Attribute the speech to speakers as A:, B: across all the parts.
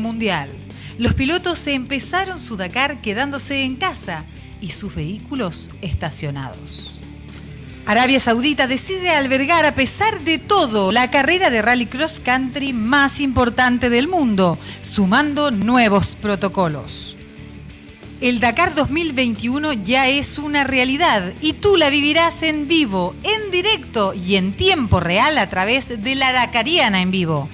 A: Mundial. Los pilotos se empezaron su Dakar quedándose en casa y sus vehículos estacionados. Arabia Saudita decide albergar, a pesar de todo, la carrera de rally cross country más importante del mundo, sumando nuevos protocolos. El Dakar 2021 ya es una realidad y tú la vivirás en vivo, en directo y en tiempo real a través de la Dakariana en vivo.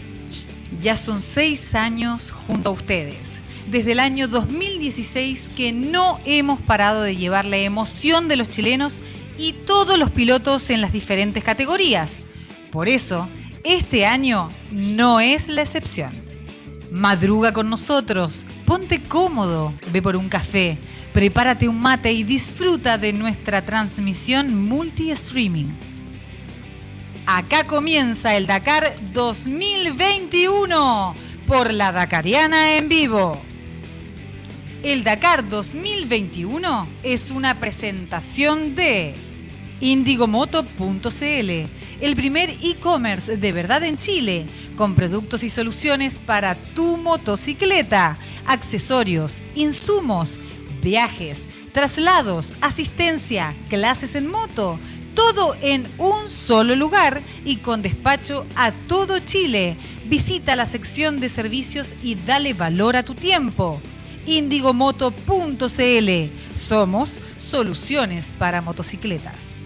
A: Ya son seis años junto a ustedes. Desde el año 2016 que no hemos parado de llevar la emoción de los chilenos y todos los pilotos en las diferentes categorías. Por eso, este año no es la excepción. Madruga con nosotros, ponte cómodo, ve por un café, prepárate un mate y disfruta de nuestra transmisión multi-streaming. Acá comienza el Dakar 2021 por la Dakariana en vivo. El Dakar 2021 es una presentación de indigomoto.cl, el primer e-commerce de verdad en Chile con productos y soluciones para tu motocicleta, accesorios, insumos, viajes, traslados, asistencia, clases en moto, todo en un solo lugar y con despacho a todo Chile. Visita la sección de servicios y dale valor a tu tiempo. Indigomoto.cl Somos soluciones para motocicletas.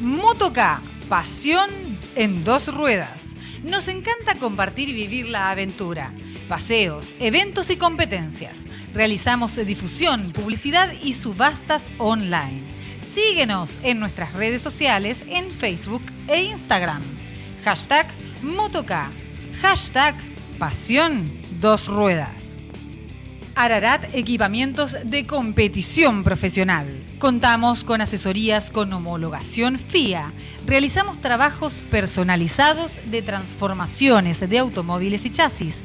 A: Motoca, pasión en dos ruedas. Nos encanta compartir y vivir la aventura. Paseos, eventos y competencias. Realizamos difusión, publicidad y subastas online. Síguenos en nuestras redes sociales en Facebook e Instagram. Hashtag Motoca. Hashtag Pasión Dos Ruedas. Ararat Equipamientos de Competición Profesional. Contamos con asesorías con homologación FIA. Realizamos trabajos personalizados de transformaciones de automóviles y chasis.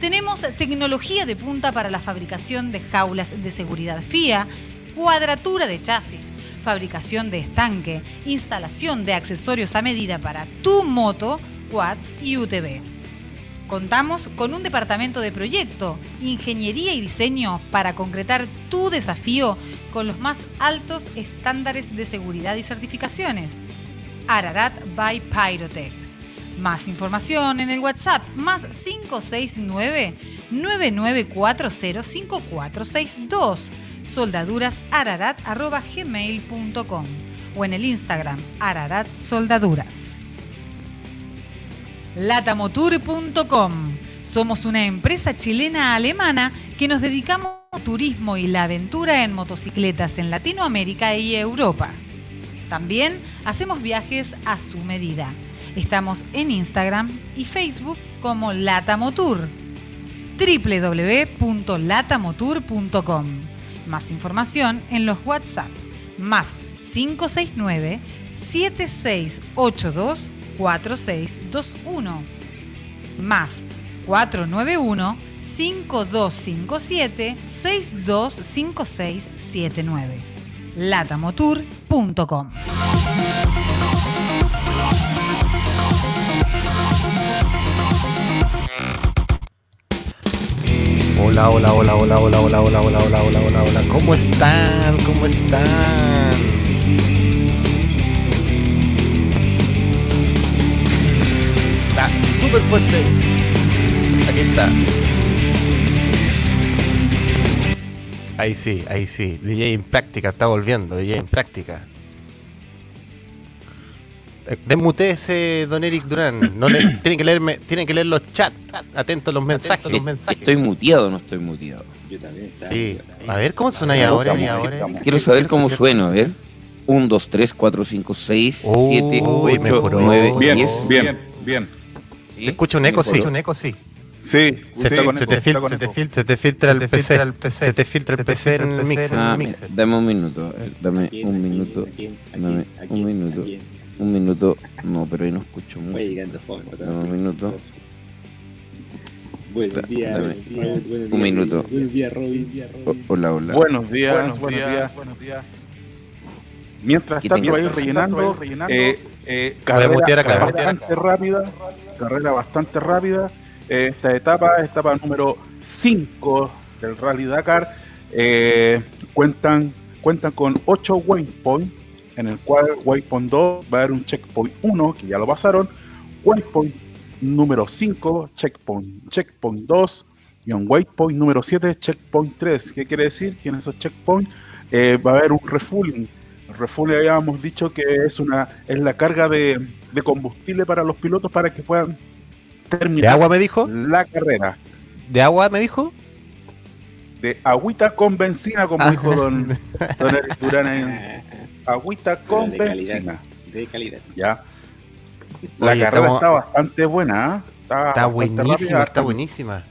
A: Tenemos tecnología de punta para la fabricación de jaulas de seguridad FIA, cuadratura de chasis, fabricación de estanque, instalación de accesorios a medida para tu moto, quads y UTV. Contamos con un departamento de proyecto, ingeniería y diseño para concretar tu desafío con los más altos estándares de seguridad y certificaciones. Ararat by Pyrotech. Más información en el WhatsApp más 569 99405462 soldadurasararat.gmail.com o en el Instagram Ararat Soldaduras. Latamotour.com. Somos una empresa chilena-alemana que nos dedicamos al turismo y la aventura en motocicletas en Latinoamérica y Europa. También hacemos viajes a su medida. Estamos en Instagram y Facebook como Latamotour. www.latamotour.com. Más información en los WhatsApp. Más 569-7682-4621 más 491-5257-625679 latamotur.com
B: Hola, hola, hola, hola, hola, hola, hola, hola, hola, hola, hola, hola. ¿Cómo están? ¿Cómo están? Está súper fuerte. Aquí está. Ahí sí, ahí sí. DJ en práctica está volviendo. DJ en práctica. Desmute ese don Eric Durán. No le- tienen, que leerme, tienen que leer los chats. Atentos a los mensajes. los mensajes.
C: ¿Estoy muteado no estoy muteado?
B: Sí. A ver, ¿cómo suena ahí ahora? ahora?
C: Quiero saber cómo suena, a ver. 1, 2, 3, 4, 5, 6,
B: Uy,
C: 7, 8,
B: mejoró.
C: 9,
D: Bien,
C: 10.
D: bien, bien.
B: ¿Se escucha un eco? Sí. Un eco, sí.
D: Sí,
B: Se, te,
D: está
B: fil-
D: con
B: se te
D: eco.
B: fil- se te filtra el PC. Se te filtra el PC en el mixer.
C: Ah,
B: el mixer.
C: dame un minuto, eh, dame un minuto, dame un minuto, un minuto. No, pero ahí no escucho mucho. Dame un minuto.
E: Buenos días,
C: Dame.
E: buenos días, buenos días.
C: Un minuto.
E: Buenos días, Robin.
C: O- hola, hola.
D: Buenos días, buenos días. Mientras tanto, va a ir rellenando, eh, eh, carrera bastante rápida, carrera bastante rápida. Esta etapa, etapa número 5 del Rally Dakar, eh, cuentan, cuentan con 8 waypoints, en el cual waypoint 2 va a haber un checkpoint 1, que ya lo pasaron, waypoint número 5, checkpoint, checkpoint 2, y un waypoint número 7, checkpoint 3. ¿Qué quiere decir? Que en esos checkpoints eh, va a haber un refueling. El refueling habíamos dicho que es una es la carga de, de combustible para los pilotos para que puedan terminar
B: ¿De agua me dijo?
D: la carrera.
B: ¿De agua me dijo?
D: De agüita con benzina, como
B: Ah.
D: dijo don, don Eric Durán. en- Agüita con
F: de calidad.
D: benzina.
F: De calidad.
D: Ya. La
B: Oye,
D: carrera
B: estamos-
D: está bastante buena. ¿eh? Está,
B: Está
D: bastante
B: buenísima,
D: rápida,
B: está buenísima.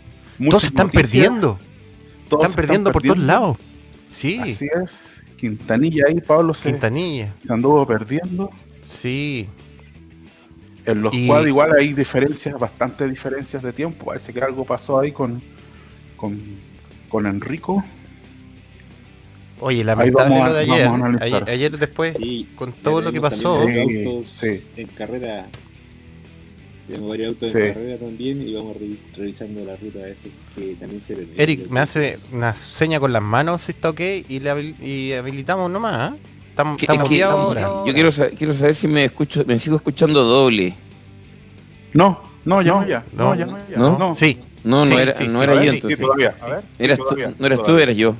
B: Todos se están
D: noticias,
B: perdiendo.
D: todos
B: Están
D: se
B: perdiendo por todos
D: perdiendo.
B: lados. Sí,
D: Así es. Quintanilla ahí, Pablo se,
B: Quintanilla.
D: se anduvo perdiendo.
B: Sí.
D: En los
B: Y-
D: cuales igual hay diferencias, bastantes diferencias de tiempo. Parece que algo pasó ahí con, con, con Enrico.
B: Oye, lamentable lo de ayer. ayer. ayer después,
F: Sí,
B: con todo lo que pasó.
F: también
D: Sí,
F: autos
D: sí.
F: en carrera. Tenemos varios autos
D: Sí.
F: en carrera también y vamos re- revisando la ruta a ver si es que también se ven.
B: Eric me hace una seña con las manos si está ok y, le habil- y habilitamos nomás. ¿eh? Estamos,
G: Que-
B: estamos ahora.
G: yo quiero, sa- quiero saber si me escucho, me sigo escuchando doble.
D: No, no, ya no, ya.
B: no.
D: No, ya no, ya.
G: ¿No?
D: no.
B: Sí,
G: No, no
B: Sí,
G: era,
B: sí,
G: no
B: sí,
G: era
B: sí,
G: yo
B: sí,
G: entonces.
D: todavía. A ver,
G: Eras
D: sí,
G: tú,
D: todavía,
G: no eras tú, eras yo.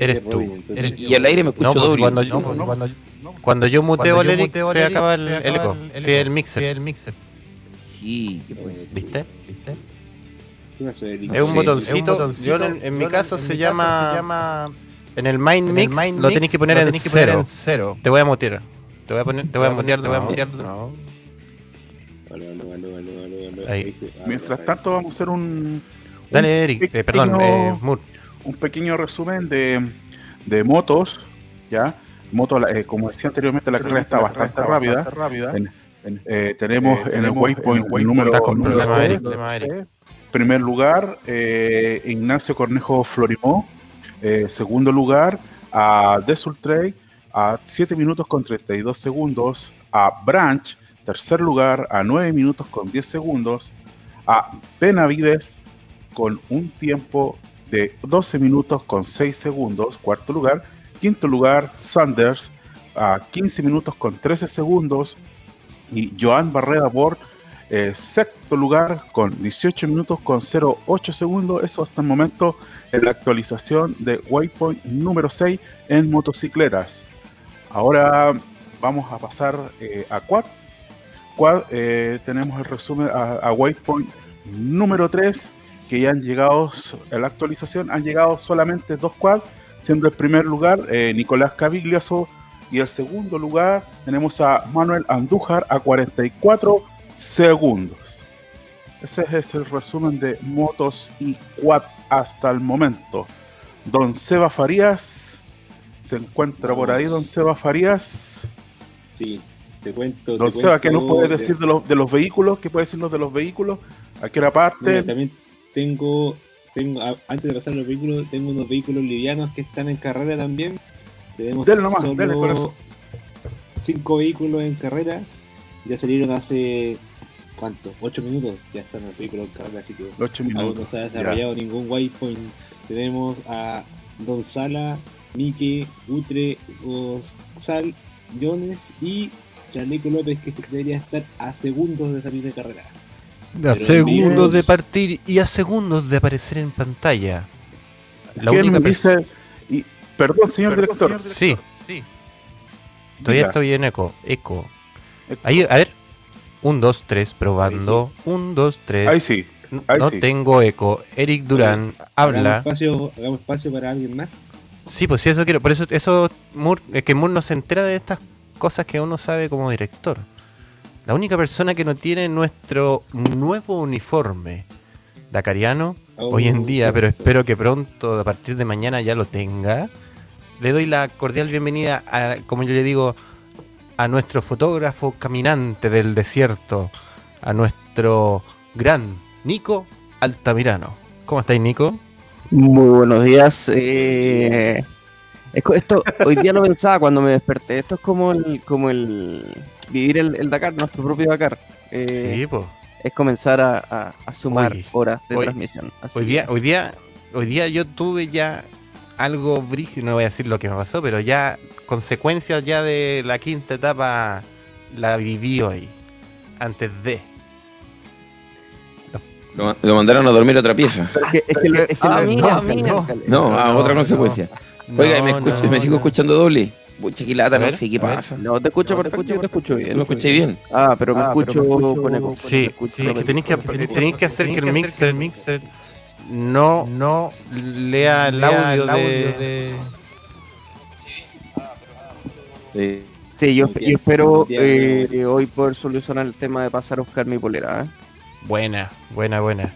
B: Eres tú.
F: Eres
G: Y al aire me escucho
B: No, pues
G: doble.
B: cuando,
D: No,
B: yo-
D: no,
B: cuando,
D: no.
B: cuando yo muteo al
H: Cuando yo
B: Eric,
H: muteo
B: se acaba el,
H: se
B: el eco.
H: el
B: Sí,
H: eco.
B: el mixer.
H: Sí, el mixer.
G: Sí, que pues.
B: ¿Viste?
H: ¿Viste?
F: ¿Qué pasó, Eric?
B: Es un
G: Sí.
B: botoncito.
H: Es un botoncito.
B: Yo en, en mi caso
H: en
B: se
H: mi
B: llama.
H: caso se llama-
B: En el Mind
H: En
B: Mix
H: el Mind
B: lo tenéis que poner
H: lo
B: en
H: que poner
B: cero.
H: en cero.
B: Te voy a mutear. Te voy a poner, te voy a mutear, te voy a
H: No,
B: mutear.
D: Mientras tanto, vamos a hacer un,
B: Dale, Eric. Eh, perdón, eh, Moore.
D: Un pequeño resumen de, de motos. ¿ya? Moto, la- eh, como decía anteriormente, la carrera está bastante rápida. En- en- eh, tenemos
H: Eh,
D: en el waypoint
H: el
D: número,
B: con. Eric, problema, Eric.
D: Primer lugar, Ignacio Cornejo Florimó. Segundo lugar, a Desultrey a 7 minutos con 32 segundos. A Branch, tercer lugar, a 9 minutos con 10 segundos. A Benavides con un tiempo de 12 minutos con 6 segundos, cuarto lugar. Quinto lugar, Sanders a 15 minutos con 13 segundos. Y Joan Barrera Bord, eh, sexto lugar con 18 minutos con 0,8 segundos. Eso hasta el momento en la actualización de Waypoint número 6 en motocicletas. Ahora vamos a pasar eh, a Quad. Quad eh, tenemos el resumen a, a Waypoint número 3 que ya han llegado en la actualización han llegado solamente dos quad siendo el primer lugar eh, Nicolás Cavigliaso y el segundo lugar tenemos a Manuel Andújar a 44 segundos ese es el resumen de motos y quad hasta el momento Don Seba Farías se encuentra por ahí Don Seba Farías
F: Sí, te cuento.
D: Don
F: te
D: Seba, ¿qué
F: cuento
D: nos puede
F: de-
D: decir de los, de los vehículos? ¿Qué puede decirnos de los vehículos? ¿A qué hora parte?
F: Mira, también tengo, tengo a- antes de pasar los vehículos, tengo unos vehículos livianos que están en carrera también. Tenemos
D: Dele nomás,
F: solo
D: dele
F: cinco vehículos en carrera. Ya salieron hace, ¿cuánto? Ocho minutos. Ya están los vehículos en carrera, así que aún no se ha desarrollado ningún waypoint. Tenemos a Don Sala, Mike, Utre, Sal, Jones y Chaleco López que debería estar a segundos de salir de carrera.
B: A segundos de partir y a segundos de aparecer en pantalla. La
D: ¿Quién
B: única
D: dice? Y, perdón, señor director.
B: Sí,
H: Sí.
B: todavía
D: Diga.
B: estoy en eco. Eco. Ahí, a ver. Un, dos, tres, probando. Un, dos, tres.
D: Ahí sí. Ahí
B: no
D: sí.
B: tengo eco. Eric Durán
F: Hagamos
B: habla.
F: espacio, hagamos espacio para alguien más.
B: Sí, pues sí, eso quiero. Por eso, eso Moore, es que Moore no se entera de estas cosas que uno sabe como director. La única persona que no tiene nuestro nuevo uniforme Dakariano hoy en día, pero espero que pronto, a partir de mañana, ya lo tenga. Le doy la cordial bienvenida, a, como yo le digo, a nuestro fotógrafo caminante del desierto, a nuestro gran Nico Altamirano. ¿Cómo estáis, Nico?
C: Muy buenos días. eh, esto, hoy día lo pensaba cuando me desperté. Esto es como el, como el vivir el, Dakar, nuestro propio Dakar. Eh, sí, pues. Es comenzar a, sumar horas de transmisión.
B: hoy día, hoy día, hoy día yo tuve ya algo brígido, no voy a decir lo que me pasó, pero ya consecuencias ya de la quinta etapa la viví hoy, antes de.
C: Lo, mandaron a dormir a otra pieza. no, a otra consecuencia. Oiga, me, me sigo escuchando doble. Mucha quilata, no sé qué pasa. No, te escucho perfecto, yo te escucho bien. ¿Lo escuché bien? Ah, pero me ah, escucho con eco.
B: Sí, sí, es que tenéis que, hacer que el mixer, el mixer no, no lea el audio, de...
C: Sí. Sí, yo, yo espero eh, hoy poder solucionar el tema de pasar a buscar mi polera. ¿eh?
B: Buena, buena, buena.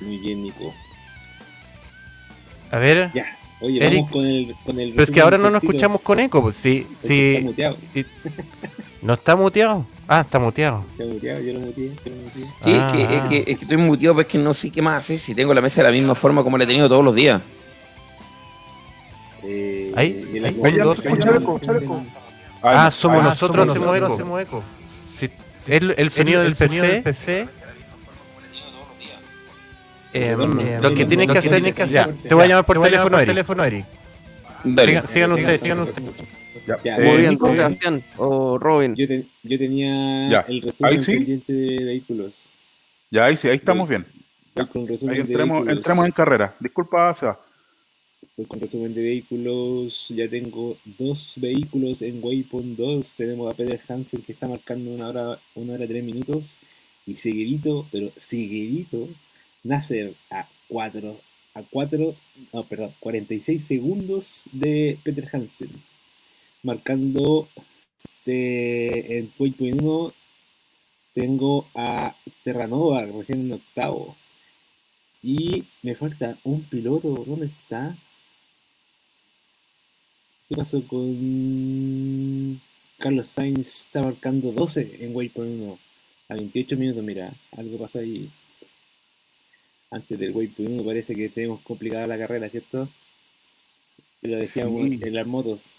F: Muy bien, Nico.
B: A ver.
F: Ya. Oye, vamos con el, con el
B: Pero es que ahora no nos escuchamos con eco. Pues, sí, sí. Está muteado. ¿No está muteado? Ah, está muteado.
F: Se ha muteado, yo lo muteé, yo lo muteé.
C: Sí, es, que, es, que, es que estoy muteado, pero es que no sé qué más hacer si tengo la mesa de la misma forma como la he tenido todos los días.
B: Eh, ahí, ahí, Ah, somos nosotros, hacemos eco. Hacemos eco. Sí, el, el, sonido del PC eh, lo que tienes que hacer, que hacer te voy a llamar por teléfono, teléfono, Eric. Sigan, ustedes, sigan ustedes.
C: Muy bien, Sebastián o Robin.
F: Yo, yo tenía el resumen pendiente de vehículos.
D: Ya, ahí sí, ahí estamos bien. ahí entremos, entremos en carrera. Disculpa, Seba.
F: Pues con resumen de vehículos, ya tengo dos vehículos en Waypoint 2. Tenemos a Peter Hansen que está marcando una hora, una hora tres minutos. Y seguidito, pero seguidito, Nasser a 4, a 4, no, perdón, 46 segundos de Peter Hansen, marcando de, en Waypoint 1 tengo a Terranova recién en octavo. Y me falta un piloto. ¿Dónde está? ¿Qué pasó con Carlos Sainz? Está marcando 12 en Waypoint 1. A 28 minutos, mira, algo pasó ahí antes del Waypoint 1 parece que tenemos complicada la carrera, ¿cierto? Lo decíamos en las motos.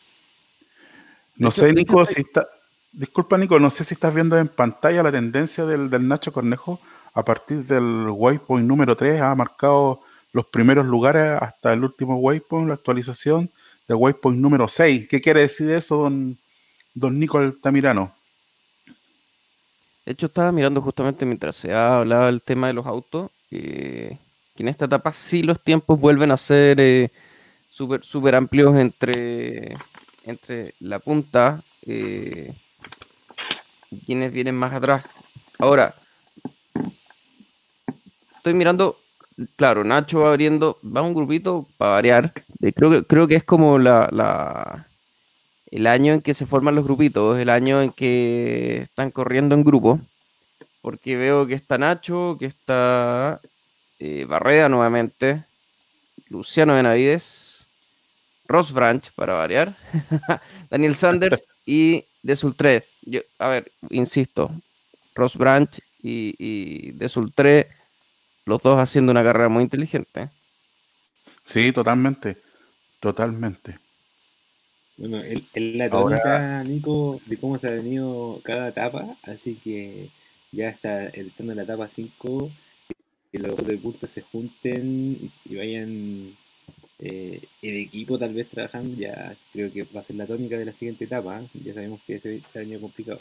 D: No sé, Nico, si está... Disculpa, Nico, no sé si estás viendo en pantalla la tendencia del, Nacho Cornejo. A partir del Waypoint número 3 ha marcado los primeros lugares hasta el último Waypoint, la actualización del Waypoint número 6. ¿Qué quiere decir eso, don, don Nico Altamirano?
C: De hecho, estaba mirando justamente mientras se hablaba el tema de los autos que, en esta etapa sí los tiempos vuelven a ser eh, súper super amplios entre, entre la punta eh, y quienes vienen más atrás. Ahora, estoy mirando, claro, Nacho va abriendo, va un grupito para variar. creo, que, creo que es como la, la, el año en que se forman los grupitos, el año en que están corriendo en grupo porque veo que está Nacho, que está eh, Barreda nuevamente, Luciano Benavides, Ross Branch, para variar, Daniel Sanders y De Sultré. Yo, a ver, insisto, Ross Branch y, y De Sultré, los dos haciendo una carrera muy inteligente.
D: Sí, totalmente, totalmente.
F: Bueno, el, la tónica, Nico, de cómo se ha venido cada etapa, así que ya está estando en la etapa 5, que los de punta se junten y, vayan eh, en equipo tal vez trabajando, ya creo que va a ser la tónica de la siguiente etapa, ¿eh? ya sabemos que se, se ha venido complicado.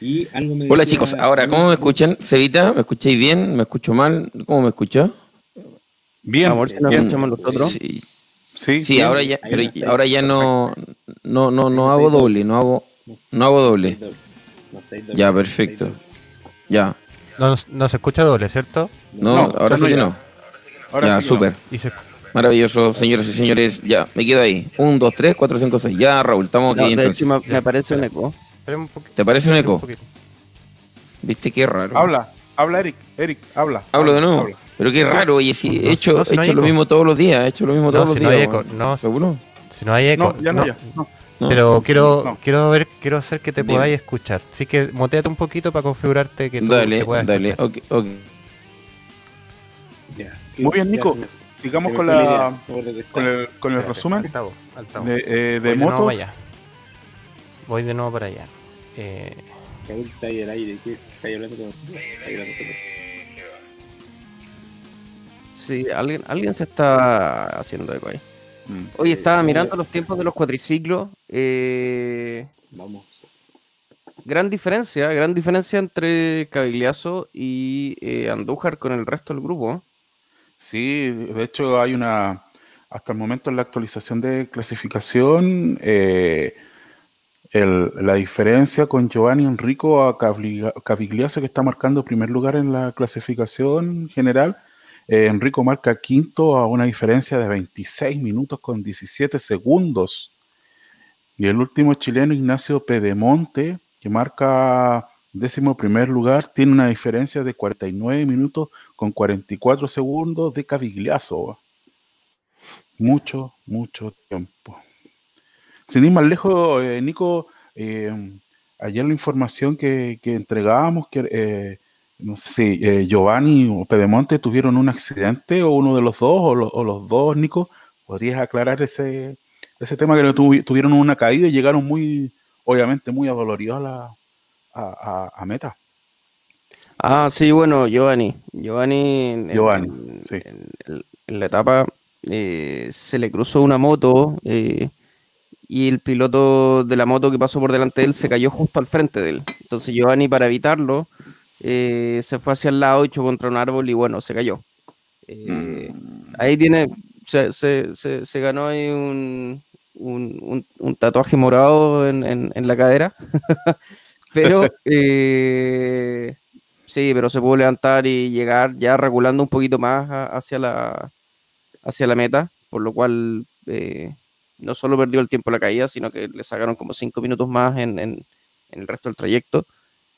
F: Y algo me
C: Hola chicos, ahora, ¿cómo me escuchan? Cevita, ¿me escucháis bien? ¿Me escucho mal? ¿Cómo me escucho?
D: Bien,
C: si nos escuchamos nosotros. Sí, sí, sí ahora ya, pero ahora ya no, no, no, no hago doble, no hago, no hago doble. Ya, perfecto. Ya.
B: No, se escucha doble, ¿cierto?
C: No, ahora sí que no. Ahora ya, súper. Maravilloso, señores y señores. Ya, me quedo ahí. Un, dos, tres, cuatro, cinco, seis. Ya, Raúl, estamos aquí. entonces. me, parece un eco. ¿Te parece un eco? ¿Viste qué raro?
D: Habla, habla Eric, Eric, habla.
C: Hablo de nuevo. Pero qué raro, oye, sí, he hecho, he hecho lo mismo todos los días, he hecho lo mismo todos los días. No hay eco,
B: no, ¿Seguro? Si no hay eco. No, ya no, ya. No. Pero quiero, quiero ver, quiero hacer que te podáis escuchar. Así que moteate un poquito para configurarte que tú
C: dale, te puedas dale,
D: okay, okay. Muy bien, Nico. sigamos con la con el, con el
B: Espérate,
D: resumen
B: altavoz, altavoz.
D: de, eh,
B: Voy
D: de
B: nuevo
D: moto.
B: para allá. Voy de nuevo para allá. Eh,
E: está ahí al aire. ¿qué? Está ahí hablando con.
C: Sí, alguien, alguien se está haciendo eco ahí.
D: Mm.
C: Oye, estaba
E: Eh,
C: mirando los tiempos de los cuatriciclos. eh,
E: Vamos.
C: gran diferencia, gran diferencia entre Cavigliazo y eh, Andújar con el resto del grupo.
D: Sí, de hecho hay una, hasta el momento en la actualización de clasificación, eh, el- la diferencia con Giovanni Enrico a Cavigliazo que está marcando primer lugar en la clasificación general. Enrico marca quinto a una diferencia de 26 minutos con 17 segundos. Y el último chileno, Ignacio Pedemonte, que marca décimo primer lugar, tiene una diferencia de 49 minutos con 44 segundos de Cavigliazo. Mucho, mucho tiempo. Sin ir más lejos, eh, Nico, eh, ayer la información que, que entregábamos, que eh, no sé si eh, Giovanni o Pedemonte tuvieron un accidente o uno de los dos, o, lo- o los dos, Nico, ¿podrías aclarar ese, ese tema que tuvieron una caída y llegaron muy, obviamente, muy adoloridos a, la, a, a- a meta?
C: Ah, sí, bueno, Giovanni. Giovanni,
D: Giovanni,
C: en-
D: sí.
C: en la etapa eh, se le cruzó una moto eh, y el piloto de la moto que pasó por delante de él se cayó justo al frente de él. Entonces Giovanni, para evitarlo, eh, se fue hacia el lado y chocó contra un árbol y bueno, se cayó. Eh,
D: Mm.
C: Ahí tiene, se, se- se- se ganó ahí un, un- un- un tatuaje morado en, en- en la cadera. pero eh, sí, pero se pudo levantar y llegar ya regulando un poquito más a- hacia la, hacia la meta, por lo cual eh, no solo perdió el tiempo en la caída, sino que le sacaron como cinco minutos más en- en el resto del trayecto.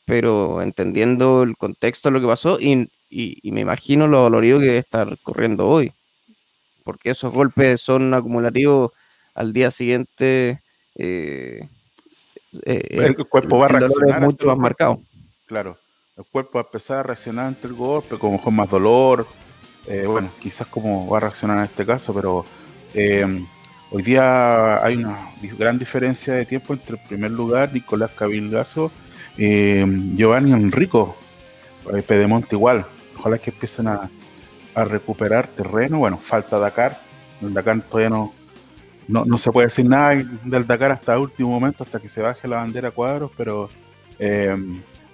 C: Pero entendiendo el contexto de lo que pasó, y, y- y me imagino lo dolorido que debe estar corriendo hoy porque esos golpes son acumulativos al día siguiente. eh, eh,
D: El cuerpo va a reaccionar
C: mucho más marcado.
D: Claro, el cuerpo va a empezar a reaccionar ante el golpe, como con más dolor. eh, bueno, quizás como va a reaccionar en este caso, pero eh, hoy día hay una gran diferencia de tiempo entre el primer lugar, Nicolás Cabilgazo, eh, Giovanni Enrico, eh, Pedemonte igual. Ojalá que empiecen a, recuperar terreno. Bueno, falta Dakar. El Dakar todavía no, no, no se puede decir nada del Dakar hasta el último momento, hasta que se baje la bandera cuadros, pero eh,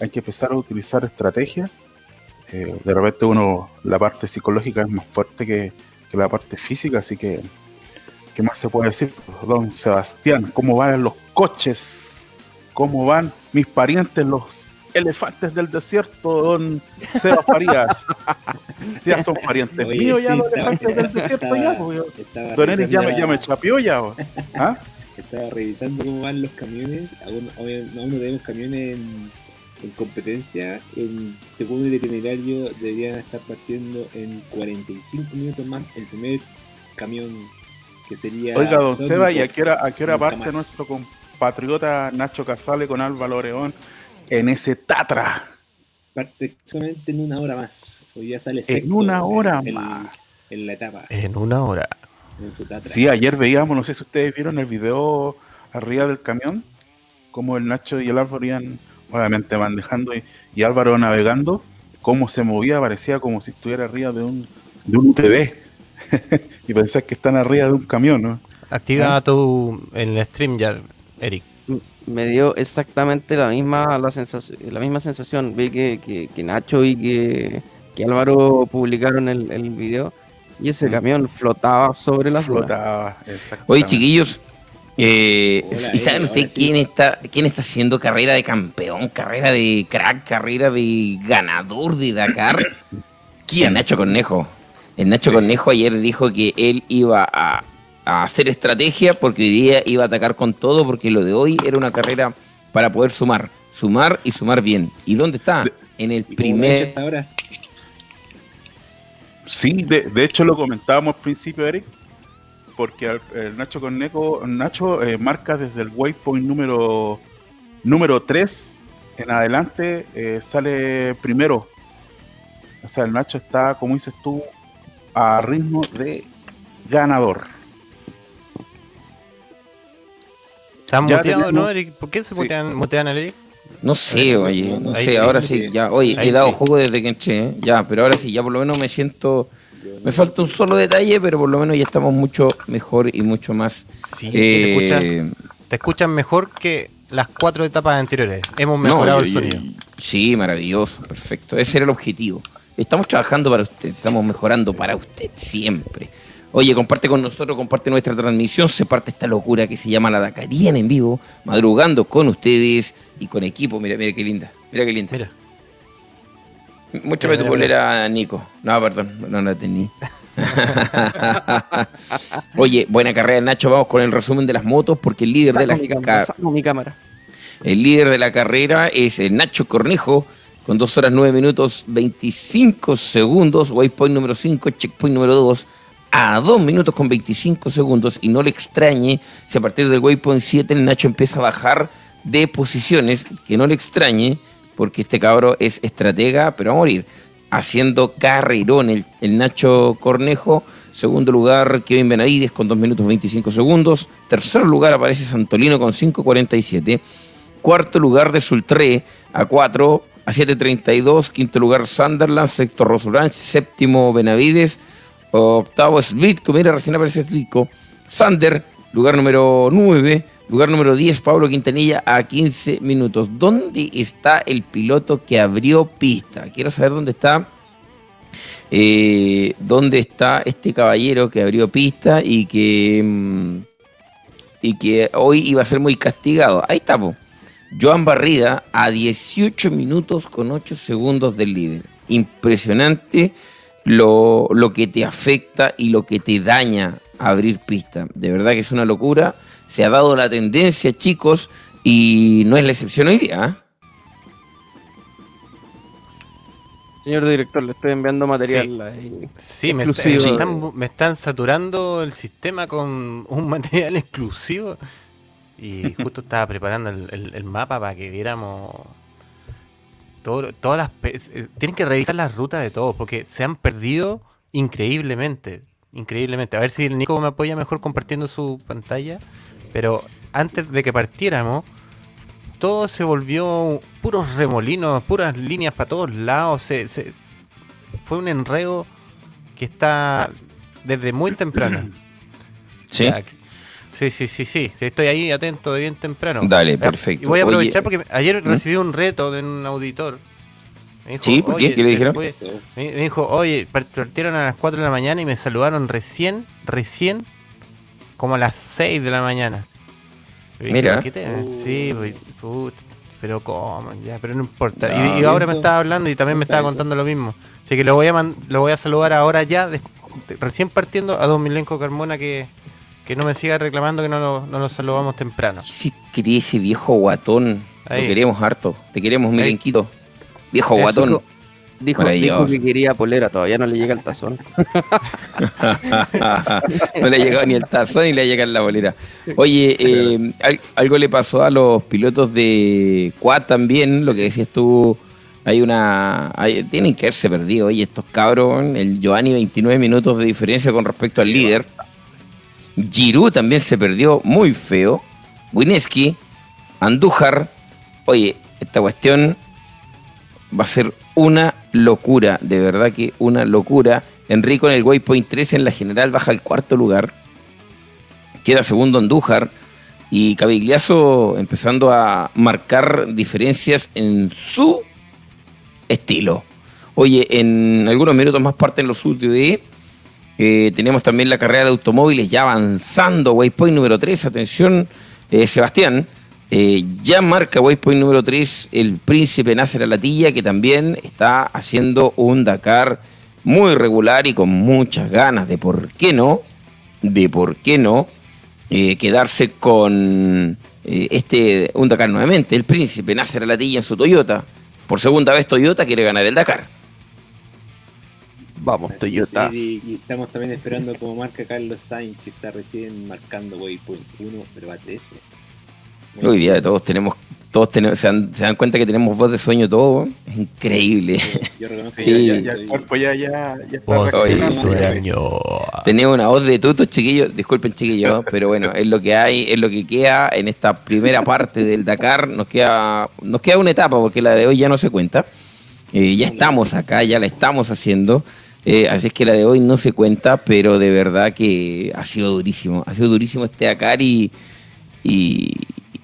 D: hay que empezar a utilizar estrategias. Eh, de repente uno, la parte psicológica es más fuerte que, que la parte física, así que, ¿qué más se puede decir? Don Sebastián, ¿cómo van los coches? ¿Cómo van mis parientes, los elefantes del desierto, don Sebas Farías? Ya son parientes
E: Oye,
D: míos ya
E: sí,
D: los
E: estaba-
D: elefantes del desierto ya,
E: estaba-
D: pues,
E: Estaba
D: Don Eric ya me, ya me chapeó ya. ¿Ah?
E: Estaba revisando cómo van los camiones. Aún, no tenemos camiones en, en competencia. En segundo el itinerario deberían estar partiendo en 45 minutos más el primer camión que sería.
D: Oiga, don. Seba, ¿y a qué hora, a qué hora parte nuestro compatriota Nacho Casale con Álvaro Oreón en ese Tatra?
E: Parte solamente en una hora más. Hoy ya sale
D: En una hora
E: en-
D: más.
E: En la etapa,
B: en una hora.
E: en su Tatra.
D: Sí, ayer veíamos, no sé si ustedes vieron el video arriba del camión, como el Nacho y el Álvaro iban, obviamente manejando y, y Álvaro navegando, cómo se movía, parecía como si estuviera arriba de un, de un UTV. y pensás que están arriba de un camión, ¿no?
B: Activa
D: ¿Ah?
B: tu en el stream ya, Eric.
C: Me dio exactamente la misma, la sensación, la misma sensación. Vi que, que- que Nacho y que, que Álvaro publicaron el, el video y ese
D: Mm.
C: camión flotaba sobre las.
D: Flotaba, exactamente.
G: Oye, chiquillos, eh,
E: Hola,
G: ¿y saben ustedes quién está, quién está haciendo carrera de campeón, carrera de crack, carrera de ganador de Dakar? ¿Quién? Nacho Cornejo. El Nacho
D: Sí.
G: Cornejo ayer dijo que él iba a, a hacer estrategia porque hoy día iba a atacar con todo porque lo de hoy era una carrera para poder sumar, sumar y sumar bien. ¿Y dónde está? En el
E: ¿Y cómo lo ha hecho
G: primer...
E: ahora?
D: Sí, de, de hecho lo comentábamos al principio, Eric, porque al- el Nacho Cornejo, Nacho eh, marca desde el waypoint número número 3 en adelante, eh, sale primero. O sea, el Nacho está, como dices tú, a ritmo de ganador.
B: ¿Están muteados, no, Eric? ¿Por qué se
D: Sí.
B: mutean, mutean al Eric?
G: No sé, oye, no
B: Ahí
G: sé,
B: sí,
G: ahora sí, ya, oye,
B: Ahí
G: he dado
B: sí.
G: jugo desde que entré, ¿eh? ya, pero ahora sí, ya por lo menos me siento, me falta un solo detalle, pero por lo menos ya estamos mucho mejor y mucho más.
B: Sí, te,
G: eh,
B: escuchas, te escuchan mejor que las cuatro etapas anteriores. Hemos
G: no,
B: mejorado
G: yo-
B: el sonido.
G: sí, maravilloso, perfecto, ese era el objetivo. Estamos trabajando para usted, estamos mejorando para usted siempre. Oye, comparte con nosotros, comparte nuestra transmisión, se parte esta locura que se llama la Dakariana en vivo, madrugando con ustedes y con equipo. Mira, mira qué linda, mira qué linda.
B: Mira,
G: Muéstrame tu polera, Nico. No, perdón, no la tenía. Oye, buena carrera, Nacho. Vamos con el resumen de las motos, porque el líder de la
C: cámara, mi cámara.
G: el líder de la carrera es el Nacho Cornejo, con 2 horas 9 minutos 25 segundos. Waypoint número 5, checkpoint número 2, a 2 minutos con 25 segundos. Y no le extrañe si a partir del Waypoint 7 el Nacho empieza a bajar de posiciones, que no le extrañe, porque este cabro es estratega, pero va a morir. Haciendo carrerón el, el Nacho Cornejo. Segundo lugar, Kevin Benavides con 2 minutos 25 segundos. Tercer lugar aparece Santolino con 5.47. Cuarto lugar de Sultré a 4 a 7.32. Quinto lugar Sunderland. Sexto Rosuranch. Séptimo Benavides. Octavo Slitko. Mira, recién aparece. Sander, lugar número 9. Lugar número 10, Pablo Quintanilla a 15 minutos. ¿Dónde está el piloto que abrió pista? Quiero saber dónde está. eh, dónde está este caballero que abrió pista y que. mm, y que hoy iba a ser muy castigado. Ahí estamos. Joan Barrida a 18 minutos con 8 segundos del líder. Impresionante lo, lo que te afecta y lo que te daña abrir pista. De verdad que es una locura. Se ha dado la tendencia, chicos, y no es la excepción hoy día. ¿ah?
C: Señor director, le estoy enviando material. ahí.
B: sí, me, está-
C: Exclusivo.
B: me están, me están saturando el sistema con un material exclusivo. Y justo estaba preparando el, el- el mapa para que viéramos todo- todas las... eh, Tienen que revisar las rutas de todos porque se han perdido increíblemente. Increíblemente. A ver si el Nico me apoya mejor compartiendo su pantalla. Pero antes de que partiéramos, todo se volvió puros remolinos, puras líneas para todos lados. Se, se- fue un enredo que está desde muy temprano.
G: Sí.
B: Sí, sí, sí, sí, Estoy ahí atento de bien temprano.
G: Dale, perfecto.
B: Y voy a aprovechar
G: Oye,
B: porque ayer
G: ¿Mm?
B: recibí un reto de un auditor. Me dijo,
G: Sí, ¿por qué?
B: "Oye,
G: ¿Qué le dijeron?"
B: después- Me, dijo, oye, partieron a las 4 de la mañana y me saludaron recién, recién, como a las 6 de la mañana. Dije,
G: Mira.
B: "¿Qué te-?" Sí, pues, pero cómo, ya, pero no importa.
G: No,
B: y, y ahora me estaba hablando y también me estaba
E: eso.
B: contando lo mismo. Así que lo voy a man- lo voy a saludar ahora ya, de- de- recién partiendo a Don Milenco Carmona que, que no me siga reclamando que no lo, no lo saludamos temprano.
G: Si quería ese viejo guatón,
B: Ahí.
G: lo queremos harto. Te queremos. Milenquito. Viejo
B: Eso.
G: guatón.
C: Dijo, dijo que quería polera, todavía no le llega el tazón.
G: no le ha llegado ni el tazón ni le ha llegado la bolera. Oye, eh, al- algo le pasó a los pilotos de Quad también, lo que decías tú. Hay una. hay- tienen que haberse perdido. Oye, estos cabros, el Giovanni, 29 minutos de diferencia con respecto al líder. Giroud también se perdió muy feo. Wineski, Andújar. Oye, esta cuestión va a ser una locura, de verdad que una locura. Enrico en el waypoint 13 en la general baja al cuarto lugar. Queda segundo Andújar. Y Cavigliazo empezando a marcar diferencias en su estilo. Oye, en algunos minutos más parten los UTV. Eh, tenemos también la carrera de automóviles ya avanzando. Waypoint número 3. Atención, eh, Sebastián. Eh, ya marca Waypoint número 3 el príncipe Nasser Alatilla, que también está haciendo un Dakar muy regular y con muchas ganas de por qué no, de por qué no, eh, quedarse con este un Dakar nuevamente. El príncipe Nasser Alatilla en su Toyota. Por segunda vez Toyota quiere ganar el Dakar.
C: Vamos,
E: Así
C: Toyota.
E: es, Y, estamos también esperando como marca Carlos Sainz, que está recién marcando Waypoint 1, pero va 13.
G: Hoy día todos tenemos todos tenemos, se, dan, se dan cuenta que tenemos voz de sueño todos. Es increíble.
E: Yo reconozco
G: Sí.
E: que
D: Ya,
E: ya-
D: ya,
E: ya-
D: el cuerpo ya, ya, ya está
B: Voz de
G: Oye,
D: reaccionando.
B: sueño.
G: Tenemos una voz de tutos, chiquillos. Disculpen, chiquillos, pero bueno, es lo que hay, es lo que queda en esta primera parte del Dakar. Nos queda, nos queda una etapa porque la de hoy ya no se cuenta. Eh, ya estamos acá, ya la estamos haciendo. Eh, así es que la de hoy no se cuenta, pero de verdad que ha sido durísimo. Ha sido durísimo este Dakar y, y,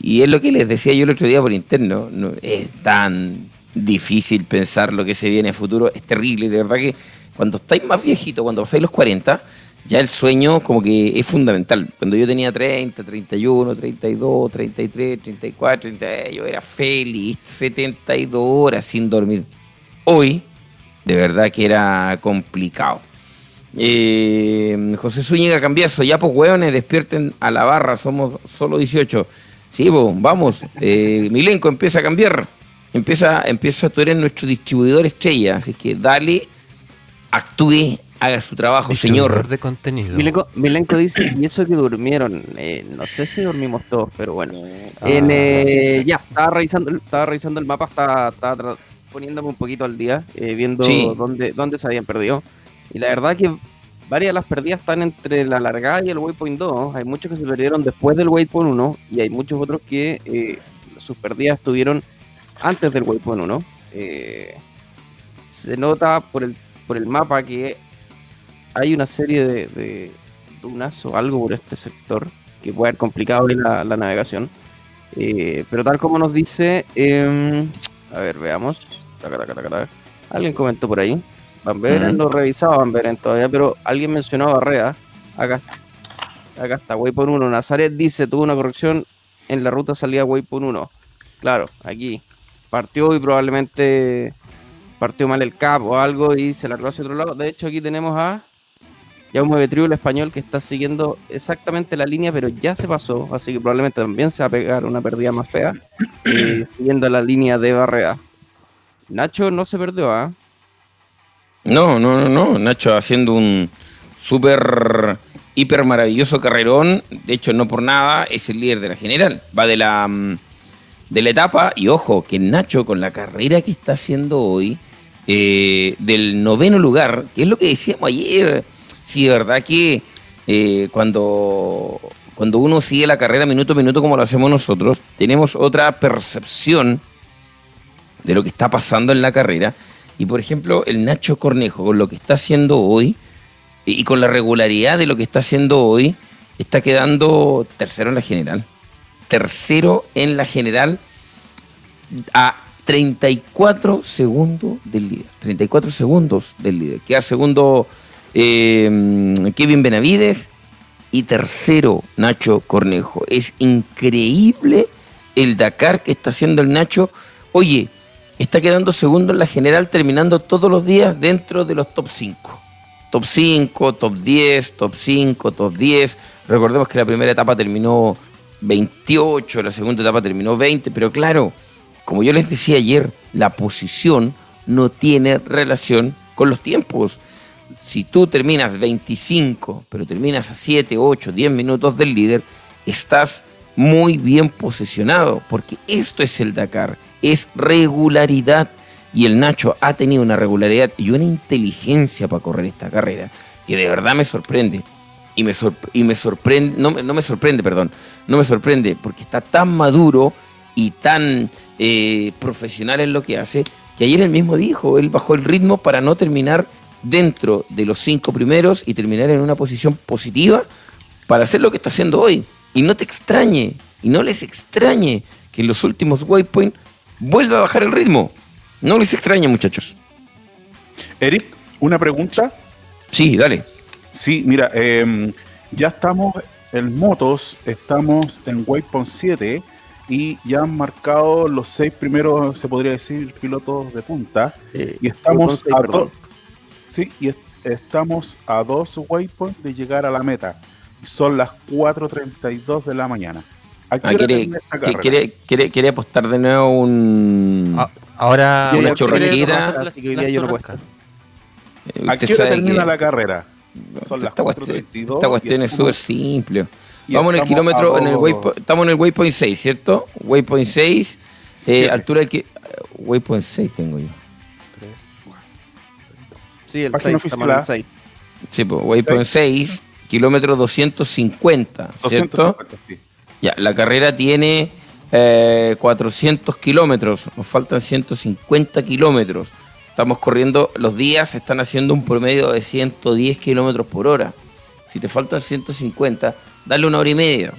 G: es lo que les decía yo el otro día por interno. No, es tan difícil pensar lo que se viene en futuro. Es terrible. De verdad que cuando estáis más viejitos, cuando pasáis los 40, ya el sueño como que es fundamental. Cuando yo tenía 30, 31, 32, 33, 34, 30, yo era feliz, 72 horas sin dormir. Hoy, de verdad que era complicado. Eh, José Zúñiga Cambiazo, ya pues hueones, despierten a la barra, somos solo 18. Sí, pues, vamos, eh, Milenko empieza a cambiar. Empieza, empieza, tú eres nuestro distribuidor estrella, así que dale, actúe, haga su trabajo,
B: Distribuidor
G: señor.
B: de contenido.
C: Milenko, Milenko dice, y eso que durmieron, eh, no sé si dormimos todos, pero bueno.
E: Ah,
C: En, eh, ya, estaba revisando, estaba revisando el mapa, estaba, estaba poniéndome un poquito al día, eh, viendo
G: Sí.
C: dónde, dónde se habían perdido. Y la verdad que varias de las perdidas están entre la largada y el waypoint 2. Hay muchos que se perdieron después del waypoint 1 y hay muchos otros que eh, sus perdidas estuvieron antes del waypoint 1. Eh, se nota por el, por el mapa que hay una serie de, de dunas o algo por este sector que puede haber complicado la, la navegación. Eh, pero tal como nos dice, em, a ver, veamos. Taca, taca, taca, taca. Alguien comentó por ahí. Van Beren,
G: Ujú.
C: no revisaba Van Beren todavía, pero alguien mencionó a Barrea. Acá, acá está, Waypoint 1. Nazaret dice, tuvo una corrección en la ruta salida Waypoint 1. Claro, aquí. Partió y probablemente partió mal el cap o algo y se largó hacia otro lado. De hecho, aquí tenemos a Jaume Betriu, el español, que está siguiendo exactamente la línea, pero ya se pasó, así que probablemente también se va a pegar una pérdida más fea, eh, siguiendo la línea de Barrea. Nacho no se perdió, ¿ah?
G: No, no, no, no. Nacho haciendo un súper, hiper maravilloso carrerón. De hecho, no por nada, es el líder de la general. Va de la, mm, de la etapa. Y ojo, que Nacho, con la carrera que está haciendo hoy, eh, del noveno lugar, que es lo que decíamos ayer. Sí, de verdad que eh, cuando, cuando uno sigue la carrera minuto a minuto como lo hacemos nosotros, tenemos otra percepción de lo que está pasando en la carrera. Y por ejemplo, el Nacho Cornejo, con lo que está haciendo hoy y con la regularidad de lo que está haciendo hoy, está quedando tercero en la general. Tercero en la general a 34 segundos del líder. 34 segundos del líder. Queda segundo eh, Kevin Benavides y tercero Nacho Cornejo. Es increíble el Dakar que está haciendo el Nacho. Oye, está quedando segundo en la general, terminando todos los días dentro de los top 5. Top 5, top 10, top 5, top 10. Recordemos que la primera etapa terminó 28, la segunda etapa terminó 20, pero claro, como yo les decía ayer, la posición no tiene relación con los tiempos. Si tú terminas 25, pero terminas a 7, 8, 10 minutos del líder, estás muy bien posicionado, porque esto es el Dakar, es regularidad. Y el Nacho ha tenido una regularidad y una inteligencia para correr esta carrera, que de verdad me sorprende. Y me, y me sorprende, no, no me sorprende, perdón, no me sorprende, porque está tan maduro y tan eh, profesional en lo que hace, que ayer él mismo dijo, él bajó el ritmo para no terminar dentro de los cinco primeros y terminar en una posición positiva para hacer lo que está haciendo hoy. Y no te extrañe, y no les extrañe que en los últimos waypoint vuelva a bajar el ritmo. No les extrañe, muchachos.
D: Eric, una pregunta.
G: Sí, dale.
D: Sí, mira, em, ya estamos en motos, estamos en Waypoint 7 y ya han marcado los seis primeros, se podría decir, pilotos de punta.
C: Eh,
D: Y estamos a dos. Sí, y est- estamos a dos waypoints de llegar a la meta. Y son las 4.32 de la mañana. ¿A qué
G: Ah, quiere, que- quiere, quiere, quiere apostar de nuevo un...
B: Ah, ahora
C: Yo
G: una
C: día yo no puedo.
G: eh,
D: ¿A
G: usted
D: qué hora termina
G: que-
D: la carrera? Son las
G: esta cuestión,
D: 4.32
G: esta cuestión es súper simple. Vamos en el kilómetro, en el
D: dos-
G: waypo- estamos en el waypoint 6, ¿cierto? Waypoint 6,
D: Siete.
G: altura que. Waypoint 6 tengo yo.
C: Sí, el
D: Página
C: 6,
D: oficial,
C: estamos en el. 6.
G: Sí, pues, Waypoint 6, kilómetro 250, ¿cierto?
D: 250, sí.
G: Ya, la carrera tiene eh, 400 kilómetros, nos faltan 150 kilómetros. Estamos corriendo, los días están haciendo un promedio de 110 kilómetros por hora. Si te faltan 150, dale una hora y media.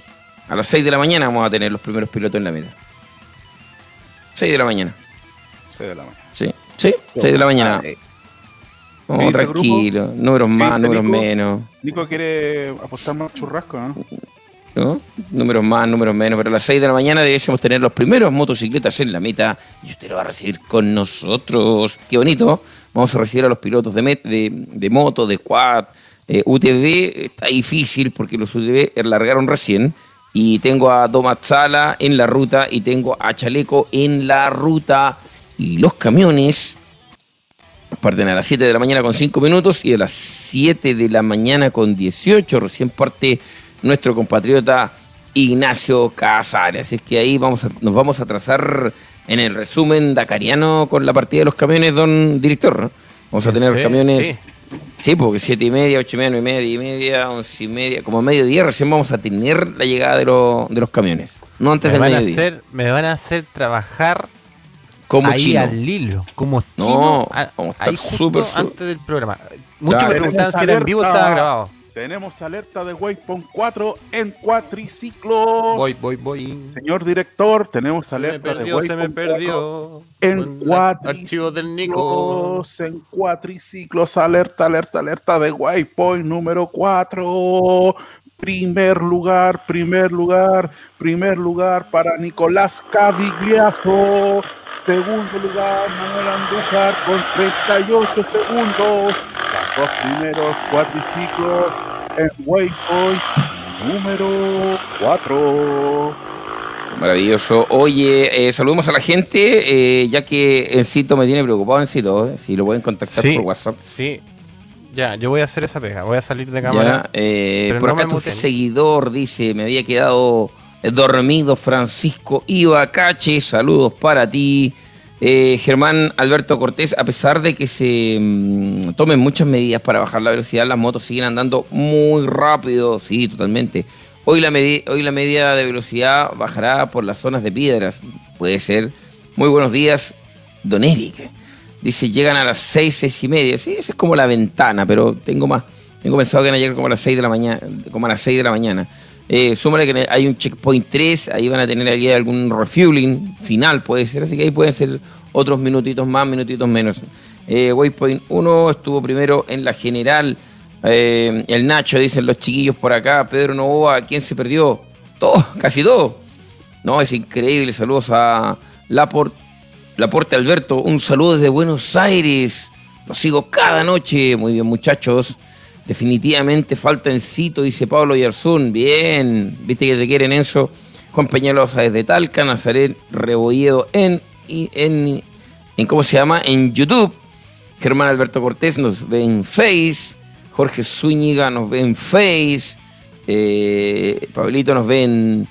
G: A las 6 de la mañana vamos a tener los primeros pilotos en la meta. 6 de la mañana.
D: Seis de la mañana.
G: Sí, sí, 6 de la mañana.
D: ¿Qué
G: Vamos tranquilo, números más, números
D: Nico?
G: menos.
D: Nico quiere apostar más churrasco, ¿no?
G: ¿No? Números más, números menos, pero a las 6 de la mañana debiésemos tener los primeros motocicletas en la meta y usted lo va a recibir con nosotros. Qué bonito. Vamos a recibir a los pilotos de, de, de moto, de quad, eh, UTV. Está difícil porque los UTV largaron recién. Y tengo a Domatzala en la ruta y tengo a Chaleco en la ruta. Y los camiones parten a las 7 de la mañana con 5 minutos y a las 7 de la mañana con 18 recién parte nuestro compatriota Ignacio Casares. Así es que ahí vamos a- nos vamos a trazar en el resumen dacariano con la partida de los camiones, don director. ¿no? Vamos a tener los camiones...
B: sí.
G: Sí, porque 7 y media, 8 y media, 9 y media, 10 y media, 11 y media, como a mediodía recién vamos a tener la llegada de, los- de los camiones. No antes
B: Me
G: del
B: van, a
G: mediodía.
B: hacer, me van a hacer trabajar
G: como
B: ahí
G: chino.
B: al hilo, como
G: No,
B: chino, a-
G: vamos a estar
B: ahí justo
G: súper, súper-
B: antes del programa. Muchos
G: Claro.
B: me preguntaban si era en vivo o estaba grabado.
D: Tenemos alerta de Waypoint 4 en cuatriciclos.
B: Voy, voy, voy.
D: Señor director, tenemos alerta de
B: perdió, se me
D: Waypoint 4
B: perdió.
D: en
B: la- Archivos del Nico.
D: cuatriciclos, en cuatriciclos, alerta, alerta, alerta de Waypoint número 4. Primer lugar, primer lugar, primer lugar para Nicolás Cavigliazo. Segundo lugar, Manuel Andújar con 38 segundos. Los dos primeros cuatriciclos en Waypoint número 4.
G: Maravilloso. Oye, eh, saludemos a la gente, eh, ya que Encito me tiene preocupado, Encito, eh, si lo pueden contactar
B: Sí,
G: por WhatsApp.
B: sí. Ya, yo voy a hacer esa pega. Voy a salir de cámara.
G: Ya, eh,
B: Pero
G: por
B: no
G: acá
B: me
G: tu
B: muten.
G: seguidor dice, me había quedado eh, dormido Francisco Ibacache, saludos para ti. Eh, Germán Alberto Cortés, a pesar de que se mm, tomen muchas medidas para bajar la velocidad, las motos siguen andando muy rápido, sí, totalmente. Hoy la, hoy la media de velocidad bajará por las zonas de piedras, puede ser. Muy buenos días, don Eric. Dice, llegan a las seis, seis y media. Sí, esa es como la ventana, pero tengo más. Tengo pensado que van a llegar como a las 6 de la mañana. Como a las 6 de la mañana. Eh, súmale que hay un checkpoint 3, ahí van a tener aquí algún refueling final, puede ser. Así que ahí pueden ser otros minutitos más, minutitos menos. Eh, Waypoint 1 estuvo primero en la general. Eh, el Nacho, dicen los chiquillos por acá. Pedro Novoa, ¿quién se perdió? Todo, casi todo. No, es increíble. Saludos a Laport, Laporte Alberto. Un saludo desde Buenos Aires. Los sigo cada noche. Muy bien, muchachos. Definitivamente falta Encito, dice Pablo Yarzún. Bien. Viste que te quieren Enzo. Juan Peñalosa desde Talca. Nazaret Rebolledo en, en, en. ¿Cómo se llama? En YouTube. Germán Alberto Cortés nos ve en Face. Jorge Zúñiga nos ve en Face. eh, Pablito nos ve en,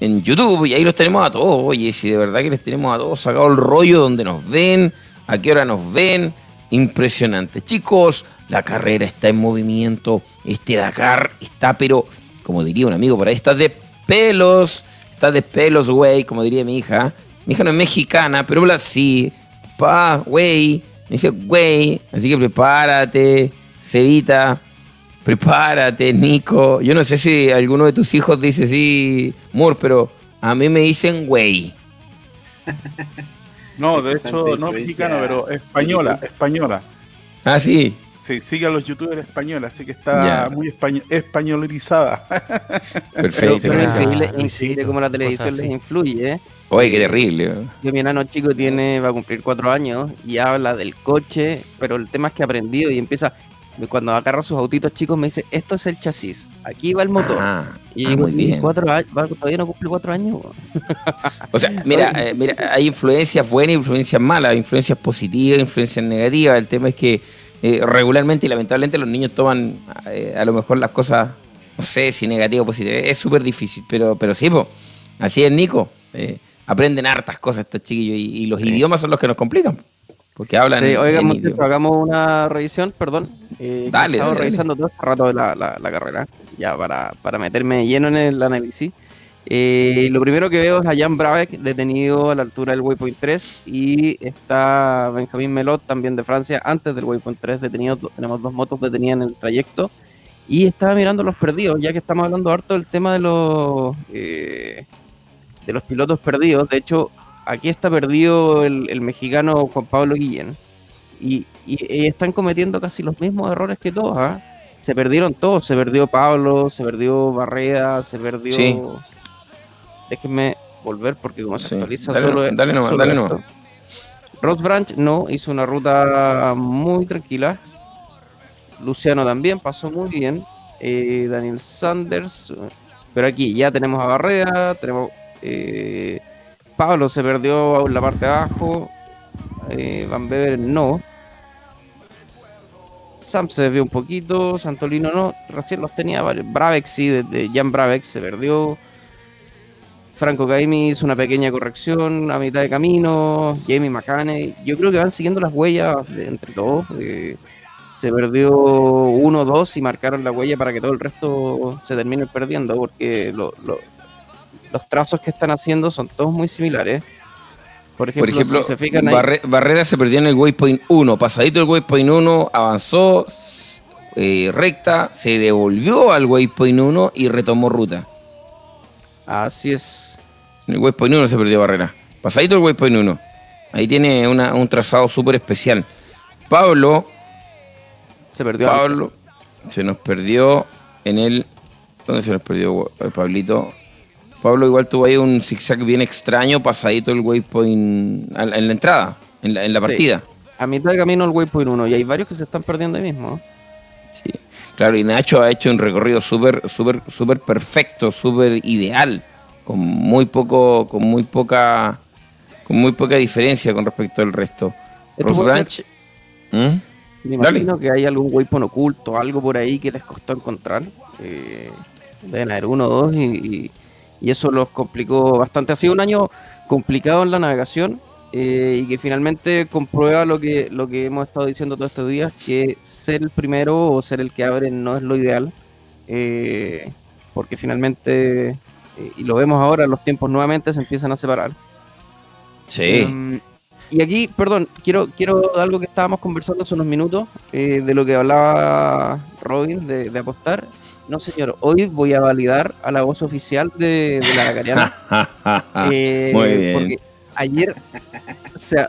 G: en YouTube. Y ahí los tenemos a todos. Oye, si de verdad que les tenemos a todos sacado el rollo donde nos ven, a qué hora nos ven. Impresionante. Chicos, la carrera está en movimiento. Este Dakar está, pero, como diría un amigo por ahí, está de pelos. Está de pelos, güey, como diría mi hija. Mi hija no es mexicana, pero habla así. Pa, güey. Me dice, güey. Así que prepárate, Cevita. Prepárate, Nico. Yo no sé si alguno de tus hijos dice así, Moore, pero a mí me dicen, güey.
D: No, de hecho, no mexicana, pero española, española.
G: Ah, sí.
D: Sí, sigue a los youtubers españoles, así que está muy español, españolizada.
G: Perfecto.
C: Pero
B: gracias.
C: increíble,
B: Luisito,
C: increíble cómo la televisión les influye. ¿eh?
G: Oye, qué terrible.
C: Yo, mi enano chico tiene, va a cumplir cuatro años y habla del coche, pero el tema es que ha aprendido y empieza, cuando agarra sus autitos chicos me dice, esto es el chasis, aquí va el motor.
G: Ah,
C: y
G: ah,
C: digo,
G: muy
C: "¿Y
G: bien.
C: cuatro años, todavía no cumple cuatro años. weón?".
G: O sea, mira, eh, mira, hay influencias buenas, influencias malas, influencias positivas, influencias negativas. El tema es que eh, regularmente y lamentablemente los niños toman eh, a lo mejor las cosas, no sé si negativa o positiva, es súper difícil, pero, pero sí, po, así es Nico. Eh, aprenden hartas cosas estos chiquillos y, y los idiomas son los que nos complican. Porque hablan.
C: Sí, oigan,
G: en
C: muchachos,
G: idioma.
C: hagamos una revisión, perdón. Eh,
G: Dale,
C: he estado
G: dale, dale.
C: revisando todo este rato la, la- la carrera, ya para, para meterme lleno en el análisis. Eh, lo primero que veo es a Jan Brabeck detenido a la altura del Waypoint 3 y está Benjamín Melot también de Francia antes del Waypoint 3 detenido. Tenemos dos motos detenidas en el trayecto y estaba mirando los perdidos, ya que estamos hablando harto del tema de los eh, de los pilotos perdidos. De hecho, aquí está perdido el, mexicano Juan Pablo Guillén y, están cometiendo casi los mismos errores que todos. ¿ah? Se perdieron todos, se perdió Pablo, se perdió Barreda, se perdió. Déjenme volver porque como se
G: Sí.
C: actualiza
G: Dale,
C: solo.
G: dale nomás,
C: solo
G: dale nomás.
C: Ross Branch no, hizo una ruta muy tranquila. Luciano también pasó muy bien. Eh, Daniel Sanders. Pero aquí ya tenemos a Barrera. Tenemos. eh, Pablo se perdió en la parte de abajo. eh, Van Bever no. Sam se desvió un poquito. Santolino no. Recién los tenía varios. Bravex sí, desde Jan Bravex se perdió. Franco Caimi hizo una pequeña corrección a mitad de camino. Jamie McCaney. Yo creo que van siguiendo las huellas de entre todos. eh, se perdió uno o dos y marcaron la huella para que todo el resto se termine perdiendo. Porque lo- lo- los trazos que están haciendo son todos muy similares. Por ejemplo,
G: Por ejemplo,
C: si se fijan ahí-
G: Barre- Barrera se perdió en el waypoint 1. Pasadito el waypoint 1, avanzó eh, recta, se devolvió al waypoint 1 y retomó ruta.
C: Así es.
G: En el waypoint 1 se perdió Barrera. Pasadito el waypoint 1. Ahí tiene una- un trazado súper especial. Pablo,
C: Se perdió.
G: Pablo, se nos perdió en el... ¿Dónde se nos perdió eh, Pablito? Pablo igual tuvo ahí un zigzag bien extraño, pasadito el waypoint en la entrada, en la, en la
C: Sí.
G: partida.
C: A mitad de camino el waypoint 1 y hay varios que se están perdiendo ahí mismo.
G: Sí. Claro, y Nacho ha hecho un recorrido súper, súper, súper perfecto, súper ideal, con muy poco, con muy poca, con muy poca diferencia con respecto al resto.
C: Esto
G: Ross Branch, ¿Mm?
C: Me
G: Dale.
C: imagino que hay algún waypoint oculto, algo por ahí que les costó encontrar. Eh, deben haber uno o dos y, y- y eso los complicó bastante. Ha sido un año complicado en la navegación eh, y que finalmente comprueba lo que, lo que hemos estado diciendo todos estos días, que ser el primero o ser el que abre no es lo ideal, eh, porque finalmente, eh, y lo vemos ahora, los tiempos nuevamente se empiezan a separar.
G: Sí.
C: Em, y aquí, perdón, quiero, quiero algo que estábamos conversando hace unos minutos, eh, de lo que hablaba Robin, de, de apostar. No, señor, hoy voy a validar a la voz oficial de, de la Lacariana. eh,
G: Muy bien.
C: Porque ayer se,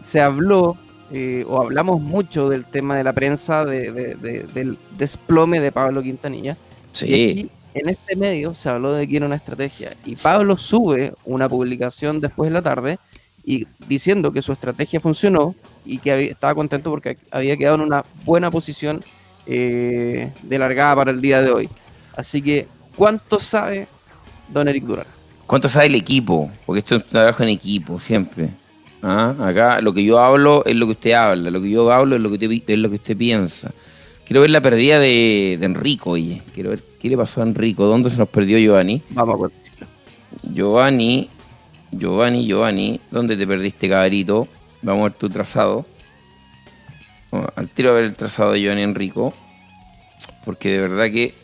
C: se habló, eh, o hablamos mucho del tema de la prensa, de- de- de- del desplome de Pablo Quintanilla. Y
G: sí.
C: aquí, en este medio se habló de que era una estrategia. Y Pablo sube una publicación después de la tarde y diciendo que su estrategia funcionó y que había- estaba contento porque había quedado en una buena posición eh, de largada para el día de hoy. Así que, ¿cuánto sabe don Eric Durán?
G: ¿Cuánto sabe el equipo? Porque esto es un trabajo en equipo, siempre. ¿Ah? Acá lo que yo hablo es lo que usted habla, lo que yo hablo es lo que usted, es lo que usted piensa. Quiero ver la pérdida de, de Enrico, oye. Quiero ver qué le pasó a Enrico. ¿Dónde se nos perdió Giovanni?
C: Vamos a ver.
G: Giovanni, Giovanni, Giovanni, ¿dónde te perdiste, cabrito? Vamos a ver tu trazado. Bueno, al tiro a ver el trazado de Giovanni Enrico. Porque de verdad que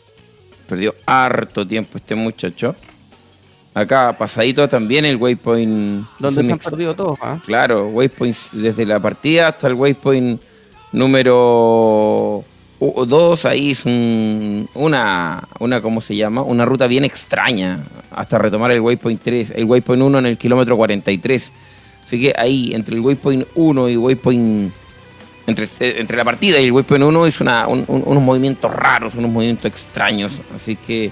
G: perdió harto tiempo este muchacho. Acá, pasadito también el waypoint.
C: ¿Dónde
G: es un
C: se han perdido todos? ah?
G: Claro, waypoints desde la partida hasta el waypoint número 2, ahí es un- una, una, ¿cómo se llama? Una ruta bien extraña hasta retomar el waypoint 3, el waypoint 1 en el kilómetro 43. Así que ahí, entre el waypoint 1 y waypoint, entre, entre la partida y el waypoint 1 es una, un- un- unos movimientos raros, unos movimientos extraños. Así que,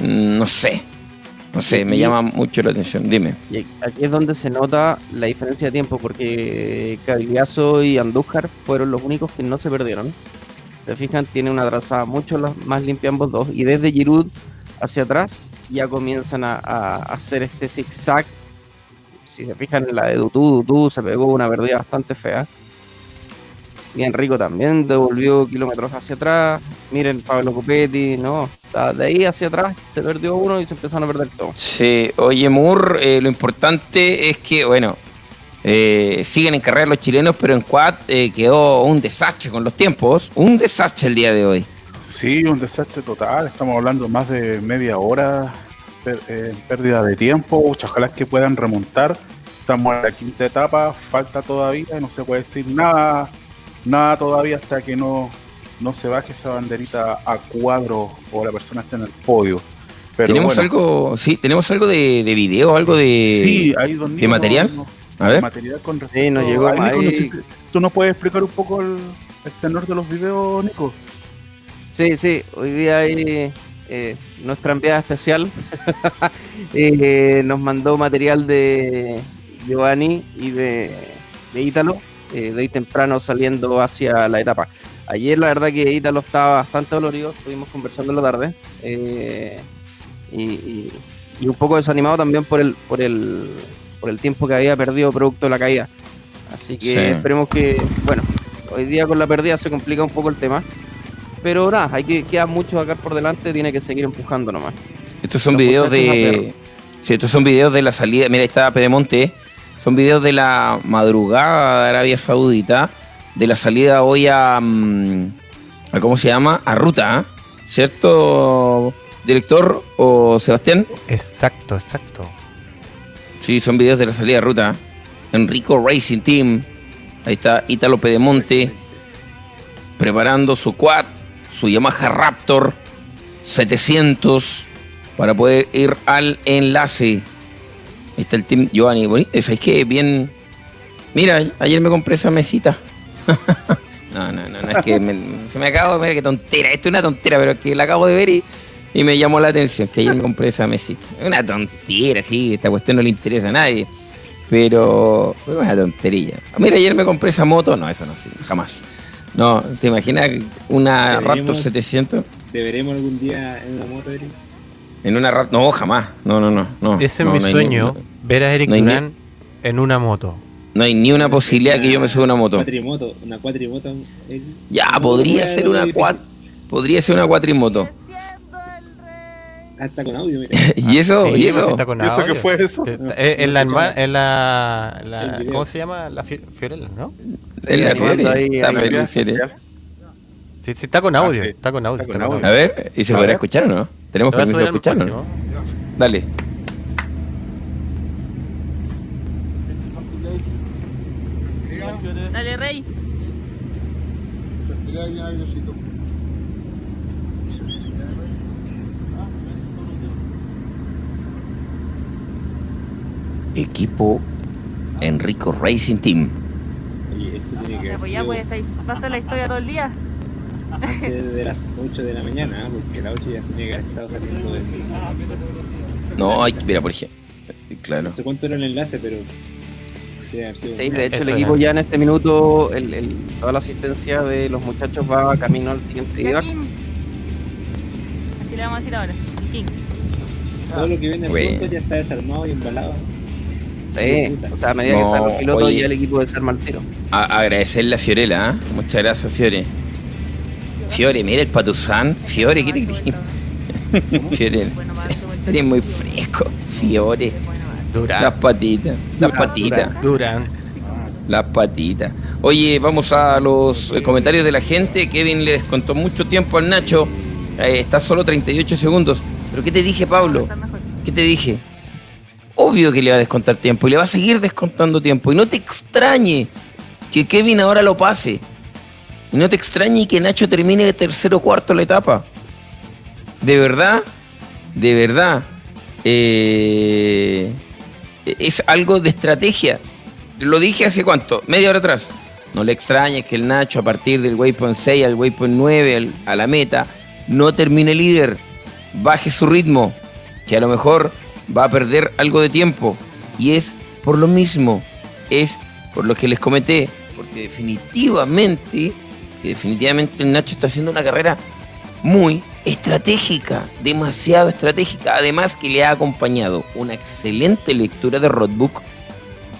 G: mm, no sé, no sé, me llama mucho la atención. Dime.
C: Y aquí es donde se nota la diferencia de tiempo, porque Cavillazo y Andújar fueron los únicos que no se perdieron. Se fijan, tiene una trazada mucho más limpia ambos dos. Y desde Giroud hacia atrás ya comienzan a, hacer este zigzag. Si se fijan en la de Dutu, Dutu se pegó una pérdida bastante fea. Bien rico también, devolvió kilómetros hacia atrás. Miren, Pablo Copetti, no. de ahí hacia atrás se perdió uno y se empezaron a perder todos.
G: Sí, oye, Moore, eh, lo importante es que, bueno, eh, siguen en carrera los chilenos, pero en quad eh, quedó un desastre con los tiempos. Un desastre el día de hoy.
D: Sí, un desastre total. Estamos hablando más de media hora per- eh, pérdida de tiempo. Ojalá que puedan remontar. Estamos en la quinta etapa, falta todavía, no se puede decir nada, nada todavía hasta que no, no se baje esa banderita a cuadro o la persona esté en el podio. Pero
G: tenemos
D: bueno,
G: algo, sí, tenemos algo de, de video, algo de.
D: sí, hay dos
G: ¿de material? A ver.
D: material con respecto
C: Sí, nos llegó
D: a- Nico,
C: ahí.
D: no sé, ¿Tú nos puedes explicar un poco el, el tenor de los videos, Nico?
C: Sí, sí, hoy día hay eh, nuestra enviada especial. eh, nos mandó material de Giovanni y de, de Ítalo, eh, de hoy temprano saliendo hacia la etapa. Ayer la verdad que Ítalo estaba bastante dolorido, estuvimos conversando en la tarde. eh, y, y- y un poco desanimado también por el, por el por el tiempo que había perdido producto de la caída. Así que
G: Sí.
C: esperemos que, bueno, hoy día con la pérdida se complica un poco el tema. Pero nada, hay que queda mucho acá por delante, tiene que seguir empujando nomás.
G: Estos son
C: Los
G: videos de. Sí, estos son videos de la salida. Mira, ahí está Pedemonte. Son videos de la madrugada de Arabia Saudita. De la salida hoy a. mm, a ¿Cómo se llama? A ruta, ¿ah? ¿cierto, director o Sebastián?
B: Exacto, exacto.
G: Sí, son videos de la salida de ruta. Enrico Racing Team. Ahí está Ítalo Pedemonte. Preparando su quad, su Yamaha Raptor 700 para poder ir al enlace. Ahí está el team Giovanni. Bonito. ¿Sabes qué? Bien. Mira, ayer me compré esa mesita. no, no, no, no, es que me- se me acabó de ver qué tontera. Esto es una tontera, pero es que la acabo de ver y, y me llamó la atención. Que ayer me compré esa mesita. Es una tontera, sí, esta cuestión no le interesa a nadie. Pero es una tontería. Mira, ayer me compré esa moto. No, eso no, sí, jamás. No, ¿te imaginas una Raptor 700?
E: ¿Deberemos algún día en una moto, Eric?
G: En una Raptor. No, jamás. No, no, no. no
B: Ese
G: no,
B: es mi
G: no
B: sueño,
G: ni-
B: ver a Eric
G: no hay ni-
B: Durán en una moto.
G: no hay ni una posibilidad que yo me suba a una moto.
E: Cuatrimoto, una cuatrimoto. Eric.
G: Ya, podría ser una cuat. Podría ser una cuatrimoto.
E: Hasta con audio, mira.
G: ¿Y eso?
B: Sí,
G: ¿Y
B: pues,
G: eso?
B: está con
D: ¿Y eso
B: audio.
D: qué fue eso?
E: No,
B: eh, en, la,
E: no
B: en la, la-. ¿Cómo se llama? La fi- Fiorella, ¿no?
G: En la
C: Sí,
G: Fiore.
C: ahí,
G: Está feliz, Fiore.
B: Sí, sí, está con audio.
D: Ah, sí.
B: Está con audio.
D: Está
B: está
D: con
B: con
G: A
B: audio.
G: ver, ¿y se podrá escuchar o no? Tenemos permiso de escucharlo.
B: próximo.
G: Dale.
I: Dale, Rey.
G: Equipo Enrico Racing Team.
E: Oye, esto tiene que
I: pues ya pues va a ser la historia todo el día.
E: antes de las 8 de la mañana, ¿eh? porque a las 8 ya tenía que haber estado saliendo del...
G: No, hay, mira, por ejemplo. Claro.
E: No sé cuánto era el enlace, pero...
C: Sí, de hecho
B: Eso
C: el equipo ya en este minuto, el, el- toda la asistencia de los muchachos va camino al siguiente día.
I: Así le vamos a decir ahora. King.
E: Todo lo que viene al
G: Bueno.
E: ya está desarmado y embalado.
C: Sí, o sea, a medida que salen los pilotos
G: oye.
C: ya el equipo desarma el tiro.
G: A- agradecerle a Fiorella, ¿ah? Muchas gracias, Fiore. Fiore, mira el patuzán. Fiore, ¿qué te crees? Fiore, eres muy fresco. Fiore. Las
B: Durán.
G: patitas, las patitas,
B: Durán.
G: las patitas. Oye, vamos a los eh, comentarios de la gente. Kevin le descontó mucho tiempo al Nacho. Eh, está solo 38 segundos. ¿Pero qué te dije, Pablo? ¿Qué te dije? Obvio que le va a descontar tiempo y le va a seguir descontando tiempo. Y no te extrañe que Kevin ahora lo pase. Y no te extrañe que Nacho termine de tercero o cuarto la etapa. De verdad, de verdad. eh, es algo de estrategia. Lo dije hace cuánto, media hora atrás. No le extrañe que el Nacho a partir del waypoint 6 al waypoint 9 al- a la meta no termine líder. Baje su ritmo, que a lo mejor va a perder algo de tiempo. Y es por lo mismo, es por lo que les comenté, porque definitivamente, que definitivamente Nacho está haciendo una carrera muy estratégica, demasiado estratégica. Además que le ha acompañado una excelente lectura de roadbook,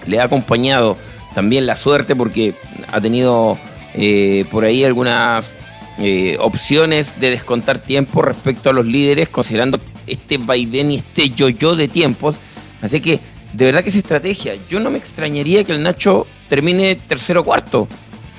G: le ha acompañado también la suerte porque ha tenido eh, por ahí algunas eh, opciones de descontar tiempo respecto a los líderes, considerando este vaivén y este yo-yo de tiempos. Así que, de verdad que es estrategia. Yo no me extrañaría que el Nacho termine tercero o cuarto.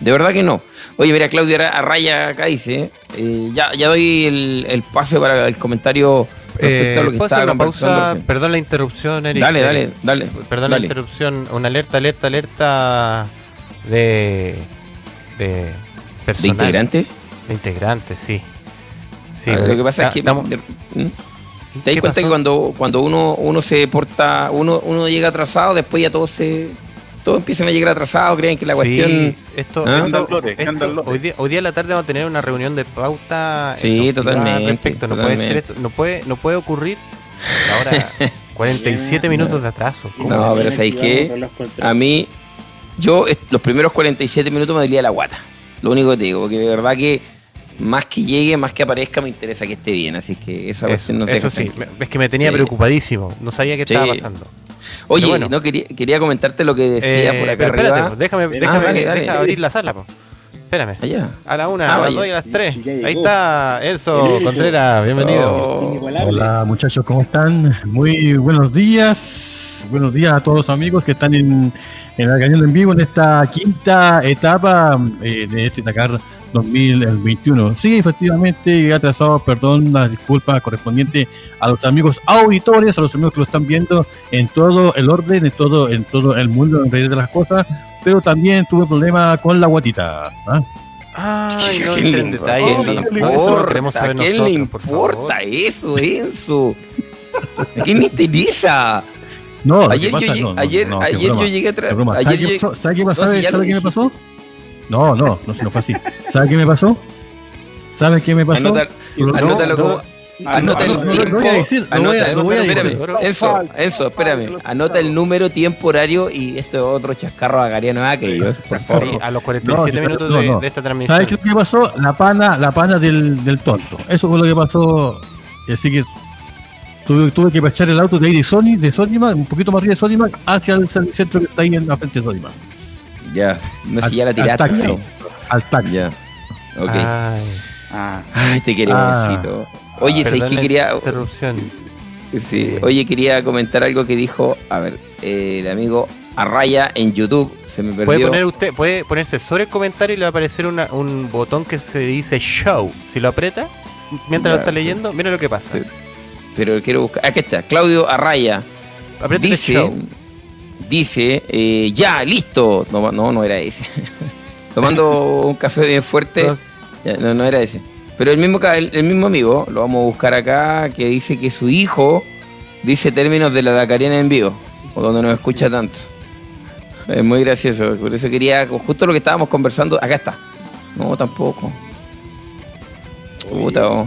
G: De verdad que no. Oye, mira, Claudia Arraya acá dice, eh, ya, ya doy el, el pase para el comentario respecto a lo que
B: ¿puedo hacer
G: estaba
B: una pausa? Perdón la interrupción, Eric.
G: Dale,
B: Eh,
G: dale, dale.
B: Perdón la interrupción. Una alerta, alerta, alerta de. de.
G: ¿De
B: personal. De integrante, sí. Sí,
G: A ver, lo que pasa es que...
B: estamos-
G: ¿Mm? ¿Te das
B: ¿Qué
G: cuenta que cuando, cuando uno, uno se porta, uno, uno llega atrasado, después ya todos se... Todos empiezan a llegar atrasados, creen que la
B: Sí,
G: cuestión...
B: esto,
G: ¿Ah?
B: esto- esto- hoy, día, hoy día en la tarde vamos a tener una reunión de pauta.
G: Sí, totalmente,
B: al respecto. No puede ser
G: totalmente.
B: esto, no puede, no puede ocurrir ahora 47 minutos de atraso. ¿Cómo?
G: No, pero ¿sabéis
E: que
G: qué? A mí, yo los primeros 47 minutos me dolía la guata. Lo único que te digo, porque de verdad que más que llegue, más que aparezca, me interesa que esté bien. Así que esa
B: Eso,
G: cuestión no
B: eso sí, es que me tenía
G: Sí.
B: preocupadísimo. No sabía qué
G: Sí.
B: estaba pasando.
G: Oye,
B: bueno.
G: no quería, quería comentarte lo que decía
B: Eh,
G: por acá
B: pero espérate,
G: arriba.
B: pues, déjame,
E: Ah,
B: déjame,
G: dale, dale.
B: deja abrir la sala. pues. Espérame.
G: Allá.
B: A la una,
G: Ah,
B: a las dos y a las tres. Ahí está Enzo. Contreras, bienvenido.
G: Oh.
J: Hola muchachos, ¿cómo están? Muy buenos días. Buenos días a todos los amigos que están en, en la cañón en vivo en esta quinta etapa eh, de este Dakar 2021. Sí, efectivamente, he atrasado, perdón, las disculpas correspondientes a los amigos auditores, a los amigos que lo están viendo en todo el orden, en todo, en todo el mundo, en realidad de las cosas, pero también tuve problema con la guatita. ¿ah?
B: Ay, no
G: ¿Qué
B: entré
G: le
B: en detalle.
G: importa?
B: no,
G: ¿A quién
B: nosotros,
G: le importa eso, Enzo? ¿A quién le interesa?
J: No,
G: Ayer, yo,
J: pasa-
G: llegué-
J: no, no,
G: ayer,
J: no, qué
G: ayer yo
J: broma.
G: llegué atrás.
J: Es broma.
G: Ayer
J: ¿Sabe qué
G: llegué-
J: pasó?
G: No.
J: No, no, no, fue así. ¿Sabe qué me pasó? ¿Sabe qué me pasó?
G: Anota-
J: No,
G: anótalo
J: no,
G: como- Anota el
J: no, no, no,
G: tiempo.
J: lo voy a decir, lo voy a-
G: anota-
J: lo voy a
G: espérame,
J: decir.
G: Enzo, Enzo, espérame. Anota el número, tiempo, horario y esto es otro chascarro agariano aquellos, por
B: Sí,
G: favor.
B: a los 47
J: No, sí,
B: minutos
J: no,
B: de,
J: no.
B: de esta transmisión.
J: ¿Sabe qué es lo que pasó? La pana, la pana del, del tonto. Eso fue lo que pasó. Así que tuve, tuve que echar el auto de ahí de Sony, de Sonyma, un poquito más arriba de Sonyma, hacia el centro que está ahí en la frente de Sonyma.
G: Ya, no sé
J: Al-
G: si ya la
J: al
G: tiraste.
J: taxi.
G: ¿no?
J: Al taxi.
G: Ya. Ok.
B: Ay,
D: Ah,
G: Ay, te queremos,
J: Ah.
G: Oye, ¿sabes
B: perdón
G: qué
B: la
G: quería?
B: Interrupción.
G: Sí, oye, quería comentar algo que dijo, a ver, eh, el amigo Arraya en YouTube. Se me
B: Puede
G: perdió.
B: poner usted, puede ponerse sobre el comentario y le va a aparecer una- un botón que se dice show. Si lo aprieta, mientras
G: Ya,
B: lo está leyendo, mira lo que pasa.
G: Pero quiero buscar. Aquí está, Claudio Arraya.
B: Aprieta
G: dice,
B: show.
G: Dice, eh, ya, listo. No, no, no era ese. Tomando un café bien fuerte. No, no era ese. Pero el mismo, el, el mismo amigo, lo vamos a buscar acá, que dice que su hijo dice términos de la Dakariana en vivo, o donde nos escucha tanto. Es muy gracioso, por eso quería, justo lo que estábamos conversando, acá está. No, tampoco. Puta, oh.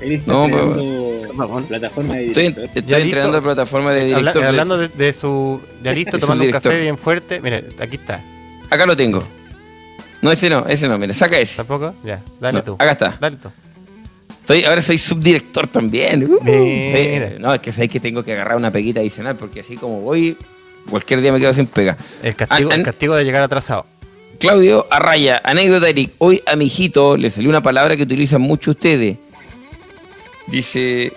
E: Él está Plataforma de
G: Estoy,
E: director.
G: estoy entrenando plataforma de director.
B: hablando de, de su. Ya listo, tomando un café bien fuerte. Mire, aquí está.
G: Acá lo tengo. No, ese no, ese no, mira, saca ese.
B: ¿Tampoco? Ya, dale
G: No,
B: tú.
G: acá está.
B: Dale tú.
G: Estoy, ahora soy subdirector también. Uh,
B: Mira.
G: eh, no, es que sabéis que tengo que agarrar una peguita adicional, porque así como voy, cualquier día me quedo sin pega.
B: El castigo,
G: Ah,
B: el castigo de llegar atrasado.
G: Claudio Arraya, anécdota Eric. Hoy a mi hijito le salió una palabra que utilizan mucho ustedes. Dice.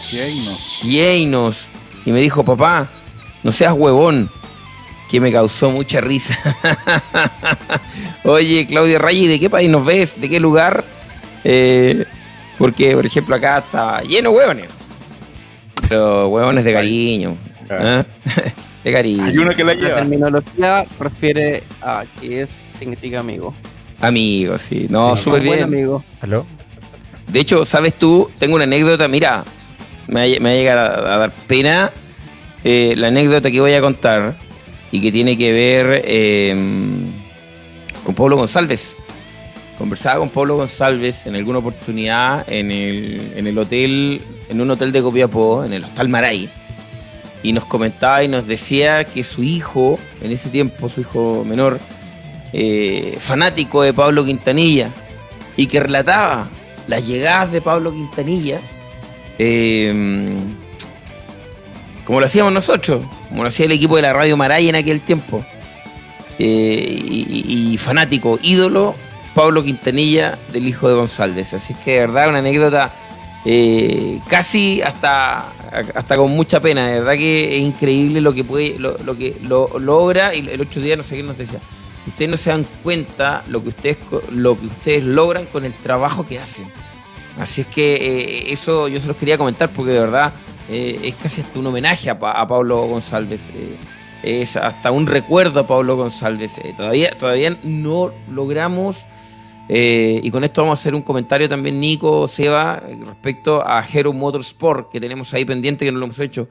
D: Chieinos.
G: Chieinos. Y me dijo, papá, no seas huevón. Que me causó mucha risa. Oye, Claudio ¿y de qué país nos ves? ¿De qué lugar? Eh, porque, por ejemplo, acá está lleno de huevones. Pero huevones de cariño. ¿ah? De cariño.
D: Hay uno que la
C: terminología refiere a que es significa amigo.
G: Amigos, sí. No,
B: Sí.
G: súper
C: Un buen
G: bien.
C: amigo.
B: ¿Aló?
G: De hecho, ¿sabes tú? Tengo una anécdota, mira, me va, me va a dar pena eh, la anécdota que voy a contar y que tiene que ver eh, con Pablo González. Conversaba con Pablo González en alguna oportunidad en el, en el hotel, en un hotel de Copiapó, en el Hostal Maray, y nos comentaba y nos decía que su hijo, en ese tiempo, su hijo menor, eh, fanático de Pablo Quintanilla, y que relataba las llegadas de Pablo Quintanilla, eh, como lo hacíamos nosotros, como lo hacía el equipo de la Radio Maray en aquel tiempo. eh, y, fanático, ídolo, Pablo Quintanilla del hijo de González. Así es que de verdad una anécdota eh, casi hasta, hasta con mucha pena. De verdad que es increíble lo que puede, lo, lo que lo, logra. Y el otro día no sé qué nos decía. Ustedes no se dan cuenta lo que ustedes lo que ustedes logran con el trabajo que hacen. Así es que eh, eso yo se los quería comentar porque de verdad eh, es casi hasta un homenaje a, Pa- Pablo González. eh, es hasta un recuerdo a Pablo González. Todavía, todavía no logramos, y con esto vamos a hacer un comentario también, Nico, Seba, respecto a Hero Motorsport, que tenemos ahí pendiente, que no lo hemos hecho.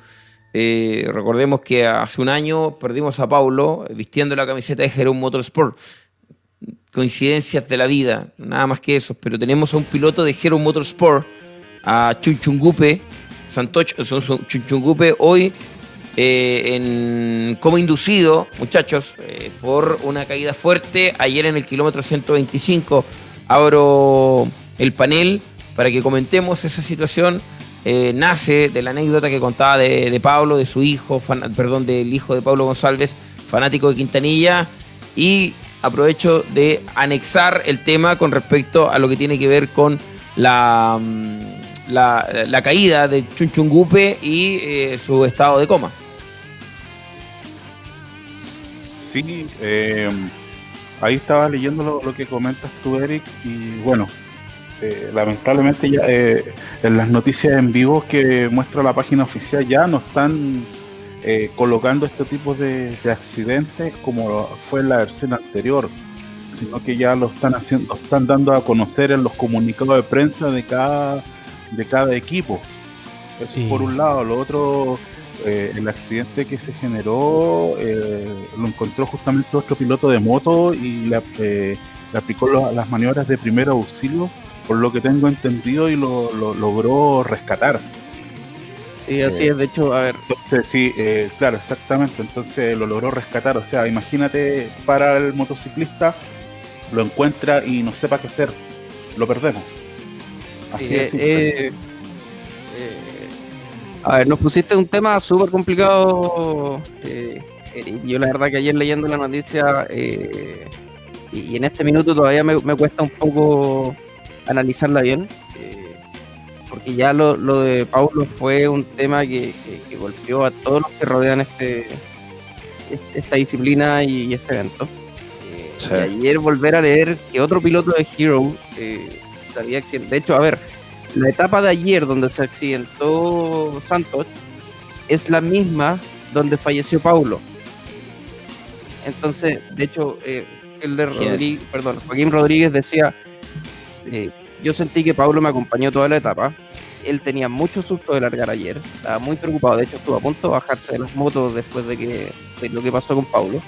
G: Recordemos que hace un año perdimos a Pablo vistiendo la camiseta de Hero Motorsport. Coincidencias de la vida, nada más que eso. Pero tenemos a un piloto de Hero Motorsport, a Chunchungupe, Santoch, son- Chunchungupe, hoy eh, en, como inducido, muchachos, eh, por una caída fuerte ayer en el kilómetro 125. Abro el panel para que comentemos esa situación. Eh, nace de la anécdota que contaba de, Pablo, de su hijo, perdón, del hijo de Pablo González, fanático de Quintanilla. Y aprovecho de anexar el tema con respecto a lo que tiene que ver con la, mm, la, la caída de Chunchungupe y eh, su estado de coma.
D: Sí, eh, ahí estaba leyendo lo, que comentas tú, Eric, y bueno, eh, lamentablemente ya eh, en las noticias en vivo que muestra la página oficial ya no están eh, colocando este tipo de, de accidentes como fue la versión anterior, sino que ya lo están haciendo, lo están dando a conocer en los comunicados de prensa de cada de cada equipo. Eso
B: Sí.
D: por un lado, lo otro eh, el accidente que se generó eh, lo encontró justamente otro piloto de moto y le, eh, le aplicó lo- las maniobras de primer auxilio, por lo que tengo entendido, y lo, lo logró rescatar.
C: Sí, así
D: Eh,
C: es. De hecho, a ver,
D: Entonces, sí, eh, claro, exactamente. Entonces lo logró rescatar. O sea, imagínate para el motociclista, lo encuentra y no sepa qué hacer. Lo perdemos. Así
C: Sí,
D: es.
C: eh, a ver, nos pusiste un tema súper complicado. yo la verdad que ayer leyendo la noticia y, y en este minuto todavía me, me cuesta un poco analizarla bien. Porque ya lo, lo de Paulo fue un tema que, que- que golpeó a todos los que rodean este, este- esta disciplina y, y este evento. Eh,
G: Sí.
C: Y ayer volver a leer que otro piloto de Hero eh, se había accidentado. De hecho, a ver, la etapa de ayer donde se accidentó Santos es la misma donde falleció Paulo. Entonces, de hecho, eh, Helder
G: Genial.
C: Rodríguez, perdón, Joaquín Rodríguez decía, eh, yo sentí que Pablo me acompañó toda la etapa. Él tenía mucho susto de largar ayer, estaba muy preocupado, de hecho estuvo a punto de bajarse de las motos después de, que, de lo que pasó con Paulo.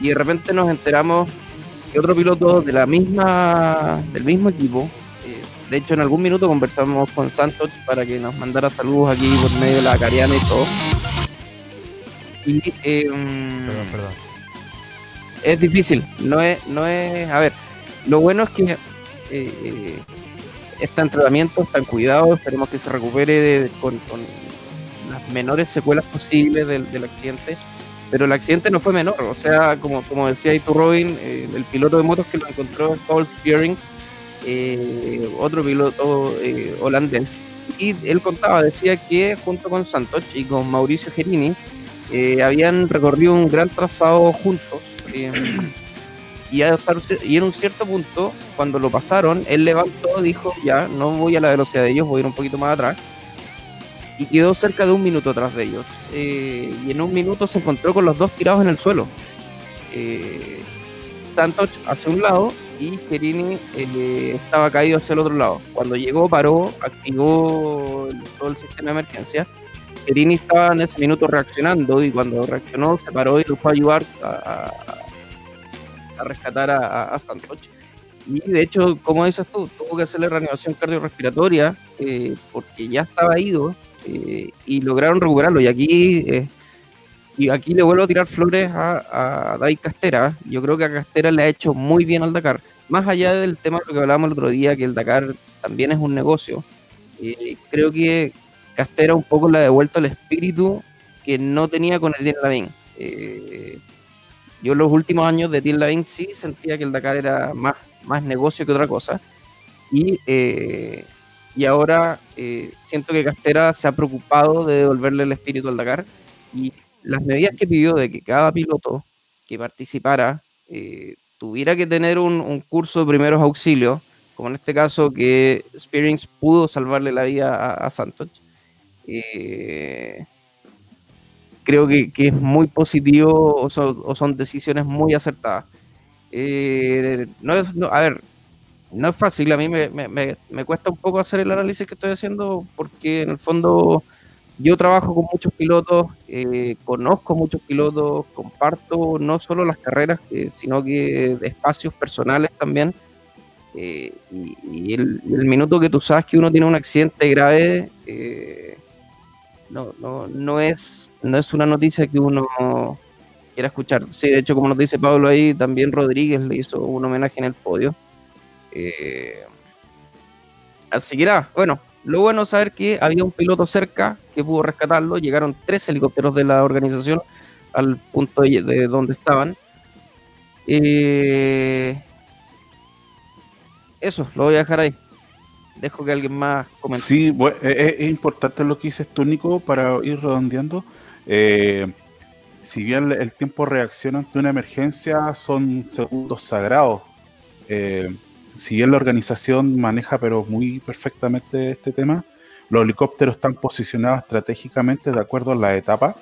C: Y de repente nos enteramos que otro piloto de la misma, del mismo equipo, eh, de hecho en algún minuto conversamos con Santos para que nos mandara saludos aquí por medio de la Cariana y todo. Y em,
B: Perdón, perdón.
C: es difícil, no es, no es, a ver, lo bueno es que eh, está en tratamiento, está en cuidado, esperemos que se recupere de- con, las menores secuelas posibles del, del accidente, pero el accidente no fue menor, o sea, como, como decía ahí tú Robin, eh, el piloto de motos que lo encontró es Paul Spearings, eh, otro piloto eh, holandés, y él contaba, decía que junto con Santos y con Mauricio Gerini, eh, habían recorrido un gran trazado juntos. Y, hasta y en un cierto punto, cuando lo pasaron, él levantó, dijo, ya, no voy a la velocidad de ellos, voy a ir un poquito más atrás. Y quedó cerca de un minuto atrás de ellos. Eh, y en un minuto se encontró con los dos tirados en el suelo. Eh, Santos hacia un lado y Gerini eh, estaba caído hacia el otro lado. Cuando llegó, paró, activó todo el sistema de emergencia. Gerini estaba en ese minuto reaccionando y cuando reaccionó se paró y lo fue a ayudar a, a- a rescatar a, a- Santos. Y de hecho, como dices tú, tuvo que hacerle reanimación cardiorrespiratoria eh, porque ya estaba ido eh, y lograron recuperarlo. Y aquí, eh, y aquí le vuelvo a tirar flores a, a David Castera. Yo creo que a Castera le ha hecho muy bien al Dakar. Más allá del tema de lo que hablábamos el otro día, que el Dakar también es un negocio, eh, creo que Castera un poco le ha devuelto el espíritu que no tenía con el Dien Lavín. Yo en los últimos años de Tim Lavín sí sentía que el Dakar era más, más negocio que otra cosa. Y, eh, y ahora eh, siento que Castera se ha preocupado de devolverle el espíritu al Dakar. Y las medidas que pidió de que cada piloto que participara eh, tuviera que tener un, un curso de primeros auxilios, como en este caso que Spearings pudo salvarle la vida a, a Santos, eh, creo que, que es muy positivo o son, o son decisiones muy acertadas. Eh, no es, no, a ver, no es fácil, a mí me, me- me- me cuesta un poco hacer el análisis que estoy haciendo porque en el fondo yo trabajo con muchos pilotos, eh, conozco muchos pilotos, comparto no solo las carreras, eh, sino que espacios personales también. Eh, y y el, el minuto que tú sabes que uno tiene un accidente grave, eh, no, no, no, es, no es una noticia que uno quiera escuchar. Sí, de hecho, como nos dice Pablo ahí, también Rodríguez le hizo un homenaje en el podio. Eh, así que nada, bueno, lo bueno es saber que había un piloto cerca que pudo rescatarlo. Llegaron tres helicópteros de la organización al punto de, de donde estaban. Eh, eso, lo voy a dejar ahí. Dejo que alguien más comente.
D: Sí, bue- eh, eh, es, importante lo que dices tú, Nico, para ir redondeando. Eh, si bien el tiempo de reacción ante una emergencia son segundos sagrados, si bien la organización maneja pero muy perfectamente este tema, los helicópteros están posicionados estratégicamente de acuerdo a la etapa,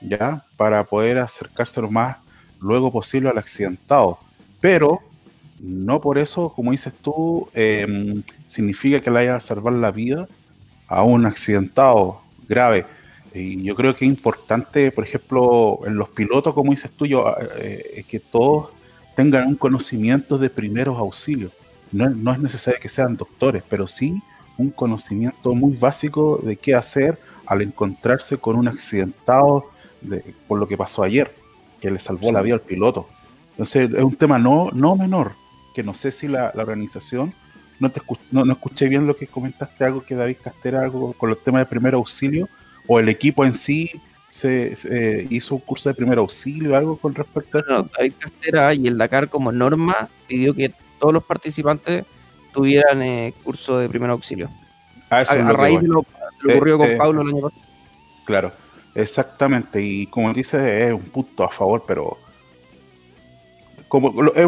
D: ya, para poder acercarse lo más luego posible al accidentado. Pero no por eso, como dices tú, eh, significa que le vaya a salvar la vida a un accidentado grave. Y yo creo que es importante, por ejemplo, en los pilotos, como dices tú, yo, eh, que todos tengan un conocimiento de primeros auxilios. No, no es necesario que sean doctores, pero sí un conocimiento muy básico de qué hacer al encontrarse con un accidentado de, por lo que pasó ayer, que le salvó
G: Sí.
D: la vida al piloto. Entonces es un tema no, no menor, que no sé si la, la organización, no, te no, no escuché bien lo que comentaste, algo que David Castera, algo con el tema de primer auxilio, o el equipo en sí se, se, eh, hizo un curso de primer auxilio, algo con respecto a esto.
C: No, David Castera y el Dakar como norma pidió que todos los participantes tuvieran eh, curso de primer auxilio.
D: A
C: A, raíz de lo que
D: Eh,
C: ocurrió con
D: eh,
C: Pablo el año pasado.
D: Claro, exactamente. Y como dice, es un punto a favor, pero como es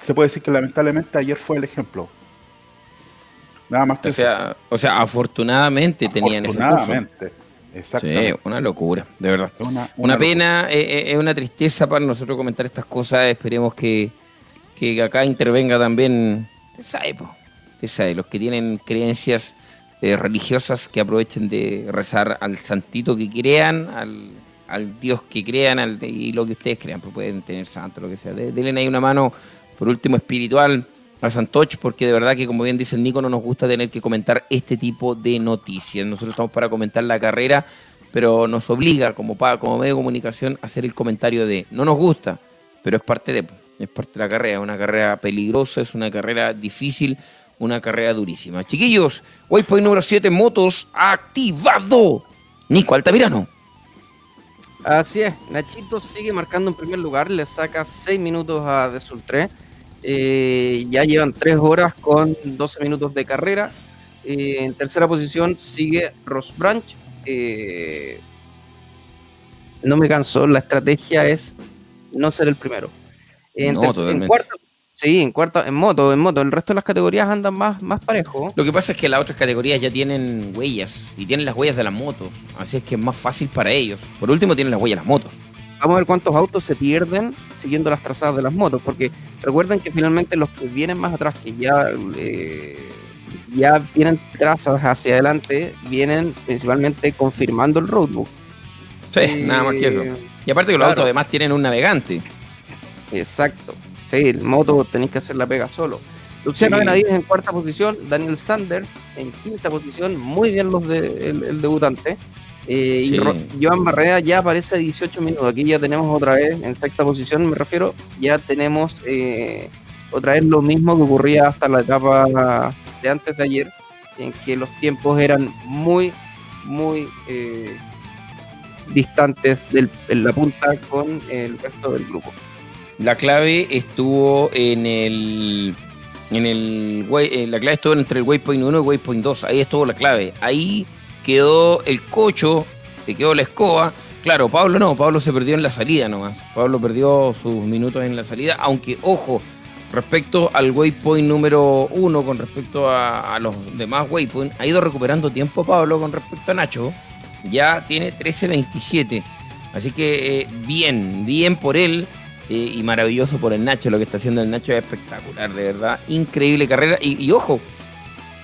D: se puede decir que lamentablemente ayer fue el ejemplo. Nada más que
G: O sea, o sea, afortunadamente tenían ese curso.
D: afortunadamente.
G: Sí,
D: Exactamente.
G: una locura, de verdad.
D: Una,
G: Una pena, eh, eh, es una tristeza para nosotros comentar estas cosas. Esperemos que, que acá intervenga también, te sabe, po, te sabe, los que tienen creencias eh, religiosas que aprovechen de rezar al santito que crean, al, al Dios que crean al, y lo que ustedes crean, pues pueden tener santo, lo que sea. De- Denle ahí una mano, por último, espiritual a Santoch, porque de verdad que, como bien dice el Nico, no nos gusta tener que comentar este tipo de noticias. Nosotros estamos para comentar la carrera, pero nos obliga como, como medio de comunicación a hacer el comentario de no nos gusta, pero es parte de, es parte de la carrera, es una carrera peligrosa, es una carrera difícil, una carrera durísima. Chiquillos, waypoint número 7, motos activado. Nico Altamirano.
C: Así es, Nachito sigue marcando en primer lugar, le saca 6 minutos a De Sultré. Eh, ya llevan 3 horas con 12 minutos de carrera. Eh, en tercera posición sigue Ross Branch. Eh, no me canso, la estrategia es no ser el primero. En,
G: No,
C: en cuarta, sí, en cuarta, en moto, en moto. El resto de las categorías andan más, más parejo.
G: Lo que pasa es que las otras categorías ya tienen huellas y tienen las huellas de las motos, así es que es más fácil para ellos. Por último tienen las huellas de las motos.
C: Vamos a ver cuántos autos se pierden siguiendo las trazadas de las motos, porque recuerden que finalmente los que vienen más atrás, que ya, eh, ya tienen trazas hacia adelante, vienen principalmente confirmando el roadbook.
G: Sí,
C: Eh,
G: nada más que eso. Y aparte que los
C: claro.
G: autos además tienen un navegante.
C: Exacto. Sí, el moto tenéis que hacer la pega solo. Luciano
G: Sí.
C: Benavides en cuarta posición, Daniel Sanders en quinta posición, muy bien los de el, el debutante. Eh,
G: Sí.
C: Y Joan Barrea ya aparece a 18 minutos. Aquí ya tenemos otra vez, en sexta posición me refiero, ya tenemos eh, otra vez lo mismo que ocurría hasta la etapa de antes de ayer, en que los tiempos eran muy, muy, eh, distantes del, en la punta con el resto del grupo.
G: La clave estuvo en el. En el la clave estuvo entre el waypoint 1 y el waypoint 2. Ahí estuvo la clave. Ahí quedó el cocho, que quedó la escoba. Claro, Pablo no, Pablo se perdió en la salida nomás. Pablo perdió sus minutos en la salida, aunque ojo, respecto al waypoint número 1, con respecto a, los demás waypoints, ha ido recuperando tiempo Pablo con respecto a Nacho. Ya tiene 13.27. Así que eh, bien, bien por él. eh, y maravilloso por el Nacho. Lo que está haciendo el Nacho es espectacular, de verdad. Increíble carrera. Y ojo,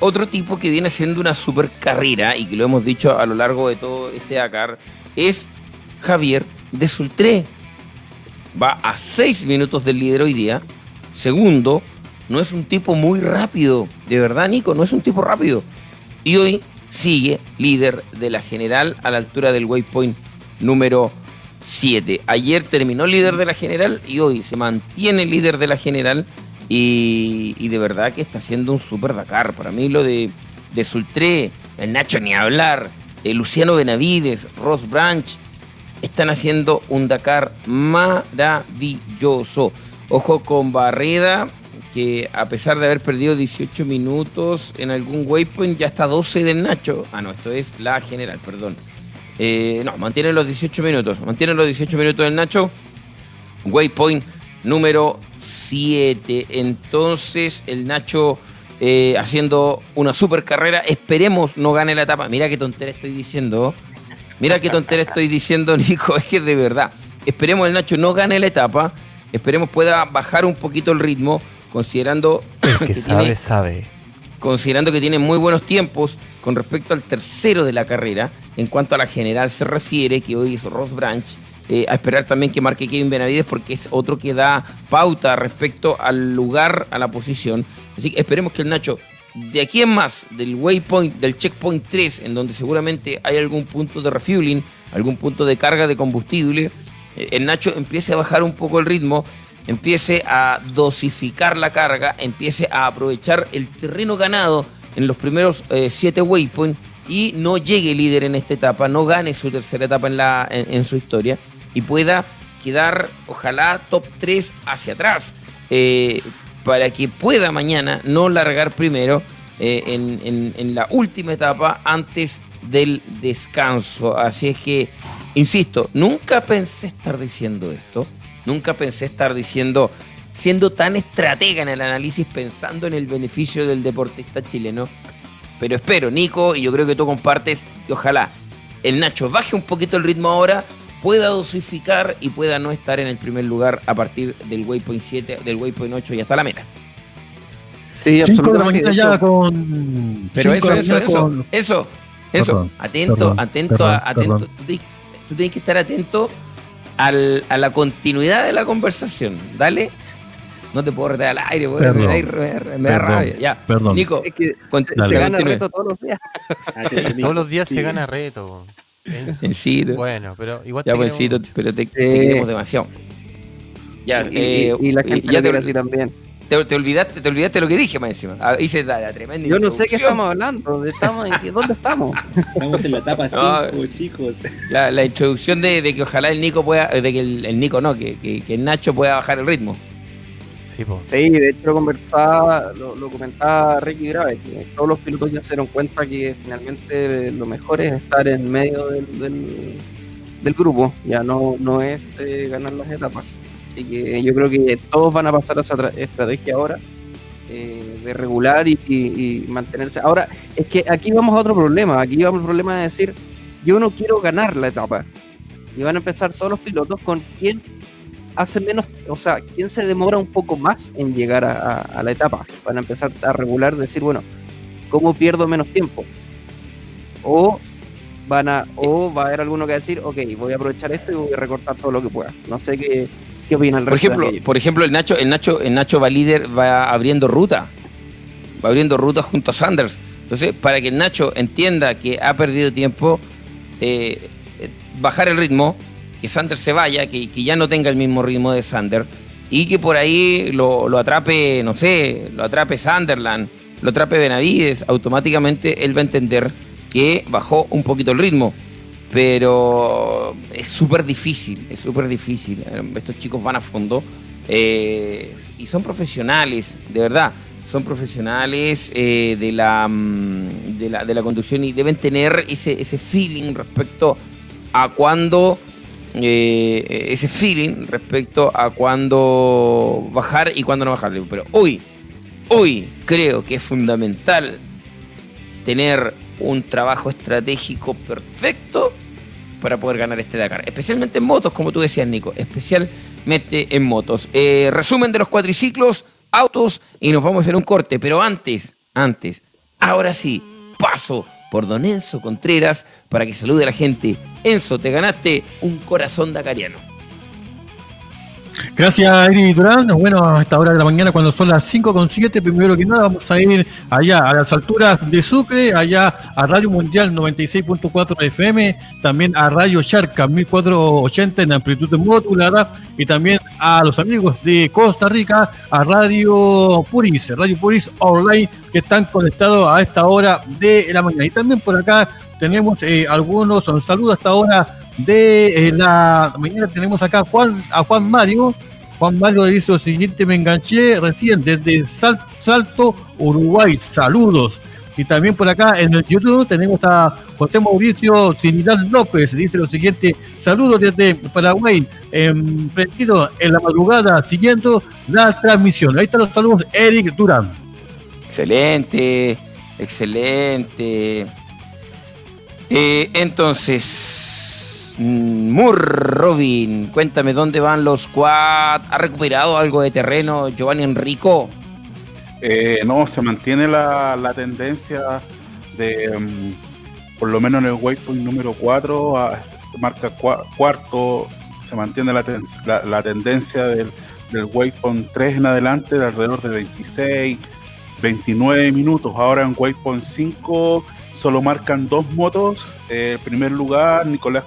G: otro tipo que viene haciendo una super carrera y que lo hemos dicho a lo largo de todo este Dakar es Javier de Sultré. Va a 6 minutos del líder hoy día. Segundo, no es un tipo muy rápido. De verdad, Nico, no es un tipo rápido. Y hoy sigue líder de la general a la altura del waypoint número 7. Ayer terminó líder de la general y hoy se mantiene líder de la general. Y, de verdad que está haciendo un super Dakar. Para mí lo de, de Sultré, el Nacho ni hablar, el Luciano Benavides, Ross Branch, están haciendo un Dakar maravilloso. Ojo con Barreda, que a pesar de haber perdido 18 minutos en algún waypoint, ya está 12 del Nacho. Ah, no, esto es la general, perdón. Eh, no, mantiene los 18 minutos. Mantiene los 18 minutos del Nacho. Waypoint número 7. Entonces, el Nacho eh, haciendo una super carrera. Esperemos no gane la etapa. Mira qué tontera estoy diciendo. Mira qué tontera estoy diciendo, Nico. Es que de verdad. Esperemos el Nacho no gane la etapa. Esperemos pueda bajar un poquito el ritmo. Considerando
B: El que
G: que
B: sabe,
G: tiene
B: sabe.
G: considerando que tiene muy buenos tiempos con respecto al tercero de la carrera, en cuanto a la general se refiere, que hoy es Ross Branch, eh, a esperar también que marque Kevin Benavides porque es otro que da pauta respecto al lugar, a la posición. Así que esperemos que el Nacho, de aquí en más, del waypoint, del checkpoint 3, en donde seguramente hay algún punto de refueling, algún punto de carga de combustible, eh, el Nacho empiece a bajar un poco el ritmo, empiece a dosificar la carga, empiece a aprovechar el terreno ganado en los primeros 7 waypoints y no llegue líder en esta etapa, no gane su tercera etapa en, la, en su historia y pueda quedar, ojalá, top 3 hacia atrás, eh, para que pueda mañana no largar primero eh, en, la última etapa antes del descanso. Así es que, insisto, nunca pensé estar diciendo esto, nunca pensé estar diciendo, siendo tan estratega en el análisis, pensando en el beneficio del deportista chileno. Pero espero, Nico, y yo creo que tú compartes, que ojalá el Nacho baje un poquito el ritmo ahora, pueda dosificar y pueda no estar en el primer lugar a partir del waypoint 7, del waypoint 8 y hasta la meta.
C: Sí,
J: 5 de la
C: absolutamente. De
J: ya con.
G: Pero eso, eso, eso,
J: con-
G: eso, eso,
J: Perdón,
G: atento,
J: perdón,
G: atento,
J: perdón,
G: a- atento.
J: perdón.
G: Tú, tienes, tú tienes que estar atento al- a la continuidad de la conversación. Dale. No te puedo retar al aire, porque me, da, me- me da rabia. Ya,
J: perdón.
G: Nico,
C: es que se gana reto todos los días.
E: Atento,
B: Todos los días
E: Sí.
B: se gana reto.
G: Encito.
B: Bueno, pero igual
G: Ya,
B: queremos-
G: pero te, te
C: Eh,
G: queremos demasiado. Ya,
C: y,
G: eh,
C: y- y la
G: eh,
C: gente
G: ya te,
C: así también.
G: te- te olvidaste, te olvidaste lo que dije más encima. Ah, hice la, la tremenda
C: Yo no sé qué estamos hablando. Estamos en qué- ¿Dónde estamos?
E: Estamos en la etapa
G: No.
E: 5, chicos.
G: La, la introducción de, de que ojalá el Nico pueda, de que el, el Nico no, que, que, que el Nacho pueda bajar el ritmo.
B: Sí,
C: de hecho lo conversaba, lo, comentaba Ricky Grave, que todos los pilotos ya se dieron cuenta que finalmente lo mejor es estar en medio del, del, grupo, ya no, no es eh, ganar las etapas. Así que yo creo que todos van a pasar a esa tra- estrategia ahora eh, de regular y, y- y mantenerse. Ahora, es que aquí vamos a otro problema, aquí vamos al problema de decir, yo no quiero ganar la etapa. Y van a empezar todos los pilotos con quién hace menos, o sea, quién se demora un poco más en llegar a, a- a la etapa. Van a empezar a regular, decir, bueno, ¿cómo pierdo menos tiempo? O van a, o va a haber alguno que va a decir, ok, voy a aprovechar esto y voy a recortar todo lo que pueda. No sé qué, qué opina el
G: Por
C: resto de
G: ejemplo,
C: aquello.
G: por ejemplo, el Nacho, el Nacho, el Nacho va líder, va abriendo ruta. Va abriendo ruta junto a Sanders. Entonces, para que el Nacho entienda que ha perdido tiempo, eh, eh, bajar el ritmo, que Sanders se vaya, que, que ya no tenga el mismo ritmo de Sanders, y que por ahí lo, lo atrape, no sé, lo atrape Sunderland, lo atrape Benavides, automáticamente él va a entender que bajó un poquito el ritmo. pero es súper difícil, es súper difícil. Estos chicos van a fondo eh, y son profesionales, de verdad, son profesionales eh, de, la, mm, de, la, de la conducción y deben tener ese, ese feeling respecto a cuando eh, ese feeling respecto a cuándo bajar y cuándo no bajar. Pero hoy, hoy creo que es fundamental tener un trabajo estratégico perfecto para poder ganar este Dakar. Especialmente en motos, como tú decías, Nico. Especialmente en motos. Eh, resumen de los cuadriciclos, autos y nos vamos a hacer un corte. Pero antes, antes, ahora sí, paso por Don Enzo Contreras para que salude a la gente. Enzo, te ganaste un corazón dacariano.
J: Gracias, Eri Durán. Bueno, a esta hora de la mañana, cuando son las 5.7, primero que nada, vamos a ir allá a las alturas de Sucre, allá a Radio Mundial 96.4 FM, también a Radio Charca 1480 en amplitud modulada, y también a los amigos de Costa Rica, a Radio Puris, Radio Puris Online, que están conectados a esta hora de la mañana. Y también por acá tenemos eh, algunos saludos hasta ahora de eh, la mañana tenemos acá a Juan, a Juan Mario. Juan Mario dice lo siguiente, me enganché recién desde Sal- Salto, Uruguay. Saludos. Y también por acá en el YouTube tenemos a José Mauricio Trinidad López. Dice lo siguiente, saludos desde Paraguay, em, prendido en la madrugada, siguiendo la transmisión. Ahí están los saludos, Eric Durán.
G: Excelente, excelente. Eh, entonces, mm, Mur Robin, cuéntame dónde van los quad. ¿Ha recuperado algo de terreno Giovanni Enrico?
D: Eh, no, se mantiene la, la tendencia de, mm, por lo menos en el waypoint número 4, a- marca cua- cuarto, se mantiene la- la tendencia del, del waypoint 3 en adelante de alrededor de 26, 29 minutos. Ahora en waypoint 5 solo marcan dos motos. Eh, primer lugar, Nicolás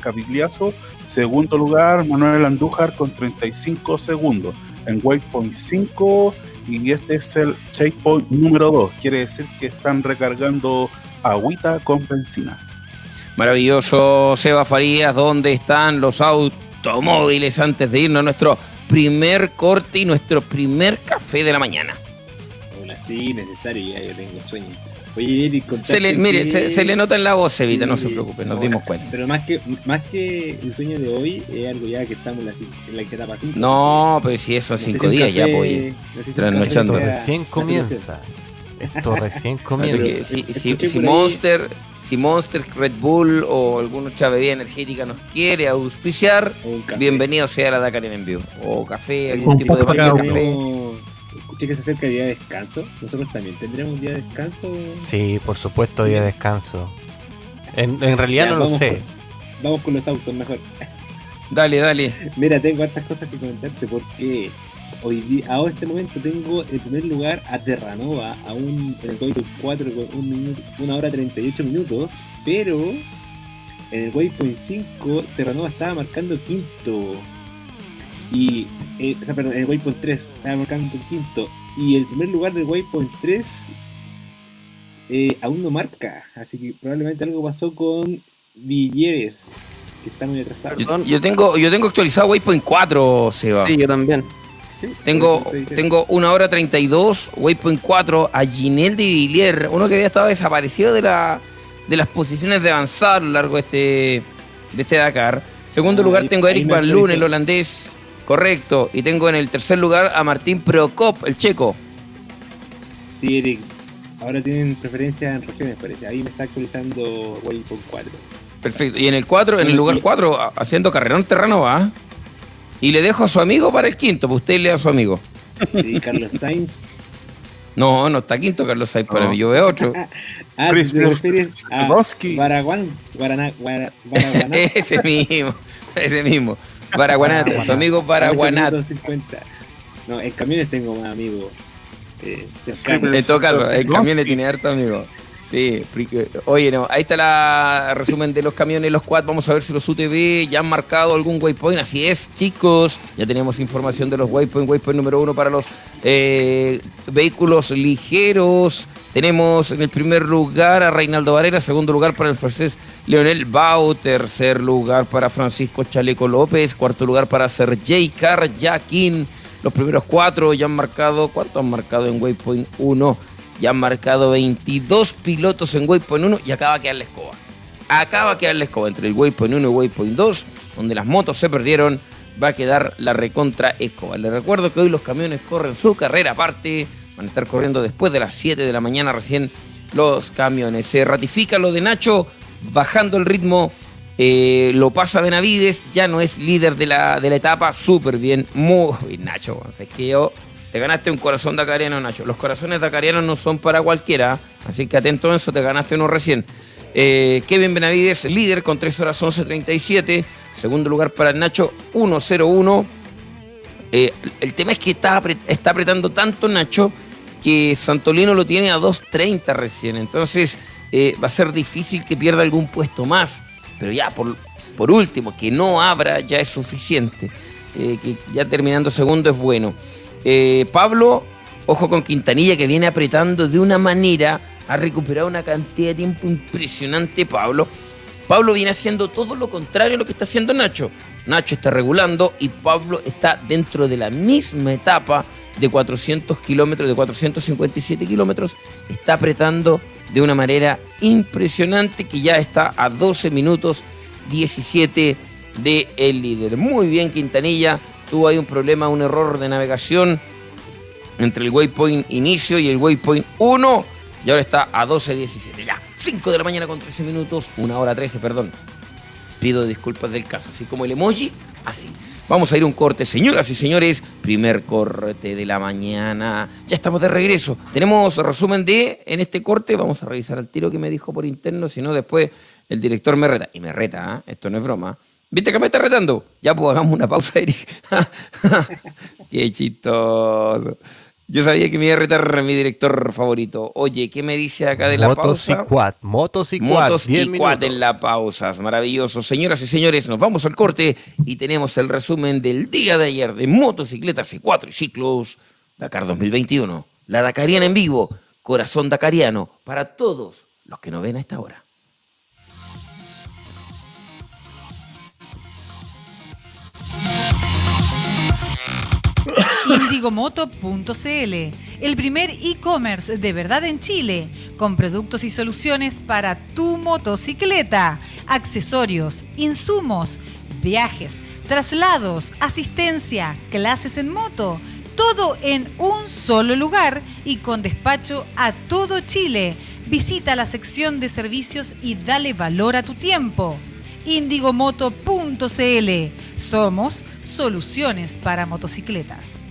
D: Cavigliazo. Segundo lugar, Manuel Andújar con 35 segundos. En waypoint 5 y este es el checkpoint número 2. Quiere decir que están recargando agüita con benzina.
G: Maravilloso, Seba Farías, ¿dónde están los automóviles antes de irnos a nuestro primer corte y nuestro primer café de la mañana?
F: Aún así, necesario, ya yo tengo sueño. Oye, Eric, contaste
G: Se le, mire,
F: que-
G: se, se le nota en la voz, Evita, no
F: Sí,
G: se preocupe, nos
F: no,
G: dimos cuenta.
F: Pero más que, más que el sueño de hoy, es algo ya que estamos en la, ci- en la etapa 5.
G: No, pero si eso son cinco días ya, pues. trasnochando.
B: Esto
G: Ya.
B: recién comienza. Esto recién
G: Así
B: comienza.
G: que si, si- si Monster, si Monster, Red Bull o alguna otra bebida energética nos quiere auspiciar, bienvenido sea la Dakar en vivo. O café, algún tipo de cualquier
J: cada
G: café.
F: Escuché que se acerca el día de descanso. Nosotros también tendremos un día de descanso.
B: Sí, por supuesto, día de descanso. En, en realidad
F: Ya,
B: no lo sé.
F: con- vamos con los autos mejor.
G: Dale, dale.
F: Mira, tengo hartas cosas que comentarte porque hoy día, ahora en este momento tengo el primer lugar a Terranova, a un en el Waypoint 4 con un minuto, una hora 38 minutos, pero en el Waypoint 5 Terranova estaba marcando quinto. Y, eh, o sea, perdón, en el Waypoint 3 estaba marcando quinto. Y el primer lugar del Waypoint 3 eh, aún no marca. Así que probablemente algo pasó con Villeres, que está muy atrasado.
G: Yo, yo tengo, yo tengo actualizado Waypoint 4, Seba.
C: Sí, yo también.
F: Sí,
G: Tengo, tengo una hora 32, Waypoint 4, a Ginel de Villiers, uno que había estado desaparecido de, la, de las posiciones de avanzar a lo largo de este, de este Dakar. Segundo
F: Ah,
G: lugar
F: ahí-
G: tengo a Eric Van Loon, el holandés, correcto. Y tengo en el tercer lugar a Martín Prokop, el checo.
F: Sí, Eric. Ahora tienen preferencia en regiones, parece. Ahí me está actualizando Waypoint 4.
G: Perfecto. Y en el 4, en el lugar 4, haciendo carrerón terreno va. Y le dejo a su amigo para el quinto, pues usted le da a su amigo.
F: Sí, Carlos Sainz.
G: No, no está quinto Carlos Sainz para mí, yo veo otro.
F: Ah,
D: Chris
F: te refieres a. Baraguán. Guaraná, Guara- Baraguaná.
G: ese mismo, ese mismo. Baraguanata, su amigo Baraguanata.
F: 250. No, en camiones tengo más amigos. Eh.
G: En todo caso, el camión le tiene harto amigo. Sí, oye, no, ahí está la resumen de los camiones, los quad. Vamos a ver si los UTV ya han marcado algún waypoint. Así es, chicos. Ya tenemos información de los waypoint. Waypoint número uno para los eh, vehículos ligeros. Tenemos en el primer lugar a Reinaldo Varela, segundo lugar para el francés Leonel Bau, tercer lugar para Francisco Chaleco López, cuarto lugar para Sergei Karjakin. Los primeros cuatro ya han marcado, ¿cuánto han marcado en Waypoint 1? Ya han marcado 22 pilotos en Waypoint 1 y acaba de quedar la escoba. Acaba de quedar la escoba entre el Waypoint 1 y Waypoint 2, donde las motos se perdieron, va a quedar la recontra escoba. Les recuerdo que hoy los camiones corren su carrera aparte, van a estar corriendo después de las 7 de la mañana recién los camiones. Se ratifica lo de Nacho, bajando el ritmo, eh, lo pasa Benavides, ya no es líder de la, de la etapa, súper bien, muy bien, Nacho. Yo, te ganaste un corazón dacariano, Nacho. Los corazones dacarianos no son para cualquiera, así que atento a eso, te ganaste uno recién. Eh, Kevin Benavides, líder con 3 horas 11.37. Segundo lugar para Nacho, 1.01. Eh, el tema es que está, está apretando tanto Nacho que Santolino lo tiene a 2.30 recién. Entonces eh, va a ser difícil que pierda algún puesto más. Pero ya, por, por último, que no abra ya es suficiente. Eh, que ya terminando segundo es bueno. Eh, Pablo, ojo con Quintanilla que viene apretando de una manera. Ha recuperado una cantidad de tiempo impresionante, Pablo. Pablo viene haciendo todo lo contrario a lo que está haciendo Nacho. Nacho está regulando y Pablo está dentro de la misma etapa de 400 kilómetros, de 457 kilómetros. Está apretando de una manera impresionante que ya está a 12 minutos 17 de líder. Muy bien, Quintanilla. Tuvo ahí un problema, un error de navegación entre el waypoint inicio y el waypoint 1. Y ahora está a 12.17. Ya, 5 de la mañana con 13 minutos, 1 hora 13, perdón. Pido disculpas del caso, así como el emoji, así. Vamos a ir a un corte, señoras y señores. Primer corte de la mañana. Ya estamos de regreso. Tenemos resumen de en este corte. Vamos a revisar el tiro que me dijo por interno, si no, después el director me reta. Y me reta, ¿ah? esto no es broma. ¿Viste que me está retando? Ya, pues hagamos una pausa, Eric. Qué chistoso. Yo sabía que me iba a retar mi director favorito. Oye, ¿qué me dice acá de la
B: Motos y
G: pausa?
B: quad, motos y quad,
G: Motos
B: 10
G: y quad
B: minutos.
G: en la pausa. Maravilloso. Señoras y señores, nos vamos al corte y tenemos el resumen del día de ayer de motocicletas C4 y ciclos Dakar 2021. La Dakariana en vivo, corazón dakariano, para todos los que nos ven a esta hora.
A: Indigomoto.cl, el primer e-commerce de verdad en Chile, con productos y soluciones para tu motocicleta, accesorios, insumos, viajes, traslados, asistencia, clases en moto, todo en un solo lugar y con despacho a todo Chile. Visita la sección de servicios y dale valor a tu tiempo. Indigomoto.cl. Somos soluciones para motocicletas.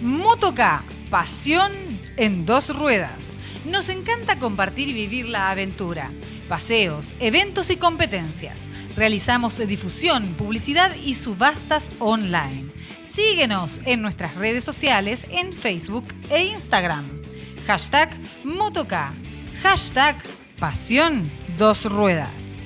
A: Motoca, pasión en dos ruedas. Nos encanta compartir y vivir la aventura. Paseos, eventos y competencias. Realizamos difusión, publicidad y subastas online. Síguenos en nuestras redes sociales en Facebook e Instagram. Hashtag Motoca. Hashtag Pasión Dos Ruedas.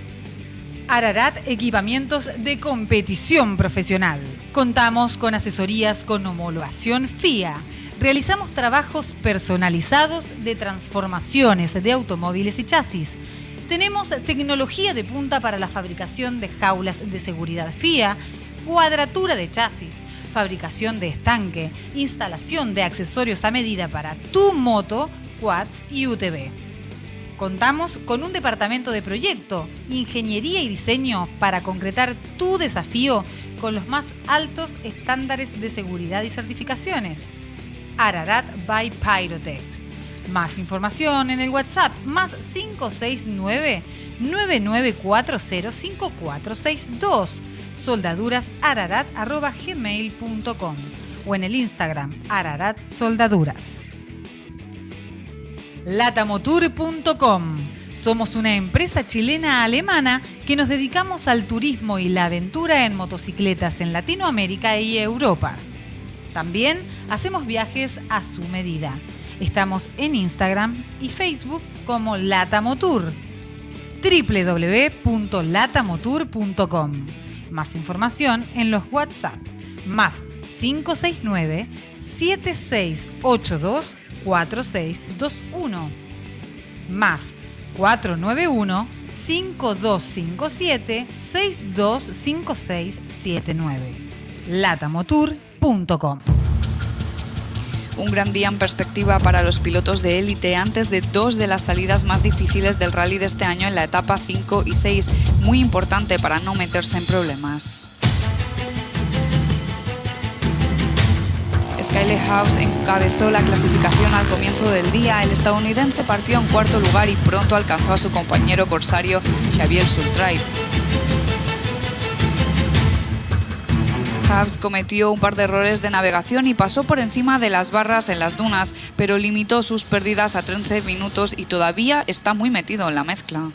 A: Ararat Equipamientos de Competición Profesional. Contamos con asesorías con homologación FIA. Realizamos trabajos personalizados de transformaciones de automóviles y chasis. Tenemos tecnología de punta para la fabricación de jaulas de seguridad FIA, cuadratura de chasis, fabricación de estanque, instalación de accesorios a medida para tu moto, quads y UTV. Contamos con un departamento de proyecto, ingeniería y diseño para concretar tu desafío con los más altos estándares de seguridad y certificaciones. Ararat by Pyrotech. Más información en el WhatsApp más 569 99405462 soldadurasararat.gmail.com o en el Instagram Ararat Soldaduras. Somos una empresa chilena-alemana que nos dedicamos al turismo y la aventura en motocicletas en Latinoamérica y Europa. También hacemos viajes a su medida. Estamos en Instagram y Facebook como Latamotour www.latamotour.com Más información en los WhatsApp más 569 7682 4621 más 491 5257 625679 latamotour.com
K: Un gran día en perspectiva para los pilotos de élite antes de dos de las salidas más difíciles del rally de este año en la etapa 5 y 6, muy importante para no meterse en problemas. Skyler House encabezó la clasificación al comienzo del día. El estadounidense partió en cuarto lugar y pronto alcanzó a su compañero corsario Xavier Sultrait. House cometió un par de errores de navegación y pasó por encima de las barras en las dunas, pero limitó sus pérdidas a 13 minutos y todavía está muy metido en la mezcla.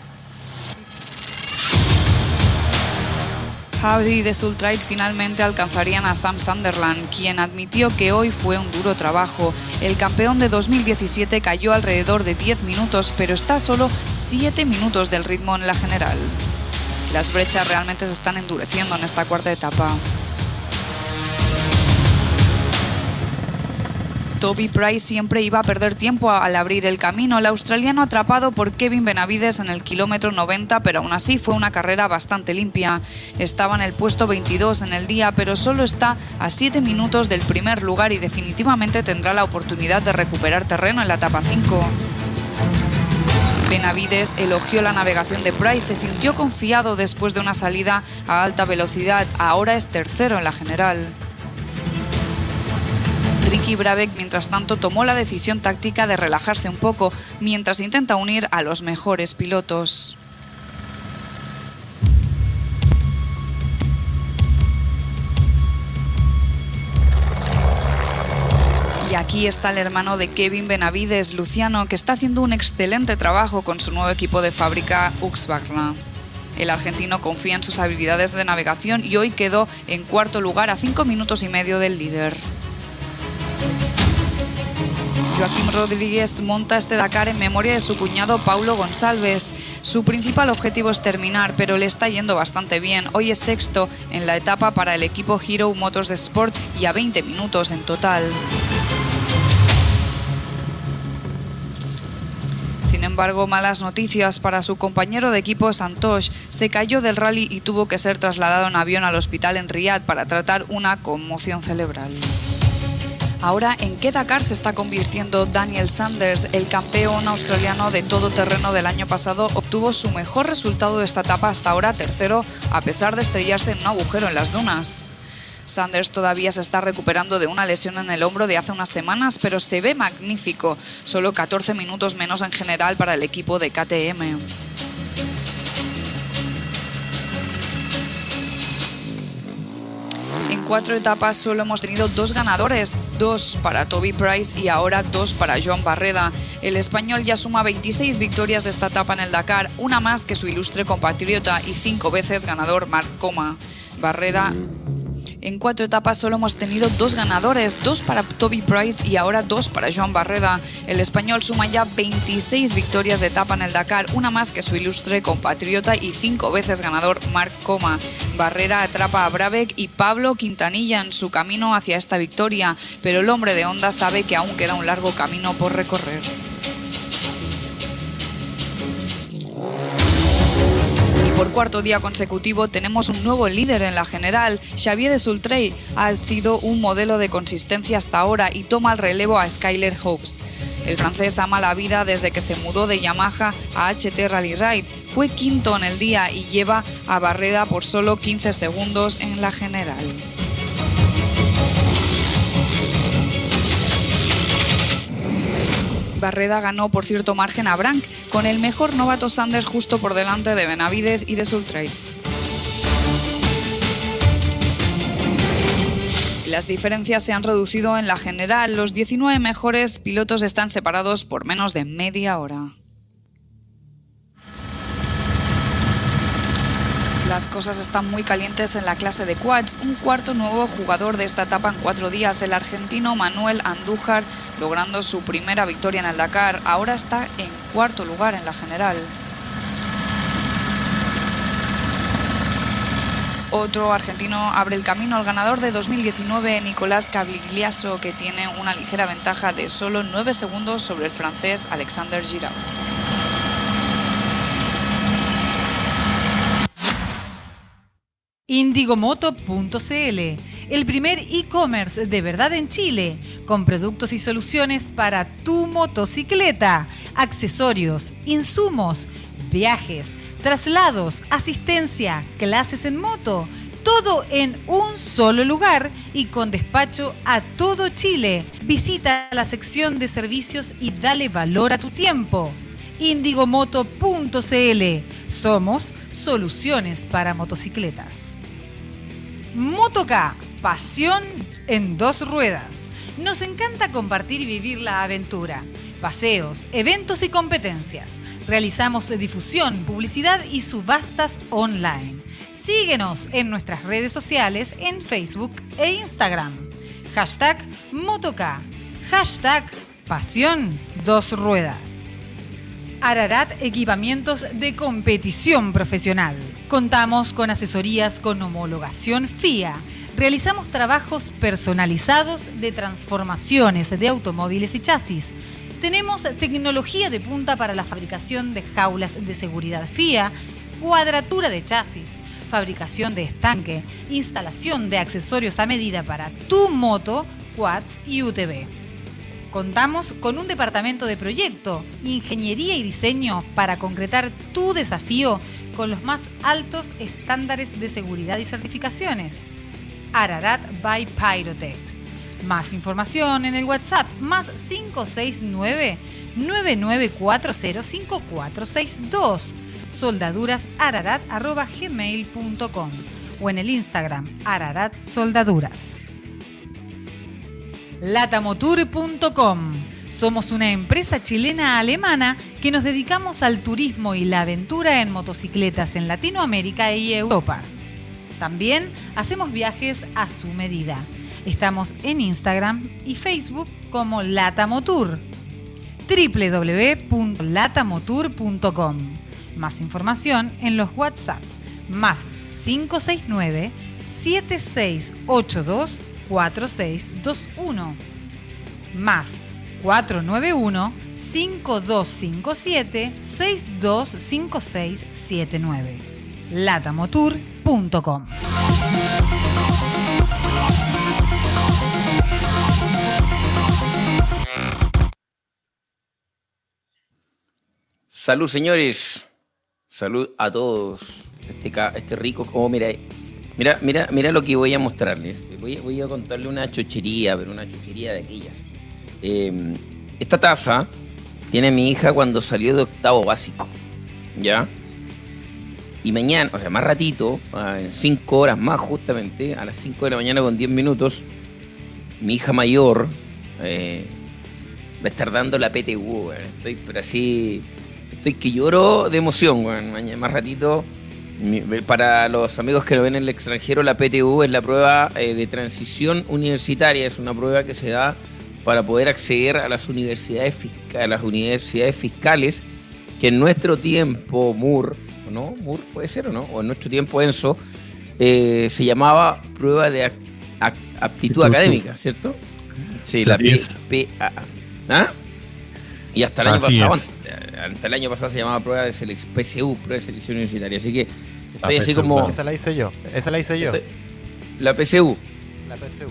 K: House y The finalmente alcanzarían a Sam Sunderland, quien admitió que hoy fue un duro trabajo. El campeón de 2017 cayó alrededor de 10 minutos, pero está solo 7 minutos del ritmo en la general. Las brechas realmente se están endureciendo en esta cuarta etapa. Toby Price siempre iba a perder tiempo al abrir el camino. El australiano atrapado por Kevin Benavides en el kilómetro 90, pero aún así fue una carrera bastante limpia. Estaba en el puesto 22 en el día, pero solo está a 7 minutos del primer lugar y definitivamente tendrá la oportunidad de recuperar terreno en la etapa 5. Benavides elogió la navegación de Price, se sintió confiado después de una salida a alta velocidad, ahora es tercero en la general. Ricky Brabeck, mientras tanto, tomó la decisión táctica de relajarse un poco mientras intenta unir a los mejores pilotos. Y aquí está el hermano de Kevin Benavides, Luciano, que está haciendo un excelente trabajo con su nuevo equipo de fábrica Uxbachna. El argentino confía en sus habilidades de navegación y hoy quedó en cuarto lugar a cinco minutos y medio del líder. Joaquín Rodríguez monta este Dakar en memoria de su cuñado Paulo González. Su principal objetivo es terminar, pero le está yendo bastante bien. Hoy es sexto en la etapa para el equipo Hero Motos Sport y a 20 minutos en total. Sin embargo, malas noticias para su compañero de equipo Santosh. Se cayó del rally y tuvo que ser trasladado en avión al hospital en Riyadh para tratar una conmoción cerebral. Ahora, ¿en qué Dakar se está convirtiendo Daniel Sanders? El campeón australiano de todo terreno del año pasado obtuvo su mejor resultado de esta etapa hasta ahora, tercero, a pesar de estrellarse en un agujero en las dunas. Sanders todavía se está recuperando de una lesión en el hombro de hace unas semanas, pero se ve magnífico. Solo 14 minutos menos en general para el equipo de KTM. En cuatro etapas solo hemos tenido dos ganadores, dos para Toby Price y ahora dos para Joan Barreda. El español ya suma 26 victorias de esta etapa en el Dakar, una más que su ilustre compatriota y cinco veces ganador Marc Coma. Barreda en cuatro etapas solo hemos tenido dos ganadores, dos para Toby Price y ahora dos para Joan Barreda. El español suma ya 26 victorias de etapa en el Dakar, una más que su ilustre compatriota y cinco veces ganador Marc Coma. Barrera atrapa a Brabeck y Pablo Quintanilla en su camino hacia esta victoria, pero el hombre de Honda sabe que aún queda un largo camino por recorrer. Por cuarto día consecutivo tenemos un nuevo líder en la general. Xavier de Sultrey ha sido un modelo de consistencia hasta ahora y toma el relevo a Skyler Hopes. El francés ama la vida desde que se mudó de Yamaha a HT Rally Ride. Fue quinto en el día y lleva a Barrera por solo 15 segundos en la general. Barreda ganó por cierto margen a Brank, con el mejor novato Sanders justo por delante de Benavides y de Sultray. Las diferencias se han reducido en la general. Los 19 mejores pilotos están separados por menos de media hora. Las cosas están muy calientes en la clase de quads. Un cuarto nuevo jugador de esta etapa en cuatro días, el argentino Manuel Andújar, logrando su primera victoria en el Dakar. Ahora está en cuarto lugar en la general. Otro argentino abre el camino al ganador de 2019, Nicolás Cabligliaso, que tiene una ligera ventaja de solo 9 segundos sobre el francés Alexander Giraud.
A: Indigomoto.cl, el primer e-commerce de verdad en Chile, con productos y soluciones para tu motocicleta, accesorios, insumos, viajes, traslados, asistencia, clases en moto, todo en un solo lugar y con despacho a todo Chile. Visita la sección de servicios y dale valor a tu tiempo. Indigomoto.cl Somos soluciones para motocicletas. Motoca, pasión en dos ruedas. Nos encanta compartir y vivir la aventura. Paseos, eventos y competencias. Realizamos difusión, publicidad y subastas online. Síguenos en nuestras redes sociales en Facebook e Instagram. Hashtag Motoca. Hashtag Pasión Dos Ruedas. Ararat Equipamientos de Competición Profesional. Contamos con asesorías con homologación FIA. Realizamos trabajos personalizados de transformaciones de automóviles y chasis. Tenemos tecnología de punta para la fabricación de jaulas de seguridad FIA, cuadratura de chasis, fabricación de estanque, instalación de accesorios a medida para tu moto, quads y UTV. Contamos con un departamento de proyecto, ingeniería y diseño para concretar tu desafío con los más altos estándares de seguridad y certificaciones. Ararat by Pyrotech. Más información en el WhatsApp más 569 99405462 soldadurasararat.gmail.com o en el Instagram Ararat Soldaduras. Latamotour.com Somos una empresa chilena-alemana que nos dedicamos al turismo y la aventura en motocicletas en Latinoamérica y Europa. También hacemos viajes a su medida. Estamos en Instagram y Facebook como Latamotour. www.latamotour.com Más información en los WhatsApp más 569 7682 4621 más 491 5257 625679 latamotour.com
G: Salud, señores. Salud a todos. Este, este rico, como mira, mira, mira, mira lo que voy a mostrarles. Voy, a- contarle una chochería, pero una chochería de aquellas. Eh, esta taza tiene mi hija cuando salió de octavo básico. ¿Ya? Y mañana, o sea, más ratito, ah, en 5 horas más justamente, a las 5 de la mañana con 10 minutos, mi hija mayor eh, va a estar dando la PTU. Estoy, pero así, estoy que lloro de emoción. Mañana, más ratito, para los amigos que lo ven en el extranjero, la PTU es la prueba eh, de transición universitaria, es una prueba que se da para poder acceder a las universidades, fisca- a las universidades fiscales, que en nuestro tiempo, ¿o ¿no? MUR puede ser o no, o en nuestro tiempo ENSO, eh, se llamaba prueba de aptitud académica, ¿cierto? Sí, la P-
J: Así es.
G: PA. ¿Ah? Y hasta el año pasado, hasta el año pasado se llamaba prueba de selec- PSU, prueba de selección universitaria. Así que estoy
J: La
G: así
J: PSU,
G: como
J: claro.
B: Esa la hice yo. Esa la hice yo.
G: Estoy- la PSU.
B: La PSU.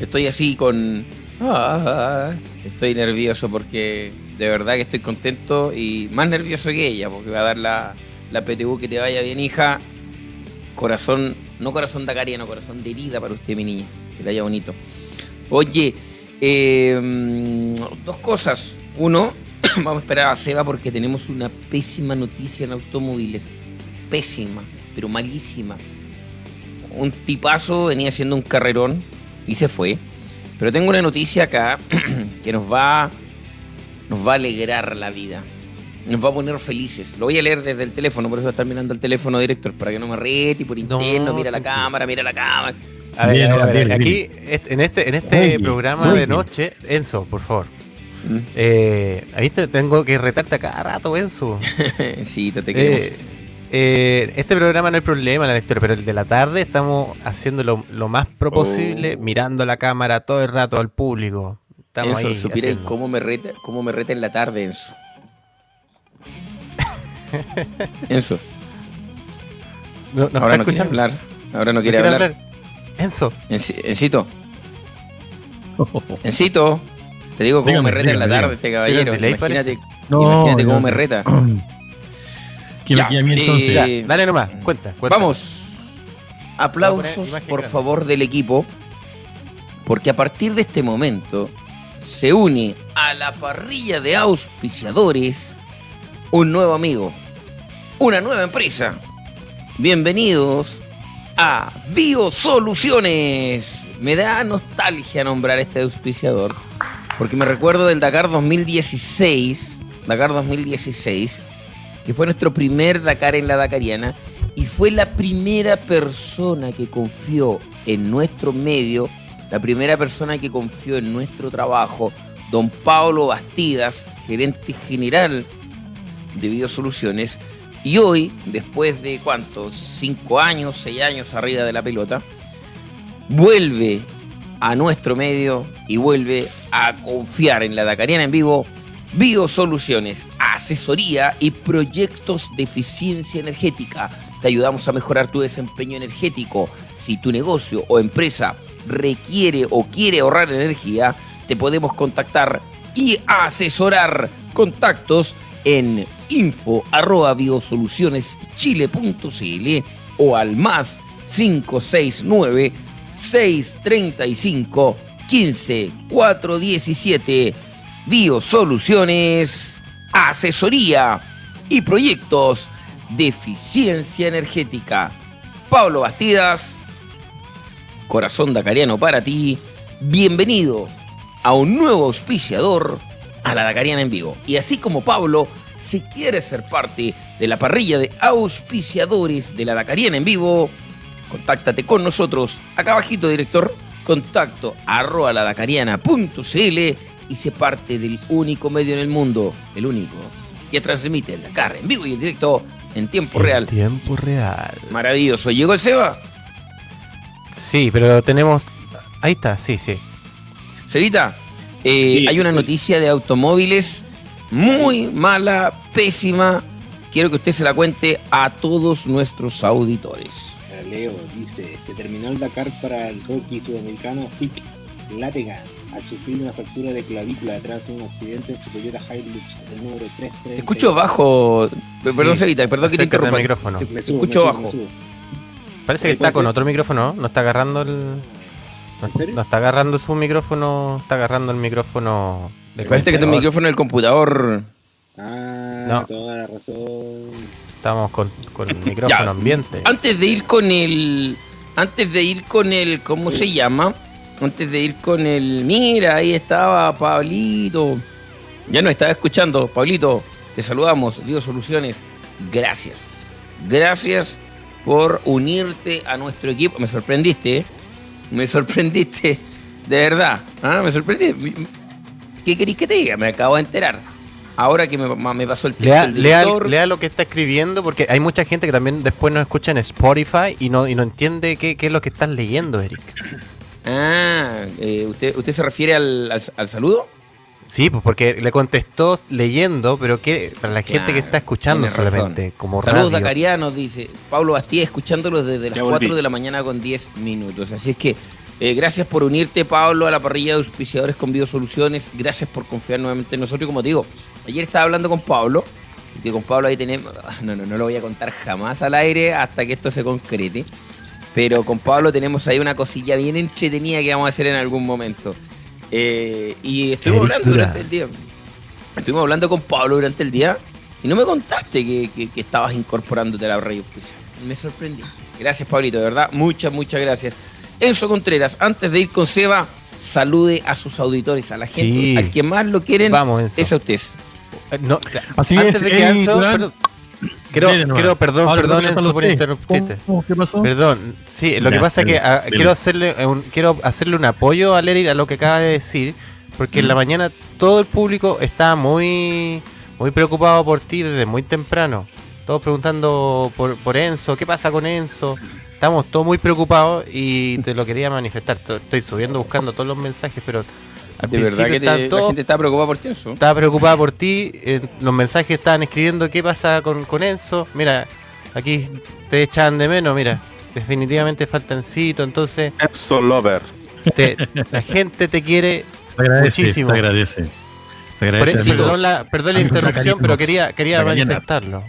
G: Estoy así con. Ah, estoy nervioso porque de verdad que estoy contento y más nervioso que ella porque va a dar la, la PTU que te vaya bien, hija. Corazón, no corazón dacariano, corazón de vida para usted, mi niña. Que le haya bonito. Oye, eh, mm, dos cosas. Uno, vamos a esperar a Seba porque tenemos una pésima noticia en automóviles. Pésima, pero malísima. Un tipazo venía haciendo un carrerón y se fue. Pero tengo una noticia acá que nos va, nos va a alegrar la vida. nos va a poner felices. Lo voy a leer desde el teléfono, por eso está mirando el teléfono, director, para que no me rete por interno, mira la cámara, mira la cámara.
B: A ver,
J: Bien,
B: a ver, a ver,
J: bien,
B: aquí, en este, en este programa de noche, Enzo, por favor.
G: ¿Mm?
B: Eh, ahí te- tengo que retarte a cada rato, Enzo.
G: sí, te, te queremos.
B: Eh, eh, este programa no hay problema, la lectura, pero el de la tarde estamos haciendo lo, lo más pro posible,
G: Oh.
B: mirando la cámara todo el rato al público. Estamos
G: Enzo,
B: ahí haciendo.
G: cómo me reta, cómo me reta en la tarde, Enzo. Enzo,
B: No, no
G: ahora no quiere hablar. Ahora no
B: No
G: quiere
B: quiere
G: hablar.
B: hablar. Enzo,
G: Enci- Encito, Encito, te digo cómo
J: Dígame,
G: me reta en la
J: dígame,
G: tarde este caballero.
B: Delay,
G: Imagínate,
J: No,
G: imagínate cómo
J: no,
G: me reta.
J: Que
G: Ya,
J: me a mí
G: eh,
J: entonces.
B: ya, dale nomás, cuenta, cuenta.
G: Vamos. Aplausos, por
B: grande.
G: favor, del equipo. Porque a partir de este momento se une a la parrilla de auspiciadores un nuevo amigo, una nueva empresa. Bienvenidos a Biosoluciones. Me da nostalgia nombrar este auspiciador porque me recuerdo del Dakar 2016, Dakar 2016, que fue nuestro primer Dakar en la Dakariana y fue la primera persona que confió en nuestro medio, la primera persona que confió en nuestro trabajo, don Pablo Bastidas, gerente general de Biosoluciones. Y hoy, después de cuántos, cinco años, seis años arriba de la pelota, vuelve a nuestro medio y vuelve a confiar en la Dakariana en vivo. Biosoluciones, asesoría y proyectos de eficiencia energética. Te ayudamos a mejorar tu desempeño energético. Si tu negocio o empresa requiere o quiere ahorrar energía, te podemos contactar y asesorar. Contactos en info arroba biosolucioneschile.cl o al más 569 635 15 417 Biosoluciones, asesoría y proyectos de eficiencia energética. Pablo Bastidas, corazón dacariano para ti. Bienvenido a un nuevo auspiciador a la Dacariana en vivo. Y así como Pablo, si quieres ser parte de la parrilla de auspiciadores de la Dacariana en vivo, contáctate con nosotros. Acá abajito, director, contacto arroba ladacariana.cl y se parte del único medio en el mundo, el único, que transmite el Dakar en vivo y en directo en tiempo real.
B: En tiempo real.
G: Maravilloso. ¿Llegó el Seba?
B: Sí, pero tenemos. Ahí está, sí, sí.
G: Cevita, eh,
E: Sí,
G: hay una noticia de automóviles muy mala, pésima. Quiero que usted se la cuente a todos nuestros auditores.
E: Leo dice, se terminó el Dakar para el hockey sudamericano FIC Latega al sufrir una fractura de clavícula tras un accidente en superior a Hilux, el número 330.
G: Te escucho bajo. Perdón,
B: Sí,
G: Cevita, perdón que te interrumpa.
B: micrófono.
E: Me
G: Te
E: subo,
G: escucho
E: me subo,
G: bajo.
E: me subo.
B: Parece que está con
E: ser.
B: otro micrófono, ¿no? No está agarrando el. No,
E: ¿En serio?
B: no está agarrando su micrófono, está agarrando el micrófono
G: Parece que tu
B: computador.
G: micrófono del computador.
E: Ah,
B: No.
E: toda la razón.
B: Estamos con, con el micrófono
G: Ya.
B: ambiente.
G: Antes de ir con el. Antes de ir con el. ¿Cómo se llama? Antes de ir con el. Mira, ahí estaba Pablito. Ya nos estaba escuchando. Pablito, te saludamos. Dios Soluciones. Gracias. Gracias por unirte a nuestro equipo. Me sorprendiste, ¿eh? Me sorprendiste. De verdad. ¿ah? Me sorprendiste. ¿Qué queréis que te diga? Me acabo de enterar. Ahora que me, me pasó el texto
B: Lea,
G: del
B: lea- lea lo que está escribiendo, porque hay mucha gente que también después nos escucha en Spotify y no, y no entiende qué, qué es lo que estás leyendo, Eric.
G: Ah, eh, ¿usted, ¿usted se refiere al, al- al saludo?
B: Sí, pues porque le contestó leyendo, pero que para la gente que está escuchando
G: tiene razón.
B: solamente, como
G: Saludos
B: radio.
G: Zacarianos, dice Pablo Bastía, escuchándolo desde las
D: Ya volví.
G: 4 de la mañana con 10 minutos. Así es que eh, gracias por unirte, Pablo, a la parrilla de auspiciadores con Biosoluciones. Gracias por confiar nuevamente en nosotros. Y como te digo, ayer estaba hablando con Pablo, que con Pablo ahí tenemos. No, no, no lo voy a contar jamás al aire hasta que esto se concrete. Pero con Pablo tenemos ahí una cosilla bien entretenida que vamos a hacer en algún momento. Eh, y estuvimos hablando durante el día. Estuvimos hablando con Pablo durante el día y no me contaste que, que- que estabas incorporándote a la radio auspicial. Me sorprendí. Gracias, Pablito, de verdad. Muchas, muchas gracias. Enzo Contreras, antes de ir con Seba, salude a sus auditores, a la gente,
B: Sí.
G: al que más lo quieren,
B: Vamos, Enzo.
G: es a usted.
B: Eh, no,
J: Así
B: antes
J: es,
B: de que Anso, perdón, quiero, quiero, perdón,
J: Ahora,
B: perdón,
J: ¿cómo
B: Enzo, por interrumpirte.
J: ¿Cómo? ¿Qué pasó?
B: Perdón, sí, lo
J: Ya,
B: que pasa es que
J: dele,
B: ah, quiero hacerle un, quiero hacerle un apoyo a Lery a lo que acaba de decir, porque en la mañana todo el público está muy muy preocupado por ti desde muy temprano. Todos preguntando por, por Enzo, ¿qué pasa con Enzo? Estamos todos muy preocupados y te lo quería manifestar. Estoy subiendo buscando todos los mensajes, pero al
G: De verdad que te- la gente está preocupada por ti, eso.
B: estaba preocupada por ti. eh, los mensajes estaban escribiendo qué pasa con, con Enzo. Mira, aquí te echan de menos, mira. Definitivamente falta Encito, entonces
D: Enzo Lovers.
B: te- la gente te quiere.
J: Se agradece,
B: Muchísimo.
J: se agradece. Se
B: Por
J: agradece.
B: eso,
J: amigo.
B: perdón la, perdón la interrupción, pero quería, quería manifestarlo.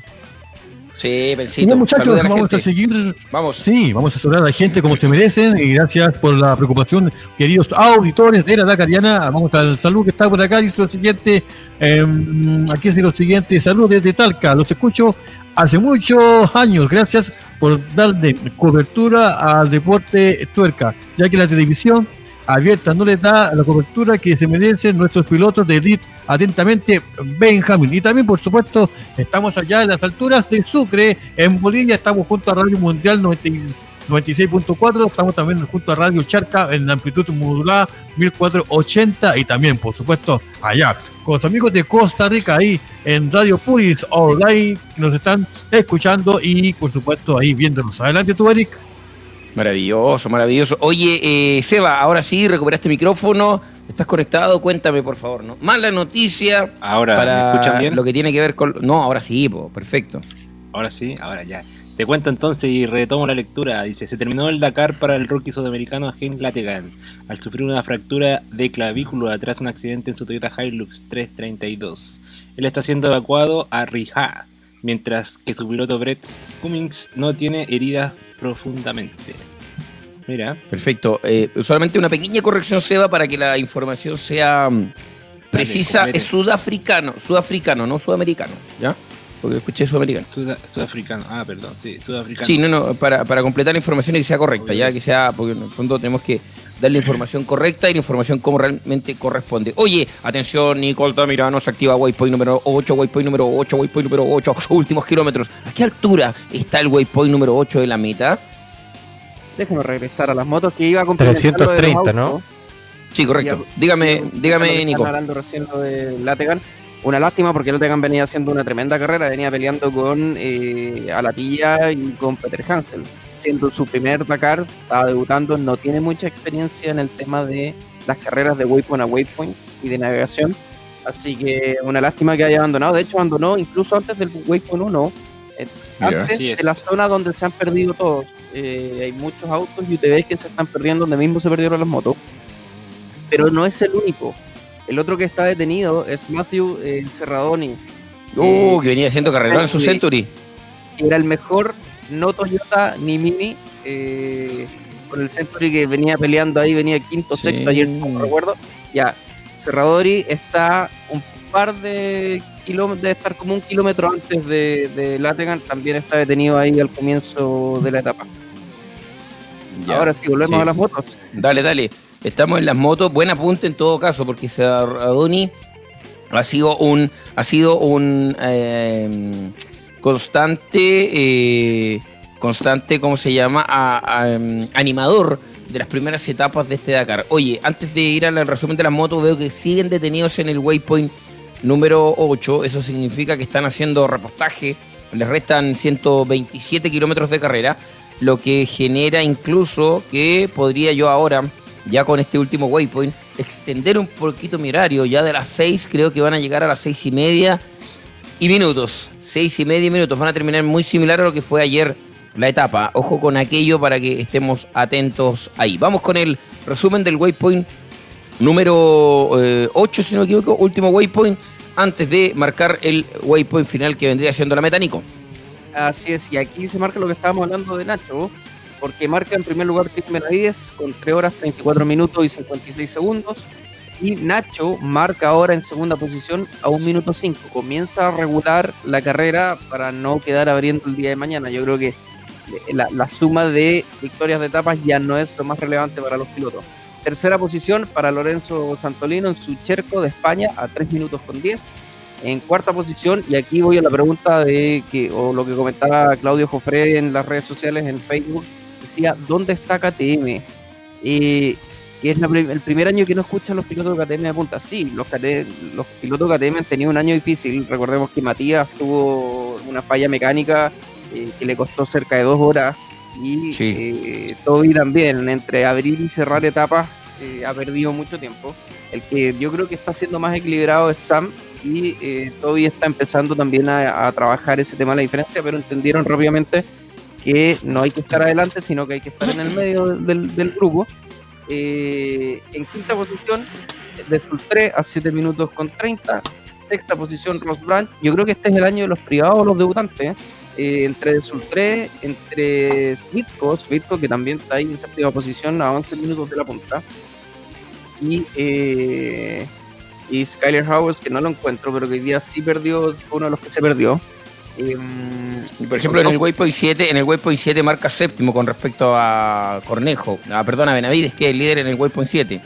G: Sí,
J: Y
G: Pensito.
J: bien, muchachos,
G: a
J: vamos a seguir.
G: Vamos.
J: Sí, vamos a saludar a la gente como se merecen y gracias por la preocupación, queridos auditores de la Dakariana. Vamos al saludo que está por acá. Dice lo siguiente: em, aquí dice lo siguiente, saludos desde Talca. Los escucho hace muchos años. Gracias por darle cobertura al deporte tuerca, ya que la televisión abierta no le da la cobertura que se merecen nuestros pilotos de elite. Atentamente, Benjamín. Y también, por supuesto, estamos allá en las alturas de Sucre, en Bolivia. Estamos junto a Radio Mundial 90 y 96.4. Estamos también junto a Radio Charca en amplitud modulada 1480. Y también, por supuesto, allá con los amigos de Costa Rica, ahí en Radio Puris Online, que nos están escuchando y, por supuesto, ahí viéndonos. Adelante, tú, Eric.
G: Maravilloso, maravilloso. Oye, eh, Seba, ahora sí, recuperaste micrófono. ¿Estás conectado? Cuéntame, por favor. ¿no? Mala noticia
F: Ahora,
G: para
F: ¿me escuchan bien?
G: lo que tiene que ver con... No, ahora sí, po, perfecto.
F: Ahora sí, ahora ya. Te cuento entonces y retomo la lectura. Dice, se terminó el Dakar para el rookie sudamericano James Lategan al sufrir una fractura de clavícula tras un accidente en su Toyota Hilux 332. Él está siendo evacuado a Rija, mientras que su piloto Brett Cummings no tiene heridas profundamente. Mira,
G: Perfecto. Eh, solamente una pequeña corrección, Seba, para que la información sea mm, precisa. es sudafricano, sudafricano, no sudamericano, ¿ya? Porque escuché sudamericano.
F: suda- sudafricano. Ah, perdón, sí, sudafricano.
G: Sí, no, no, para, para completar la información y que sea correcta, ya que sea, porque en el fondo tenemos que dar la información correcta y la información como realmente corresponde. Oye, atención, Nicole Tamirano se activa waypoint número 8, waypoint número 8, waypoint número 8, últimos kilómetros. ¿A qué altura está el waypoint número 8 de la meta?
C: Déjame regresar a las motos que iba a complementar lo de los
B: 330, ¿no?
G: Sí, correcto. Dígame, dígame, Nico.
C: hablando recién lo de Lategan. Una lástima porque Lategan venía haciendo una tremenda carrera, venía peleando con eh, Alatilla y con Peter Hansel. Siendo su primer Dakar, estaba debutando, no tiene mucha experiencia en el tema de las carreras de waypoint a waypoint y de navegación. Así que una lástima que haya abandonado. De hecho, abandonó incluso antes del waypoint 1, eh, antes de la zona donde se han perdido todos. Eh, hay muchos autos y UTVs que se están perdiendo donde mismo se perdieron las motos. Pero no es el único. El otro que está detenido es Matthew eh, Serradoni,
G: Uh, que venía haciendo carrera en su. Century.
C: era el mejor no Toyota ni Mini eh, con el Century que venía peleando ahí, venía quinto,
G: Sí.
C: sexto, ayer no recuerdo. Ya, Serradori está un par de kilómetros, debe estar como un kilómetro antes de, de Lategan, también está detenido ahí al comienzo de la etapa.
G: Ya,
C: Ahora sí, volvemos
G: sí.
C: a las motos.
G: Dale, dale. Estamos en las motos. Buen apunte en todo caso, porque Serradoni ha sido un, ha sido un eh, constante, eh, constante, ¿cómo se llama? Em, animador de las primeras etapas de este Dakar. Oye, antes de ir al resumen de las motos, veo que siguen detenidos en el waypoint número 8. Eso significa que están haciendo repostaje. Les restan 127 kilómetros de carrera, lo que genera incluso que podría yo ahora, ya con este último waypoint, extender un poquito mi horario. Ya de las 6 creo que van a llegar a las 6 y media y minutos. 6 y media minutos. Van a terminar muy similar a lo que fue ayer la etapa. Ojo con aquello para que estemos atentos ahí. Vamos con el resumen del waypoint número 8, si no me equivoco, último waypoint, antes de marcar el waypoint final que vendría siendo la meta, Nico.
C: Así es, y aquí se marca lo que estábamos hablando de Nacho, porque marca en primer lugar Tim Benavides con 3 horas 34 minutos y 56 segundos. Y Nacho marca ahora en segunda posición a 1 minuto 5. Comienza a regular la carrera para no quedar abriendo el día de mañana. Yo creo que la, la suma de victorias de etapas ya no es lo más relevante para los pilotos. Tercera posición para Lorenzo Santolino en su Cherco de España a 3 minutos con 10. En cuarta posición, y aquí voy a la pregunta de que, o lo que comentaba Claudio Jofre en las redes sociales, en Facebook, decía, ¿dónde está KTM? Eh, que es la el primer año que no escuchan los pilotos de KTM de punta. Sí, los, los pilotos de KTM han tenido un año difícil. Recordemos que Matías tuvo una falla mecánica eh, que le costó cerca de dos horas. Y
G: Sí.
C: eh, Toby también, entre abrir y cerrar etapas, eh, ha perdido mucho tiempo. El que yo creo que está siendo más equilibrado es Sam y eh, Toby está empezando también a, a trabajar ese tema de la diferencia, pero entendieron rápidamente que no hay que estar adelante, sino que hay que estar en el medio del, del grupo. Eh, en quinta posición, de Sul 3 a 7 minutos con 30. Sexta posición, Ross Branch. Yo creo que este es el año de los privados, los debutantes. ¿eh? Eh, entre De Sul 3, entre Svitko, Svitko que también está ahí en séptima posición a 11 minutos de la punta. Y, y Skyler Howes, que no lo encuentro, pero que hoy día sí perdió, uno de los que se perdió. Em,
G: Y, Por ejemplo, en el Waypoint 7, en el Waypoint 7 marca séptimo con respecto a Cornejo, ah, perdón, a Benavides, que es el líder en el Waypoint 7.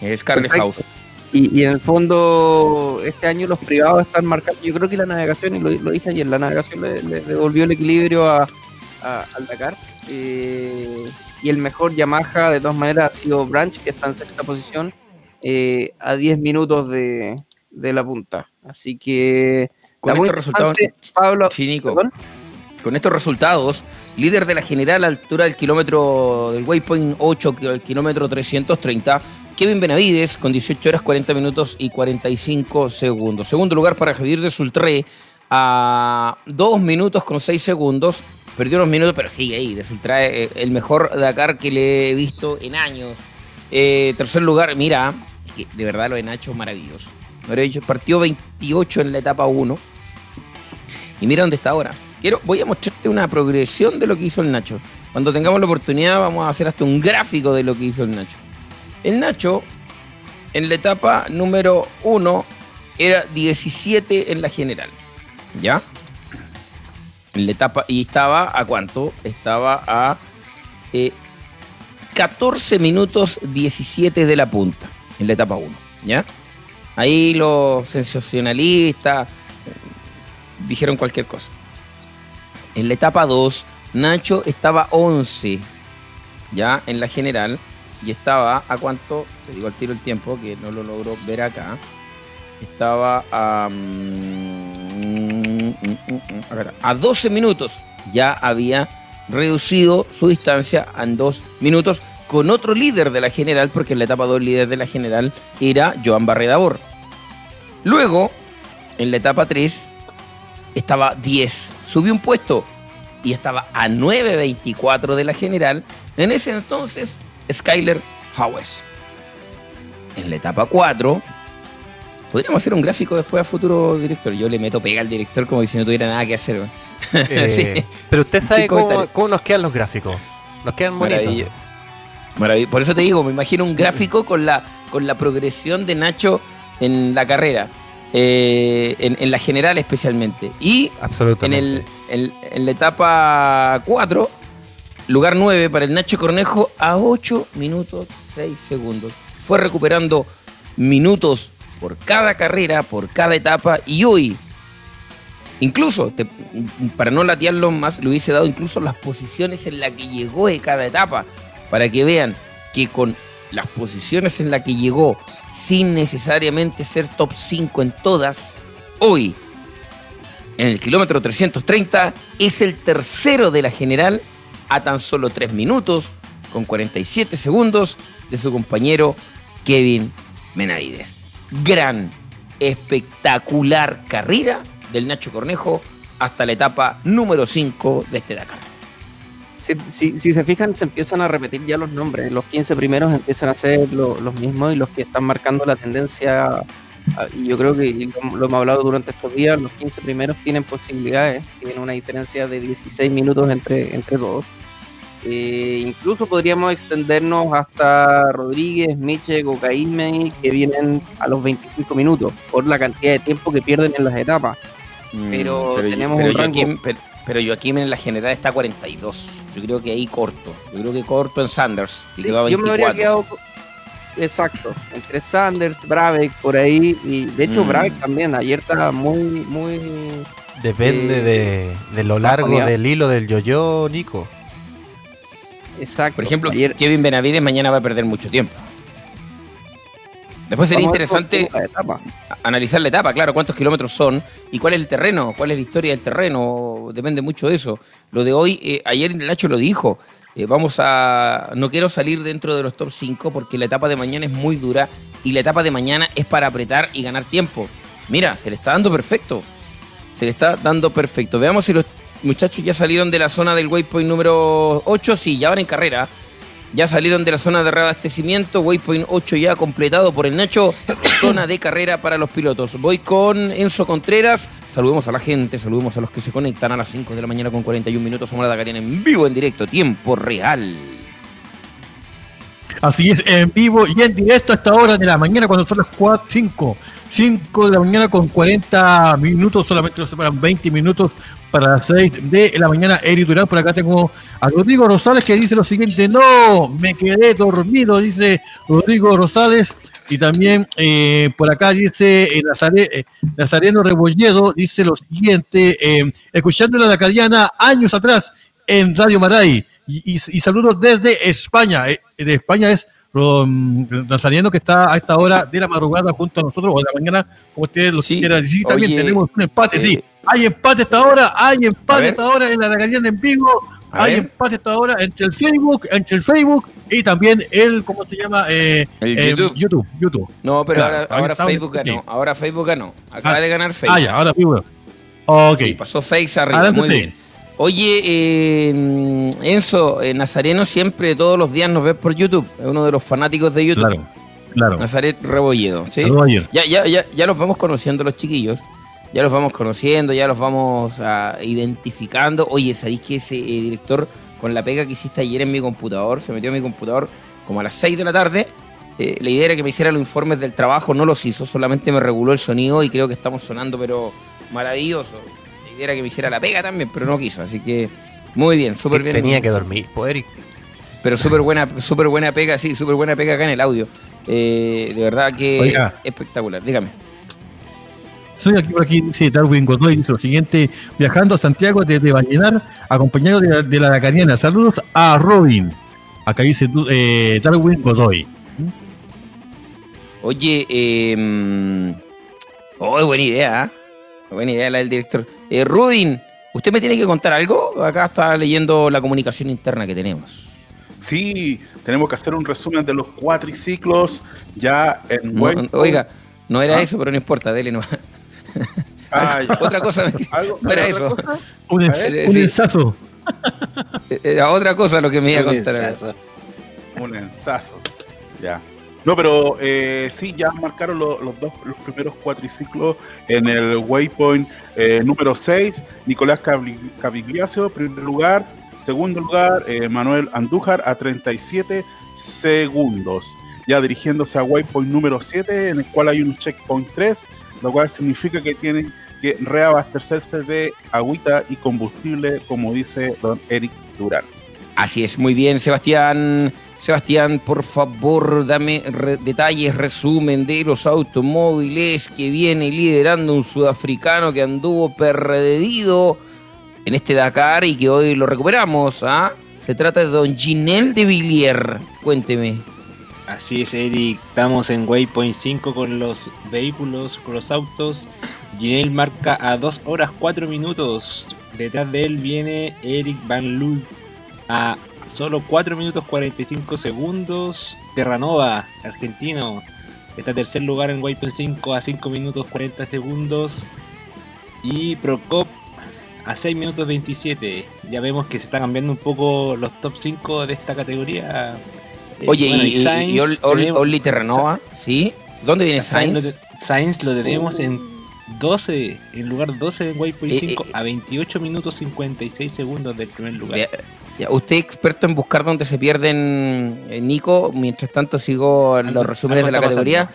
G: Es
C: Perfecto.
G: House.
C: Y, y en el fondo, este año los privados están marcando. Yo creo que la navegación, y lo, lo dije ayer, la navegación le, le devolvió el equilibrio a, a- al Dakar. Eh, y el mejor Yamaha, de todas maneras, ha sido Branch, que está en sexta posición, eh, a 10 minutos de, de la punta. Así que.
G: Con estos resultados, líder de la general a la altura del kilómetro del Waypoint 8, que- el kilómetro 330, Kevin Benavides con 18 horas 40 minutos y 45 segundos. Segundo lugar para Javier de Sultré a 2 minutos con 6 segundos. Perdió unos minutos, pero sigue ahí. De Sultré, eh, el mejor Dakar que le he visto en años. Eh, tercer lugar, mira, que de verdad lo de Nacho es maravilloso. Maravilloso. Partió 28 en la etapa 1. Y mira dónde está ahora. Quiero, voy a mostrarte una progresión de lo que hizo el Nacho. Cuando tengamos la oportunidad vamos a hacer hasta un gráfico de lo que hizo el Nacho. El Nacho, en la etapa número 1, era 17 en la general. ¿Ya? En la etapa, y estaba a cuánto? Estaba a eh, 14 minutos 17 de la punta, en la etapa 1. ¿Ya? Ahí los sensacionalistas eh, dijeron cualquier cosa. En la etapa 2, Nacho estaba 11, ya en la general, y estaba a cuánto, te digo al tiro el tiempo, que no lo logro ver acá. Estaba a, mm, mm, mm, a 12 minutos. Ya había reducido su distancia en 2 minutos con otro líder de la general, porque en la etapa 2 el líder de la general era Joan Barredabor. Luego, en la etapa 3, estaba 10. Subió un puesto y estaba a 9.24 de la general. En ese entonces, Skyler Howes. En la etapa 4, podríamos hacer un gráfico después a futuro director. Yo le meto pega al director como si no tuviera nada que hacer.
B: Eh,
G: Sí.
B: Pero usted sabe
G: Sí,
B: cómo, cómo nos quedan los gráficos. Nos quedan bonitos.
G: Maravilloso. Por eso te digo, me imagino un gráfico con la, con la progresión de Nacho en la carrera. eh, en, en la general especialmente. Y en, el, en, en la etapa 4, lugar 9 para el Nacho Cornejo a 8 minutos 6 segundos. Fue recuperando minutos por cada carrera, por cada etapa. Y hoy, incluso, te- para no latearlo más, le hubiese dado incluso las posiciones en las que llegó de cada etapa. Para que vean que con las posiciones en las que llegó, sin necesariamente ser top 5 en todas, hoy, en el kilómetro 330, es el tercero de la general a tan solo 3 minutos, con 47 segundos, de su compañero Kevin Menavides. Gran, espectacular carrera del Nacho Cornejo hasta la etapa número 5 de este Dakar.
C: Si, si- si se fijan, se empiezan a repetir ya los nombres. Los 15 primeros empiezan a ser lo- los mismos y los que están marcando la tendencia. ah, Y yo creo que lo, lo hemos hablado durante estos días. Los 15 primeros tienen posibilidades, tienen una diferencia de 16 minutos entre, entre todos. Eh, incluso podríamos extendernos hasta Rodríguez, Miche, Cocaíme, que vienen a los 25 minutos por la cantidad de tiempo que pierden en las etapas. Pero tenemos
G: pero
C: un rango.
G: Pero, pero Joaquín en la general está a 42. Yo creo que ahí corto. Yo creo que corto en Sanders. Y
C: Sí,
G: quedó a
C: yo me habría
G: 24.
C: quedado. exacto, entre Sanders, Brabeck por ahí, y de hecho
G: Mm.
C: Brabeck también, ayer estaba muy, muy...
B: Depende
C: Eh,
B: de, de lo largo del hilo del yo-yo, Nico.
C: Exacto.
G: Por ejemplo,
C: ayer
G: Kevin Benavides mañana va a perder mucho tiempo. Después sería
C: Vamos
G: interesante
C: la
G: analizar la etapa, claro, cuántos kilómetros son y cuál es el terreno, cuál es la historia del terreno, depende mucho de eso. Lo de hoy, eh, ayer Nacho lo dijo, eh, vamos a, no quiero salir dentro de los top 5 porque la etapa de mañana es muy dura y la etapa de mañana es para apretar y ganar tiempo. Mira, se le está dando perfecto, se le está dando perfecto. Veamos si los muchachos ya salieron de la zona del waypoint número 8, sí, ya van en carrera. Ya salieron de la zona de reabastecimiento, Waypoint 8 ya completado por el Nacho, zona de carrera para los pilotos. Voy con Enzo Contreras, saludemos a la gente, saludemos a los que se conectan a las 5 de la mañana con 41 minutos, somos la Dakariana en vivo, en directo, tiempo real.
J: Así es, en vivo y en directo a esta hora de la mañana, cuando son las 4, 5, 5 de la mañana con 40 minutos, solamente nos separan 20 minutos para las 6 de la mañana. Durán, por acá tengo a Rodrigo Rosales que dice lo siguiente: No, me quedé dormido, dice Rodrigo Rosales. Y también eh, por acá dice eh, Nazare- eh, Nazareno Rebolledo, dice lo siguiente: eh, Escuchando la Dacariana años atrás en Radio Maray. Y, y- y saludos desde España. Eh, de España es Nazareno que está a esta hora de la madrugada junto a nosotros, o de la mañana, como ustedes lo
G: Sí.
J: quieran decir. También
G: Oye,
J: tenemos un empate,
G: eh,
J: sí. Hay empate a esta hora, hay empate a,
G: ver.
J: esta hora en la Dacariana en vivo.
G: A
J: hay
G: ver.
J: empate a esta hora entre el Facebook, entre el Facebook y también el, ¿cómo se llama? Eh,
G: El
J: eh,
G: YouTube.
J: YouTube. YouTube.
G: No, pero
J: Claro,
G: ahora, ahora Facebook ganó, ahora Facebook ganó, acaba
J: Ah,
G: de ganar Facebook.
J: Ah, ya, ahora Facebook. Ok.
G: Sí, pasó Face arriba,
J: Adelante
G: muy bien. Oye, eh, Enzo, eh, Nazareno siempre, todos los días nos ves por YouTube, es uno de los fanáticos de YouTube.
J: Claro, claro.
G: Nazaret Rebolledo, ¿sí? Ya, ya, ya, ya los vamos conociendo los chiquillos. Ya los vamos conociendo, ya los vamos ah, identificando. Oye, ¿sabéis que ese eh, director, con la pega que hiciste ayer en mi computador, se metió en mi computador como a las 6 de la tarde? eh, la idea era que me hiciera los informes del trabajo, no los hizo, solamente me reguló el sonido y creo que estamos sonando, pero maravilloso. La idea era que me hiciera la pega también, pero no quiso, así que muy bien, súper bien.
B: Tenía que dormir, pues, Eric.
G: Pero súper buena, súper buena pega, sí, súper buena pega acá en el audio. Eh, de verdad que
J: Oiga.
G: espectacular. Dígame.
J: Soy aquí por aquí, dice Darwin Godoy, dice lo siguiente, viajando a Santiago desde Vallenar, acompañado de la, de la Dacariana. Saludos a Robin. Acá dice eh, Darwin Godoy.
G: Oye, eh, oh, buena idea, ¿eh? buena idea la del director. Eh, Rubin, ¿usted me tiene que contar algo? Acá está leyendo la comunicación interna que tenemos.
D: Sí, tenemos que hacer un resumen de los cuatriciclos ya en
G: No, oiga, no era
D: ¿Ah?
G: eso, pero no importa, dele no.
D: Ah,
G: otra cosa,
D: ¿Algo-
G: no era
D: otra
G: eso.
D: cosa?
J: Un,
D: A
J: ens-
G: ver,
J: un
G: sí.
J: ensazo.
G: Era otra cosa lo que me iba a contar.
F: ensazo.
D: Un ensazo. Ya. No, pero eh, sí, ya marcaron lo- los dos los primeros cuatriciclos en el waypoint eh, número 6. Nicolás Cavigliacio, primer lugar. Segundo lugar, eh, Manuel Andújar a 37 segundos. Ya dirigiéndose a waypoint número 7, en el cual hay un checkpoint 3, lo cual significa que tienen que reabastecerse de agüita y combustible, como dice don Eric Durán.
G: Así es, muy bien, Sebastián. Sebastián, por favor, dame detalles, resumen de los automóviles que viene liderando un sudafricano que anduvo perdido en este Dakar y que hoy lo recuperamos. ¿ah? Se trata de don Ginel de Villiers. Cuénteme.
F: Así es, Eric. Estamos en Waypoint 5 con los vehículos, con los autos. Ginel marca a 2 horas 4 minutos. Detrás de él viene Eric Van Lul a solo 4 minutos 45 segundos. Terranova, argentino, está en tercer lugar en Waypoint 5 a 5 minutos 40 segundos. Y Procop a 6 minutos 27. Ya vemos que se está cambiando un poco los top 5 de esta categoría. Eh,
G: Oye,
F: bueno,
G: y,
F: Sainz
G: y ¿sí? ¿Dónde viene
F: Sainz lo,
G: Sainz?
F: te- Sainz lo tenemos en 12, en lugar 12 en Waypoint
G: Eh,
F: 5
G: eh,
F: a 28 minutos 56 segundos del primer lugar.
G: Ya, ya, usted experto en buscar dónde se pierden, eh, Nico. Mientras tanto sigo
F: Algo-
G: los resúmenes de la categoría.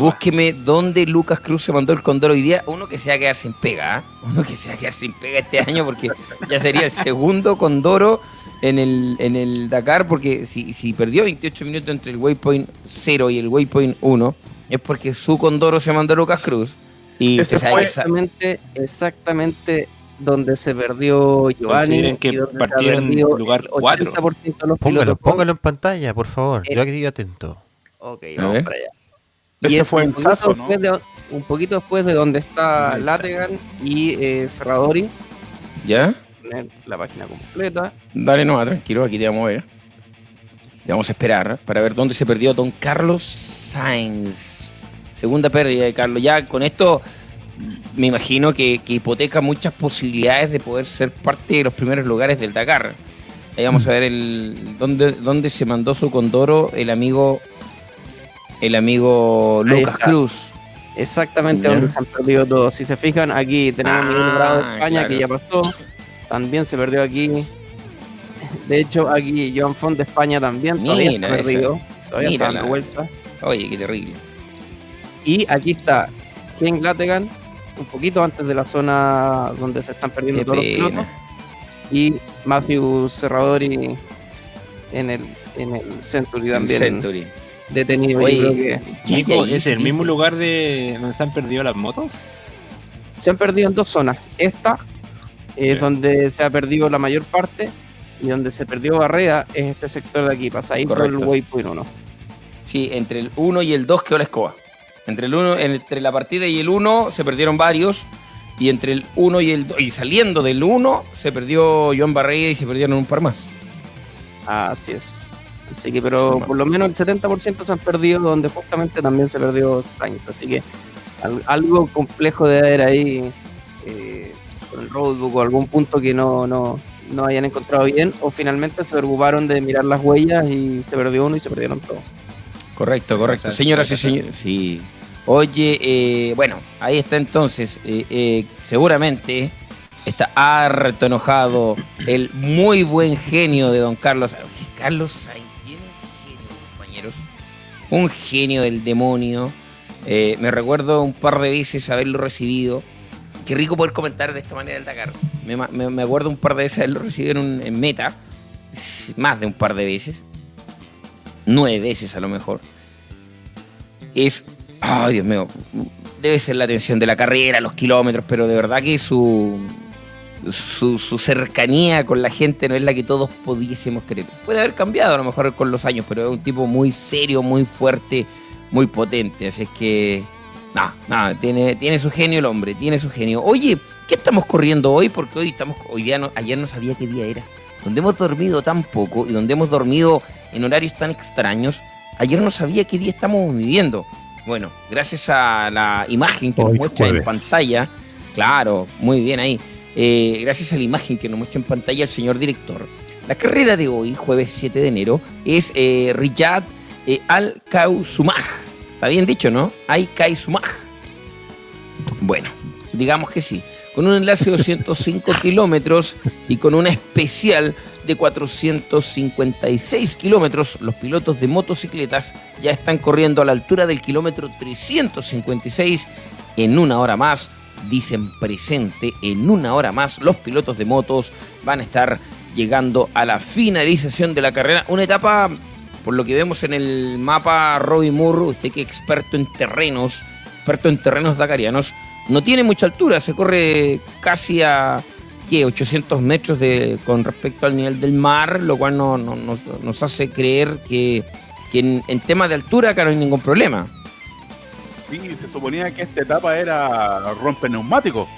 G: Búsqueme dónde Lucas Cruz se mandó el condor hoy día. Uno que se va a quedar sin pega, ¿ah? Uno que se va a quedar sin pega este año porque ya sería el segundo condoro en el, en el Dakar, porque si, si perdió 28 minutos entre el waypoint 0 y el waypoint 1, es porque su Condoro se mandó a Lucas Cruz. Y
D: Ese fue
C: Exactamente, exactamente donde se perdió Giovanni.
F: Consideren que
C: y
F: partieron en lugar
C: el
F: cuatro.
C: 80% de los
B: Póngalo,
C: pilotos.
B: póngalo en pantalla, por favor.
C: Eh,
B: Yo aquí atento.
C: Ok,
G: A
C: vamos
G: ver.
C: para allá.
D: Ese
C: es
D: fue
C: un poquito
D: ¿no?
C: después de- un poquito después de donde está. Lategan y eh, Serradori.
G: ¿Ya?
C: La página completa.
G: Dale, no, tranquilo, aquí te vamos a ver. Te vamos a esperar para ver dónde se perdió Don Carlos Sainz. Segunda pérdida de Carlos. Ya con esto me imagino que, que hipoteca muchas posibilidades de poder ser parte de los primeros lugares del Dakar. Ahí vamos a ver el dónde, dónde se mandó su condoro el amigo el amigo Lucas. Cruz.
C: Exactamente
G: Ya.
C: donde se han perdido todos. Si se fijan, aquí tenemos
G: Ah,
C: Miguel Bravo de España,
G: claro.
C: que ya pasó. También se perdió aquí. De hecho, aquí Joan Font de España también. Todavía
G: Mira
C: está
G: esa.
C: perdido. Todavía está dando vueltas.
G: Oye, qué terrible.
C: Y aquí está Ken Lategan, un poquito antes de la zona donde se están perdiendo
G: Qué
C: todos los
G: pena.
C: pilotos. Y Matthew Serradori en el, en el Century
G: El
C: también
G: Century.
C: detenido. Yo
G: Oye,
C: creo que
G: ¿qué hay
F: Nico, ¿Es el mismo lugar de donde se han perdido las motos?
C: se han perdido en dos zonas. Esta es donde se ha perdido la mayor parte y donde se perdió Barreda es este sector de aquí, pasadito el
G: Correcto.
C: waypoint 1.
G: Sí, entre el 1 y el 2 quedó la escoba. Entre el 1, entre la partida y el 1 se perdieron varios. Y entre el 1 y el 2, y saliendo del 1, se perdió Joan Barreira y se perdieron un par más.
C: Así es. Así que, pero por lo menos el 70% se han perdido, donde justamente también se perdió Sainz. Así que al- algo complejo de haber ahí eh, el roadbook o algún punto que no, no, no hayan encontrado bien, o finalmente se preocuparon de mirar las huellas y se perdió uno y se perdieron todos.
G: Correcto, correcto. Señoras y señores, sí. Oye, eh, bueno, ahí está entonces. eh, eh, seguramente está harto enojado el muy buen genio de don Carlos. Carlos Sainz tiene un genio, compañeros. Un genio del demonio. Eh, me recuerdo un par de veces haberlo recibido. Qué rico poder comentar de esta manera el Dakar. Me, me- acuerdo un par de veces haberlo recibido en, un- meta. Más de un par de veces. Nueve veces a lo mejor. Es. Ay, Dios mío. Debe ser la atención de la carrera, los kilómetros, pero de verdad que su, su, su cercanía con la gente no es la que todos pudiésemos querer. Puede haber cambiado a lo mejor con los años, pero es un tipo muy serio, muy fuerte, muy potente. Así es que. Nada, nada, tiene, tiene su genio el hombre, tiene su genio. Oye, ¿qué estamos corriendo hoy? Porque hoy estamos. Hoy día no, ayer no sabía qué día era. Donde hemos dormido tan poco y donde hemos dormido en horarios tan extraños. Ayer no sabía qué día estamos viviendo. Bueno, gracias a la imagen que nos
J: Hoy
G: muestra en
J: jueves.
G: pantalla, claro, muy bien ahí. Eh, gracias a la imagen que nos muestra en pantalla el señor director. La carrera de hoy, jueves 7 de enero, es eh, Riyad eh, Al Kausumah. Bien dicho, ¿no? Al Kausumah. Bueno, digamos que sí. Con un enlace de 205 kilómetros y con una especial de 456 kilómetros, los pilotos de motocicletas ya están corriendo a la altura del kilómetro 356 en una hora más. Dicen presente, en una hora más los pilotos de motos van a estar llegando a la finalización de la carrera. Una etapa, por lo que vemos en el mapa, Robbie Moore, usted que es experto en terrenos, experto en terrenos dakarianos, no tiene mucha altura, se corre casi a ¿qué? 800 metros de, con respecto al nivel del mar, lo cual no, no- nos, nos hace creer que, que en, en tema de altura acá no hay ningún problema.
D: Sí, se suponía que esta etapa era rompe neumático.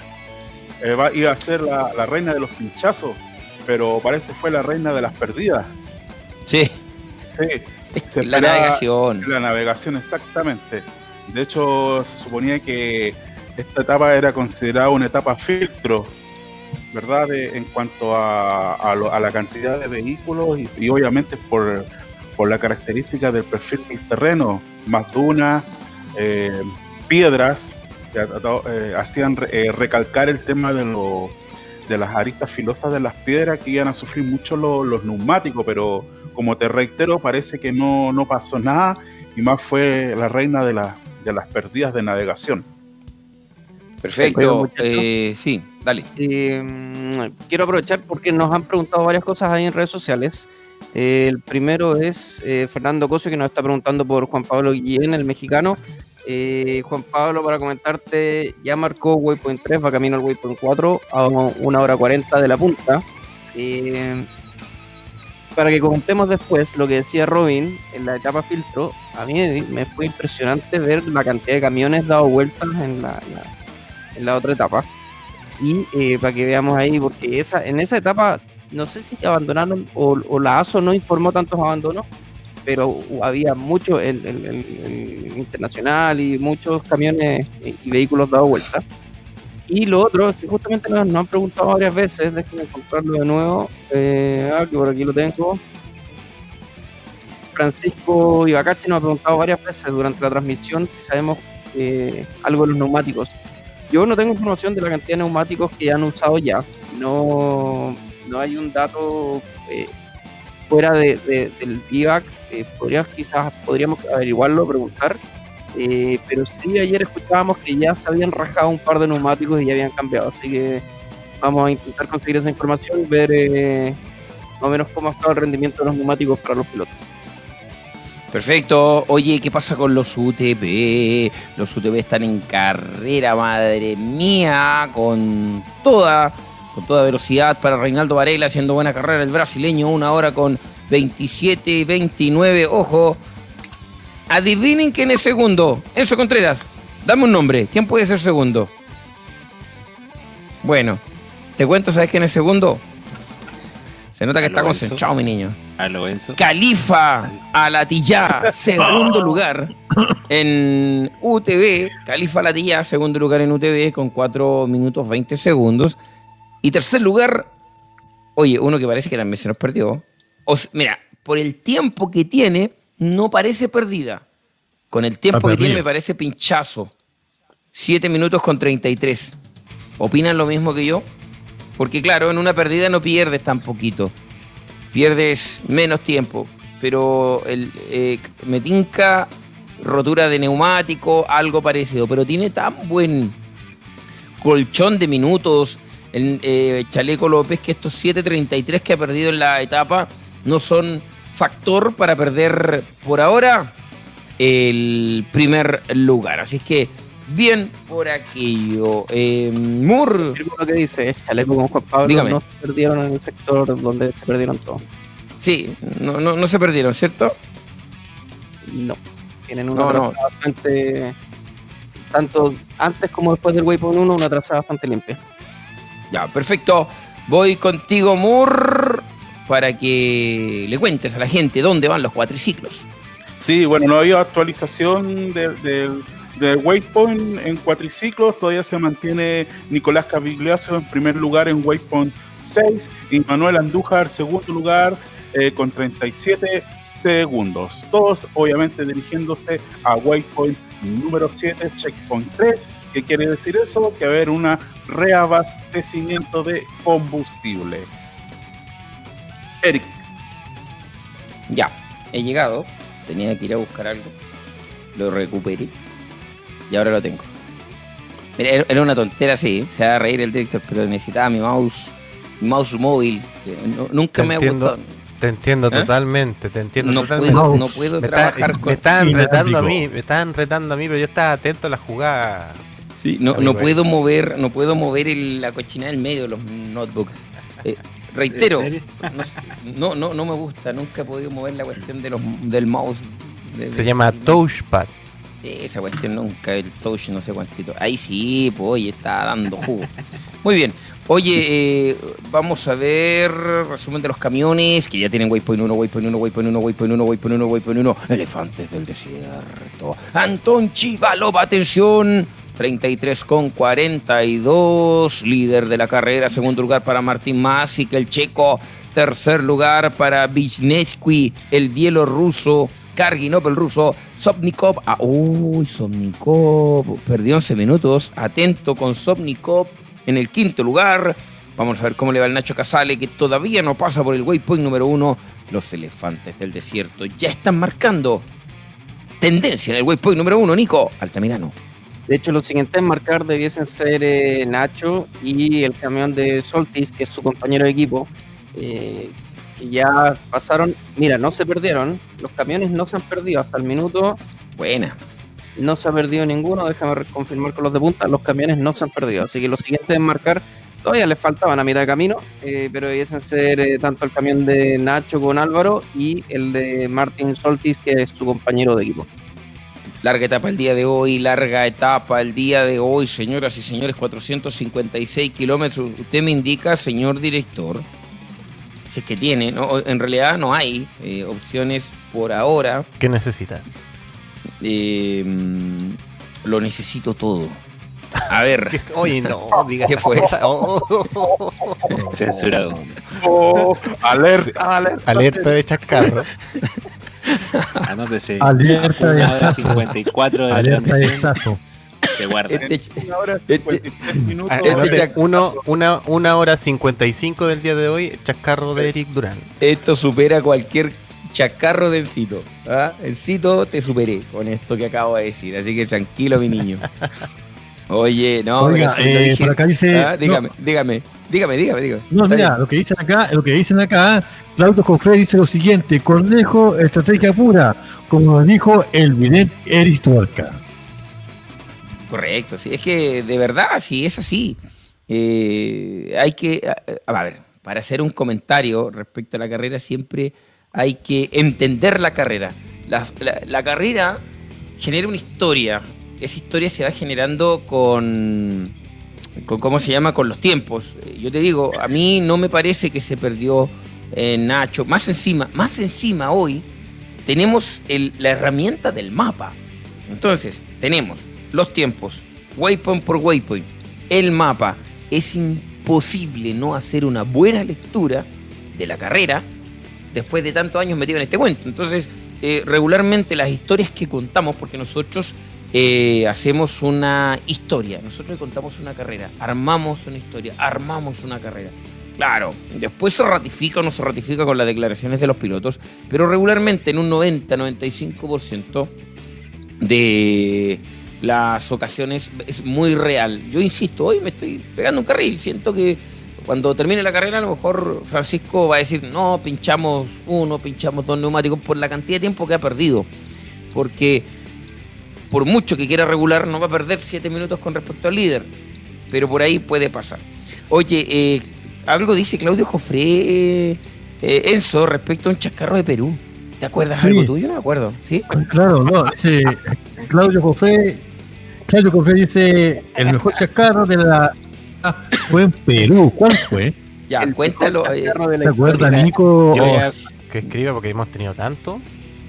D: Eh, iba a ser la, la reina de los pinchazos, pero parece fue la reina de las perdidas.
G: Sí,
D: Sí,
G: la
D: esperaba-
G: navegación.
D: La navegación, exactamente. De hecho, se suponía que esta etapa era considerada una etapa filtro, ¿verdad? De- en cuanto a, a lo- a la cantidad de vehículos y, y obviamente por, por la característica del perfil del terreno, más dunas, eh, piedras, que eh, hacían re- eh, recalcar el tema de, lo- de las aristas filosas de las piedras que iban a sufrir mucho lo- los neumáticos, pero como te reitero, parece que no, no pasó nada y más fue la reina de, la- de las perdidas de navegación.
G: Perfecto. Eh, sí, dale.
C: Eh, quiero aprovechar porque nos han preguntado varias cosas ahí en redes sociales. Eh, el primero es eh, Fernando Cosio que nos está preguntando por Juan Pablo Guillén, el mexicano. Eh, Juan Pablo, para comentarte, ya marcó Waypoint 3, va camino al Waypoint 4 a una hora 40 de la punta. Eh, para que comentemos después lo que decía Robin en la etapa filtro, a mí me- fue impresionante ver la cantidad de camiones dado vueltas en la, la- en la otra etapa. Y eh, para que veamos ahí, porque esa, en esa etapa, no sé si abandonaron o, o la ASO no informó tantos abandonos, pero había mucho el, el- internacional y muchos camiones y, vehículos dado vuelta. Y lo otro, que justamente nos, nos han preguntado varias veces, déjenme encontrarlo de nuevo, eh, ah, que por aquí lo tengo. Francisco Ibacache nos ha preguntado varias veces durante la transmisión si sabemos eh, algo de los neumáticos. Yo no tengo información de la cantidad de neumáticos que han usado ya. No, no hay un dato eh, fuera de, de- del IVAC. Eh, podrías, quizás podríamos averiguarlo, preguntar. Eh, pero sí, ayer escuchábamos que ya se habían rajado un par de neumáticos y ya habían cambiado. Así que vamos a intentar conseguir esa información y ver eh, más o menos cómo ha estado el rendimiento de los neumáticos para los pilotos.
G: Perfecto. Oye, ¿qué pasa con los UTP? Los UTP están en carrera, madre mía, con toda, con toda velocidad para Reinaldo Varela haciendo buena carrera el brasileño, una hora con 27 y 29. Ojo. Adivinen quién es segundo. Enzo Contreras, dame un nombre. ¿Quién puede ser segundo? Bueno, te cuento, ¿sabes quién es segundo? Se nota que está
F: Alonso.
G: concentrado, mi niño.
F: A lo Enzo.
G: Califa Alatillá, segundo lugar en UTV. Califa Alatillá, segundo lugar en UTV con 4 minutos 20 segundos. Y tercer lugar, oye, uno que parece que también se nos perdió. O mira, por el tiempo que tiene, no parece perdida. Con el tiempo que tiene, me parece pinchazo. 7 minutos con 33. ¿Opinan lo mismo que yo? Porque claro, en una perdida no pierdes tan poquito pierdes menos tiempo. Pero el, eh, me tinca rotura de neumático, algo parecido. Pero tiene tan buen colchón de minutos el eh, Chaleco López que estos 7.33 que ha perdido en la etapa no son factor para perder por ahora el primer lugar. Así es que bien por aquello. Eh, Moore.
C: Lo que dice Chaleco con Juan Pablo,
G: Dígame.
C: no se perdieron en el sector donde se perdieron todos.
G: Sí, no, no, no se perdieron, ¿cierto?
C: No. Tienen una
G: No,
C: bastante. Tanto antes como después del Waypoint 1, una trazada bastante limpia.
G: Ya, perfecto. Voy contigo, Moore, para que le cuentes a la gente dónde van los cuatriciclos.
D: Sí, bueno, no había actualización de- del del Waypoint en cuatriciclos. Todavía se mantiene Nicolás Cavigliazo en primer lugar en Waypoint 6 y Manuel Andújar segundo lugar eh, con 37 segundos. Todos obviamente dirigiéndose a Waypoint número 7, Checkpoint 3. ¿Qué quiere decir eso? Que va a haber un reabastecimiento de combustible. Eric.
G: Ya, he llegado. Tenía que ir a buscar algo. Lo recuperé. Y ahora lo tengo. Mira, era- una tontera, sí. Se va a reír el director, pero necesitaba mi mouse. Mi mouse móvil. no- nunca
B: Te
G: me ha
B: entiendo.
G: gustado.
B: Te entiendo
G: ¿Eh?
B: totalmente, te entiendo
G: No
B: totalmente.
G: puedo, no puedo
B: me, está-
G: trabajar
B: me
G: con.
B: estaban retando a mí, me estaban retando a mí, pero yo estaba atento a la jugada.
G: Sí, no, no puedo mover, no puedo mover el- la cochina del medio de los notebooks. Eh, reitero, no, no, no, me gusta, nunca he podido mover la cuestión de los, del mouse. de-
B: Se
G: de-
B: llama touchpad.
G: Esa cuestión nunca, el touch no sé cuántito. Ahí sí, pues oye, está dando jugo. Muy bien. Oye, eh, vamos a ver resumen de los camiones que ya tienen Waypoint 1, Waypoint 1, Waypoint 1, Waypoint 1, Waypoint 1, Waypoint 1. Elefantes del desierto. Antón Chivalova, atención. 33 con 42. Líder de la carrera. Segundo lugar para Martín Masic, el checo. Tercer lugar para Wisniewski, el bielorruso. Karginov, el ruso. Sobnikov. Ah, uy, Sobnikov. Perdió 11 minutos. Atento con Sobnikov en el quinto lugar. Vamos a ver cómo le va el Nacho Casale, que todavía no pasa por el waypoint número uno. Los elefantes del desierto ya están marcando tendencia en el waypoint número uno, Nico Altamirano.
C: De hecho, los siguientes en marcar debiesen ser eh, Nacho y el camión de Soltis, que es su compañero de equipo. eh, que ya pasaron. Mira, no se perdieron. Los camiones no se han perdido hasta el minuto.
G: Buena.
C: No se ha perdido ninguno. Déjame confirmar con los de punta. Los camiones no se han perdido. Así que los siguientes en marcar todavía les faltaban a mitad de camino. eh, pero debiesen ser eh, tanto el camión de Nacho con Álvaro y el de Martin Soltis, que es su compañero de equipo.
G: Larga etapa el día de hoy, larga etapa el día de hoy, señoras y señores, 456 kilómetros. Usted me indica, señor director, si es que tiene, ¿no? en realidad no hay eh, opciones por ahora.
B: ¿Qué necesitas?
G: Eh, lo necesito todo. A ver.
B: Oye, no, diga
G: ¿Qué fue eso?
B: Oh.
F: Censurado.
D: Oh, alerta, alerta.
B: Alerta de chascarro.
F: Anótese.
J: Alerta de
F: Una hora
J: exazo.
F: 54 de
J: Alerta de.
F: Se guarda.
G: Este,
D: Una hora
G: Este-
D: 53 minutos.
B: Ah,
G: Este
B: uno, una, una hora 55 del día de hoy, chascarro de Eric Durán.
G: esto supera cualquier chacarro de Encito. ¿ah? Encito te superé con esto que acabo de decir. Así que tranquilo, mi niño. Oye, no,
J: Oiga,
G: si
J: eh,
G: dije-
J: por acá dice-
G: Ah, dígame, dígame, dígame, dígame, dígame.
J: No, mira, lo que dicen acá, lo que dicen acá, Claudio Cofre dice lo siguiente, Cornejo, estrategia pura, como dijo el vidente Eric Tuerca.
G: Correcto, sí, es que de verdad, sí, es así. Eh, hay que, a, a ver, para hacer un comentario respecto a la carrera siempre hay que entender la carrera. Las- la, la carrera genera una historia, esa historia se va generando con, con, ¿cómo se llama? Con los tiempos. Eh, Yo te digo, a mí no me parece que se perdió eh, Nacho. Más encima, más encima hoy tenemos la herramienta del mapa. Entonces, tenemos los tiempos, waypoint por waypoint, el mapa. Es imposible no hacer una buena lectura de la carrera después de tantos años metido en este cuento. Entonces, eh, regularmente las historias que contamos, porque nosotros eh, hacemos una historia, nosotros contamos una carrera, armamos una historia, armamos una carrera. Claro, después se ratifica o no se ratifica con las declaraciones de los pilotos, pero regularmente en un 90-95% de las ocasiones es muy real. Yo insisto, hoy me estoy pegando un carril, siento que cuando termine la carrera a lo mejor Francisco va a decir, no, pinchamos uno, pinchamos dos neumáticos por la cantidad de tiempo que ha perdido. Porque por mucho que quiera regular, no va a perder siete minutos con respecto al líder. Pero por ahí puede pasar. Oye, eh, algo dice Claudio Jofré, eh, Enzo, respecto a un chascarro de Perú. ¿Te acuerdas
J: Sí.
G: algo tuyo? No me acuerdo. ¿Sí?
J: Claro, no, dice Claudio Cofre, Claudio Cofre dice, el mejor chascarro de la... Ah, fue en Perú, ¿cuál fue?
G: Ya,
C: El
G: cuéntalo. eh,
J: ¿Se acuerda. Nico?
F: Yo había,
B: Que escriba porque hemos tenido tanto.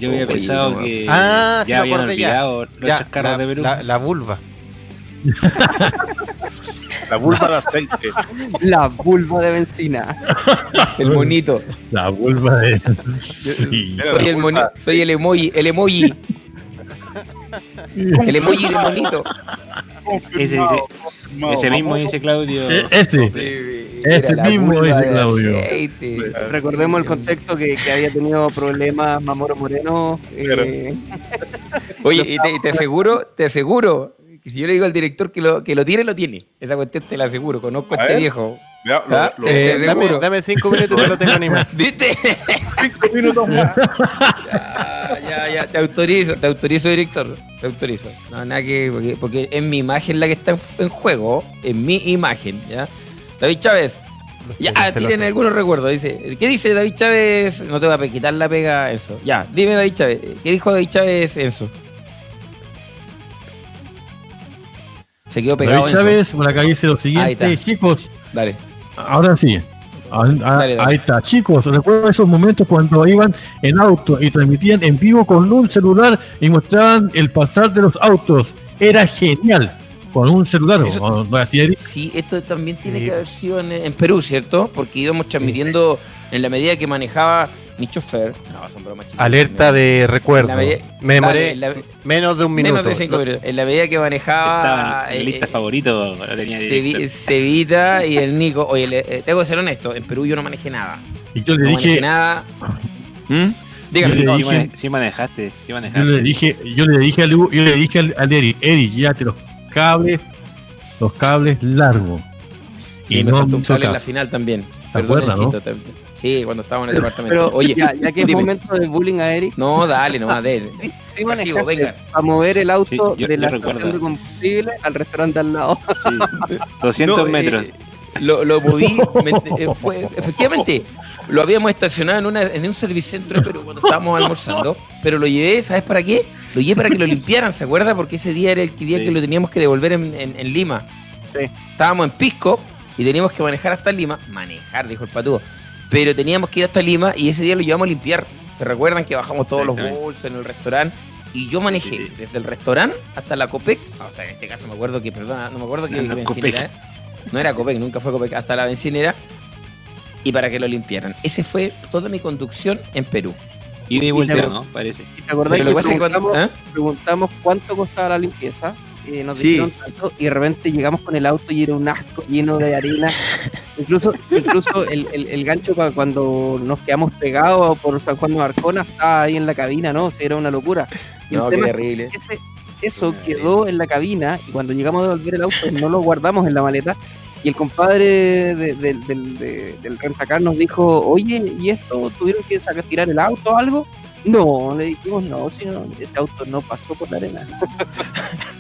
F: Yo había
G: Oye,
F: pensado
G: no.
F: que
B: Ah, sí
F: ya
B: me
F: habían
B: acordé ya.
F: olvidado los
B: Ya,
F: chascarros
B: la,
F: de Perú.
B: la- la vulva.
D: La vulva de aceite.
C: La vulva de benzina.
G: el monito.
J: La vulva de... Sí.
G: Soy el, moni- soy el emoji, el emoji, el emoji de monito.
F: Ese, ese, Ese mismo
D: Vamos-
F: dice Claudio.
J: Eh, Ese. Ese mismo dice Claudio.
C: Recordemos el contexto que, que había tenido problemas Mamoro Moreno. eh,
G: Oye, y te, te aseguro, te aseguro, que si yo le digo al director que lo, que lo tiene, lo tiene. Esa cuestión te la aseguro, conozco a
D: A
G: este
D: ver.
G: viejo.
D: Ya, lo-
G: Ah,
D: lo-
G: eh,
B: Eh, dame, cinco minutos y te lo tengo animado.
G: ¿Viste?
D: cinco minutos más.
G: Ya, ya, ya, te autorizo, te autorizo, director. Te autorizo. No, nada que. Porque, porque es mi imagen la que está en, en juego. Es mi imagen, ¿ya? David Chávez.
B: Sé,
G: Ya, ah, tienen algunos recuerdos. Dice, ¿qué dice David Chávez? No te voy a quitar la pega, Enzo. Ya, dime David Chávez. ¿Qué dijo David Chávez, Enzo? Se quedó pegado.
J: David. Chávez, por acá dice lo siguiente, chicos,
G: Dale.
J: ahora sí. Ah, ah,
G: Dale, dale.
J: Ahí está, chicos, recuerdo esos momentos cuando iban en auto y transmitían en vivo con un celular y mostraban el pasar de los autos. Era genial. Con un celular,
G: Eso-
J: ¿o no así, Eric?
G: Sí, esto también tiene
B: Sí.
G: que haber sido en, en Perú, ¿cierto? Porque íbamos transmitiendo en la medida que manejaba mi chofer. No, son bromas chicas.
B: Alerta de recuerdo.
G: Medida-
B: Me demoré
G: Dale, la-
B: menos de un minuto.
G: Menos de cinco minutos. En la medida que manejaba.
F: Estaba en
G: eh,
F: lista
G: eh,
F: favorito. tenía.
G: Cevita y el Nico. Oye, le- eh, tengo que ser honesto. En Perú yo no manejé nada.
J: Y yo le
G: No manejé
J: dije,
G: nada. ¿Mm? Dígame.
J: Yo le
F: Sí,
J: dije-
F: mane- sí manejaste, sí
J: yo
F: manejaste.
J: le dije, yo le dije al, yo le dije al, al Eric, Eric, ya te lo, cables, los cables largos.
G: Sí,
J: Y
G: me
J: no
G: faltó un cable en la final también.
J: ¿Te
G: Perdón,
J: acuerdas, no?
G: También. Sí, cuando estábamos en el departamento.
C: Pero,
G: Oye,
C: ya, ya que es momento de bullying a Eric,
G: No, dale, nomás, de
C: sí
G: Pasivo,
C: manejaste
G: venga.
C: a mover el auto
F: Sí, yo-
C: de
F: yo
C: la
F: recuerdo.
C: estación de combustible al restaurante al lado.
F: Sí. 200
G: No, eh,
F: metros.
G: lo, lo moví, me- eh, fue, efectivamente, lo habíamos estacionado en, una, en un servicentro, pero cuando estábamos almorzando, pero lo llevé, ¿sabes para qué? Lo llevé para que lo limpiaran, ¿se acuerda? Porque ese día era el día
F: Sí.
G: que lo teníamos que devolver en, en- en Lima.
C: Sí.
G: Estábamos en Pisco y teníamos que manejar hasta Lima, manejar, dijo el patúo, pero teníamos que ir hasta Lima y ese día lo llevamos a limpiar. ¿Se recuerdan que bajamos todos los bolsos en el restaurante? Y yo manejé
F: Sí, sí.
G: desde el restaurante hasta la Copec, hasta en este caso me acuerdo que, perdona, no me acuerdo que
F: La
G: bencinera era. No era Copec, nunca fue Copec, hasta la bencinera. Y para que lo limpiaran. Ese fue toda mi conducción en Perú.
F: Y de vuelta, ¿no? Parece.
C: ¿Y ¿Te acordás que
G: lo que
C: preguntamos,
G: cuando- ¿eh?
C: preguntamos cuánto costaba la limpieza? Eh, nos
G: Sí.
C: dijeron tanto y de repente llegamos con el auto y era un asco lleno de arena. incluso incluso el, el- el gancho para cuando nos quedamos pegados por San Juan de Marcona estaba ahí en la cabina, ¿no? O sea, era una locura. Y
G: No, qué
C: tema es que
G: terrible.
C: ese- eso quedó en la cabina y cuando llegamos a devolver el auto no lo guardamos en la maleta y el compadre de- del- del- de- del rentacar nos dijo, oye, ¿y esto tuvieron que sacar, tirar el auto o algo? No, le dijimos no, si no, este auto no pasó por la arena.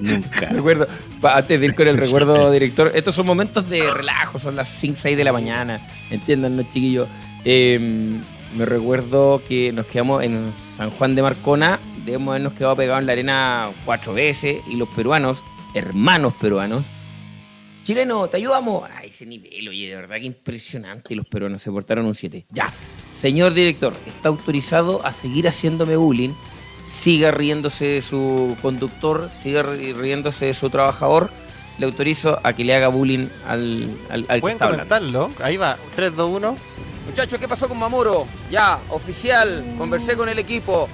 F: Nunca.
G: Recuerdo, antes de ir con el recuerdo, director, estos son momentos de relajo, son las 5, 6 de la mañana, entiendan, los chiquillos. Eh, me recuerdo que nos quedamos en San Juan de Marcona, debemos habernos quedado pegados en la arena cuatro veces, y los peruanos, hermanos peruanos, chileno, te ayudamos. A ese nivel, oye, de verdad que impresionante, los peruanos se portaron un 7. Ya, señor director, está autorizado a seguir haciéndome bullying siga riéndose de su conductor, siga ri- riéndose de su trabajador, le autorizo a que le haga bullying al, al, al que
B: Pueden
G: está hablando.
B: comentarlo. Ahí va. 3, 2, 1.
G: Muchachos, ¿qué pasó con Mamuro? Ya, oficial, conversé con el equipo.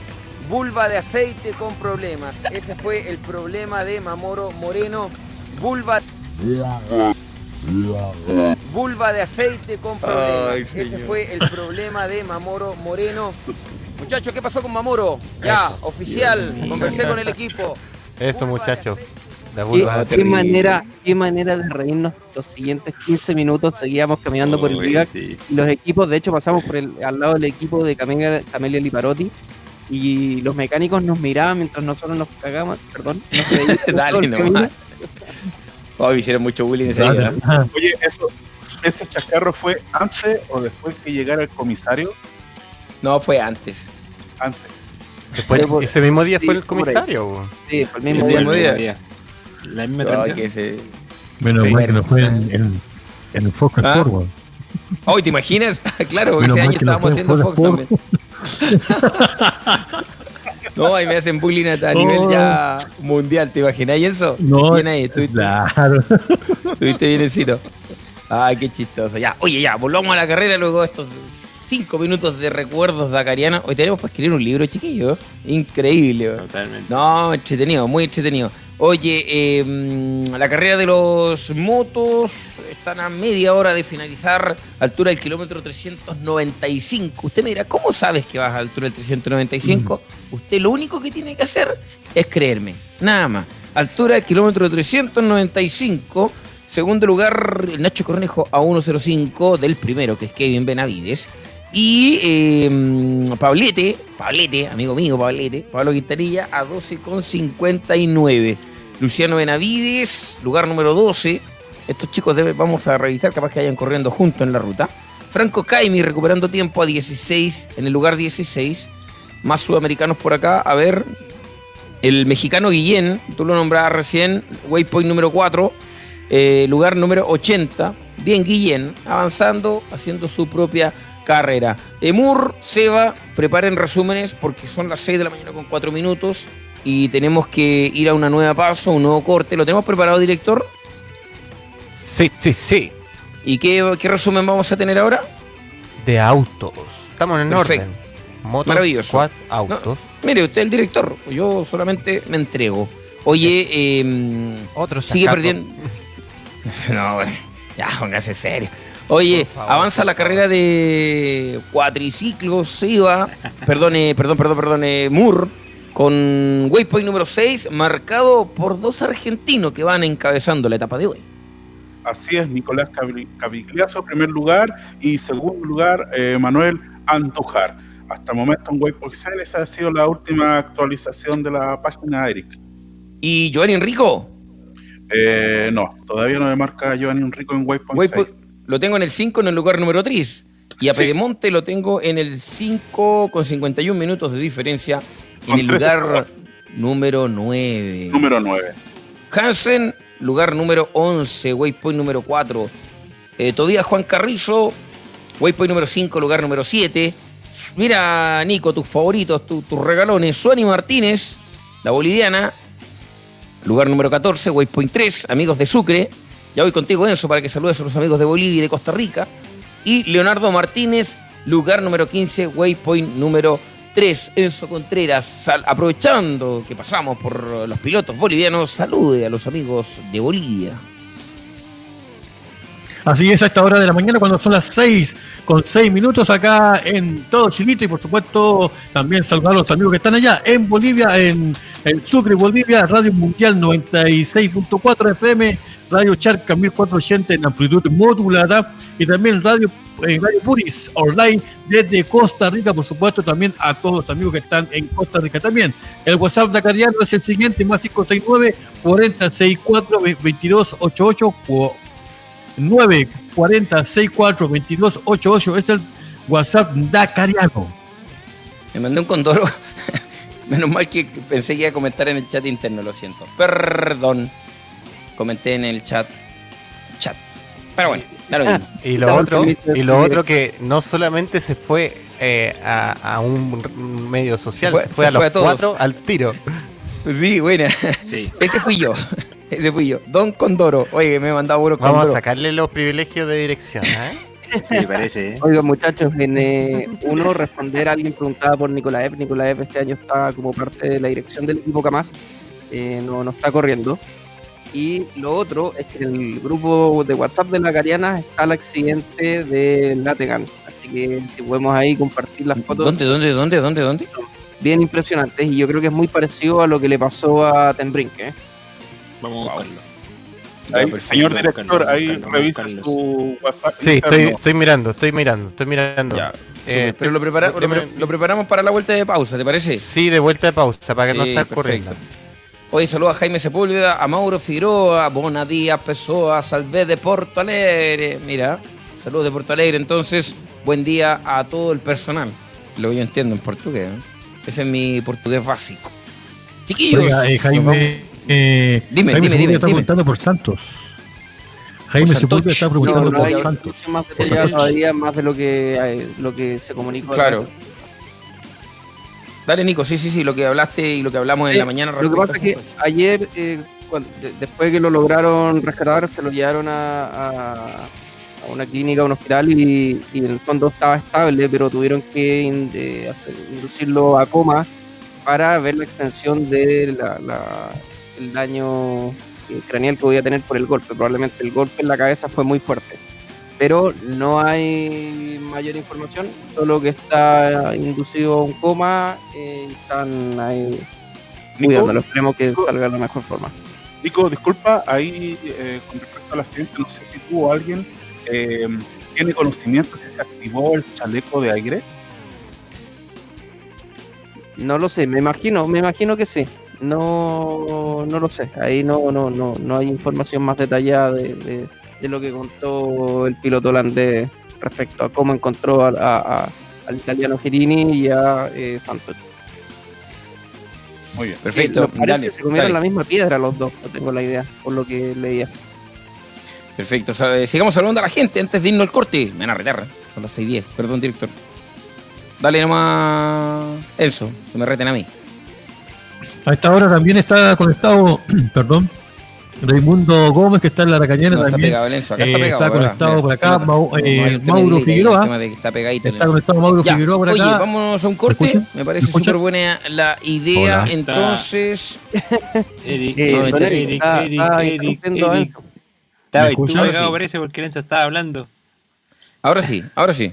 G: Vulva de aceite con problemas. Ese fue el problema de Mamoro Moreno. Vulva. Vulva de aceite con problemas. Ese fue el problema de Mamoro Moreno. Muchachos, ¿qué pasó con Mamoro? Ya, oficial, conversé con el equipo.
B: Eso, muchachos.
C: ¿Qué, manera, qué manera de reírnos los siguientes 15 minutos. Seguíamos caminando por el Vivac
F: sí.
C: y los equipos, de hecho, pasamos por el, al lado del equipo de Camelia, Camelia Liparotti y los mecánicos nos miraban mientras nosotros nos cagamos, perdón, nos
G: Dale nomás. Oh, hicieron mucho bullying ese día.
D: Oye, eso, ¿ese chascarro fue antes o después que llegara el comisario?
G: No, fue antes.
D: Antes.
B: Después,
C: por-
B: ese mismo día
C: sí,
B: fue el comisario.
C: Sí, fue el mismo
F: el
C: día.
G: mismo
F: mismo
G: día.
F: día. La misma
J: Menos
G: Sí,
J: mal que
G: bueno.
J: no fue en, en, en Fox
G: Ah.
J: Forward.
G: Hoy, ¿te imaginas? claro, porque ese año
J: no
G: estábamos haciendo
J: Fox
G: Fox también. no, ahí me hacen bullying a, a nivel ya mundial, ¿te imaginas? ¿Y eso?
J: No,
G: Bien ahí, estuviste,
J: claro.
G: estuviste biencito. Ay, qué chistoso. Ya, oye, ya, volvamos a la carrera luego de estos cinco minutos de recuerdos dakarianos. Hoy tenemos para escribir un libro, chiquillos. Increíble.
F: Totalmente.
G: No, entretenido, muy entretenido. Oye, eh, mm, la carrera de los motos están a media hora de finalizar, altura del kilómetro 395. Usted me dirá, ¿cómo sabes que vas a altura del 395? Usted lo único que tiene que hacer es creerme, nada más. Altura del kilómetro 395. Segundo lugar, Nacho Cornejo a 1.05 del primero, que es Kevin Benavides. Y eh, Pablete, Pablete, amigo mío Pablete, Pablo Quintanilla a 12,59. Luciano Benavides, lugar número 12. Estos chicos vamos a revisar, capaz que vayan corriendo juntos en la ruta. Franco Caimi recuperando tiempo a 16, en el lugar 16. Más sudamericanos por acá. A ver, el mexicano Guillén, tú lo nombrabas recién, waypoint número 4, eh, lugar número 80. Bien, Guillén, avanzando, haciendo su propia carrera. Emur, Seba, preparen resúmenes porque son las 6 de la mañana con 4 minutos y tenemos que ir a una nueva paso, un nuevo corte. ¿Lo tenemos preparado, director?
B: Sí, sí, sí.
G: ¿Y qué, qué resumen vamos a tener ahora?
B: De autos. Estamos en
G: Perfecto.
B: orden. Motos,
G: Maravilloso.
B: quad, autos.
G: Mire, usted es el director, yo solamente me entrego. Oye, eh,
B: Otro
G: sigue perdiendo. No, bueno, ya, póngase serio. Oye,
B: favor,
G: avanza la carrera de cuatriciclos, Siva, perdone, perdón, perdón, perdón, eh, Moore, con waypoint número 6, marcado por dos argentinos que van encabezando la etapa de hoy.
D: Así es, Nicolás Cavi- Cavigliazo, primer lugar, y segundo lugar, eh, Manuel Andujar. Hasta el momento en Waypoint 6, esa ha sido la última actualización de la página de Eric.
G: ¿Y Giovanni Enrico?
D: Eh, no, todavía no me marca Giovanni Enrico en Waypoint,
G: Waypoint-
D: 6.
G: Lo tengo en el 5 en el lugar número 3. Y a
D: Sí.
G: Pedemonte lo tengo en el 5 con 51 minutos de diferencia en
D: Con
G: el
D: 13
G: lugar número 9.
D: Número 9.
G: Hansen, lugar número 11, waypoint número 4. Eh, Todavía Juan Carrillo, waypoint número 5, lugar número 7. Mira, Nico, tus favoritos, tu- tus regalones. Suani Martínez, la boliviana, lugar número 14, waypoint 3, amigos de Sucre. Ya voy contigo, Enzo, para que saludes a los amigos de Bolivia y de Costa Rica. Y Leonardo Martínez, lugar número 15, waypoint número 3. Enzo Contreras, aprovechando que pasamos por los pilotos bolivianos, salude a los amigos de Bolivia.
J: Así es a esta hora de la mañana cuando son las 6 con 6 minutos acá en todo Chilito y por supuesto también saludar a los amigos que están allá en Bolivia, en el Sucre, Bolivia, Radio Mundial 96.4 FM, Radio Charca 1480 en amplitud modulada y también Radio, eh, Radio Puris online desde Costa Rica, por supuesto también a todos los amigos que están en Costa Rica también. El WhatsApp Dacariano es el siguiente, más 569 4064 2288 940642288 es el WhatsApp Dakariano.
G: Me mandé un condoro. Menos mal que pensé que iba a comentar en el chat interno, lo siento. Perdón. Comenté en el chat. Chat. Pero bueno, mismo.
B: Y lo otro, y lo otro que no solamente se fue eh, a, a un medio social,
G: Se fue-
B: se fue,
G: se
B: a los
G: fue a todos.
B: cuatro al tiro.
G: Sí, buena.
F: Sí.
G: Ese fui yo. Ese fui yo. Don Condoro. Oye, me he mandado puro
B: Vamos a sacarle los privilegios de dirección. ¿eh?
F: Sí, parece. ¿eh?
C: Oigan, muchachos, en eh, uno, responder a alguien preguntaba por Nicolaev. Nicolaev este año está como parte de la dirección del equipo Camas. eh, no, no está corriendo. Y lo otro es que en el grupo de WhatsApp de la Cariana está el accidente de Lategan. Así que si podemos ahí compartir las fotos
G: ¿Dónde, dónde, dónde, dónde, dónde?
C: bien impresionantes. Y yo creo que es muy parecido a lo que le pasó a Tenbrinke. ¿eh?
F: Vamos a buscarlo.
D: Ahí, señor director, ahí revisa su WhatsApp.
B: Sí, estoy, estoy mirando, estoy mirando, estoy mirando.
G: Ya.
B: Eh,
G: Pero lo, prepara- lo,
B: deme-
G: pre- lo preparamos para la vuelta de pausa, ¿te parece?
B: Sí, de vuelta de pausa, para que no
G: Sí,
B: estar corriendo.
G: Hoy saluda a Jaime Sepúlveda, a Mauro Figueroa, a Bonadía Pessoa, Salvé de Porto Alegre. Mira, saludos de Porto Alegre. Entonces, buen día a todo el personal. Lo que yo entiendo en portugués. ¿eh? Ese es mi portugués básico. Chiquillos.
J: Oiga, eh. Jaime, eh,
G: Dime,
J: Jaime
G: dime, dime,
J: está
G: dime.
J: preguntando por Santos. Jaime
G: Por
J: Sepúlveda está preguntando
C: no
J: por
C: hay
J: Santos.
C: más
J: Santos.
C: todavía, más de lo que, eh, lo que se comunicó.
G: Claro. Dale, Nico, sí, sí, sí, lo que hablaste y lo que hablamos en la mañana.
C: Lo que pasa es que ayer, eh, cuando- de- después de que lo lograron rescatar, se lo llevaron a, a- a una clínica, a un hospital y, y en el fondo estaba estable, pero tuvieron que in- eh, hacer- inducirlo a coma para ver la extensión del daño craneal que podía tener por el golpe. Probablemente el golpe en la cabeza fue muy fuerte. Pero no hay mayor información, solo que está inducido a un coma eh, están ahí
D: Nico,
C: cuidándolo. Esperemos que salga de la mejor forma.
D: Nico, disculpa, ahí eh, con respecto al accidente, no sé si tú o alguien eh, tiene conocimiento si se activó el chaleco de aire.
C: No lo sé, me imagino, me imagino que sí. No, no lo sé. Ahí no, no, no, no hay información más detallada de, de- de lo que contó el piloto holandés respecto a cómo encontró a- a- a- al italiano Girini y a eh, Santos.
D: Muy bien.
G: Perfecto,
C: Eh, parece
G: dale,
C: que se comieron
G: dale.
C: la misma piedra los dos, no tengo la idea, por lo que leía.
G: Perfecto. O sea, eh, sigamos saludando a la gente antes de irnos al corte. Me van a retar. Son las 6.10. Perdón, director. Dale nomás. Eso, que me reten a mí.
J: A esta hora también está conectado, perdón, Raimundo Gómez, que está en la Aracañana
G: No, está
J: también.
G: Acá
J: eh,
G: está pegado.
J: está
G: ¿verdad?
J: conectado por acá. Mau- eh, Mauro Figueroa.
G: está pegadito.
J: Está
G: Lenzo.
J: conectado Mauro
G: Ya,
J: Figueroa por
G: oye,
J: acá.
G: vámonos a un
J: ¿Me
G: corte. Me parece súper buena la idea.
J: Hola.
G: Entonces,
F: Eric,
C: Eh,
G: no,
F: Eric,
G: Eric,
C: Eric,
F: Eric. Estaba parece porque Lenzo estaba hablando.
G: ahora sí, ahora sí.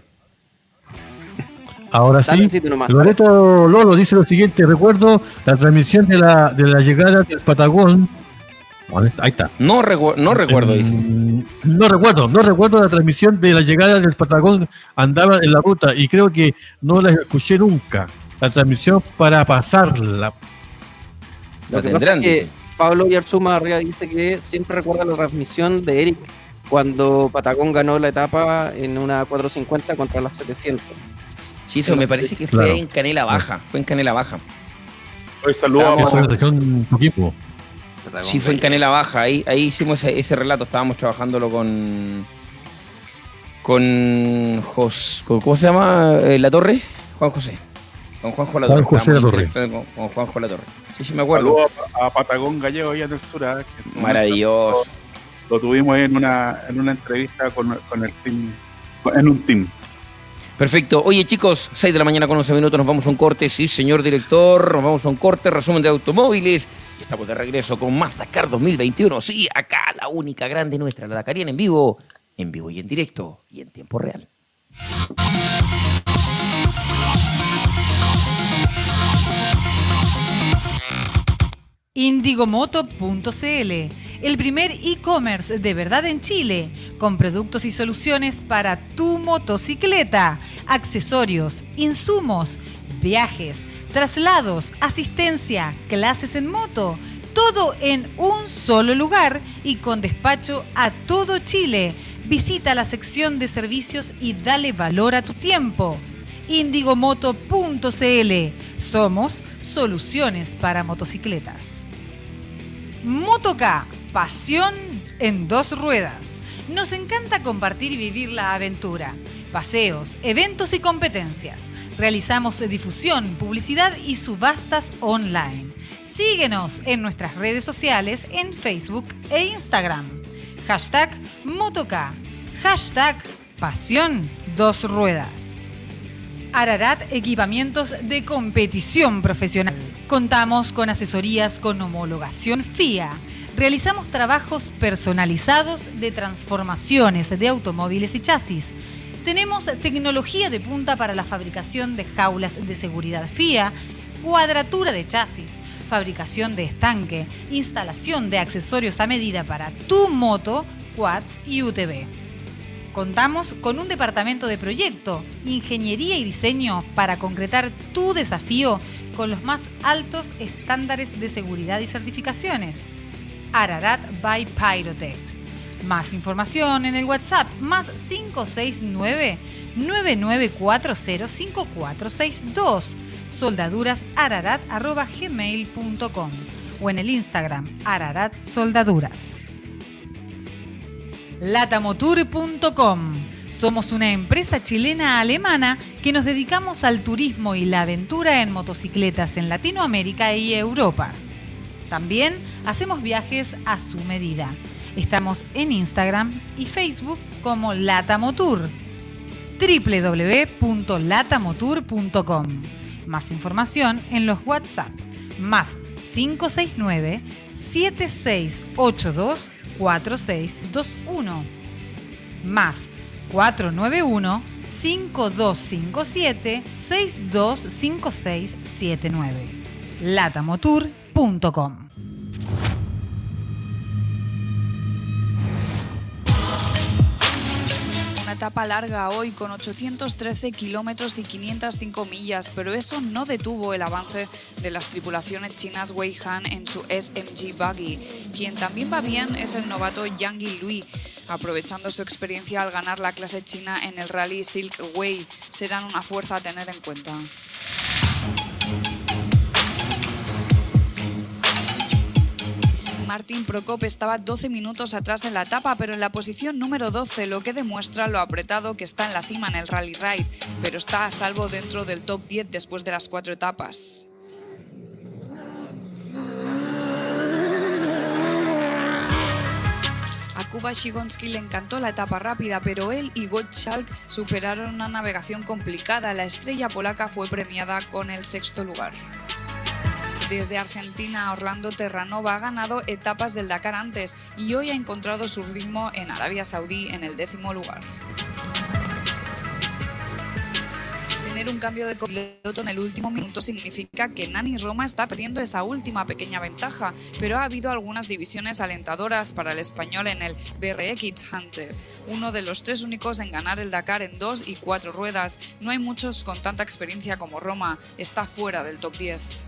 J: Ahora sí. Loreto Lolo dice lo siguiente, recuerdo la transmisión de la, de la llegada del Patagón. Bueno, Ahí está.
G: No, recu- no recuerdo, dice.
J: No recuerdo, no recuerdo la transmisión de la llegada del Patagón. Andaba en la ruta y creo que no la escuché nunca. La transmisión para pasarla.
C: Lo que pasa
G: tendrán,
C: es que. Pablo Yarzuma arriba dice que siempre recuerda la transmisión de Eric cuando Patagón ganó la etapa en una 450 contra las 700.
G: Sí, eso me parece que fue
J: Claro.
G: en Canela Baja. Fue en Canela Baja.
D: Hoy saludos
J: Eso
D: a
J: Coquimbo.
G: Sí, fue en Canela Baja. Ahí, ahí hicimos ese, ese relato. Estábamos trabajándolo con. Con, Jos- con- ¿Cómo se llama? Eh, ¿La Torre? Juan José. Con Juanjo La
J: Juan
G: Torre.
J: José La
G: Estábamos
J: Torre.
G: interactuando Con, con Juanjo La Torre. Sí, sí, me acuerdo.
D: saludos a, Patagón Gallego y a ah, su
G: Maravilloso.
D: Lo tuvimos en una, en una entrevista con, con el team, en un team.
G: Perfecto. Oye, chicos, 6 de la mañana con 11 minutos. Nos vamos a un corte. Sí, señor director. Nos vamos a un corte. Resumen de automóviles. Y estamos de regreso con más Dakar 2021. Sí, acá la única grande nuestra, la Dakariana en vivo. En vivo y en directo. Y en tiempo real.
A: Indigomoto.cl, el primer e-commerce de verdad en Chile, con productos y soluciones para tu motocicleta, accesorios, insumos, viajes, traslados, asistencia, clases en moto, todo en un solo lugar y con despacho a todo Chile. Visita la sección de servicios y dale valor a tu tiempo. Indigomoto.cl. Somos soluciones para motocicletas. Motoca, pasión en dos ruedas. Nos encanta compartir y vivir la aventura. Paseos, eventos y competencias. Realizamos difusión, publicidad y subastas online. Síguenos en nuestras redes sociales en Facebook e Instagram. Hashtag Motoca. Hashtag Pasión Dos Ruedas. Ararat Equipamientos de Competición Profesional. Contamos con asesorías con homologación FIA. Realizamos trabajos personalizados de transformaciones de automóviles y chasis. Tenemos tecnología de punta para la fabricación de jaulas de seguridad FIA, cuadratura de chasis, fabricación de estanque, instalación de accesorios a medida para tu moto, quads y UTV. Contamos con un departamento de proyecto, ingeniería y diseño para concretar tu desafío con los más altos estándares de seguridad y certificaciones. Ararat by Pyrotech. Más información en el WhatsApp más 569 99405462 soldadurasararat.gmail.com o en el Instagram Ararat Soldaduras. Latamotour.com. Somos una empresa chilena-alemana que nos dedicamos al turismo y la aventura en motocicletas en Latinoamérica y Europa. También hacemos viajes a su medida. Estamos en Instagram y Facebook como Latamotour. www.latamotour.com. Más información en los WhatsApp más 569 7682 4621 más 491 5257 625679
K: Una etapa larga hoy con 813 kilómetros y 505 millas, pero eso no detuvo el avance de las tripulaciones chinas Wei Han en su SMG Buggy. Quien también va bien es el novato Yang Lui, aprovechando su experiencia al ganar la clase china en el rally Silk Way. Serán una fuerza a tener en cuenta. Martín Procop estaba 12 minutos atrás en la etapa, pero en la posición número 12, lo que demuestra lo apretado que está en la cima en el Rally Ride, pero está a salvo dentro del top 10 después de las cuatro etapas. A Kuba Shigonski le encantó la etapa rápida, pero él y Gottschalk superaron una navegación complicada. La estrella polaca fue premiada con el sexto lugar. Desde Argentina, Orlando Terranova ha ganado etapas del Dakar antes y hoy ha encontrado su ritmo en Arabia Saudí en el décimo lugar. Tener un cambio de copiloto en el último minuto significa que Nani Roma está perdiendo esa última pequeña ventaja, pero ha habido algunas divisiones alentadoras para el español en el BRX Hunter, uno de los tres únicos en ganar el Dakar en dos y cuatro ruedas. No hay muchos con tanta experiencia como Roma, está fuera del top 10.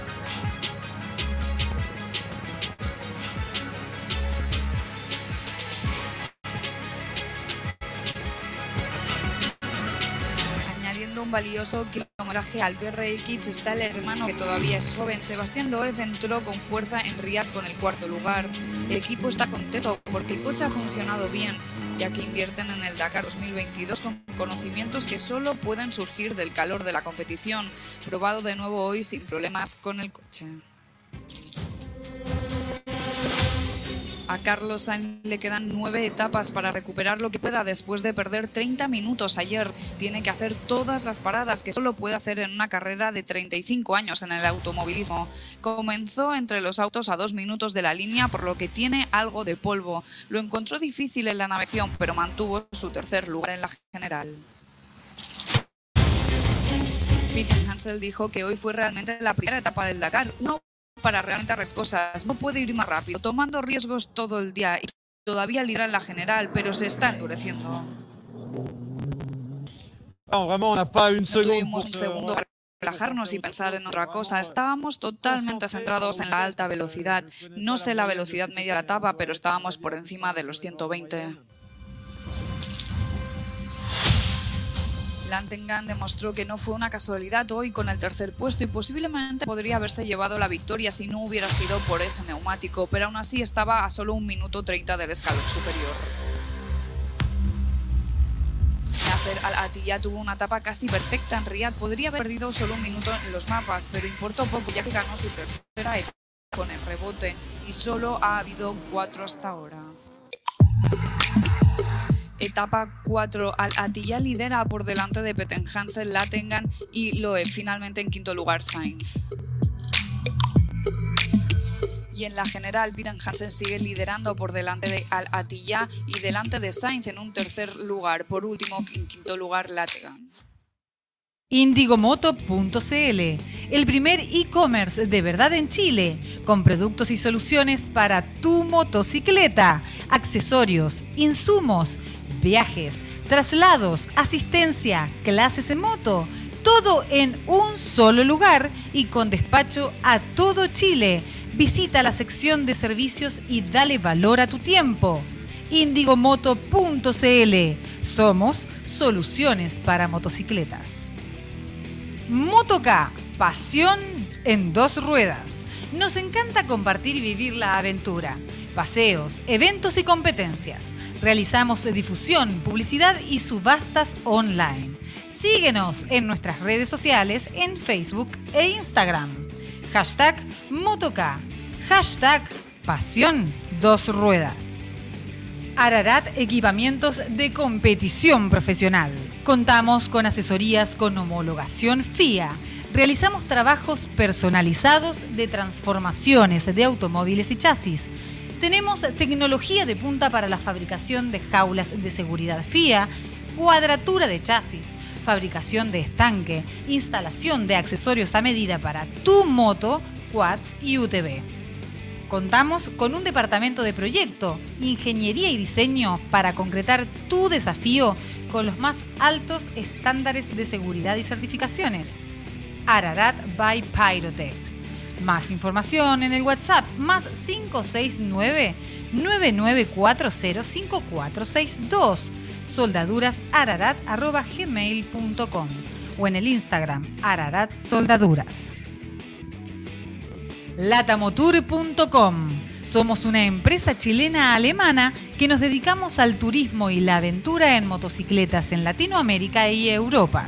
K: valioso kilometraje al BRX está el hermano que todavía es joven. Sebastián Loeb entró con fuerza en Riyadh con el cuarto lugar. El equipo está contento porque el coche ha funcionado bien, ya que invierten en el Dakar 2022 con conocimientos que solo pueden surgir del calor de la competición, probado de nuevo hoy sin problemas con el coche. A Carlos Sainz le quedan nueve etapas para recuperar lo que pueda después de perder 30 minutos ayer. Tiene que hacer todas las paradas que solo puede hacer en una carrera de 35 años en el automovilismo. Comenzó entre los autos a dos minutos de la línea, por lo que tiene algo de polvo. Lo encontró difícil en la navegación, pero mantuvo su tercer lugar en la general. Peter Hansel dijo que hoy fue realmente la primera etapa del Dakar, para realmente las cosas, no puede ir más rápido, tomando riesgos todo el día y todavía lidera en la general, pero se está endureciendo.
L: Non, vraiment, on n'a pas une
K: No
L: seconde
K: tuvimos
L: pour
K: un
L: se-
K: segundo para relajarnos y pensar en otra cosa. Estábamos totalmente centrados en la alta velocidad. No sé la velocidad media de la etapa, pero estábamos por encima de los 120. Lantingan demostró que no fue una casualidad hoy con el tercer puesto y posiblemente podría haberse llevado la victoria si no hubiera sido por ese neumático, pero aún así estaba a solo un minuto 30 del escalón superior. Nasser Al-Attiyah tuvo una etapa casi perfecta en Riyadh. Podría haber perdido solo un minuto en los mapas, pero importó poco ya que ganó su tercera etapa con el rebote y solo ha habido cuatro hasta ahora. Etapa 4, Al-Attiyah lidera por delante de Petten Hansen, Lattengan y Loeb, finalmente en quinto lugar Sainz. Y en la general, Peter Hansen sigue liderando por delante de Al-Attiyah y delante de Sainz en un tercer lugar. Por último, en quinto lugar, Lattegan.
A: Indigomoto.cl, el primer e-commerce de verdad en Chile, con productos y soluciones para tu motocicleta, accesorios, insumos, viajes, traslados, asistencia, clases en moto, todo en un solo lugar y con despacho a todo Chile. Visita la sección de servicios y dale valor a tu tiempo. Indigomoto.cl, somos soluciones para motocicletas. Motoca, pasión en dos ruedas. Nos encanta compartir y vivir la aventura. Paseos, eventos y competencias. Realizamos difusión, publicidad y subastas online. Síguenos en nuestras redes sociales en Facebook e Instagram. Hashtag Motoca. Hashtag Pasión Dos Ruedas. Ararat Equipamientos de Competición Profesional. Contamos con asesorías con homologación FIA. Realizamos trabajos personalizados de transformaciones de automóviles y chasis. Tenemos tecnología de punta para la fabricación de jaulas de seguridad FIA, cuadratura de chasis, fabricación de estanque, instalación de accesorios a medida para tu moto, quads y UTV. Contamos con un departamento de proyecto, ingeniería y diseño para concretar tu desafío con los más altos estándares de seguridad y certificaciones. Ararat by Pyrotech. Más información en el WhatsApp más 569 99405462 soldadurasararat.gmail.com o en el Instagram Ararat Soldaduras. Latamotour.com. Somos una empresa chilena-alemana que nos dedicamos al turismo y la aventura en motocicletas en Latinoamérica y Europa.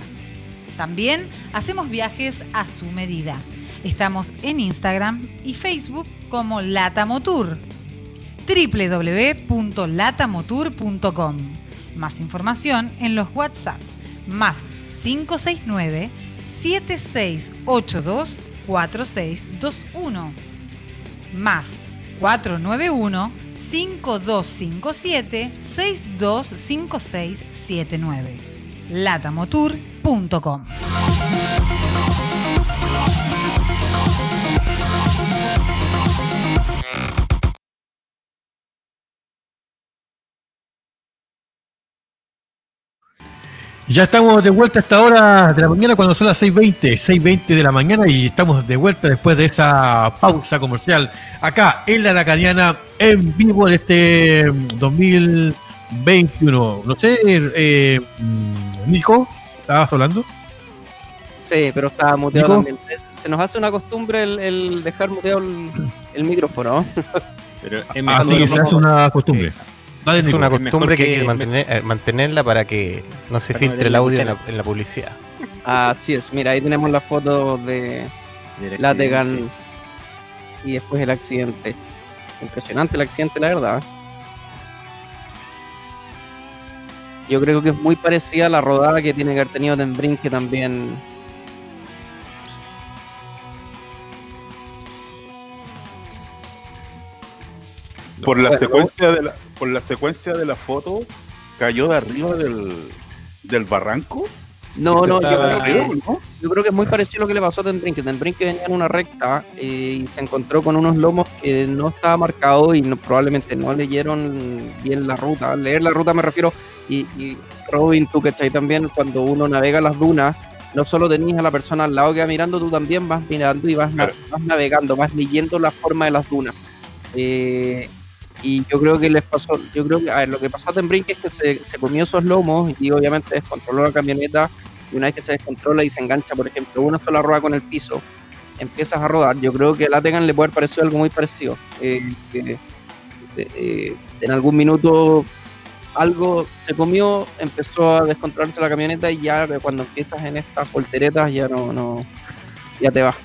A: También hacemos viajes a su medida. Estamos en Instagram y Facebook como Latamotour. www.latamotour.com. Más información en los WhatsApp más 569 7682 4621 más 491 5257 625679 Latamotour
J: Ya estamos de vuelta a esta hora de la mañana cuando son las 6.20, 6.20 de la mañana y estamos de vuelta después de esa pausa comercial acá en la Lacaniana en vivo en este mm, 2021. No sé, eh, mm, Nico, ¿estabas hablando?
C: Sí, pero estaba muteado
J: Nico.
C: también. Se- nos hace una costumbre el, el dejar muteado el, el micrófono.
F: Pero es
J: Así
F: mejor-
J: que se hace una costumbre. Dale,
B: Es
J: Nico.
B: una costumbre que hay
F: que-
B: que mantener- eh, mantenerla para que no se
F: Para
B: filtre el audio en la, en la publicidad.
C: Así es, mira, ahí tenemos la foto de Lategan y después el accidente. Impresionante el accidente, la verdad. Yo creo que es muy parecida a la rodada que tiene que haber tenido Den Brink, que también.
D: Por la
C: Bueno,
D: secuencia de la, por la secuencia de la foto, cayó de arriba del, del barranco.
C: No, no, yo creo, que, yo creo que es muy parecido a lo que le pasó a. Den Brink venía en una recta eh, y se encontró con unos lomos que no estaba marcado y no- probablemente no leyeron bien la ruta. Leer la ruta me refiero, y, y Robin, tú que también, cuando uno navega las dunas, no solo tenías a la persona al lado que va mirando, tú también vas mirando y vas, na-
D: Claro.
C: vas navegando, vas leyendo la forma de las dunas. Eh, y yo creo que les pasó, yo creo que, a ver, lo que pasó a Den Brink es que se, se comió esos lomos y obviamente descontroló la camioneta y una vez que se descontrola y se engancha, por ejemplo, una sola rueda con el piso, empiezas a rodar. Yo creo que a Lategan le puede haber parecido algo muy parecido. eh, que, eh, en algún minuto algo se comió, empezó a descontrolarse la camioneta y ya cuando empiezas en estas volteretas ya no, no ya te vas.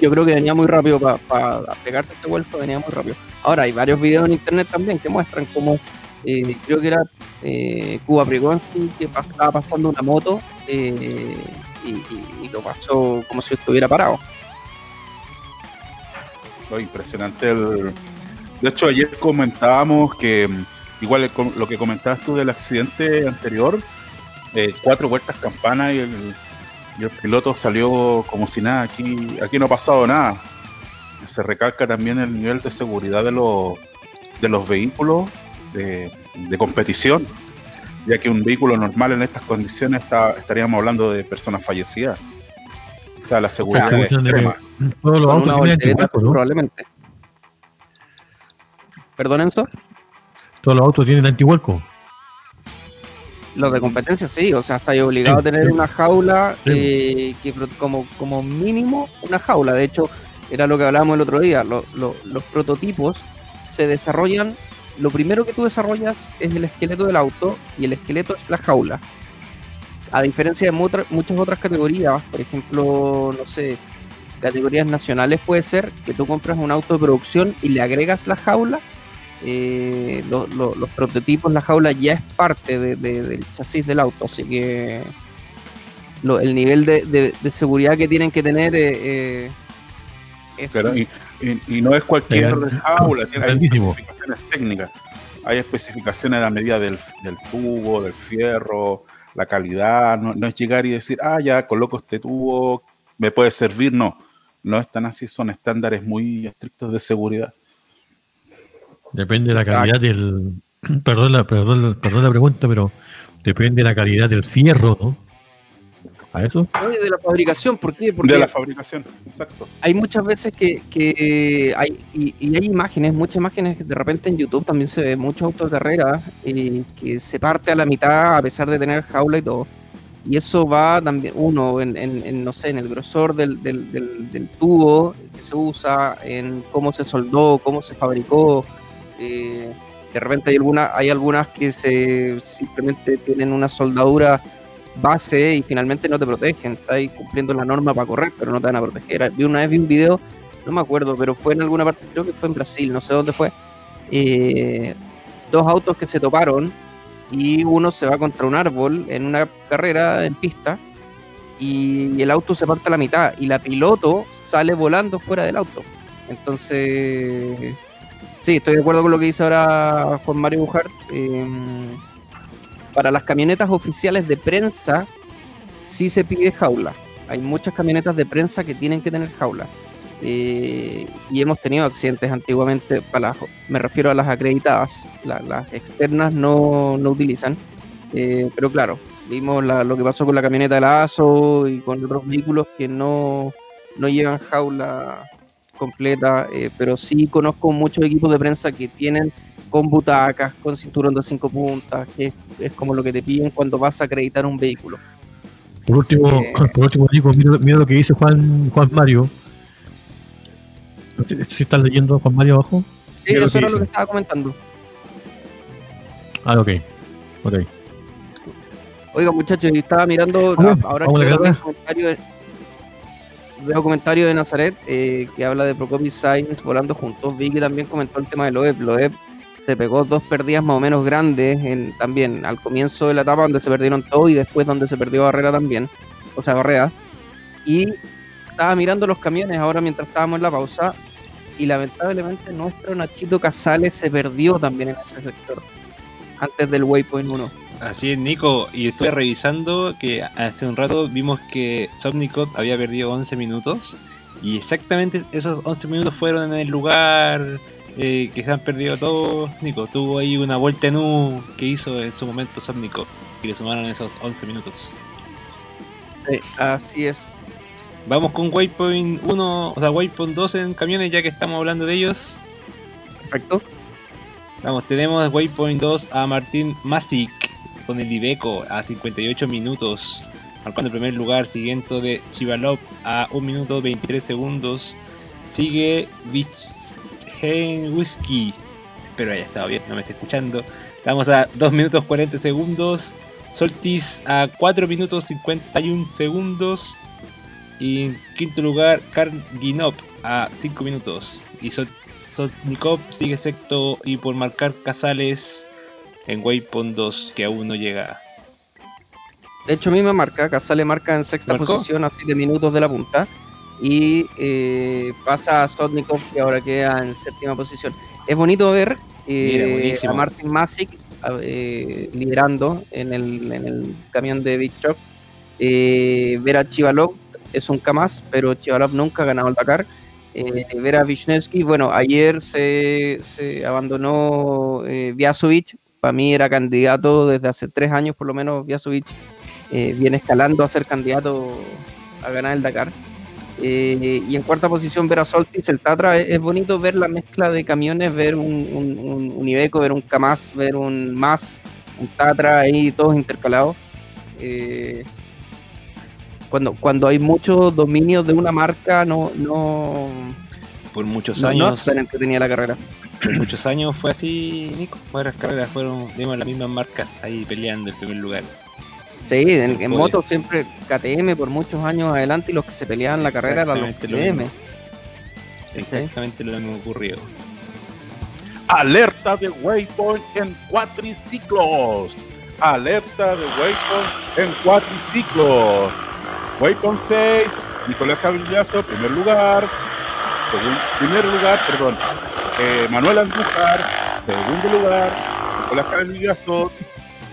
C: Yo creo que venía muy rápido para pegarse este vuelto, venía muy rápido. Ahora hay varios videos en internet también que muestran cómo eh, creo que era eh, Cuba Prigonski que pas- estaba pasando una moto eh, y, lo pasó como si estuviera parado.
D: Impresionante. el- De hecho, ayer comentábamos que, igual lo que comentabas tú del accidente anterior, eh, cuatro vueltas campana y el, y el piloto salió como si nada. Aquí, aquí no ha pasado nada. Se recalca también el nivel de seguridad de los, de los vehículos de, de competición, ya que un vehículo normal en estas condiciones está, estaríamos hablando de personas fallecidas. O sea, la seguridad
J: Claro.
D: es extrema.
J: Todos los autos tienen
C: voltereta,
J: anticuerpos, ¿no?
C: probablemente. ¿Perdón, Enzo?
J: Todos los autos tienen antihuelco.
C: Los de competencia sí, o sea, estáis obligado
J: Sí,
C: a tener
J: sí.
C: una jaula, eh, que como, como mínimo una jaula. De hecho, era lo que hablábamos el otro día, lo- lo- los prototipos se desarrollan, lo primero que tú desarrollas es el esqueleto del auto y el esqueleto es la jaula. A diferencia de muchas otras categorías, por ejemplo, no sé, categorías nacionales puede ser que tú compras un auto de producción y le agregas la jaula eh, lo- lo- los prototipos, la jaula ya es parte de- de- del chasis del auto, así que lo- el nivel de, de- de seguridad que tienen que tener eh, eh, es
D: Pero y, y- y no es cualquier
J: Legal.
D: jaula, tiene, especificaciones técnicas. Hay especificaciones a la medida del, del tubo, del fierro, la calidad. No, no es llegar y decir, ah, ya coloco este tubo, me puede servir. No, no es tan así, son estándares muy estrictos de seguridad.
J: Depende de la calidad del. Perdón la, perdón, perdón la pregunta, pero depende de la calidad del fierro, ¿no? ¿A eso?
C: De la fabricación, ¿por qué? Porque
D: De la fabricación, exacto.
C: hay muchas veces que, que hay, y, y hay imágenes, muchas imágenes que de repente en YouTube también se ve muchos autos de carrera eh, que se parte a la mitad a pesar de tener jaula y todo. Y eso va también, uno, en, en- en, no sé, en el grosor del, del- del- del tubo que se usa, en cómo se soldó, cómo se fabricó. Eh, de repente hay, alguna, hay algunas que simplemente tienen una soldadura base y finalmente no te protegen. Estás cumpliendo la norma para correr, pero no te van a proteger. Vi una vez vi un video, no me acuerdo, pero fue en alguna parte, creo que fue en Brasil, no sé dónde fue. eh, dos autos que se toparon y uno se va contra un árbol en una carrera en pista y el auto se parte a la mitad y la piloto sale volando fuera del auto. Entonces, sí, estoy de acuerdo con lo que dice ahora Juan Mario Bujar. eh, para las camionetas oficiales de prensa, sí se pide jaula. Hay muchas camionetas de prensa que tienen que tener jaula. Eh, y hemos tenido accidentes antiguamente, para me refiero a las acreditadas, la- las externas no, no utilizan. Eh, pero claro, vimos la- lo que pasó con la camioneta de la ASO y con otros vehículos que no, no llevan jaula completa, eh, pero sí conozco muchos equipos de prensa que tienen con butacas, con cinturón de cinco puntas, que es, es como lo que te piden cuando vas a acreditar un vehículo.
J: Por último,
C: Eh.
J: por último Nico, mira, mira lo que dice Juan, Juan Mario. Si estás leyendo Juan Mario abajo.
C: Sí, eso era lo que estaba comentando.
J: Ah, ok. Ok.
C: Oiga, muchachos, estaba mirando ahora que
J: a la
C: veo
J: carrera.
C: comentario de, Nazaret eh, que habla de Procopio y Sainz volando juntos. Vi que también comentó el tema de Loeb. Loeb se pegó dos pérdidas más o menos grandes también al comienzo de la etapa donde se perdieron todo y después donde se perdió Barrera también. O sea, Barrera. Y estaba mirando los camiones ahora mientras estábamos en la pausa y lamentablemente nuestro Nachito Casales se perdió también en ese sector antes del Waypoint 1.
F: Así es, Nico. Y estuve revisando que hace un rato vimos que Somnicop había perdido 11 minutos. Y exactamente esos 11 minutos fueron en el lugar eh, que se han perdido todos. Nico, tuvo ahí una vuelta en U que hizo en su momento Somnicop. Y le sumaron esos 11 minutos.
C: Sí, así es.
F: Vamos con Waypoint 1, o sea, Waypoint 2 en camiones, ya que estamos hablando de ellos.
C: Perfecto.
F: Vamos, tenemos Waypoint 2 a Martín Masic con el Ibeco a 58 minutos, marcando el primer lugar, siguiente de Chivalov a 1 minuto 23 segundos. Sigue Whisky, espero haya estado bien, no me esté escuchando. Estamos a 2 minutos 40 segundos. Soltis a 4 minutos 51 segundos. Y en quinto lugar, Karginop a 5 minutos. Y Sotnikov sigue sexto y por marcar Casales en Waypoint 2 que aún no llega.
C: De hecho, a mí me marca, Casale marca en sexta
F: ¿Marcó?
C: posición a 7 minutos de la punta. Y eh, pasa a Sotnikov, que ahora queda en séptima posición. Es bonito ver eh,
F: Mira,
C: a Martin Masic a- eh, liderando en el, en el camión de Big Shock. Eh, ver a Chivalov es un Kamaz, pero Chivalov nunca ha ganado el Dakar. Ver a Wisniewski, bueno, ayer se, se abandonó Vjasovic, para mí era candidato desde hace tres años por lo menos Vjasovic eh, viene escalando a ser candidato a ganar el Dakar. Eh, y en cuarta posición ver a Soltis, el Tatra, es, bonito ver la mezcla de camiones, ver un, un, Iveco, ver un Kamaz, ver un MAS, un Tatra ahí todos intercalados. Eh, cuando, cuando hay mucho dominio de una marca, no, no,
F: Por muchos
C: no, no
F: años,
C: es tan entretenida la carrera.
F: por muchos años fue así, Nico. Varias carreras fueron, vimos las mismas marcas ahí peleando el primer lugar.
C: Sí, en, en
F: Podio.
C: moto siempre KTM por muchos años adelante y los que se peleaban la carrera eran los
F: Exactamente lo
C: KTM.
F: mismo. Exactamente lo mismo ocurrió.
D: Alerta de Waypoint en cuatriciclos. Alerta de Waypoint en cuatriciclos. Waypoint 6, Nicolás Cavillazo, primer lugar. Segun- primer lugar, perdón. eh, Manuel Andújar, segundo lugar. Nicolás Cavillazo,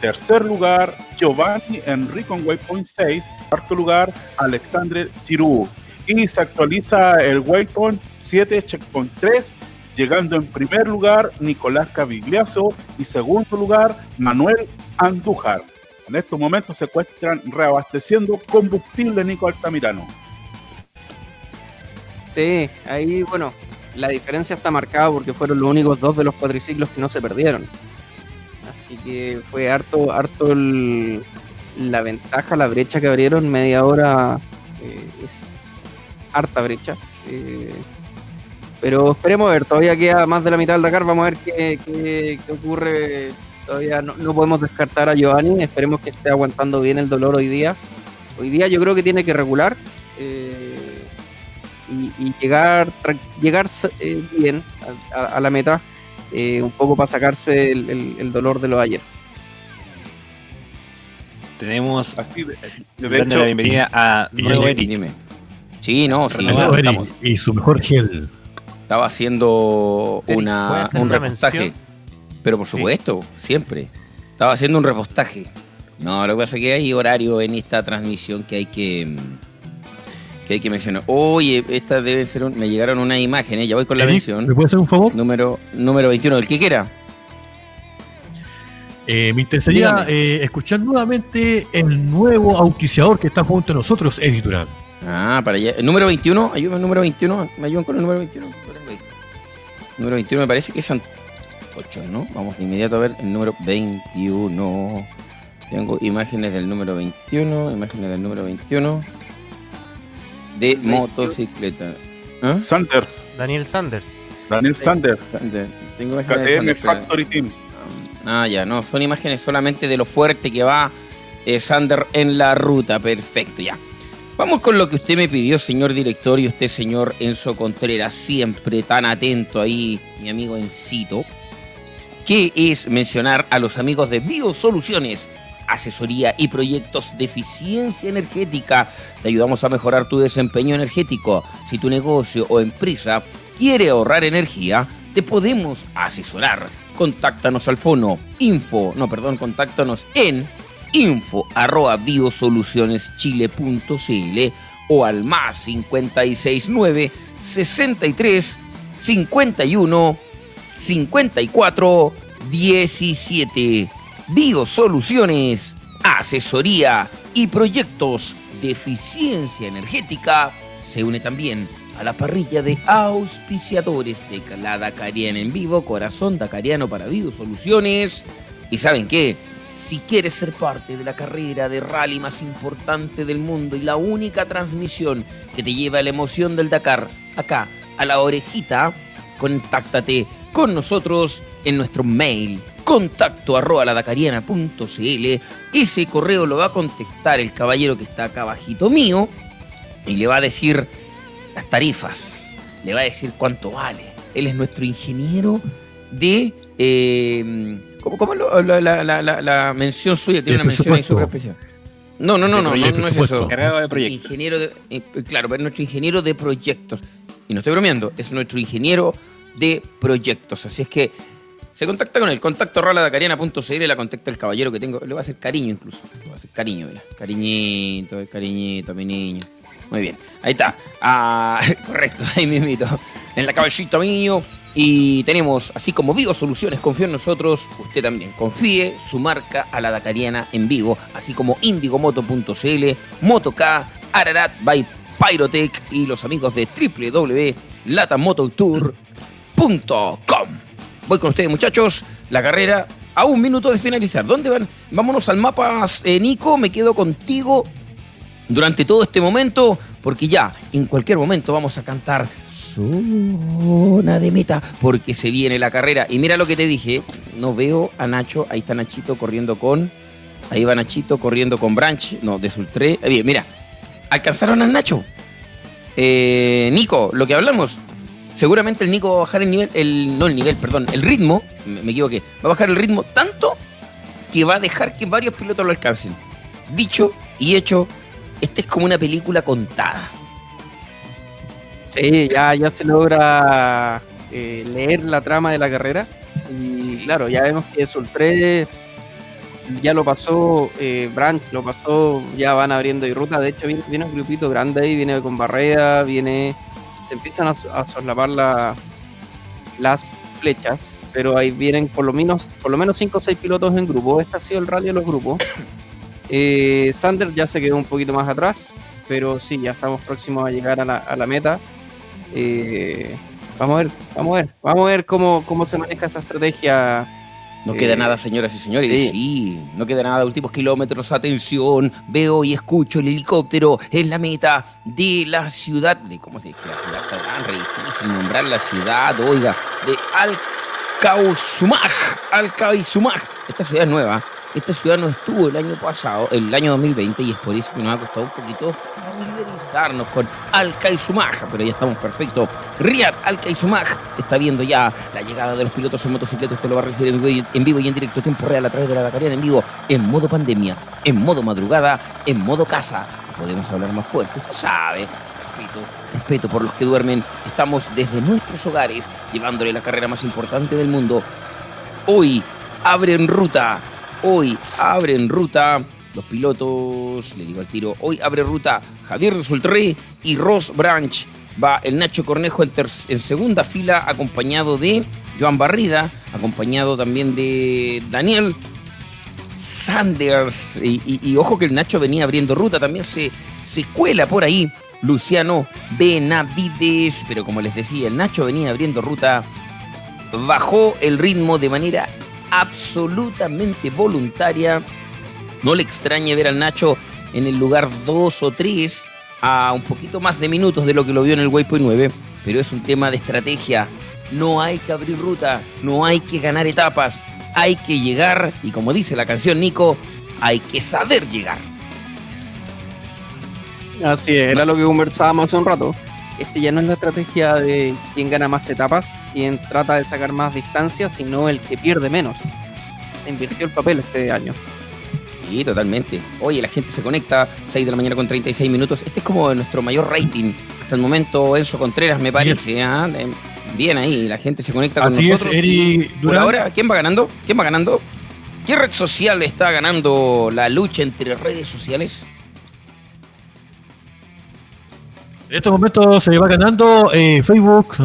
D: tercer lugar. Giovanni Enrico en Waypoint 6, cuarto lugar. Alexandre Giroux. Y se actualiza el Waypoint 7, Checkpoint 3, llegando en primer lugar Nicolás Cavigliazo y segundo lugar Manuel Andújar. En estos momentos se encuentran reabasteciendo combustible Nico Altamirano.
C: Sí, ahí, bueno, la diferencia está marcada porque fueron los únicos dos de los cuatriciclos que no se perdieron. Así que fue harto, harto la ventaja, la brecha que abrieron, media hora eh, es harta brecha. eh, pero esperemos ver, todavía queda más de la mitad del Dakar, vamos a ver qué, qué- qué ocurre. Todavía no, no podemos descartar a Giovanni, esperemos que esté aguantando bien el dolor hoy día. Hoy día yo creo que tiene que regular. eh, y, y llegar llegar eh, bien a, a- a la meta eh, un poco para sacarse el, el- el dolor de lo de ayer.
F: Tenemos dando la bienvenida a nuevo
J: y-
F: Eric.
G: Dime. Sí, no, sí,
J: Eric, y su mejor gel.
G: estaba haciendo una,
B: ¿puede hacer
G: un
B: una
G: repostaje.
B: mención?
G: Pero por
B: Sí.
G: supuesto, siempre. Estaba haciendo un repostaje No, lo que pasa es que hay horario en esta transmisión que hay que mm, que hay que mencionar. Oye, esta debe ser un- me llegaron unas imágenes, ya voy con la mención.
J: ¿Me puede hacer un favor?
G: Número número 21, el que quiera.
J: Eh, me interesaría eh, escuchar nuevamente el nuevo auspiciador que está junto a nosotros, Durán.
G: Ah, para allá. El número 21, ayúdame el número 21, me ayudan con el número 21. Lo tengo ahí. Número 21 me parece que es Santocho, ¿no? Vamos de inmediato a ver el número 21. Tengo imágenes del número 21, imágenes del número 21 de motocicleta. ¿Ah?
D: Sanders,
B: Daniel Sanders.
D: Daniel Sanders,
G: Sander. Tengo imágenes de
D: KTM
G: Sander, espera.
D: Factory Team.
G: Ah, ya, no, son imágenes solamente de lo fuerte que va eh, Sander en la ruta. Perfecto, ya. Vamos con lo que usted me pidió, señor director, y usted, señor Enzo Contreras, siempre tan atento ahí, mi amigo Encito, que es mencionar a los amigos de Biosoluciones, asesoría y proyectos de eficiencia energética. Te ayudamos a mejorar tu desempeño energético. Si tu negocio o empresa quiere ahorrar energía, te podemos asesorar. Contáctanos al fono info, no, perdón, contáctanos en info arroba biosolucioneschile.cl o al más 569 63 51 54 17. Biosoluciones, asesoría y proyectos de eficiencia energética se une también a la parrilla de auspiciadores de la Dakariana en vivo, Corazón Dakariano para Biosoluciones. ¿Y saben qué? Si quieres ser parte de la carrera de rally más importante del mundo y la única transmisión que te lleva a la emoción del Dakar, acá, a la orejita, contáctate con nosotros en nuestro mail contacto arroba ladacariana.cl ese correo lo va a contestar el caballero que está acá abajito mío y le va a decir las tarifas le va a decir cuánto vale. Él es nuestro ingeniero de eh, ¿cómo, cómo lo- la, la- la- la- la mención suya tiene una mención ahí súper especial no no no no no, no es eso.
F: Encargado de proyectos.
G: ingeniero de, eh, claro, pero es nuestro ingeniero de proyectos. Y no estoy bromeando, es nuestro ingeniero de proyectos. Así es que se contacta con el contacto roladacariana.cl, la contacta el caballero que tengo. Le va a hacer cariño incluso. Le va a hacer cariño, mira. Cariñito, cariñito, mi niño. Muy bien, ahí está. Ah, correcto, ahí mismito. En la cabecita mío. Y tenemos, así como Vivo Soluciones confía en nosotros, usted también confíe su marca a la Dakariana en vivo, así como indigomoto.cl, Motok, Ararat by Pyrotech y los amigos de www.latamototour.com. Voy con ustedes, muchachos. La carrera a un minuto de finalizar. ¿Dónde van? Vámonos al mapa, eh, Nico. Me quedo contigo durante todo este momento, porque ya en cualquier momento vamos a cantar zona de meta, porque se viene la carrera. Y mira lo que te dije, no veo a Nacho, ahí está Nachito corriendo con, ahí va Nachito corriendo con Branch, no, de Sultré. Eh, Bien, mira, alcanzaron al Nacho. Eh, Nico, lo que hablamos, seguramente el Nico va a bajar el nivel, el, no el nivel, perdón, el ritmo, me, me equivoqué, va a bajar el ritmo tanto que va a dejar que varios pilotos lo alcancen. Dicho y hecho, esta es como una película contada.
C: Sí, ya, ya se logra eh, leer la trama de la carrera. Y claro, ya vemos que Sultré ya lo pasó, eh, Branch lo pasó, ya van abriendo y ruta. De hecho, viene, viene un grupito grande ahí, viene con barrera, viene. Empiezan a, a solapar la- las flechas, pero ahí vienen por lo menos por lo menos 5 o 6 pilotos en grupo. Este ha sido el rally de los grupos. Eh, Sander ya se quedó un poquito más atrás, pero sí, ya estamos próximos a llegar a la, a la meta. Eh, vamos a ver, vamos a ver, vamos a ver cómo, cómo se maneja esa estrategia.
G: No
C: Eh,
G: queda nada, señoras y señores.
C: sí.
G: Sí. no queda nada. Últimos kilómetros, atención. Veo y escucho el helicóptero en la meta de la ciudad. De, ¿Cómo se dice la ciudad? Está tan re difícil nombrar la ciudad, oiga. De Alcausumaj. Alcausumaj. Esta ciudad es nueva. Esta ciudad no estuvo el año pasado, el año 2020, y es por eso que nos ha costado un poquito familiarizarnos con Alcaizumaj, pero ya estamos perfectos. Riyad Alcaizumaj está viendo ya la llegada de los pilotos en motocicleta. Usted lo va a recibir en vivo, y- en directo, tiempo real, a través de la Dakariana en vivo, en modo pandemia, en modo madrugada, en modo casa. Podemos hablar más fuerte, usted sabe. Respeto, respeto por los que duermen. Estamos desde nuestros hogares llevándole la carrera más importante del mundo. Hoy abre en ruta Hoy abren ruta los pilotos, le digo al tiro, hoy abre ruta Javier Sultré y Ross Branch. Va el Nacho Cornejo en, en segunda fila, acompañado de Joan Barrida, acompañado también de Daniel Sanders. Y, y- y ojo que el Nacho venía abriendo ruta, también se, se cuela por ahí Luciano Benavides. Pero como les decía, el Nacho venía abriendo ruta, bajó el ritmo de manera absolutamente voluntaria. No le extrañe ver al Nacho en el lugar 2 o 3 a un poquito más de minutos de lo que lo vio en el Waypoint 9, pero es un tema de estrategia. No hay que abrir ruta, no hay que ganar etapas, hay que llegar y como dice la canción Nico, hay que saber llegar.
C: Así es, era lo que conversábamos hace un rato. Este ya no es la estrategia de quien gana más etapas, quien trata de sacar más distancia, sino el que pierde menos. Se invirtió el papel este año.
G: Sí, totalmente. Oye, la gente se conecta, 6 de la mañana con 36 minutos. Este es como nuestro mayor rating. Hasta el momento, Enzo Contreras, me parece. ¿ah? Eh, Bien ahí, la gente se conecta con
J: Así es,
G: nosotros.
J: Eri
G: por ahora, ¿quién va ganando? ¿Quién va ganando? ¿Qué red social está ganando la lucha entre redes sociales?
J: En estos momentos se va ganando eh, Facebook,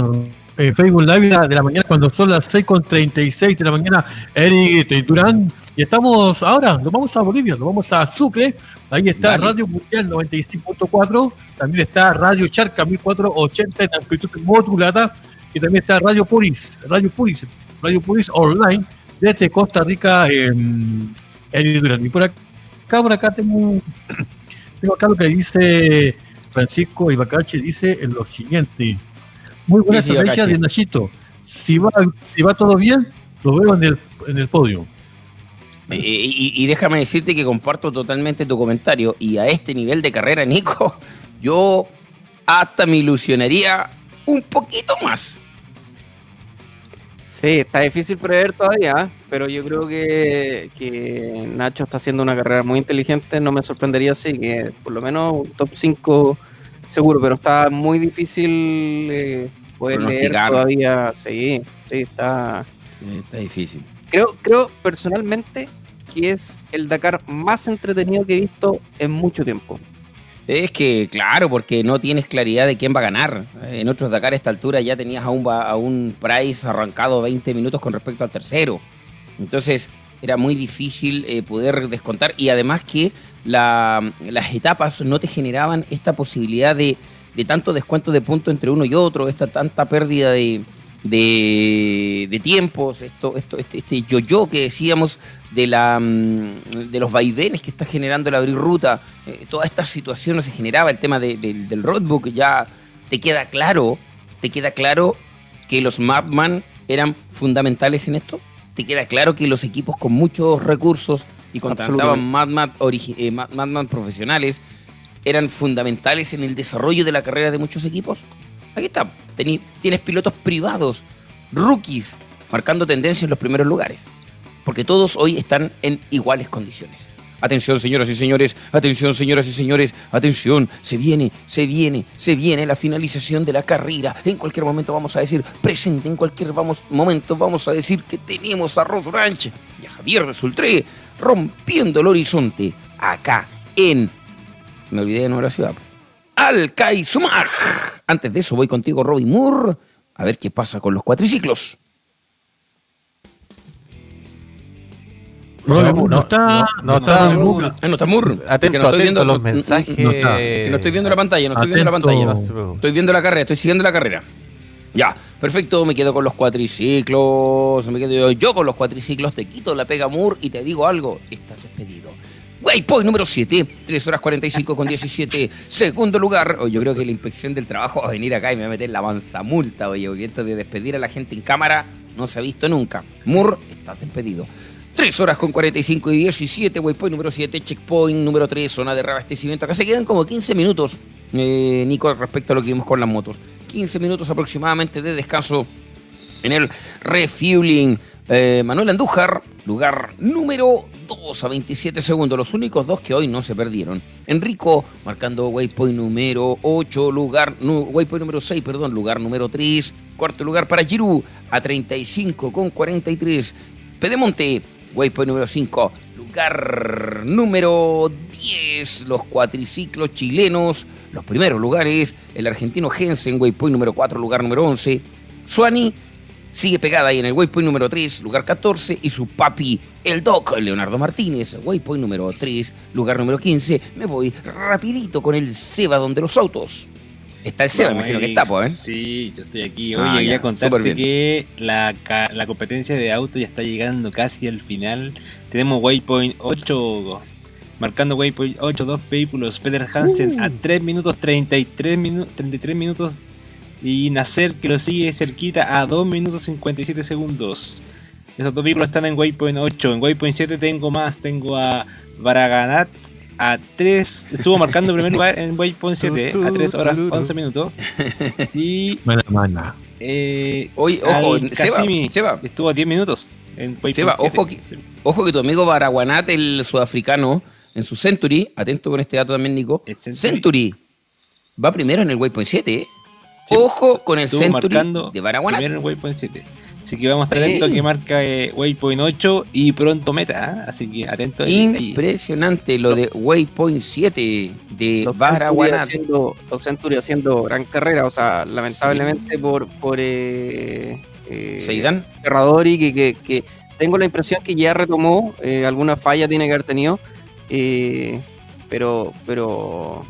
J: eh, Facebook Live de la mañana cuando son las 6.36 de la mañana, Eric Durán. Y estamos ahora, nos vamos a Bolivia, nos vamos a Sucre. Ahí está
G: Dale.
J: Radio Mundial 95.4, también está Radio Charca 1480 en amplitud modulada. Y también está Radio Puris, Radio Puris, Radio Puris Online desde Costa Rica, en Durán. Y por acá, por acá tengo, tengo acá lo que dice Francisco Ibacache dice en lo siguiente. Muy buena
G: ¿Qué dice
J: estrategia
G: Ibacache?
J: de Nachito. Si va, si va todo bien, lo veo en el, en el podio.
G: Eh, y, y déjame decirte que comparto totalmente tu comentario. Y a este nivel de carrera, Nico, yo hasta me ilusionaría un poquito más.
C: Sí, está difícil prever todavía, pero yo creo que, que Nacho está haciendo una carrera muy inteligente. No me sorprendería si que por lo menos un top 5 seguro, pero está muy difícil eh, poder leer todavía. Sí, sí, está.
G: Eh, Está difícil.
C: Creo, creo personalmente que es el Dakar más entretenido que he visto en mucho tiempo.
G: Es que, claro, porque no tienes claridad de quién va a ganar. En otros Dakar a esta altura ya tenías a un, a un Price arrancado 20 minutos con respecto al tercero. Entonces era muy difícil eh, poder descontar y además que la- las etapas no te generaban esta posibilidad de, de tanto descuento de puntos entre uno y otro, esta tanta pérdida de, de, de tiempos, esto, esto, este, este yo-yo que decíamos de, la, mm, de los vaivenes que está generando el abrir ruta, eh, todas estas situaciones se generaba, el tema de- del- del roadbook, ya te queda claro, te queda claro que los Mapman eran fundamentales en esto, te queda claro que los equipos con muchos recursos y contrataban Madman, eh, profesionales eran fundamentales en el desarrollo de la carrera de muchos equipos. Aquí está, tení- tienes pilotos privados, rookies, marcando tendencia en los primeros lugares. Porque todos hoy están en iguales condiciones. Atención, señoras y señores, atención, señoras y señores, atención, se viene, se viene, se viene la finalización de la carrera. En cualquier momento vamos a decir presente, en cualquier vamos, momento vamos a decir que tenemos a Rod Ranch y a Javier Resultré rompiendo el horizonte acá en. Me olvidé de nueva ciudad. Alcaizumaj. Antes de eso voy contigo, Robin Moore, a ver qué pasa con los cuatriciclos.
J: No,
B: No,
J: no,
B: no,
J: está.
B: no, no está-
J: Moore.
G: Ah, no está Moore.
B: Atento,
G: no estoy
B: atento
G: viendo-
B: a los mensajes.
J: no está.
G: Que no estoy viendo la pantalla, no estoy viendo la pantalla. Estoy viendo la carrera, estoy siguiendo la carrera. Ya, perfecto, me quedo con los cuatriciclos, me quedo yo con los cuatriciclos, te quito la pega Moore y te digo algo, estás despedido. Waypoint número 7, 3 horas 45 con 17. Segundo lugar, oh, yo creo que la inspección del trabajo va a venir acá y me va a meter la multa, oye, porque esto de despedir a la gente en cámara no se ha visto nunca. Moore, estás despedido. 3 horas con 45 y 17, waypoint número 7, checkpoint número 3, zona de reabastecimiento. Acá se quedan como 15 minutos, eh, Nico, respecto a lo que vimos con las motos. 15 minutos aproximadamente de descanso en el refueling. Eh, Manuel Andújar, lugar número 2 a 27 segundos, los únicos dos que hoy no se perdieron. Enrico, marcando waypoint número 8, lugar, waypoint número 6, perdón, lugar número 3. Cuarto lugar para Giroud, a 35 con 43. Pedemonte, waypoint número 5, lugar número 10, los cuatriciclos chilenos. Los primeros lugares, el argentino Jensen, waypoint número 4, lugar número 11. Suani sigue pegada ahí en el waypoint número 3, lugar 14. Y su papi, el Doc, Leonardo Martínez, waypoint número 3, lugar número 15. Me voy rapidito con el Seba donde los autos. Está el Seba, me imagino que está, pues, ¿eh?
F: Sí, yo estoy aquí. Oye,
G: Ah, ya,
F: contarte que la, la competencia de auto ya está llegando casi al final. Tenemos Waypoint 8, marcando Waypoint 8, dos vehículos. Peter Hansen
G: Uh.
F: a 3 minutos 33, minu 33 minutos. Y Nacer que lo sigue cerquita a 2 minutos 57 segundos. Esos dos vehículos están en Waypoint 8. En Waypoint 7 tengo más. Tengo a Baraganat a 3. Estuvo marcando primer lugar en Waypoint 7 a 3 horas 11 minutos. Y
J: Mana, mana.
F: eh,
G: Oye, ojo, Seba, Seba,
F: estuvo a 10 minutos en Waypoint
G: Seba,
F: 7.
G: ojo que- ojo que tu amigo Baraguanat, el sudafricano, en su Century, atento con este dato también, Nico,
F: Century.
G: Century va primero en el Waypoint 7, ¿eh?
F: Sí,
G: Ojo con el Century
F: marcando
G: de Baraguanat.
F: primero en Waypoint 7. Así que vamos a estar
G: Sí.
F: atentos a que marca eh, Waypoint 8 y pronto meta. ¿ah? Así que atento ahí. ahí.
G: Impresionante lo de Waypoint 7 de
C: haciendo, los Century haciendo gran carrera, o sea, lamentablemente por, por eh, eh,
G: Seidan.
C: Ferradori, que, que, que tengo la impresión que ya retomó, eh, alguna falla tiene que haber tenido, eh, pero, pero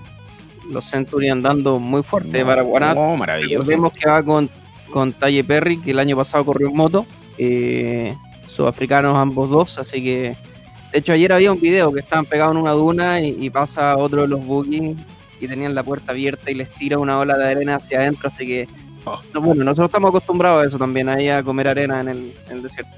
C: los Century andando muy fuerte para Guanat.
G: Oh, maravilloso.
C: Recordemos que va con, con Talle Perry, que el año pasado corrió en moto, eh, sudafricanos ambos dos, así que de hecho ayer había un video que estaban pegados en una duna y, y pasa otro de los boogies y tenían la puerta abierta y les tira una ola de arena hacia adentro, así que
F: Oh.
C: no, bueno, nosotros estamos acostumbrados a eso también, ahí a comer arena en el, en el desierto.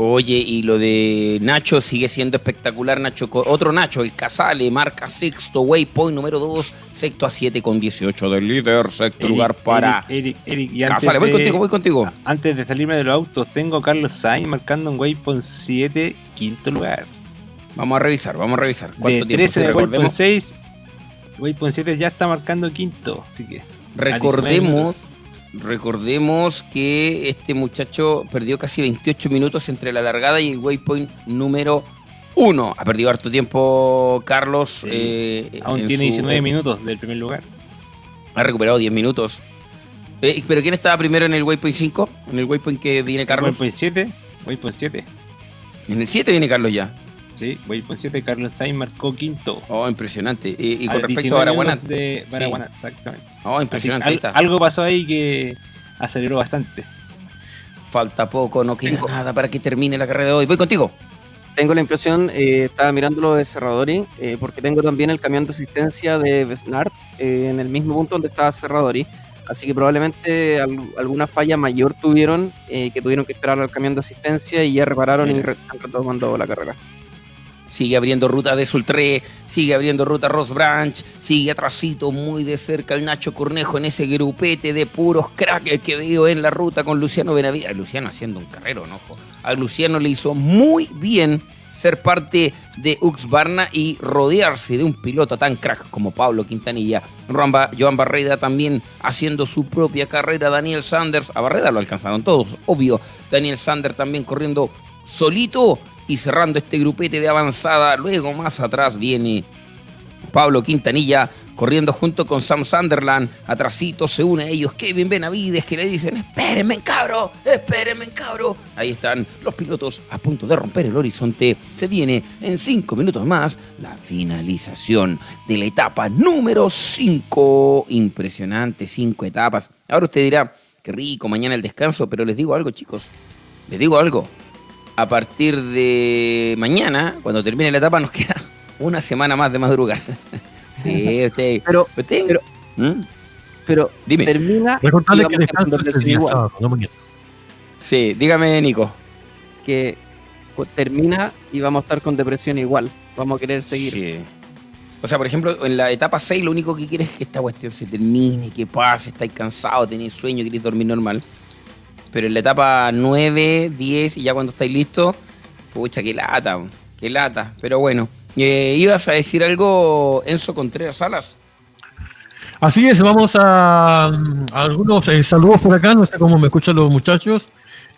G: Oye, y lo de Nacho sigue siendo espectacular. Nacho, otro Nacho, el Casale, marca sexto, Waypoint número 2, sexto a 7 con 18 del líder, sexto
F: Eric,
G: lugar para
F: Eric, Eric, Eric, y antes
G: Casale. Voy
F: de-
G: contigo, voy contigo.
F: Antes de salirme de los autos, tengo a Carlos Sainz marcando en Waypoint 7, quinto lugar.
G: Vamos a revisar, vamos a revisar.
F: De
G: ¿Cuánto tiempo?
F: 13
G: Si
F: de Waypoint
G: recordemos,
F: 6, Waypoint 7 ya está marcando quinto. Así que.
G: recordemos, recordemos que este muchacho perdió casi 28 minutos entre la largada y el Waypoint número 1. Ha perdido harto tiempo Carlos.
F: Sí.
G: eh,
F: Aún
G: en
F: tiene
G: su-
F: 19 minutos del primer lugar.
G: Ha recuperado 10 minutos. Eh, ¿Pero quién estaba primero en el Waypoint 5? En el Waypoint que viene Carlos.
F: Waypoint 7, Waypoint 7.
G: En el 7 viene Carlos ya.
F: Sí, Waypoint 7, Carlos Sainz marcó quinto.
G: Oh, impresionante. Y, y
F: A
G: con respecto
F: 19
G: a Baraguanat,
F: exactamente.
G: Oh,
F: Así
G: impresionante.
F: al- algo pasó ahí que aceleró bastante.
G: Falta poco, no queda nada para que termine la carrera de hoy. Voy contigo.
C: Tengo la impresión, eh, estaba mirando lo de Serradori, eh, porque tengo también el camión de asistencia de Besnard eh, en el mismo punto donde estaba Serradori. Así que probablemente al- alguna falla mayor tuvieron, eh, que tuvieron que esperar al camión de asistencia y ya repararon y
F: Mira.
C: re- están retomando la carrera.
G: Sigue abriendo ruta de Sultré, sigue abriendo ruta Ross Branch, sigue atrasito muy de cerca el Nacho Cornejo en ese grupete de puros crackers que veo en la luta con Luciano Benavides. Luciano haciendo un carrero, ¿no? A Luciano le hizo muy bien ser parte de Uxbarna y rodearse de un piloto tan crack como Pablo Quintanilla. Joan Barreda también haciendo su propia carrera. Daniel Sanders, a Barreda lo alcanzaron todos, obvio. Daniel Sanders también corriendo solito y cerrando este grupete de avanzada. Luego más atrás viene Pablo Quintanilla corriendo junto con Sam Sunderland. Atrasito se une a ellos Kevin Benavides que le dicen, espérenme cabro, espérenme cabro. Ahí están los pilotos a punto de romper el horizonte. Se viene en cinco minutos más la finalización de la etapa número 5. Impresionante, cinco etapas. Ahora usted dirá, qué rico, mañana el descanso, pero les digo algo chicos, les digo algo. A partir de mañana, cuando termine la etapa, nos queda una semana más de madrugar. Sí, usted.
C: Pero,
G: usted
C: pero-
G: ¿Mm?
C: pero
G: Dime.
C: termina
J: Recordarle que
C: vamos a estar con
J: descanso es el
C: depresión
J: día
C: igual,
J: sábado, no mañana.
G: Sí, dígame, Nico.
C: que pues, termina y vamos a estar con depresión igual. Vamos a querer seguir.
G: Sí. O sea, por ejemplo, en la etapa 6 lo único que quieres es que esta cuestión se termine, que pase, estáis cansado, tenéis sueño, queréis dormir normal. Pero en la etapa 9, 10 y ya cuando estáis listos, pucha, qué lata, qué lata. Pero bueno, eh, ¿ibas a decir algo, Enzo Contreras Salas?
J: Así es, vamos a, a algunos eh, saludos por acá, no sé cómo me escuchan los muchachos.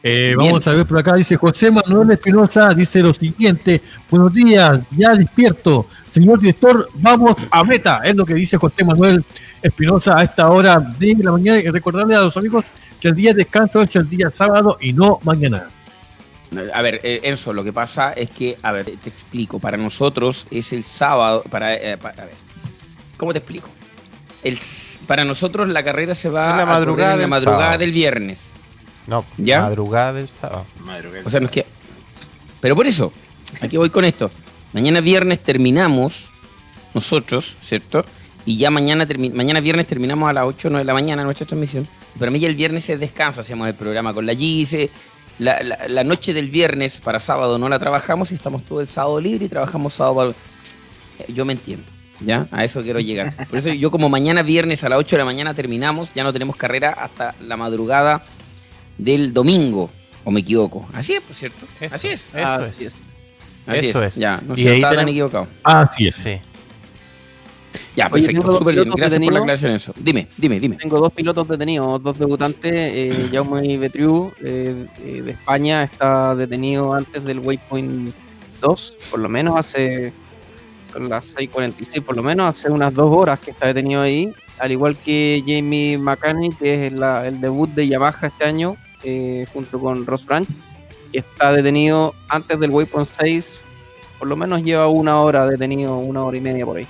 J: Eh, vamos a ver por acá, dice José Manuel Espinosa, dice lo siguiente, buenos días, ya despierto, señor director, vamos a meta, es lo que dice José Manuel Espinosa a esta hora de la mañana y recordarle a los amigos que el día de descanso es el día sábado y no mañana.
G: A ver, eh, Enzo, lo que pasa es que, a ver, te explico, para nosotros es el sábado, para, eh, a ver, ¿cómo te explico? El, para nosotros la carrera se va
B: En la
G: a
B: madrugada
G: en la
B: del
G: madrugada
B: sábado.
G: del viernes.
B: No,
G: ¿Ya?
B: madrugada del sábado.
F: Madrugada.
G: O sea, no es que. Pero por eso, aquí voy con esto. Mañana viernes terminamos nosotros, ¿cierto? Y ya mañana, mañana viernes terminamos a las 8 o 9 de la mañana nuestra transmisión. Para mí ya el viernes es descanso, hacemos el programa con la Gise. La, la- la noche del viernes para sábado no la trabajamos y estamos todo el sábado libre y trabajamos sábado. para- Eh, Yo me entiendo, ¿ya? A eso quiero llegar. Por eso yo como mañana viernes a las 8 de la mañana terminamos, ya no tenemos carrera hasta la madrugada del domingo, o me equivoco. Así es, por cierto.
B: Eso,
G: Así es.
B: Eso
C: Así
B: es.
C: es.
G: Así
B: Eso
G: es.
B: es.
G: Ya, no se
B: tenemos-
G: equivocados.
J: Así es.
B: Sí.
G: Ya,
C: Oye,
G: perfecto. Súper bien. Gracias por la aclaración, eso. Dime, dime, dime.
C: Tengo dos pilotos detenidos, dos debutantes. Eh, Jaume Betriu eh, eh, de España está detenido antes del Waypoint 2, por lo menos hace las 6.46, por lo menos hace unas dos horas que está detenido ahí. Al igual que Jamie McCanny, que es la- el debut de Yamaha este año, eh, junto con Ross Branch, que está detenido antes del Waypoint 6. Por lo menos lleva una hora detenido, una hora y media por ahí.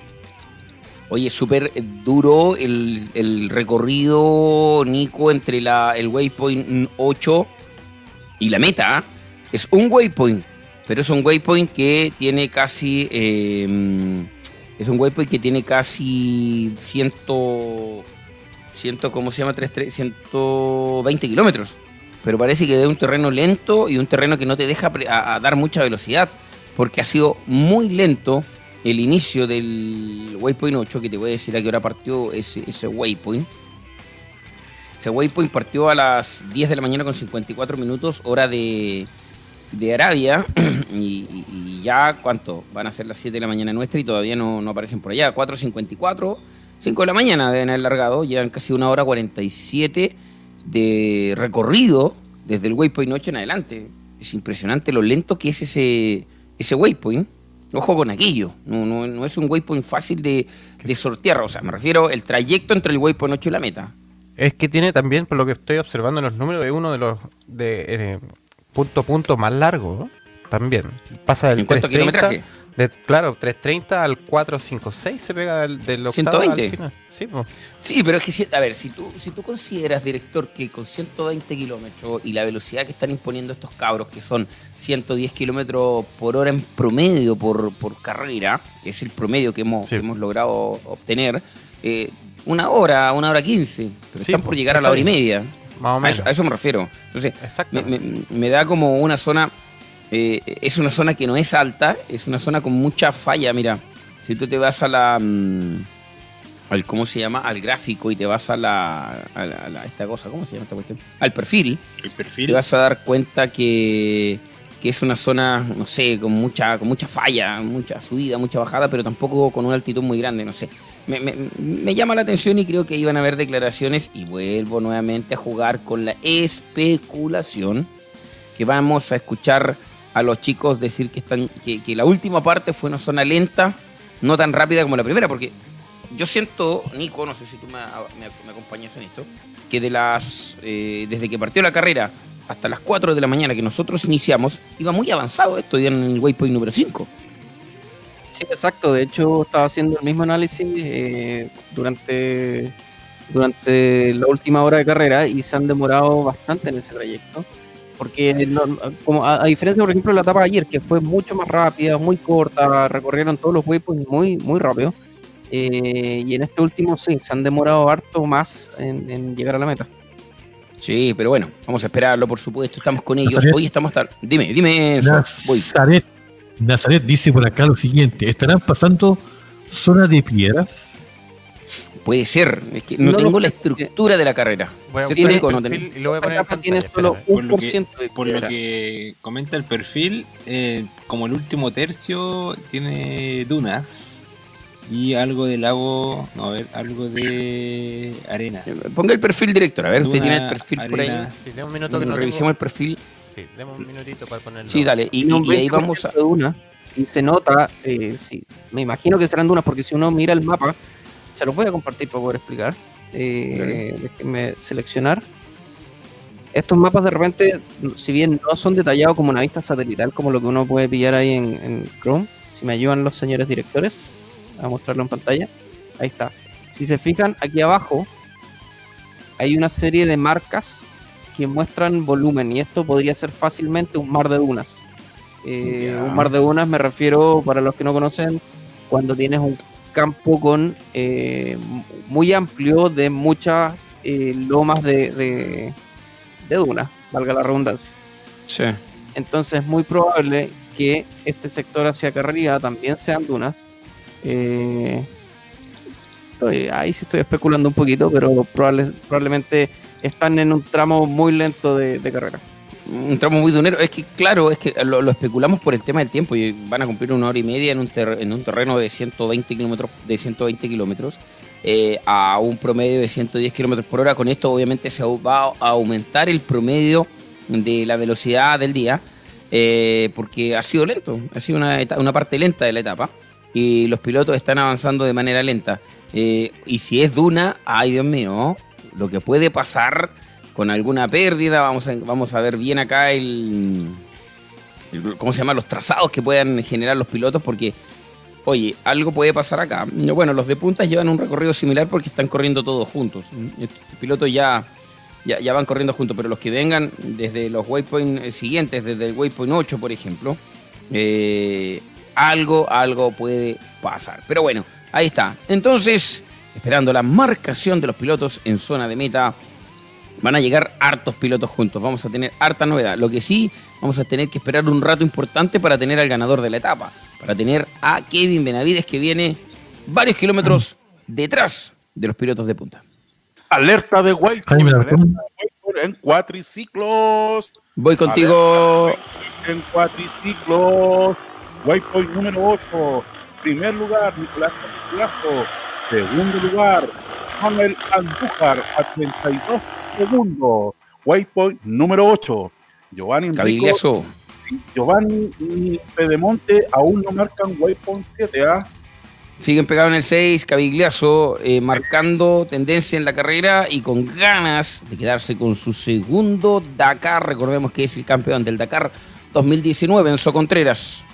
G: Oye, súper duro el, el recorrido, Nico, entre la, el waypoint 8 y la meta. ¿ah? Es un waypoint, pero es un waypoint que tiene casi... eh, es un waypoint que tiene casi 100... 100 ¿Cómo se llama? 3, 120 kilómetros. Pero parece que de un terreno lento y un terreno que no te deja a dar mucha velocidad. Porque ha sido muy lento el inicio del Waypoint 8, que te voy a decir a qué hora partió ese, Waypoint. Ese Waypoint partió a las 10 de la mañana con 54 minutos, hora de, Arabia. Y ya, ¿cuánto? Van a ser las 7 de la mañana nuestra y todavía no, no aparecen por allá. 4.54, 5 de la mañana deben haber largado. Llevan casi una hora 47 de recorrido desde el Waypoint 8 en adelante. Es impresionante lo lento que es ese, ese Waypoint. Ojo con aquello, no, no, no es un waypoint fácil de, de sortear, o sea, me refiero el trayecto entre el waypoint 8 y la meta.
B: Es que tiene también, por lo que estoy observando en los números, es uno de los de eh, punto a punto más largos. ¿no? También. Pasa del
G: ¿En cuánto
B: 330,
G: kilometraje?
B: De, claro, 330 al 456 se pega del, del octavo
G: 120.
B: al final. Sí, pues.
G: Sí, pero es que, si- a ver, si tú, si tú consideras, director, que con 120 kilómetros y la velocidad que están imponiendo estos cabros, que son 110 kilómetros por hora en promedio por, por carrera, que es el promedio que hemos,
B: Sí.
G: que hemos logrado obtener, eh, una hora, una hora quince, pero
B: Sí,
G: están por llegar a la hora y media.
B: Más o
G: A
B: menos.
G: eso, a eso me refiero. Entonces, me, me- me da como una zona, eh, es una zona que no es alta, es una zona con mucha falla. Mira, si tú te vas a la, mm, al cómo se llama, al gráfico y te vas a la, a la- a la- esta cosa, ¿cómo se llama esta cuestión? Al perfil,
F: El
G: te
F: perfil.
G: vas a dar cuenta que, que es una zona, no sé, con mucha, con mucha falla, mucha subida, mucha bajada, pero tampoco con una altitud muy grande, no sé. Me, me- me llama la atención y creo que iban a haber declaraciones y vuelvo nuevamente a jugar con la especulación que vamos a escuchar a los chicos decir que, están, que, la última parte fue una zona lenta, no tan rápida como la primera, porque yo siento, Nico, no sé si tú me, me- me acompañas en esto, que de las eh, desde que partió la carrera hasta las 4 de la mañana que nosotros iniciamos, iba muy avanzado esto ya en el waypoint número 5.
C: Sí, exacto. De hecho, estaba haciendo el mismo análisis eh, durante, durante la última hora de carrera y se han demorado bastante en ese trayecto. Porque, no- como a, a diferencia, por ejemplo, de la etapa de ayer, que fue mucho más rápida, muy corta, recorrieron todos los waypoints muy, muy rápido. eh, y en este último, sí, se han demorado harto más en, en llegar a la meta.
G: Sí, pero bueno, vamos a esperarlo, por supuesto. Estamos con ellos.
J: Nazaret.
G: Hoy estamos hasta... Dime, dime.
J: Nazaret, Nazaret dice por acá lo siguiente: ¿estarán pasando zona de piedras?
G: Puede ser. Es que no,
C: No,
G: tengo
C: no,
G: la estructura de la carrera.
B: Voy a
G: Sí,
B: buscar el
G: Nico, no
B: perfil
G: tenemos.
B: y lo voy a poner en
C: Esta etapa tiene
B: pantalla,
C: solo un
F: Por lo
C: por
F: que-
C: ciento de
F: Por lo que comenta el perfil, eh, como el último tercio tiene dunas. Y algo de lago. No, a ver, algo de arena.
G: Ponga el perfil director, a ver, usted
F: Duna,
G: tiene el perfil por ahí.
B: deme un minuto que no
G: Revisemos
B: tengo-
G: el perfil.
B: Sí, deme un minutito para ponerlo.
G: Sí, dale. Y,
C: Tiene un
G: y- y ahí
C: 20%
G: vamos a.
C: de dunas, y se nota, eh, sí, me imagino que serán dunas, porque si uno mira el mapa, se los voy a compartir para poder explicar. Eh, déjenme seleccionar. Estos mapas de repente, si bien no son detallados como una vista satelital, como lo que uno puede pillar ahí en, en Chrome, si me ayudan los señores directores a mostrarlo en pantalla, ahí está. Si se fijan, aquí abajo hay una serie de marcas que muestran volumen y esto podría ser fácilmente un mar de dunas. Eh,
G: Ya.
C: un mar de dunas me refiero, para los que no conocen, cuando tienes un campo con eh, muy amplio de muchas eh, lomas de, de, de dunas, valga la redundancia.
G: Sí.
C: Entonces es muy probable que este sector hacia acá arriba también sean dunas. Eh, estoy- ahí sí estoy especulando un poquito, pero probable- probablemente están en un tramo muy lento de, de carrera.
G: Un tramo muy dunero. Es que, claro, es que lo, especulamos por el tema del tiempo y van a cumplir una hora y media en un, ter- en un terreno de 120 kilómetros, de 120 kilómetros eh, a un promedio de 110 kilómetros por hora. Con esto, obviamente, se va a aumentar el promedio de la velocidad del día eh, porque ha sido lento, ha sido una, una parte lenta de la etapa y los pilotos están avanzando de manera lenta. Eh, y si es duna, ay Dios mío, lo que puede pasar con alguna pérdida, vamos a, vamos a ver bien acá el, ¿cómo se llama? Los trazados que puedan generar los pilotos porque, oye, algo puede pasar acá. Bueno, los de puntas llevan un recorrido similar porque están corriendo todos juntos. Estos pilotos ya, ya, van corriendo juntos, pero los que vengan desde los waypoint eh, siguientes, desde el waypoint 8, por ejemplo, eh, algo, algo puede pasar. Pero bueno, ahí está. Entonces, esperando la marcación de los pilotos en zona de meta, van a llegar hartos pilotos juntos. Vamos a tener harta novedad. Lo que sí, vamos a tener que esperar un rato importante para tener al ganador de la etapa. Para tener a Kevin Benavides que viene varios kilómetros detrás de los pilotos de punta.
D: Alerta de White
J: Alarcón.
D: en cuatriciclos.
G: Voy contigo.
D: En cuatriciclos. Waypoint número 8. Primer lugar, Nicolás Castigazo. Segundo lugar, Manuel Andújar a 32 segundos. Waypoint número 8. Giovanni Enrico,
G: Cabigliazo.
D: Giovanni y Pedemonte aún no marcan Waypoint 7. ¿ah?
G: Siguen pegados en el 6, Cabigliazo eh, marcando tendencia en la carrera y con ganas de quedarse con su segundo Dakar. Recordemos que es el campeón del Dakar 2019, Enzo Contreras.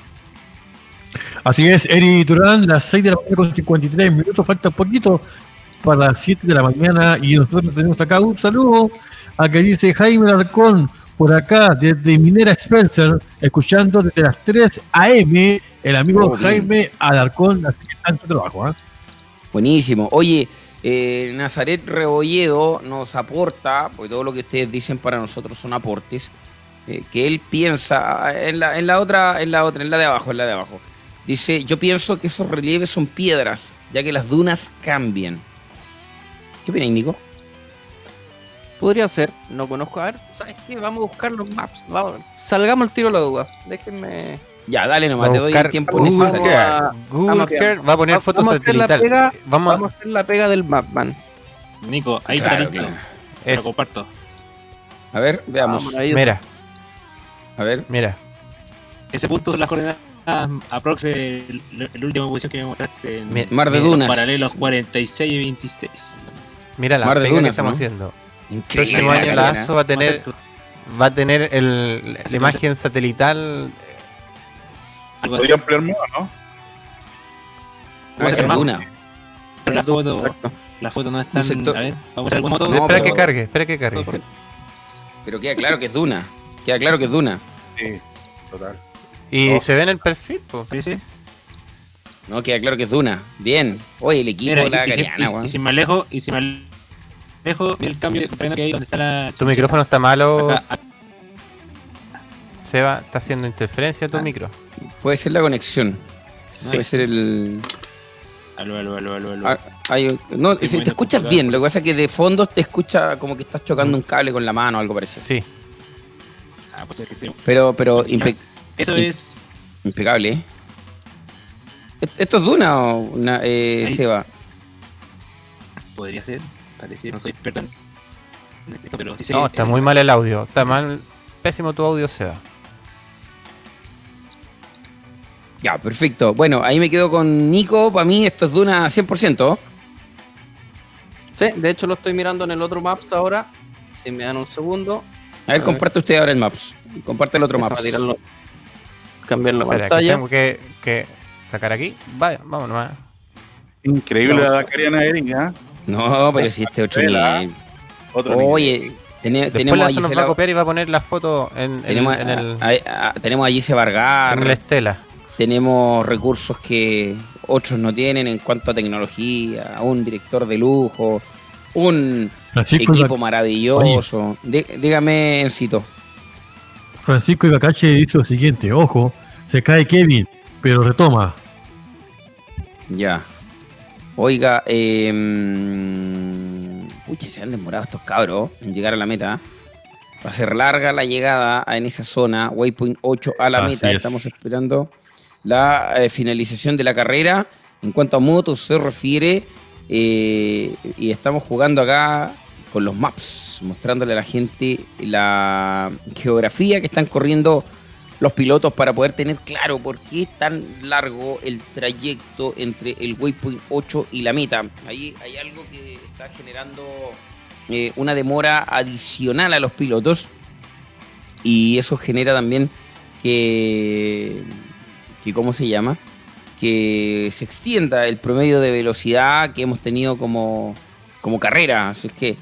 J: Así es, Eri Durán, las 6 de la mañana con 53 minutos, falta un poquito para las 7 de la mañana y nosotros tenemos acá un saludo a que dice Jaime Alarcón por acá desde Minera Spencer, escuchando desde las 3 a.m. el amigo
G: Oh.
J: Jaime Alarcón, su trabajo. ¿ah?
G: Buenísimo. Oye, eh, Nazaret Rebolledo nos aporta, porque todo lo que ustedes dicen para nosotros son aportes, eh, que él piensa en la, en la otra, en la otra, en la de abajo, en la de abajo. Dice, yo pienso que esos relieves son piedras, ya que las dunas cambian. ¿Qué opinas, Nico?
C: Podría ser, no conozco. A ver, ¿sabes qué? Vamos a buscar los maps. Vamos, salgamos al tiro de la duda. Déjenme.
G: Ya, dale nomás,
B: a
G: te doy el tiempo
B: Google
G: necesario.
C: A-
B: Google
C: a
B: va a poner
C: Va-
B: fotos
C: vamos a hacer la
B: satelital.
C: pega-
B: Vamos a-
C: Vamos a hacer la pega del Mapman.
F: Nico, ahí
G: Claro,
F: está listo. lo comparto.
G: A ver, veamos.
C: Ahí.
B: Mira,
G: A ver.
B: mira.
F: Ese punto son las coordenadas aprox el, el último posición que me mostraste en
G: Mar de
F: en
G: Dunas.
F: paralelos 46 y 26.
B: Mira la
G: Mar de
B: pega que estamos
G: ¿no?
B: haciendo.
G: Increíble.
B: Próximo año la. ASO va a tener va a tener el, la
F: Sí,
B: imagen satelital.
D: Podría ampliar más, ¿no?
G: Ah, es.
F: La foto,
C: Exacto.
F: la foto no es tan.
G: sector-
F: A ver, vamos a.
G: No,
B: espera
G: pero-
B: que cargue, espera que cargue.
G: Pero queda claro que es duna. Queda claro que es duna.
D: Sí, total.
B: Y
D: No.
B: se ve en el perfil, pues.
F: Sí, sí.
G: No, queda claro que es duna. Bien. Oye, el equipo
F: Mira,
G: de la
F: y,
G: Galeana,
F: y-
G: weón.
F: y sin más lejos, y sin más lejos, mira el cambio de que hay donde está la.
B: Tu micrófono está malo.
F: Acá, acá.
B: Seba, está haciendo interferencia tu
G: Ah.
B: micro.
G: Puede ser la conexión. Puede ser el.
F: Aló, aló, aló, aló, aló.
G: Ah, hay- no,
F: Sí,
G: si
F: bueno,
G: te escuchas bien, lo que pasa es que de fondo te escucha como que estás chocando un cable con la mano o algo parecido.
B: Sí.
F: Ah, pues es que estoy-
G: Pero, pero impe-
F: Eso es.
G: impecable, ¿eh? ¿Esto es Duna o una, eh. Seba?
F: Podría ser, pareciera, no soy experto en esto, pero sí sé.
B: No, está
F: eh,
B: muy mal el audio. Está mal, pésimo tu audio, Seba.
G: Ya, perfecto. Bueno, ahí me quedo con Nico. Para mí esto es Duna 100%.
C: Sí, de hecho lo estoy mirando en el otro Maps ahora. Si me dan un segundo.
G: A ver,
C: A
G: comparte usted ahora el Maps. Comparte el otro Maps.
C: tirarlo. Cambiar la
B: Espera, que
C: pantalla.
B: tengo que, que sacar aquí. Vaya, vamos nomás.
D: Increíble la Dakariana Ering, ¿ah?
G: No, pero si este otro nivel.
D: Otro.
G: Oye, tenemos
B: la
G: a
B: nos va a copiar y va a poner la foto en, en-
G: Tenemos,
B: en el,
G: a, a- tenemos a Gise Vargar.
B: en la estela.
G: tenemos recursos que otros no tienen en cuanto a tecnología, un director de lujo, un
J: Francisco,
G: equipo maravilloso. Dí- dígame, Encito.
J: Francisco Ibacache dice lo siguiente: Ojo, se cae Kevin, pero retoma.
G: Ya. Oiga, eh, pucha, se han demorado estos cabros en llegar a la meta. Va a ser larga la llegada en esa zona, Waypoint 8 a la
J: Así
G: meta.
J: es.
G: Estamos esperando la eh, finalización de la carrera. En cuanto a motos se refiere, eh, y estamos jugando acá con los maps, mostrándole a la gente la geografía que están corriendo los pilotos para poder tener claro por qué es tan largo el trayecto entre el Waypoint 8 y la meta. Ahí hay algo que está generando eh, una demora adicional a los pilotos y eso genera también que, que ¿cómo se llama? Que se extienda el promedio de velocidad que hemos tenido como, como carrera. Así es que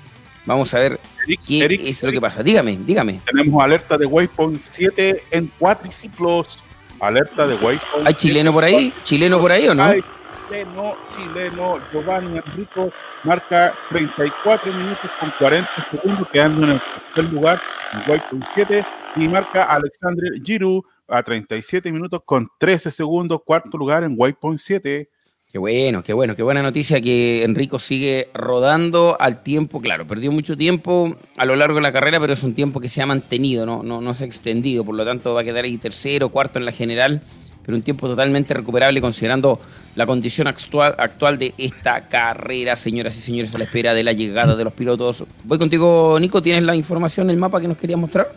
G: vamos a ver
D: Eric,
G: qué
D: Eric,
G: es lo
D: Eric,
G: que pasa. Dígame, dígame.
D: Tenemos alerta de Waypoint 7 en cuatriciclos. Alerta de Waypoint.
G: ¿Hay chileno por ahí? ¿Chileno por ahí o no?
D: Hay chileno, chileno, Giovanni Enrico marca 34 minutos con 40 segundos, quedando en el tercer lugar en Waypoint 7. Y marca Alexandre Giroud a 37 minutos con 13 segundos, cuarto lugar en Waypoint 7.
G: Qué bueno, qué bueno, qué buena noticia que Enrico sigue rodando al tiempo. Claro, perdió mucho tiempo a lo largo de la carrera, pero es un tiempo que se ha mantenido, no, se ha extendido. Por lo tanto, va a quedar ahí tercero, cuarto en la general, pero un tiempo totalmente recuperable considerando la condición actual de esta carrera, señoras y señores, a la espera de la llegada de los pilotos. Voy contigo, Nico. ¿Tienes la información, el mapa que nos querías mostrar?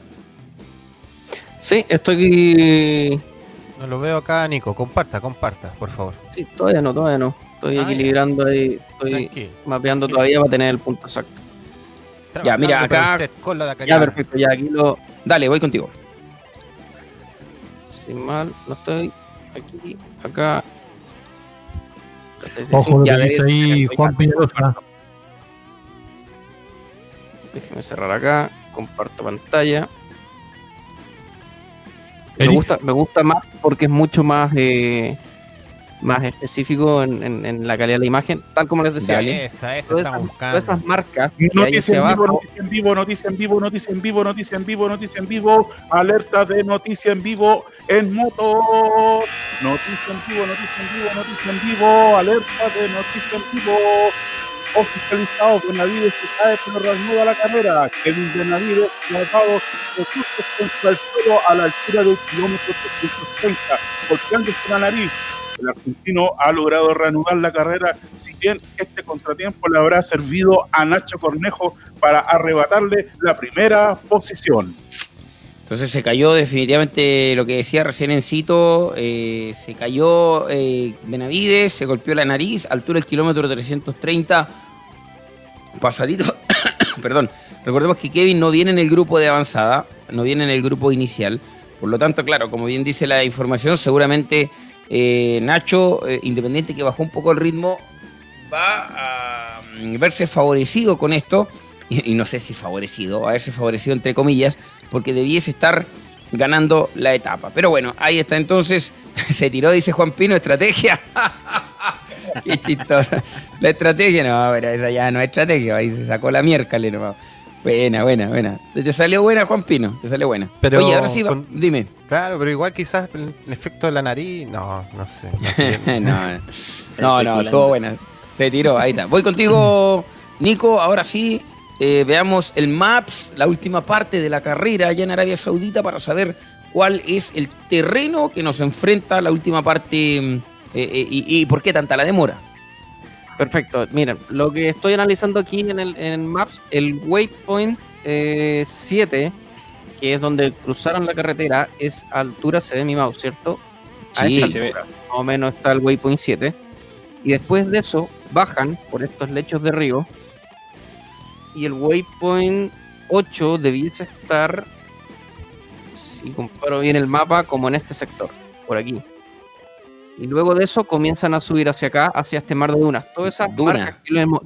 C: Sí, estoy.
B: No lo veo acá, Nico. Comparta, comparta, por favor.
C: Sí, todavía no, todavía no. Estoy
B: Ah,
C: equilibrando ahí. Estoy
B: Tranquilo.
C: mapeando todavía para tener el punto exacto.
G: Ya, mira, acá-
B: usted con la
C: Ya, perfecto. Ya, aquí lo.
G: Dale, voy contigo.
C: Sin mal, no estoy. Aquí, acá.
J: Ojo lo
C: Ya,
J: que dice ahí Juan. Peñalosa.
C: Déjeme cerrar acá. Comparto pantalla. Me gusta, me gusta más porque es mucho más eh, más específico en, en- en la calidad de la imagen, tal como les decía.
G: Dale.
B: Esa, esa
C: Todas
B: estamos
C: estas, todas
B: buscando.
C: estas marcas
D: Noticia en, vivo,
C: abajo,
D: noticia en vivo, noticia en vivo, noticia en vivo, noticia en vivo, noticia en vivo, alerta de noticia en vivo en moto. Noticia en vivo, noticia en vivo, noticia en vivo, alerta de noticia en vivo. Oficializado, Benavides se cae pero reanuda la carrera. Kevin Benavides, lanzado de justo contra el suelo a la altura del kilómetro 330, golpeándose la nariz. El argentino ha logrado reanudar la carrera, si bien este contratiempo le habrá servido a Nacho Cornejo para arrebatarle la primera posición.
G: Entonces se cayó definitivamente lo que decía recién Encito, eh, se cayó eh, Benavides, se golpeó la nariz, altura del kilómetro 330, pasadito, perdón, recordemos que Kevin no viene en el grupo de avanzada, no viene en el grupo inicial, por lo tanto, claro, como bien dice la información, seguramente eh, Nacho, eh, independiente que bajó un poco el ritmo, va a mm, verse favorecido con esto, y, y no sé si favorecido, a verse favorecido entre comillas, porque debiese estar ganando la etapa. Pero bueno, ahí está entonces, se tiró, dice Juan Pino, estrategia. Qué chistosa. La estrategia, no, pero esa ya no es estrategia, ahí se sacó la miércoles nomás. Buena, buena, buena. Te salió buena, Juan Pino, te salió buena.
B: Pero
G: Oye, ahora sí, va-
B: con-
G: dime.
B: Claro, pero igual quizás el el efecto de la nariz. No, no sé. no sé.
G: no, no, no, estuvo buena. Se tiró, ahí está. Voy contigo, Nico. Ahora sí, eh, veamos el Maps, la última parte de la carrera allá en Arabia Saudita para saber cuál es el terreno que nos enfrenta la última parte mm, Eh, eh, y, y por qué tanta la demora?
C: Perfecto. Miren, lo que estoy analizando aquí en el, en Maps, el waypoint eh, 7, que es donde cruzaron la carretera, es a altura, se ve mi mouse, ¿cierto?
G: Sí.
F: se ve.
C: Más o menos está el waypoint 7. Y después de eso, bajan por estos lechos de río. Y el waypoint 8 debiese estar, si comparo bien el mapa, como en este sector, por aquí. Y luego de eso comienzan a subir hacia acá, hacia este mar de dunas. Todas esas
G: Duna.
C: marcas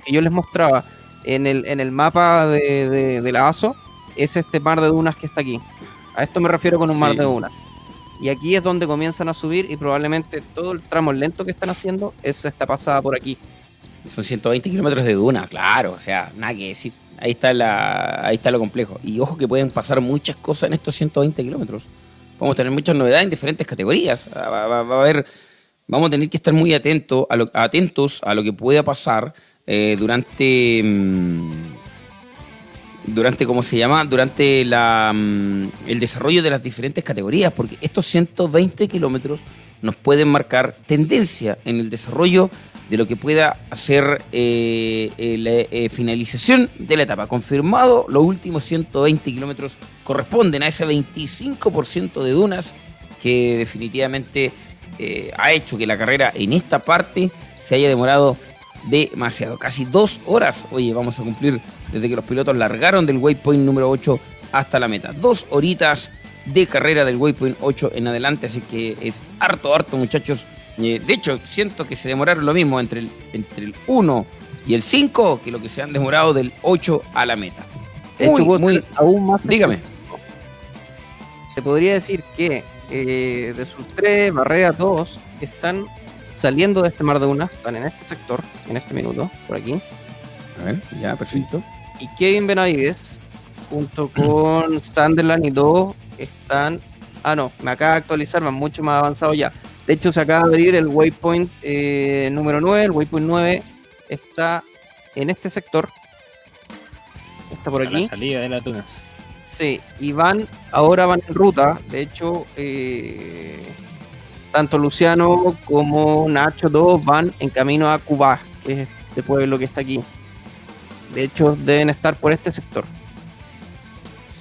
C: que, yo les mostraba en el, en el mapa de, de- de la ASO, es este mar de dunas que está aquí. A esto me refiero con un mar de dunas. Y aquí es donde comienzan a subir y probablemente todo el tramo lento que están haciendo es esta pasada por aquí.
G: Son 120 kilómetros de duna, claro, o sea, nada que decir. Ahí está, la, ahí está lo complejo. Y ojo que pueden pasar muchas cosas en estos 120 kilómetros. Vamos a tener muchas novedades en diferentes categorías. Va- va a haber, vamos a tener que estar muy atentos a lo, atentos a lo que pueda pasar eh, durante, mm, durante, ¿cómo se llama? Durante la, mm, el desarrollo de las diferentes categorías, porque estos 120 kilómetros nos pueden marcar tendencia en el desarrollo de lo que pueda hacer eh, eh, la eh, finalización de la etapa. Confirmado, los últimos 120 kilómetros corresponden a ese 25% de dunas que definitivamente ha hecho que la carrera en esta parte se haya demorado demasiado. Casi dos horas, oye, vamos a cumplir desde que los pilotos largaron del waypoint número 8 hasta la meta. Dos horitas de carrera del waypoint 8 en adelante, así que es harto, harto muchachos. De hecho, siento que se demoraron lo mismo entre el, entre el 1 y el 5 que lo que se han demorado del 8 a la meta.
C: De hecho,
G: Muy, muy-
C: aún más
G: Dígame.
C: te podría decir que eh, de sus tres barreras, dos están saliendo de este mar de dunas, están en este sector, en este minuto, por aquí.
G: A ver, ya, perfecto.
C: Y Kevin Benavides, junto con Sunderland y Do, están. Ah, no, me acaba de actualizar, van mucho más avanzado ya. De hecho, se acaba de abrir el waypoint eh, número 9. El waypoint 9 está en este sector. Está por
F: A
C: aquí.
F: la salida de las dunas.
C: Sí, y van, ahora van en ruta. De hecho, eh, tanto Luciano como Nacho, todos van en camino a Cuba, que es este pueblo que está aquí. De hecho, deben estar por este sector.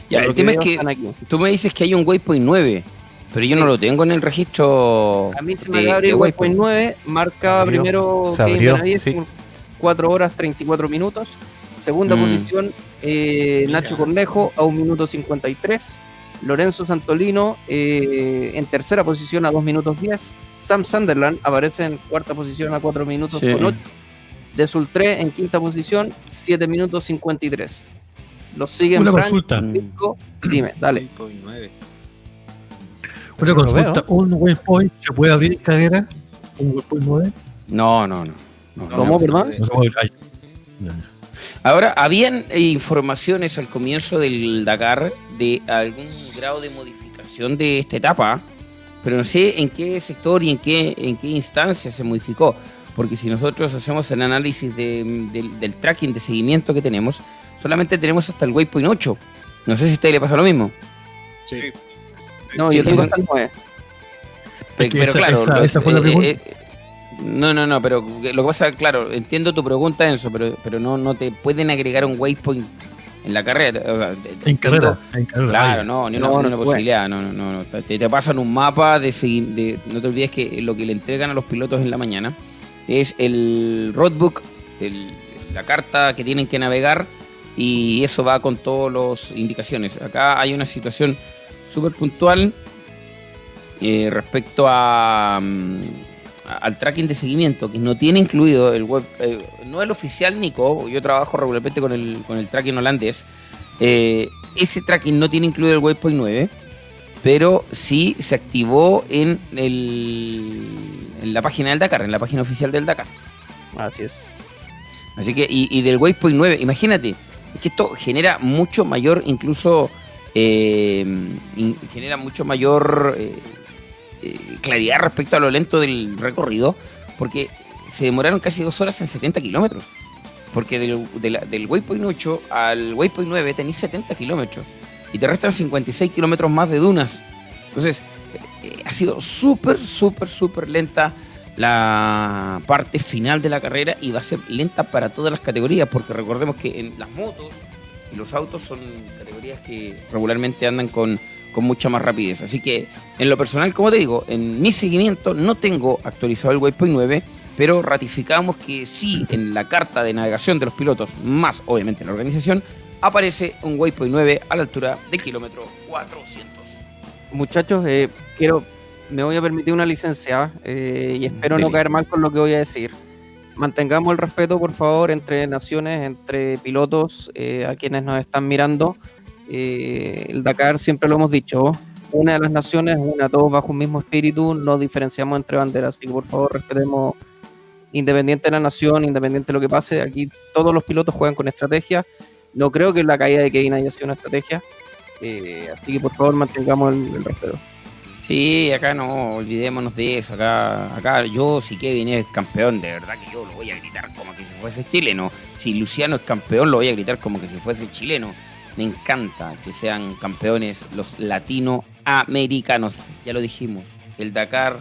G: Ya, el tema es que tú me dices que hay un waypoint 9, pero yo
C: sí.
G: no lo tengo en el registro.
C: A mí se me abre igual 9, marca
B: abrió,
C: primero
B: abrió, que
C: Benavides,
B: sí.
C: 4 horas 34 minutos. Segunda
G: mm.
C: posición, eh, Nacho Cornejo a 1 minuto 53. Lorenzo Santolino eh, en tercera posición a 2 minutos 10. Sam Sunderland aparece en cuarta posición a 4 minutos
G: sí.
C: con 8. De Sultré en quinta posición, 7 minutos 53. Los siguen Frank, Francisco, Dime, dale.
B: 6.9.
J: Pero ¿un waypoint se puede abrir cadera? ¿Un waypoint model?
G: No, no, no. no
C: ¿Cómo, perdón?
J: No,
G: Ahora, ¿habían informaciones al comienzo del Dakar de algún grado de modificación de esta etapa? Pero no sé en qué sector y en qué, en qué instancia se modificó. Porque si nosotros hacemos el análisis de, del, tracking de seguimiento que tenemos, solamente tenemos hasta el waypoint 8. No sé si a ustedes le pasa lo mismo.
F: Sí.
C: No,
G: Sí,
C: yo tengo hasta el 9.
G: Pe-
J: Es que
G: pero
J: esa-
G: claro,
J: esa-
G: lo-
J: esa fue la
G: eh,
J: pregunta.
G: eh, no, no, no, pero lo que pasa, claro, entiendo tu pregunta, Enzo, pero, pero no, no te pueden agregar un waypoint en la carrera. o sea,
J: En carrera.
G: entiendo.
J: En carrera.
G: Claro, no, ni una,
C: No,
G: ni una posibilidad. No, no, no, no. Te, te pasan un mapa de, de. No te olvides que lo que le entregan a los pilotos en la mañana es el roadbook, el- la carta que tienen que navegar y eso va con todas las indicaciones. Acá hay una situación súper puntual eh, respecto a, mm, a- al tracking de seguimiento que no tiene incluido el web, eh, no el oficial Nico, yo trabajo regularmente con el, con el tracking holandés. eh, ese tracking no tiene incluido el waypoint 9, pero sí se activó en, el, en la página del Dakar, en la página oficial del Dakar.
C: Así es.
G: Así que, y, y del Waypoint 9, imagínate, es que esto genera mucho mayor, incluso, eh, genera mucho mayor eh, eh, claridad respecto a lo lento del recorrido, porque se demoraron casi dos horas en 70 kilómetros. Porque del, Waypoint 8 al Waypoint 9 tenéis 70 kilómetros y te restan 56 kilómetros más de dunas. Entonces, ha sido súper, súper, súper lenta la parte final de la carrera y va a ser lenta para todas las categorías, porque recordemos que en las motos los autos son categorías que regularmente andan con, con mucha más rapidez. Así que en lo personal, como te digo, en mi seguimiento no tengo actualizado el Waypoint 9, pero ratificamos que sí en la carta de navegación de los pilotos, más obviamente en la organización, aparece un Waypoint 9 a la altura del kilómetro 400.
C: Muchachos, eh, quiero, me voy a permitir una licencia eh, y espero no caer mal con lo que voy a decir. Mantengamos el respeto, por favor, entre naciones, entre pilotos, eh, a quienes nos están mirando. Eh, el Dakar, siempre lo hemos dicho, una de las naciones, una, todos bajo un mismo espíritu, no diferenciamos entre banderas. Así que, por favor, respetemos, independiente de la nación, independiente de lo que pase, aquí todos los pilotos juegan con estrategia. No creo que la caída de Kevin haya sido una estrategia. Eh, así que, por favor, mantengamos el respeto.
G: Sí, acá no olvidémonos de eso. Acá, acá yo, si Kevin es campeón, de verdad que yo lo voy a gritar como que si fuese chileno. Si Luciano es campeón, lo voy a gritar como que si fuese chileno. Me encanta que sean campeones los latinoamericanos. Ya lo dijimos, el Dakar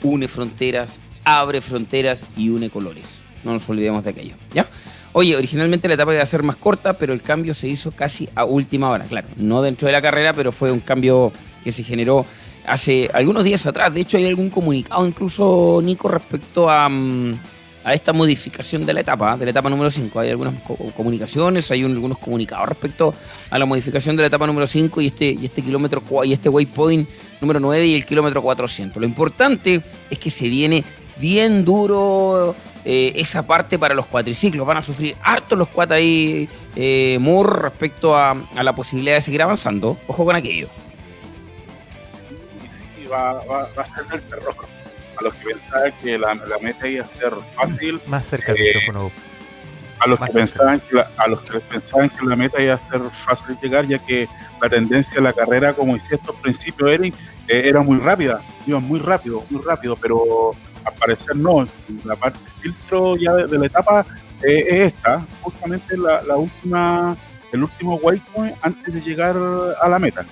G: une fronteras, abre fronteras y une colores. No nos olvidemos de aquello, ¿ya? Oye, originalmente la etapa iba a ser más corta, pero el cambio se hizo casi a última hora. Claro, no dentro de la carrera, pero fue un cambio que se generó hace algunos días atrás. De hecho, hay algún comunicado incluso, Nico, respecto a, mm, esta modificación de la etapa, de la etapa número 5. Hay algunas co- comunicaciones, hay un- algunos comunicados respecto a la modificación de la etapa número 5 y este, y este kilómetro y este waypoint número 9 y el kilómetro 400. Lo importante es que se viene bien duro eh, esa parte para los cuatriciclos. Van a sufrir harto los cuatro ahí, eh, Moore, respecto a la posibilidad de seguir avanzando. Ojo con aquello.
D: Va, va- va a ser del terror. A los que pensaban que la, la meta iba a ser fácil,
B: Más cerca del
D: Eh,
B: micrófono.
D: a los, que pensaban que la, a los que pensaban que la meta iba a ser fácil llegar, ya que la tendencia de la carrera, como decía estos principios, Eric, eh, era muy rápida, iban muy rápido, muy rápido, pero al parecer no. La parte filtro ya de, de la etapa eh, es esta, justamente la, la última, el último waypoint antes de llegar a la meta.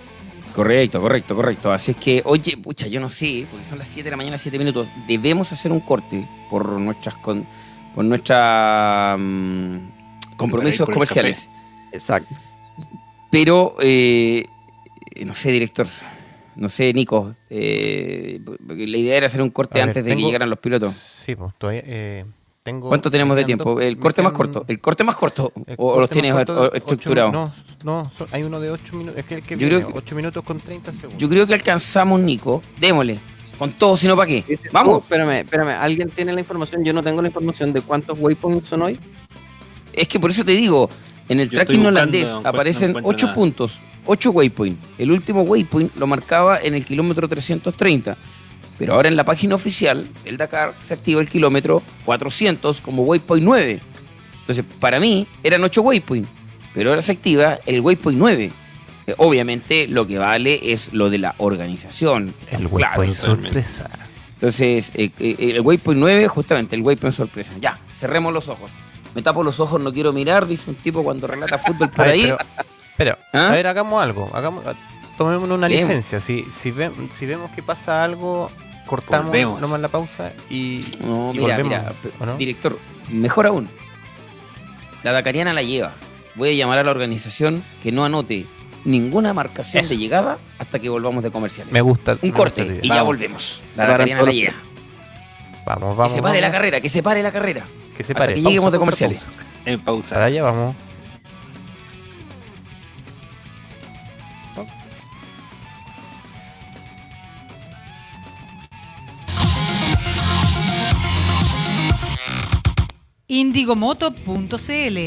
G: Correcto, correcto, correcto. Así es que, oye, pucha, yo no sé, porque son las 7 de la mañana, 7 minutos. Debemos hacer un corte por nuestras con, por nuestra mm, compromisos
F: Por
G: comerciales.
C: Exacto.
G: Pero, eh, no sé, director, no sé, Nico, eh, la idea era hacer un corte
B: ver,
G: antes de que
B: tengo-
G: llegaran los pilotos.
B: Sí, pues todavía eh, tengo.
G: ¿Cuánto tenemos de tiempo? El corte más corto. El corte más corto. ¿O, los tienes estructurados?
B: No, no, hay uno de 8 minutos. Es que el que
G: Yo
B: viene,
G: creo que-
B: 8 minutos con 30 segundos.
G: Yo creo que alcanzamos, Nico. Démosle. Con todo, sino para qué.
C: Oh,
G: Vamos.
C: espérame, espérame. ¿Alguien tiene la información? Yo no tengo la información de cuántos waypoints son hoy.
G: Es que por eso te digo, en el
F: Yo
G: tracking holandés
F: no
G: aparecen
F: no encuentro
G: 8
F: nada.
G: puntos, 8 waypoints. El último waypoint lo marcaba en el kilómetro 330. Pero ahora en la página oficial, el Dakar se activa el kilómetro 400 como waypoint 9. Entonces, para mí eran 8 waypoints, pero ahora se activa el waypoint 9. Eh, Obviamente lo que vale es lo de la organización.
B: el waypoint sorpresa.
G: entonces, eh, eh, el waypoint 9, justamente, el waypoint sorpresa. Ya, cerremos los ojos. Me tapo los ojos, no quiero mirar, dice un tipo cuando relata fútbol por ahí.
B: pero, pero,
G: ¿Ah?
B: a ver, hagamos algo. Hagamos, tomemos una licencia. Si, si, ve- si vemos que pasa algo, cortamos
F: Volvemos.
B: nomás la pausa y,
G: No,
B: y
G: mira,
B: volvemos.
G: mira, director, mejor aún. La Dakariana la lleva. Voy a llamar a la organización que no anote ninguna marcación
B: Eso.
G: de llegada hasta que volvamos de comerciales.
B: Me gusta.
G: Un
B: me
G: corte
B: gusta
G: y ya volvemos. La Dakariana la lleva.
B: Vamos, vamos.
G: que se pare la carrera, que se pare la carrera.
B: Que se
G: hasta
B: pare.
G: que
B: Pausa,
G: lleguemos de comerciales.
B: pausa.
F: En pausa.
B: Para allá vamos.
A: Indigomoto.cl,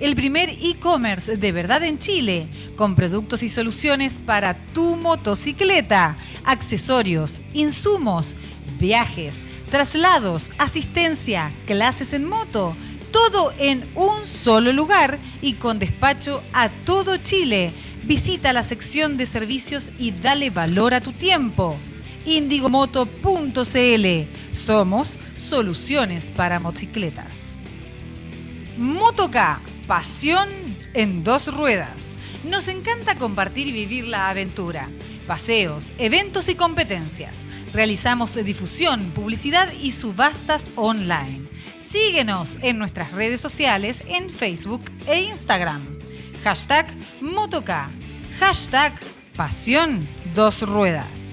A: el primer e-commerce de verdad en Chile, con productos y soluciones para tu motocicleta, accesorios, insumos, viajes, traslados, asistencia, clases en moto, todo en un solo lugar y con despacho a todo Chile. Visita la sección de servicios y dale valor a tu tiempo. Indigomoto.cl. Somos soluciones para motocicletas. Motoca, pasión en dos ruedas. Nos encanta compartir y vivir la aventura. paseos, eventos y competencias. Realizamos difusión, publicidad y subastas online. Síguenos en nuestras redes sociales en Facebook e Instagram. Hashtag Motoca. Hashtag Pasión Dos Ruedas.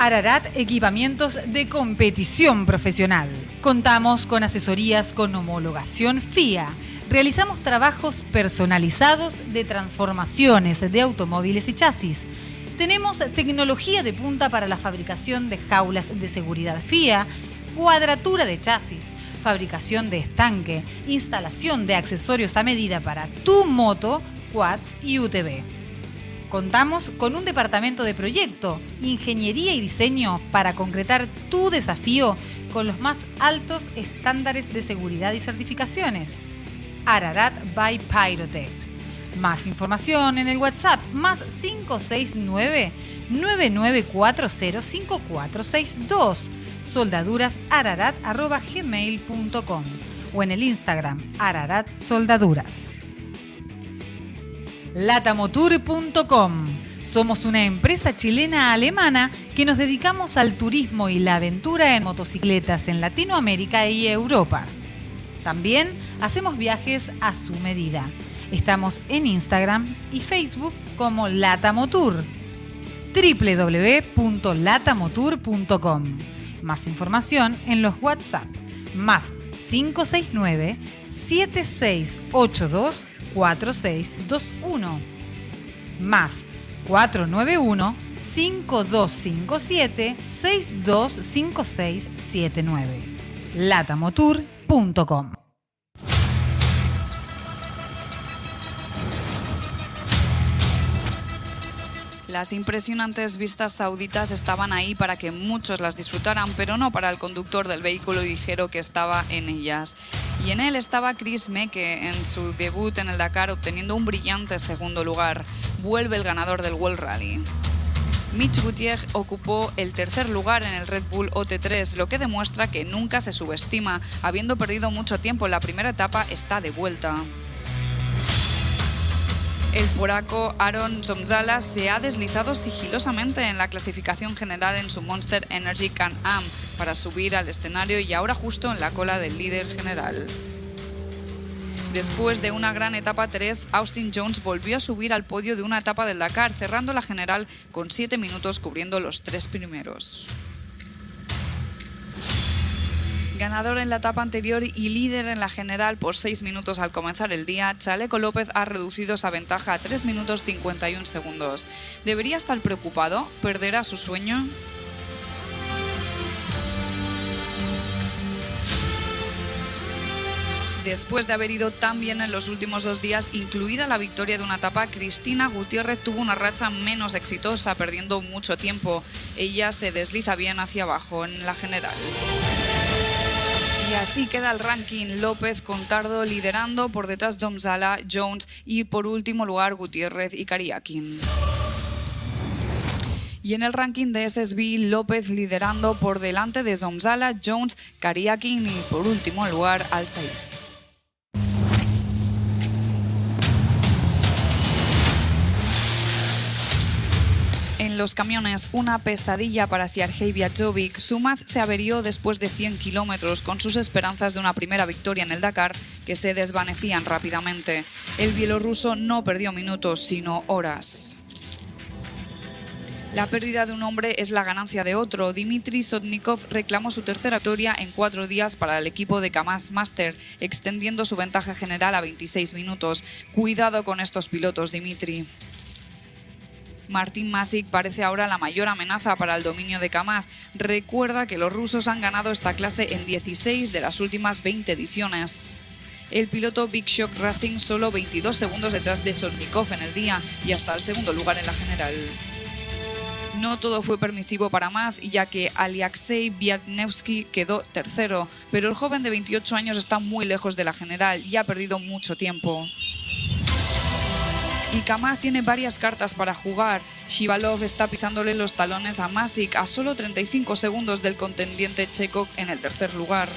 A: Ararat Equipamientos de Competición Profesional. Contamos con asesorías con homologación FIA. Realizamos trabajos personalizados de transformaciones de automóviles y chasis. Tenemos tecnología de punta para la fabricación de jaulas de seguridad FIA, cuadratura de chasis, fabricación de estanque, instalación de accesorios a medida para tu moto, quads y UTV. Contamos con un departamento de proyecto, ingeniería y diseño para concretar tu desafío con los más altos estándares de seguridad y certificaciones. Ararat by Pyrotech. Más información en el WhatsApp más 569 99405462 soldadurasararat.gmail.com o en el Instagram Ararat Soldaduras. Latamotour.com Somos una empresa chilena-alemana que nos dedicamos al turismo y la aventura en motocicletas en Latinoamérica y Europa. También hacemos viajes a su medida. Estamos en Instagram y Facebook como Latamotour. www.latamotour.com Más información en los WhatsApp más 569 7682 4621 más 491 5257 625679 latamotour.com
K: Las impresionantes vistas sauditas estaban ahí para que muchos las disfrutaran, pero no para el conductor del vehículo ligero que estaba en ellas. Y en él estaba Chris Meke en su debut en el Dakar obteniendo un brillante segundo lugar. Vuelve el ganador del World Rally. Mitch Gutiérrez ocupó el tercer lugar en el Red Bull OT3, lo que demuestra que nunca se subestima. Habiendo perdido mucho tiempo en la primera etapa, está de vuelta. El polaco Aaron Zomzala se ha deslizado sigilosamente en la clasificación general en su Monster Energy Can-Am para subir al escenario y ahora justo en la cola del líder general. Después de una gran etapa 3, Austin Jones volvió a subir al podio de una etapa del Dakar, cerrando la general con 7 minutos cubriendo los tres primeros. Ganador en la etapa anterior y líder en la general por 6 minutos al comenzar el día, Chaleco López ha reducido esa ventaja a 3 minutos 51 segundos. ¿Debería estar preocupado? ¿Perderá su sueño? Después de haber ido tan bien en los últimos dos días, incluida la victoria de una etapa, Cristina Gutiérrez tuvo una racha menos exitosa, perdiendo mucho tiempo. Ella se desliza bien hacia abajo en la general. Y así queda el ranking. López Contardo liderando por detrás Domzala, Jones y por último lugar Gutiérrez y Cariaquín. Y en el ranking de SSB, López liderando por delante de Zomzala, Jones, Cariaquín y por último lugar Al Saif. Los camiones, una pesadilla para Siergej Jovic. Sumaz se averió después de 100 kilómetros con sus esperanzas de una primera victoria en el Dakar que se desvanecían rápidamente. El bielorruso no perdió minutos, sino horas. La pérdida de un hombre es la ganancia de otro. Dimitri Sotnikov reclamó su tercera victoria en cuatro días para el equipo de Kamaz Master, extendiendo su ventaja general a 26 minutos. Cuidado con estos pilotos, Dimitri. Martin Masic parece ahora la mayor amenaza para el dominio de Kamaz. Recuerda que los rusos han ganado esta clase en 16 de las últimas 20 ediciones. El piloto Big Shock Racing solo 22 segundos detrás de Sornikov en el día y hasta el segundo lugar en la general. No todo fue permisivo para Maz, ya que Aliaksei Biatnevsky quedó tercero, pero el joven de 28 años está muy lejos de la general y ha perdido mucho tiempo. Y Kamaz tiene varias cartas para jugar. Shivalov está pisándole los talones a Masic a solo 35 segundos del contendiente checo en el tercer lugar.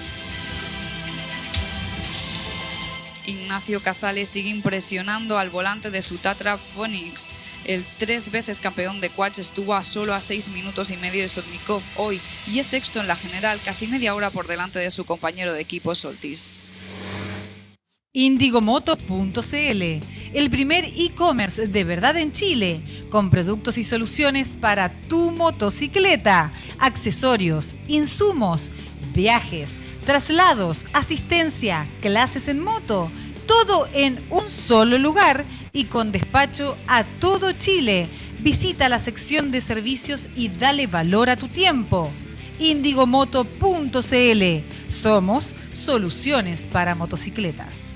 K: Ignacio Casales sigue impresionando al volante de su Tatra Phoenix. El tres veces campeón de quads estuvo a solo a seis minutos y medio de Sotnikov hoy y es sexto en la general, casi media hora por delante de su compañero de equipo Soltis.
A: Indigomoto.cl, el primer e-commerce de verdad en Chile, con productos y soluciones para tu motocicleta, accesorios, insumos, viajes, traslados, asistencia, clases en moto, todo en un solo lugar y con despacho a todo Chile. Visita la sección de servicios y dale valor a tu tiempo. Indigomoto.cl. Somos soluciones para motocicletas.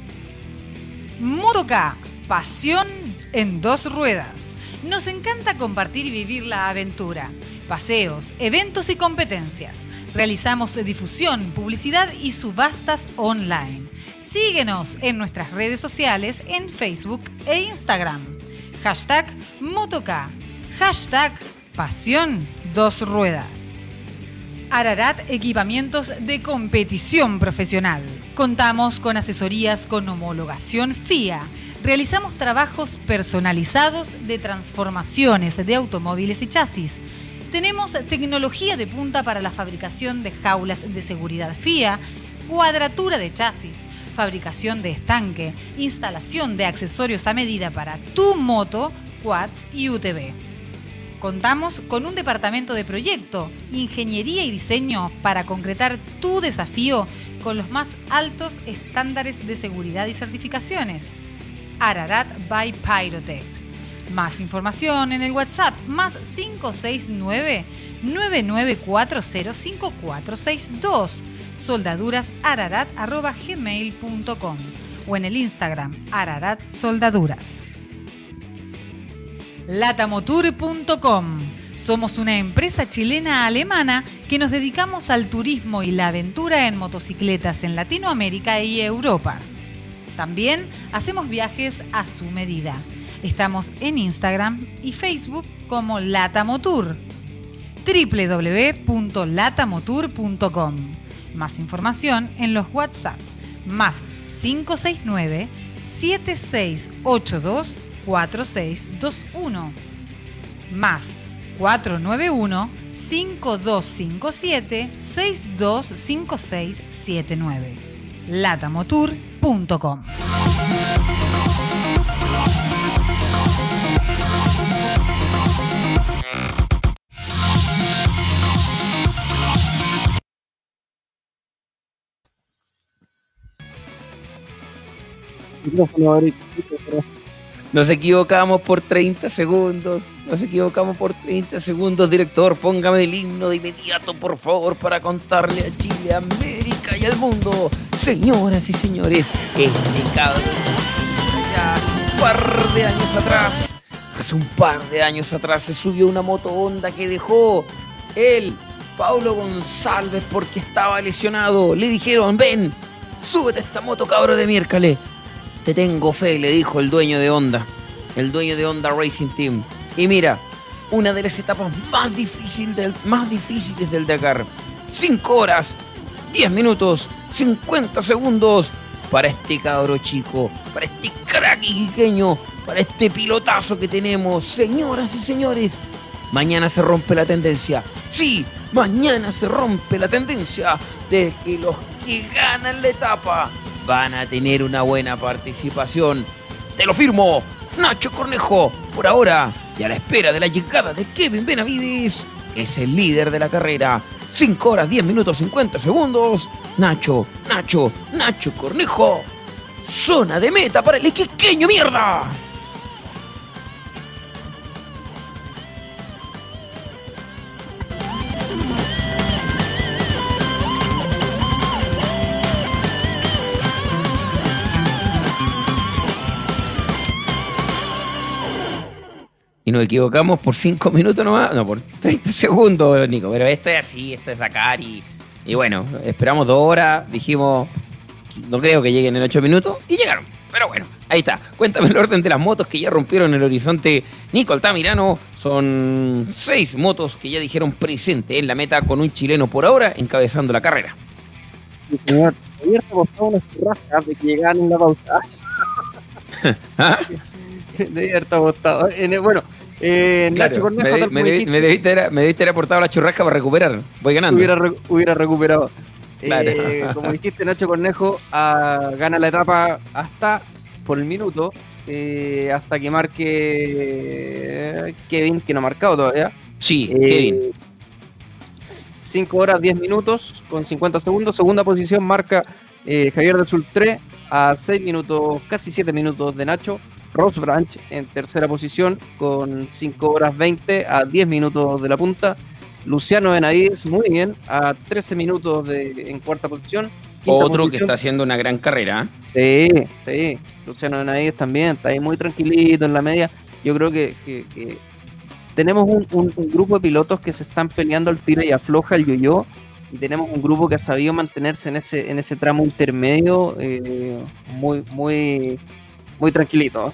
A: Motoca, pasión en dos ruedas. Nos encanta compartir y vivir la aventura. Paseos, eventos y competencias. Realizamos difusión, publicidad y subastas online. Síguenos en nuestras redes sociales en Facebook e Instagram. Hashtag Motoca. Hashtag Pasión Dos Ruedas. Ararat Equipamientos de Competición Profesional. Contamos con asesorías con homologación FIA. Realizamos trabajos personalizados de transformaciones de automóviles y chasis. Tenemos tecnología de punta para la fabricación de jaulas de seguridad FIA, cuadratura de chasis, fabricación de estanque, instalación de accesorios a medida para tu moto, quads y UTV. Contamos con un departamento de proyecto, ingeniería y diseño para concretar tu desafío con los más altos estándares de seguridad y certificaciones. Ararat by Pyrotech. Más información en el WhatsApp más 569 99405462 soldadurasararat.gmail.com o en el Instagram Ararat Soldaduras. Latamotour.com Somos una empresa chilena-alemana que nos dedicamos al turismo y la aventura en motocicletas en Latinoamérica y Europa. También hacemos viajes a su medida. Estamos en Instagram y Facebook como Latamotour. www.latamotour.com Más información en los WhatsApp más 569 7682 4621 más 491 5257 625679 latamotour.com
G: Nos equivocamos por 30 segundos. Nos equivocamos por 30 segundos. Director, póngame el himno de inmediato, por favor, para contarle a Chile, a América y al mundo. Señoras y señores, este cabrón hace un par de años atrás, hace un par de años atrás, se subió una moto Honda que dejó él, Paulo González, porque estaba lesionado. Le dijeron, ven, súbete a esta moto, cabro de miércoles. Te tengo fe, le dijo el dueño de Honda, el dueño de Honda Racing Team. Y mira, una de las etapas más, difíciles del Dakar. 5 horas, 10 minutos, 50 segundos para este cabro chico, para este crack iquiqueño, para este pilotazo que tenemos. Señoras y señores, mañana se rompe la tendencia. Sí, mañana se rompe la tendencia de que los que ganan la etapa van a tener una buena participación. Te lo firmo, Nacho Cornejo, por ahora, y a la espera de la llegada de Kevin Benavides, es el líder de la carrera. 5 horas, 10 minutos, 50 segundos. Nacho, Nacho, Nacho Cornejo. Zona de meta para el iquiqueño mierda. Y nos equivocamos por 5 minutos nomás, no, por 30 segundos, Nico. Pero esto es así, esto es Dakar y, y bueno, esperamos dos horas, dijimos, no creo que lleguen en 8 minutos y llegaron. Pero bueno, ahí está. Cuéntame el orden de las motos que ya rompieron el horizonte. Nico Altamirano, son 6 motos que ya dijeron presente en la meta con un chileno por ahora encabezando la carrera.
L: Sí, señor. Ayer se apostaba unas churrascas de que en la pausa.
G: ¿Ah?
L: de apostado. Bueno,
C: Eh,
G: Claro,
C: Nacho Cornejo,
G: me, debi- debiste haber- me debiste haber aportado la churrasca para recuperar. Voy ganando.
C: hubiera, re- hubiera recuperado.
G: Claro.
C: Eh, como dijiste, Nacho Cornejo ah, gana la etapa hasta por el minuto, eh, hasta que marque Kevin, que no ha marcado todavía.
G: Sí, Kevin.
C: 5 horas 10 minutos con 50 segundos. Segunda posición marca Javier del Sultré a 6 minutos, casi 7 minutos de Nacho. Ross Branch en tercera posición con 5 horas 20 a 10 minutos de la punta. Luciano Benavides, muy bien, a 13 minutos de, en cuarta posición.
G: Otro que está haciendo una gran carrera. ¿eh?
C: Sí, sí. Luciano Benavides también está ahí muy tranquilito en la media. Yo creo que, que- que tenemos un, un- un grupo de pilotos que se están peleando al tiro y afloja el yo-yo. Y tenemos un grupo que ha sabido mantenerse en ese, en ese tramo intermedio eh, muy, muy, muy tranquilito.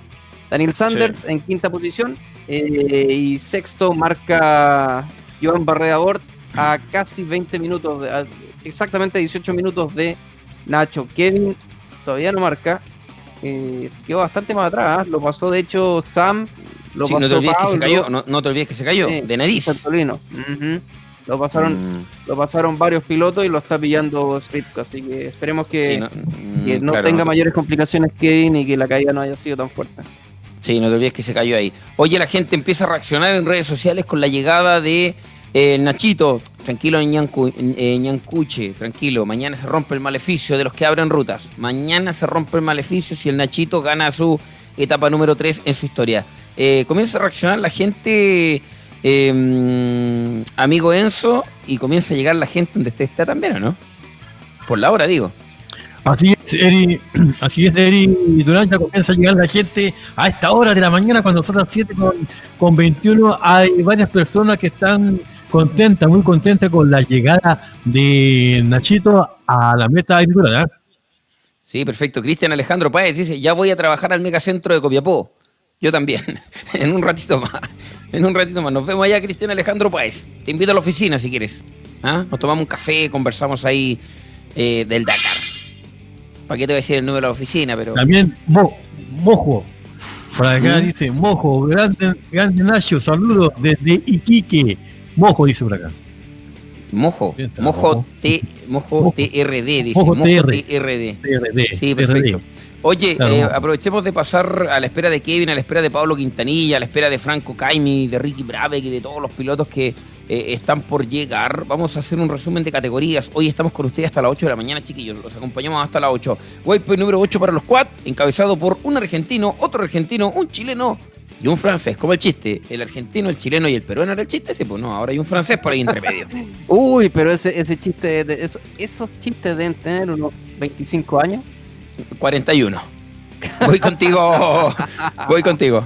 C: Daniel Sanders en quinta posición. eh, y sexto marca Joan Barrea Bort a casi 20 minutos, de- a exactamente 18 minutos de Nacho. Kevin todavía no marca. eh, quedó bastante más atrás. ¿ah? Lo pasó, de hecho, Sam. Lo
G: Sí,
C: pasó
G: no te olvides que se cayó. No, no te olvides que se cayó. De nariz.
C: Ujú. Lo pasaron,
G: Mm,
C: lo pasaron varios pilotos y lo está pillando Sritko, así que esperemos que
G: sí, no,
C: que
G: mm,
C: no
G: claro,
C: tenga
G: no te-
C: mayores complicaciones Kevin y que la caída no haya sido tan fuerte.
G: Sí, no te olvides que se cayó ahí. Oye, la gente empieza a reaccionar en redes sociales con la llegada de eh, Nachito. Tranquilo, Ñancu- eh, Ñancuche, tranquilo. Mañana se rompe el maleficio de los que abren rutas. Mañana se rompe el maleficio si el Nachito gana su etapa número 3 en su historia. Eh, comienza a reaccionar la gente, eh, mm, amigo Enzo, y comienza a llegar la gente donde usted está también, ¿o no? Por la hora, digo.
J: Así es, Eri, así es, Eri Durán, ya comienza a llegar la gente a esta hora de la mañana, cuando son las 7 con, con 21, hay varias personas que están contentas, muy contentas con la llegada de Nachito a la meta Durán. ¿eh?
G: Sí, perfecto. Cristian Alejandro Páez dice, ya voy a trabajar al megacentro de Copiapó. Yo también, en un ratito más. En un ratito más. Nos vemos allá, Cristian Alejandro Páez. Te invito a la oficina si quieres. ¿Ah? Nos tomamos un café, conversamos ahí eh, del Dakar. ¿Para qué te voy a decir el número de la oficina? Pero
J: También Mo- Mojo, por acá
G: ¿Mm?
J: dice Mojo, grande, grande Nacho, saludos desde Iquique. Mojo dice por acá.
G: Mojo, Mojo
J: Mojo.
G: T, Mojo. TRD, dice.
J: Mojo
G: Mojo
J: TR.
G: TRD. Sí, perfecto. Oye,
J: Claro.
G: eh, aprovechemos de pasar a la espera de Kevin, a la espera de Pablo Quintanilla, a la espera de Franco Caimi, de Ricky Brabeck y de todos los pilotos que eh, están por llegar. Vamos a hacer un resumen de categorías. Hoy estamos con ustedes hasta las 8 de la mañana, chiquillos. Los acompañamos hasta las 8. Waypoint número 8 para los quad, encabezado por un argentino, otro argentino, un chileno y un francés. Como el chiste, el argentino, el chileno y el peruano era el chiste. Sí, pues no, ahora hay un francés por ahí entre medio.
C: Uy, pero ese, ese chiste, de, eso- esos chistes deben tener unos 25 años.
G: 41. Voy contigo. Voy contigo.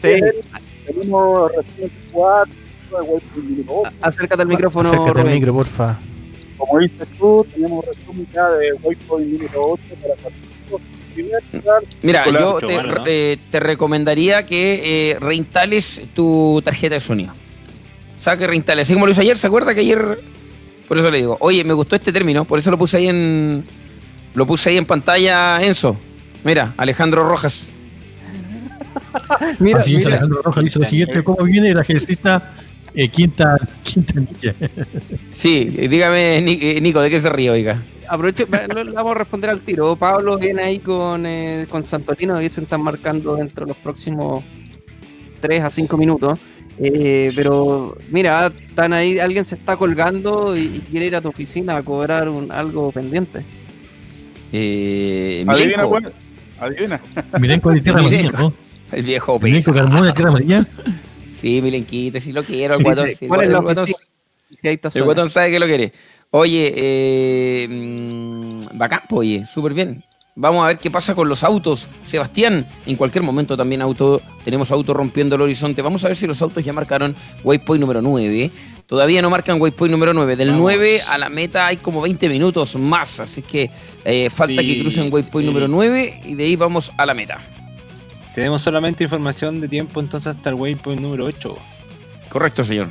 C: Sí. Acércate al micrófono,
B: Acércate al micro, porfa.
L: Como dices tú, tenemos resumen ya de Waypoint número 8 para
G: Mira, yo eh, te recomendaría que eh, reinstales tu tarjeta de sonido. O sea, que reinstales. Así como lo hice ayer, ¿se acuerda que ayer? Por eso le digo, oye, me gustó este término, por eso lo puse ahí en. Lo puse ahí en pantalla, Enzo. Mira, Alejandro Rojas.
C: Mira,
J: Así es,
C: mira,
J: Alejandro Rojas dice lo siguiente, ¿cómo viene la ejercita eh, quinta, quinta milla?
G: Sí, dígame, eh, Nico, ¿de qué se ríe, oiga?
C: aprovecho, vamos a responder al tiro. Pablo viene ahí con, eh, con Santolino, dicen están marcando dentro de los próximos 3 a 5 minutos. Eh, pero mira, están ahí, alguien se está colgando y, y quiere ir a tu oficina a cobrar un, algo pendiente.
G: Eh,
D: Adivina,
G: Milenko,
D: cuál. Adivina.
J: Milenco de Tierra Amarilla, ¿no?
G: el viejo
J: Milenco
G: pesa.
J: Carmona de Tierra Amarilla.
G: Sí, Milenquito, si lo quiero, el guatón. sí, el
C: ¿Cuál es la
G: guatón- el guatón- El guatón sabe que lo quiere. Oye, eh, mm, bacán, oye, súper bien. Vamos a ver qué pasa con los autos. Sebastián, en cualquier momento también auto, tenemos auto rompiendo el horizonte. Vamos a ver si los autos ya marcaron waypoint número 9. Todavía no marcan waypoint número 9. Del
F: Vamos.
G: 9 a la meta hay como 20 minutos más. Así que eh, falta
F: Sí,
G: que crucen waypoint número 9 y de ahí vamos a la meta.
F: Tenemos solamente información de tiempo entonces hasta el waypoint número 8.
G: Correcto, señor.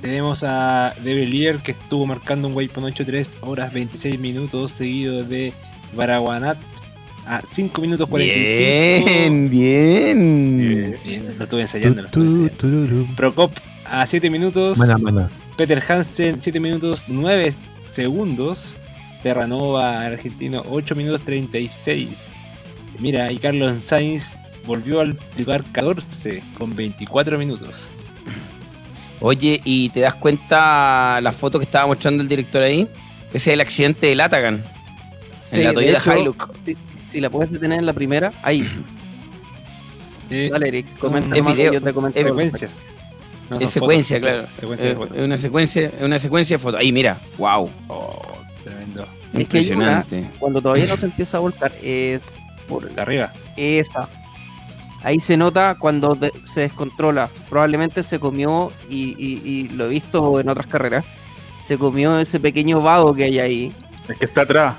F: Tenemos a De Bellier que estuvo marcando un waypoint 8 3 horas 26 minutos seguido de Baraguanat a 5 minutos 45.
G: Bien, bien.
F: Bien, lo estuve ensayando. lo estuve ensayando. Procop a 7 minutos.
J: Mana, mana.
F: Peter Hansen 7 minutos 9 segundos. Terranova argentino 8 minutos 36. Mira, y Carlos Sainz volvió al lugar 14 con 24 minutos.
G: Oye, ¿y te das cuenta la foto que estaba mostrando el director ahí? Ese es el accidente del Atacan. En
C: Sí,
G: la Toyota
C: hecho,
G: Hilux.
C: Si, si la puedes detener en la primera, ahí.
F: Eh,
C: Dale, Eric, comenta
G: Es
C: más,
G: video,
C: yo te comento
G: es
F: secuencias. No
G: Es secuencia,
F: fotos,
G: claro.
F: Secuencia de
G: Eh, una secuencia, una secuencia de fotos. Ahí, mira. Wow.
F: Oh,
C: que una,
G: Impresionante.
C: cuando todavía no se empieza a volcar, es por
F: De arriba.
C: esa. Ahí se nota cuando de- se descontrola. Probablemente se comió, y, y- y lo he visto en otras carreras, se comió ese pequeño vado que hay ahí.
D: Es que está atrás.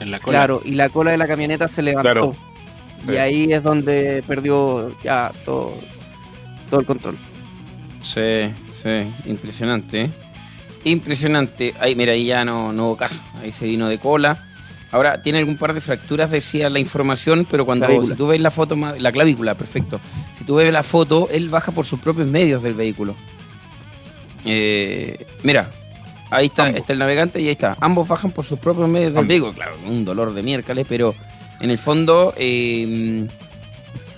F: En la cola.
C: Claro, y la cola de la camioneta se levantó.
D: Claro.
C: Y ahí es donde perdió ya todo, todo el control.
G: Sí, sí. Impresionante. ¿eh? Impresionante. Ahí, mira, ahí ya no, no hubo caso. Ahí se vino de cola. Ahora, tiene algún par de fracturas, decía la información, pero cuando
C: Clavícula.
G: si tú ves la foto, más- la clavícula, perfecto. Si tú ves la foto, él baja por sus propios medios del vehículo. Eh, mira, ahí está, está el navegante y ahí está. Ambos bajan por sus propios medios del
D: Ambos.
G: vehículo. Claro, un dolor de miércoles, pero en el fondo eh,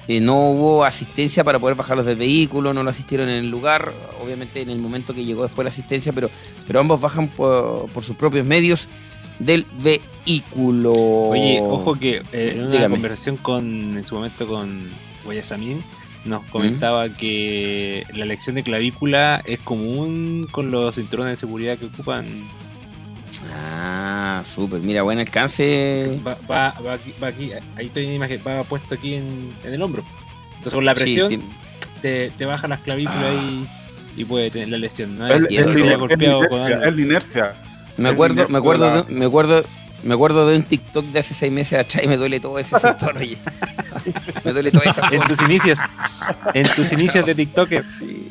G: eh, no hubo asistencia para poder bajarlos del vehículo, no lo asistieron en el lugar, obviamente en el momento que llegó después la asistencia, pero, pero ambos bajan por, por sus propios medios del vehículo.
F: Oye, ojo que eh, en una
G: Dígame.
F: conversación con, en su momento con Guayasamín, nos comentaba que la elección de clavícula es común con los cinturones de seguridad que ocupan.
G: Ah, súper, mira, buen alcance.
F: Va, va, va aquí, va aquí, ahí estoy en imagen, va puesto aquí en, en el hombro. Entonces con la presión te, te baja las clavículas y, y puede tener la lesión. ¿no? Que
G: es
F: se
G: la-
F: haya
D: es la
F: golpeado
D: inercia, inercia.
G: me
D: el
G: acuerdo, me acuerdo,
D: de la-
G: de, me acuerdo, me acuerdo de un TikTok de hace seis meses atrás y me duele todo ese sector, oye. me duele toda esa
F: En
G: zona.
F: tus inicios, en tus inicios de TikToker.
G: Sí.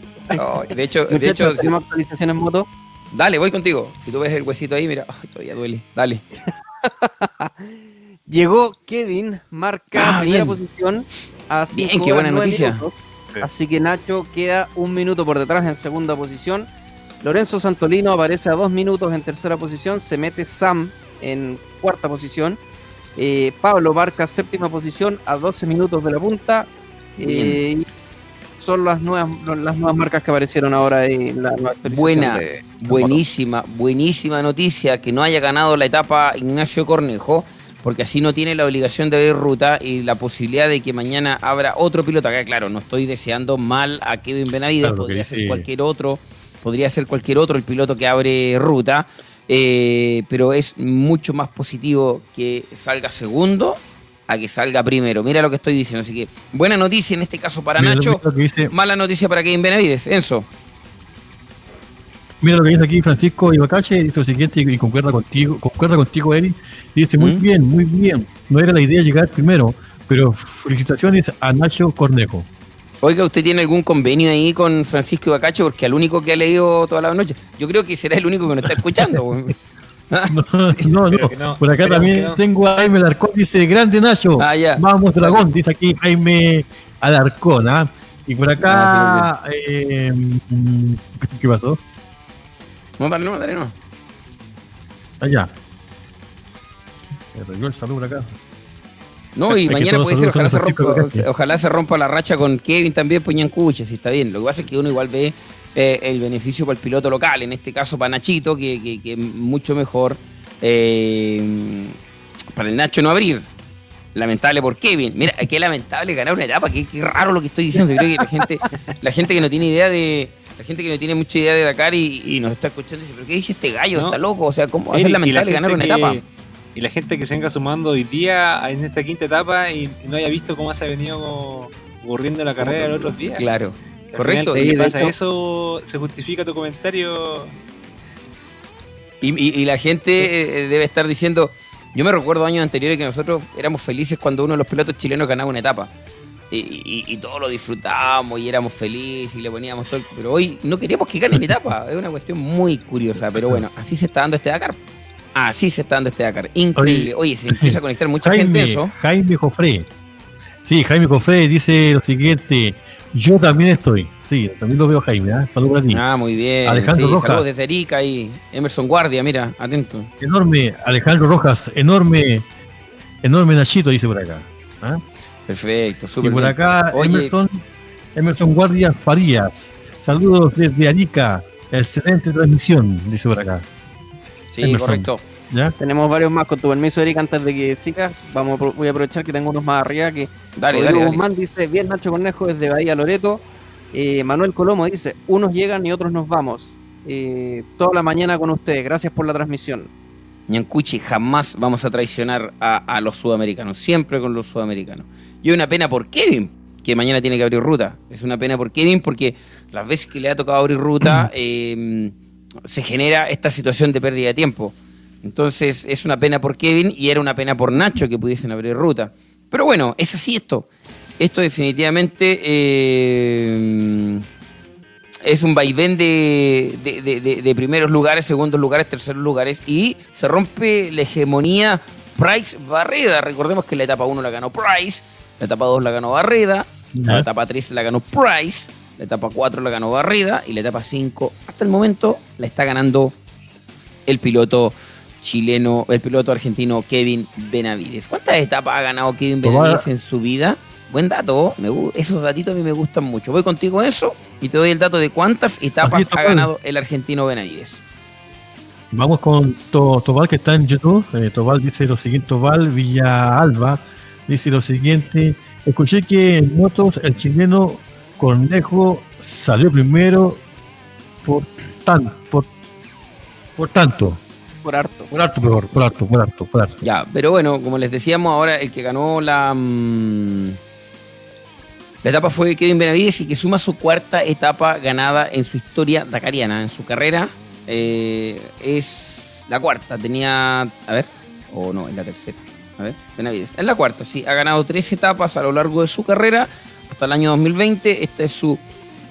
G: De hecho, de hecho,
C: ¿tenemos actualización en moto?
G: Dale, voy contigo. Si tú ves el huesito ahí, mira, todavía duele. Dale.
C: Llegó Kevin, marca
G: Ah,
C: primera
G: bien.
C: posición a
G: Bien, qué buena noticia.
C: minutos.
D: Sí.
C: Así que Nacho queda un minuto por detrás en segunda posición. Lorenzo Santolino aparece a dos minutos en tercera posición. Se mete Sam en cuarta posición. Eh, Pablo marca séptima posición a 12 minutos de la punta. Eh, y son las nuevas, las nuevas marcas que aparecieron ahora en la
G: Buena,
C: de-
G: buenísima, buenísima noticia que no haya ganado la etapa Ignacio Cornejo, porque así no tiene la obligación de ver ruta y la posibilidad de que mañana abra otro piloto. Acá, claro, no estoy deseando mal a Kevin Benavides,
J: Claro,
G: podría ser cualquier otro, podría ser cualquier otro el piloto que abre ruta, eh, pero es mucho más positivo que salga segundo a que salga primero. Mira lo que estoy diciendo. Así que buena noticia en este caso para
J: Mira
G: Nacho,
J: que- lo que dice,
G: mala noticia para Kevin Benavides. Enzo.
J: mira lo que dice aquí Francisco Ibacache, dice lo siguiente y concuerda contigo, concuerda contigo, Eri. Dice, muy
G: ¿Mm?
J: bien, muy bien. No era la idea llegar primero, pero felicitaciones a Nacho Cornejo.
G: Oiga, ¿usted tiene algún convenio ahí con Francisco Ibacache? Porque al único que ha leído toda la noche, yo creo que será el único que nos está escuchando.
J: No, no, Por acá también tengo a Jaime Alarcón, dice, grande Nacho.
G: Ah.
J: Vamos, dragón, dice aquí Jaime Alarcón. ¿ah? Y por acá, eh, mm, ¿qué pasó?
G: No, dale, no, dale, no.
J: Allá. Me arregló el saludo por acá.
G: No, y mañana puede ser, ojalá se, rompa, ojalá se rompa la racha con Kevin también, Puñancuche, si está bien. Lo que pasa es que uno igual ve eh, el beneficio para el piloto local, en este caso para Nachito, que, que, que es mucho mejor eh, para el Nacho no abrir. Lamentable por Kevin. Mira, qué lamentable ganar una etapa, qué, qué raro lo que estoy diciendo. Yo creo que la gente, la gente que no tiene idea de. La gente que no tiene mucha idea de Dakar y, y nos está escuchando dice, pero ¿qué dice este gallo?
F: No.
G: Está loco. O sea, ¿cómo va a ser
F: la
G: lamentable ganar una etapa?
F: Y la gente que se venga sumando hoy día en esta quinta etapa y, no haya visto cómo se ha venido ocurriendo la carrera los otros días.
G: Claro.
F: Al
G: correcto.
F: final,
C: de
F: pasa
C: hecho-
F: eso, se justifica tu comentario.
G: Y, y- y la gente eh, debe estar diciendo, yo me recuerdo años anteriores que nosotros éramos felices cuando uno de los pilotos chilenos ganaba una etapa. Y, y- y todos lo disfrutábamos y éramos felices y le poníamos todo. el- Pero hoy no queremos que gane una etapa. Es una cuestión muy curiosa. Pero bueno, así se está dando este Dakar. Así se está dando este Dakar. Increíble. Oye, se empieza a conectar mucha gente eso.
J: Jaime Jofré. Sí, Jaime Jofré dice lo siguiente. Yo también estoy. Sí, también lo veo Jaime. ¿ah? Saludos para ti.
G: Ah, muy bien.
J: Alejandro
G: sí,
J: Rojas.
G: saludos desde Arica y Emerson Guardia, mira, atento.
J: Enorme, Alejandro Rojas. Enorme, enorme Nachito, dice por acá. ¿ah?
G: Perfecto,
J: Y
G: súper
J: por
G: bien.
J: acá,
G: Oye,
J: Emerson, Emerson Guardia Farías. Saludos desde Arica. Excelente transmisión, dice por acá.
G: sí,
J: Emerson.
G: correcto.
J: ¿Ya?
C: Tenemos varios más, con tu permiso, Eric, antes de que sigas, vamos, voy a aprovechar que tengo unos más arriba que
G: Dale,
C: Rodrigo
G: dale, dale.
C: Guzmán dice, bien Nacho Cornejo desde Bahía Loreto. Eh, Manuel Colomo dice, unos llegan y otros nos vamos. Eh, toda la mañana con ustedes, gracias por la transmisión.
G: Ñancuchi, jamás vamos a traicionar a, a los sudamericanos, siempre con los sudamericanos. Y una pena por Kevin, que mañana tiene que abrir ruta. Es una pena por Kevin porque las veces que le ha tocado abrir ruta eh, se genera esta situación de pérdida de tiempo. Entonces es una pena por Kevin y era una pena por Nacho que pudiesen abrir ruta. Pero bueno, es así esto. Esto definitivamente eh, es un vaivén de, de- de- de- de primeros lugares, segundos lugares, terceros lugares y se rompe la hegemonía Price Barreda. Recordemos que la etapa 1 la ganó Price, la etapa 2 la ganó Barreda, la etapa 3 la ganó Price, la etapa 4 la ganó Barreda y la etapa 5 hasta el momento la está ganando el piloto chileno, el piloto argentino Kevin Benavides. ¿Cuántas etapas ha ganado Kevin. Benavides en su vida? Buen dato, me esos datitos a mí me gustan mucho. Voy contigo eso y te doy el dato de cuántas etapas ha ganado el argentino Benavides.
J: Vamos con To- Tobal que está en YouTube. Eh, Tobal dice lo siguiente, Tobal Villalba dice lo siguiente. Escuché que en motos el chileno Cornejo salió primero por tan, por, por tanto,
C: Por harto.
J: por harto, por, por harto, por harto, por harto.
G: Ya, pero bueno, como les decíamos, ahora el que ganó la, mm, la etapa fue Kevin Benavides y que suma su cuarta etapa ganada en su historia dakariana, en su carrera. eh, es la cuarta, tenía, a ver, o no, es la tercera. A ver, Benavides. Es la cuarta, sí. Ha ganado tres etapas a lo largo de su carrera hasta el año 2020. Esta es su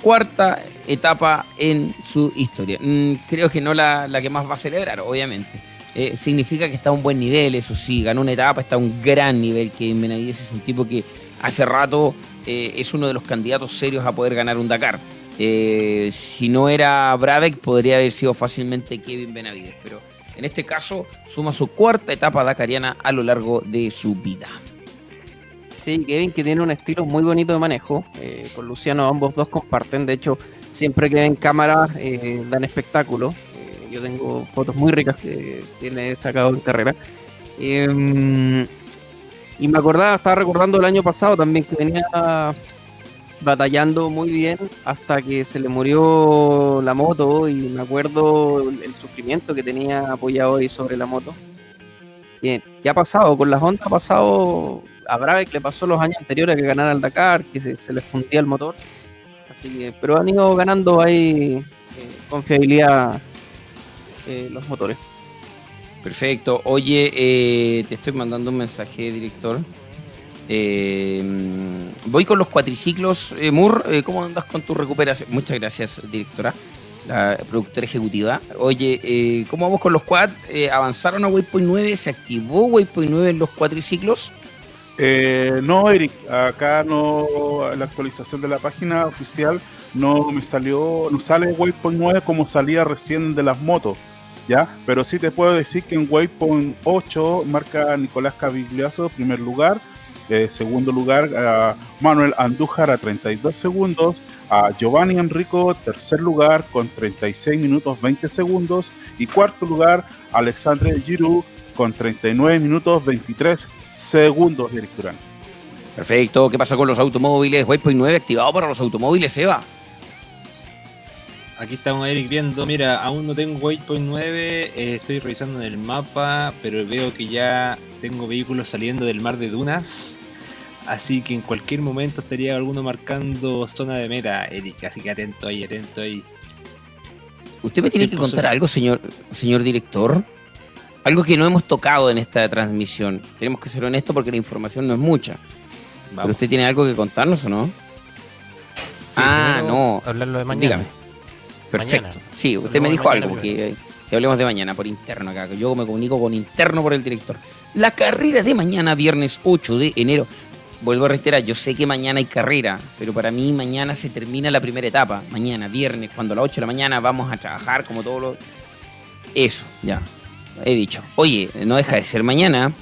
G: cuarta etapa en su historia. Mm, creo que no la, la que más va a celebrar, obviamente. Eh, significa que está a un buen nivel, eso sí, ganó una etapa, está a un gran nivel. Que Benavides es un tipo que hace rato eh, es uno de los candidatos serios a poder ganar un Dakar. Eh, si no era Brabeck, podría haber sido fácilmente Kevin Benavides, pero en este caso suma su cuarta etapa dakariana a lo largo de su vida.
C: Sí, Kevin que tiene un estilo muy bonito de manejo. eh, con Luciano ambos dos comparten. De hecho, siempre que ven cámaras eh, dan espectáculo. Eh, yo tengo fotos muy ricas que tiene sacado en carrera. Em, y me acordaba, estaba recordando el año pasado también que venía batallando muy bien hasta que se le murió la moto y me acuerdo el, sufrimiento que tenía apoyado ahí sobre la moto. Bien, ¿qué ha pasado? Con las Honda ha pasado a Brabeck le pasó los años anteriores que ganara el Dakar, que se, les fundía el motor. Así que, pero han ido ganando ahí eh, confiabilidad eh, los motores.
G: Perfecto. Oye, eh, te estoy mandando un mensaje, director. Voy con los cuatriciclos. Moore, ¿cómo andas con tu recuperación? Muchas gracias, directora, la productora ejecutiva. Oye, ¿cómo vamos con los quad? ¿Avanzaron a Waypoint 9? ¿Se activó Waypoint 9 en los cuatriciclos?
D: Eh, no, Eric, acá no, la actualización de la página oficial no me salió, no sale Waypoint 9 como salía recién de las motos, ¿ya? Pero sí te puedo decir que en Waypoint 8 marca Nicolás Cavigliazo primer lugar, eh, segundo lugar Manuel Andújar a 32 segundos, a Giovanni Enrico tercer lugar con 36 minutos 20 segundos y cuarto lugar Alexandre Giroud con 39 minutos 23 segundos, directora.
G: Perfecto. ¿Qué pasa con los automóviles? Waypoint 9 activado para los automóviles, Eva.
F: Aquí estamos Eric viendo, mira, aún no tengo Waypoint 9, eh, estoy revisando en el mapa, pero veo que ya tengo vehículos saliendo del mar de dunas, así que en cualquier momento estaría alguno marcando zona de meta, Eric, así que atento ahí, atento ahí.
G: Usted me tiene que contar algo, señor, señor director. Algo que no hemos tocado en esta transmisión. Tenemos que ser honestos porque la información no es mucha. ¿Pero usted tiene algo que contarnos o no?
B: Sí,
G: ah, no.
B: Hablarlo de mañana.
G: Dígame. Perfecto.
B: Mañana.
G: Sí, usted
B: Hablamos
G: me dijo algo, que, que hablemos de mañana por interno acá, que yo me comunico con interno por el director. La carrera de mañana, viernes 8 de enero. Vuelvo a reiterar, yo sé que mañana hay carrera, pero para mí mañana se termina la primera etapa. Mañana, viernes, cuando a las 8 de la mañana vamos a trabajar como todos los... Eso, ya. He dicho. Oye, no deja de ser mañana.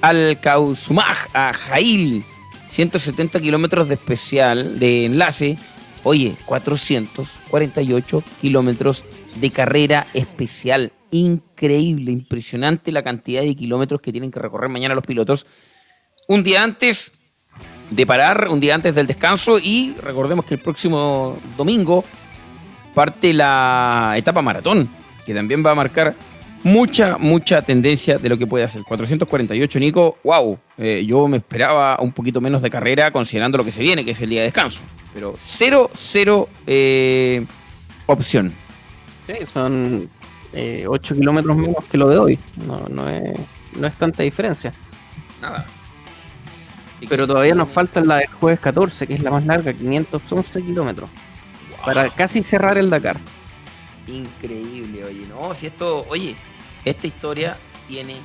G: Al Kausumaj, a Jail. 170 kilómetros de especial, de enlace. Oye, 448 kilómetros de carrera especial. Increíble, impresionante la cantidad de kilómetros que tienen que recorrer mañana los pilotos. Un día antes de parar, un día antes del descanso y recordemos que el próximo domingo parte la etapa maratón, que también va a marcar mucha, mucha tendencia de lo que puede hacer. 448, Nico, wow, eh, yo me esperaba un poquito menos de carrera considerando lo que se viene, que es el día de descanso. Pero cero, cero eh, opción.
C: Sí, son 8 kilómetros menos que lo de hoy. No, no, es, no es tanta diferencia.
G: Nada.
C: Pero todavía nos falta la del jueves 14, que es la más larga, 511 kilómetros. Para casi cerrar el Dakar.
G: Increíble, oye, no, si esto, oye, esta historia tiene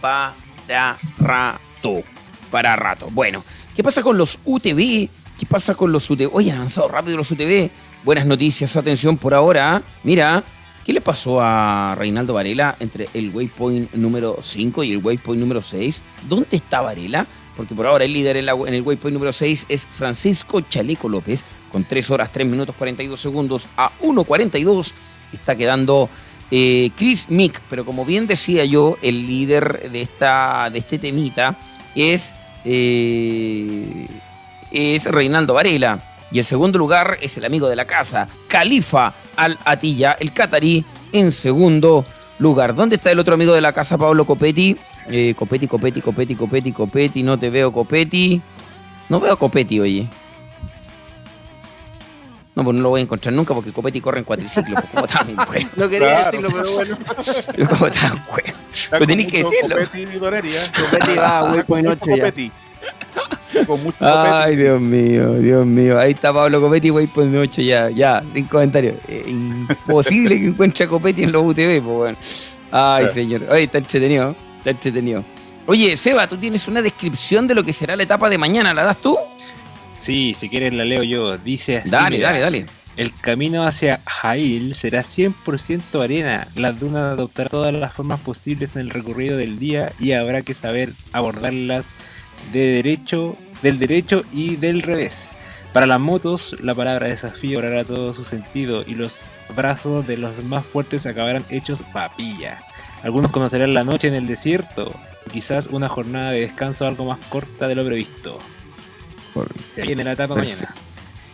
G: para rato, para rato. Bueno, ¿qué pasa con los UTV? ¿Qué pasa con los UTV? Oye, han avanzado rápido los UTV. Buenas noticias, atención por ahora. Mira, ¿qué le pasó a Reinaldo Varela entre el waypoint número 5 y el waypoint número 6? ¿Dónde está Varela? Porque por ahora el líder en, en el waypoint número 6 es Francisco Chaleco López, con 3 horas 3 minutos 42 segundos a 1.42. Está quedando eh, Chris Mick, pero como bien decía yo, el líder de, esta, de este temita es, eh, es Reinaldo Varela. Y el segundo lugar es el amigo de la casa, Califa Al-Atilla, el catarí, en segundo lugar. ¿Dónde está el otro amigo de la casa, Pablo Copetti? Eh, Copetti, Copetti, Copetti, Copetti, Copetti, no te veo, Copetti. No veo a Copetti, oye. No, pues no lo voy a encontrar nunca porque Copetti corre en cuatriciclo. pues, como tan bueno.
C: No quería
D: Claro.
C: decirlo, pero bueno.
G: Como tan bueno. Pero tenéis que decirlo.
D: Copetti y Doreria.
C: Copetti va a
D: mucho
C: 8 ya.
D: Copetti. Con mucho
G: Ay. Dios mío, Dios mío. Ahí está Pablo Copetti, Waypoint 8, ya, ya, sin comentarios. Eh, imposible que encuentre a Copetti en los UTV, pues bueno. Ay,
D: Claro.
G: señor. Oye, está entretenido, está entretenido. Oye, Seba, tú tienes una descripción de lo que será la etapa de mañana, ¿la das tú?
F: Sí, si quieres la leo yo. Dice así.
G: Dale,
F: mira,
G: dale, dale.
F: El camino hacia Jail será 100% arena. Las dunas adoptarán todas las formas posibles en el recorrido del día y habrá que saber abordarlas de derecho, del derecho y del revés. Para las motos, la palabra desafío cobrará todo su sentido y los brazos de los más fuertes acabarán hechos papilla. Algunos conocerán la noche en el desierto, quizás una jornada de descanso algo más corta de lo previsto. Se viene la etapa
G: Perfecto.
F: mañana.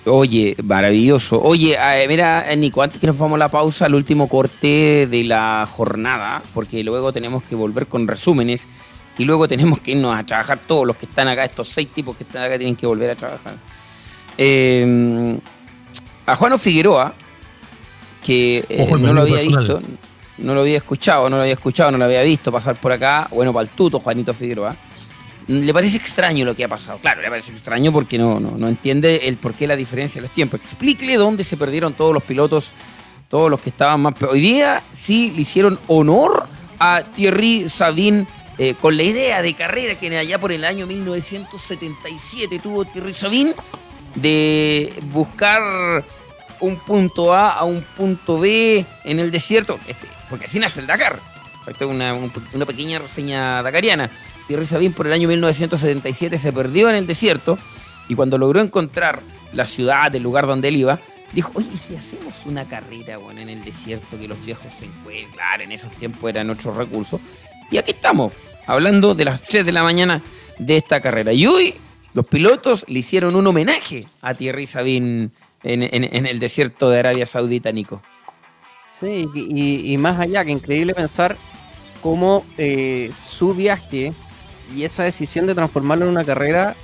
G: Oye, maravilloso. Oye, eh, mira, Nico, antes que nos vamos a la pausa, el último corte de la jornada, porque luego tenemos que volver con resúmenes y luego tenemos que irnos a trabajar. Todos los que están acá, estos seis tipos que están acá, tienen que volver a trabajar. Eh, a Juano Figueroa, que eh,
J: Ojo,
G: no lo había
J: personal.
G: visto, no lo había escuchado, no lo había escuchado, no lo había visto pasar por acá. Bueno, para el tuto, Juanito Figueroa. Le parece extraño lo que ha pasado. Claro, le parece extraño porque no, no, no entiende el por qué la diferencia de los tiempos. Explíquele dónde se perdieron todos los pilotos, todos los que estaban más. Hoy día sí le hicieron honor a Thierry Sabine eh, con la idea de carrera que allá por el año 1977 tuvo Thierry Sabine de buscar un punto A a un punto B en el desierto, este, porque así nace el Dakar. Esto es una, un- una pequeña reseña dakariana. Thierry Sabine por el año 1977 se perdió en el desierto y cuando logró encontrar la ciudad, el lugar donde él iba, dijo, oye, ¿y si hacemos una carrera bueno, en el desierto que los viejos se encuentran, claro, en esos tiempos eran otros recursos. Y aquí estamos, hablando de las 3 de la mañana de esta carrera. Y hoy los pilotos le hicieron un homenaje a Thierry Sabine en, el desierto de Arabia Saudita, Nico.
C: Sí, y más allá, que increíble pensar cómo eh, su viaje y esa decisión de transformarlo en una carrera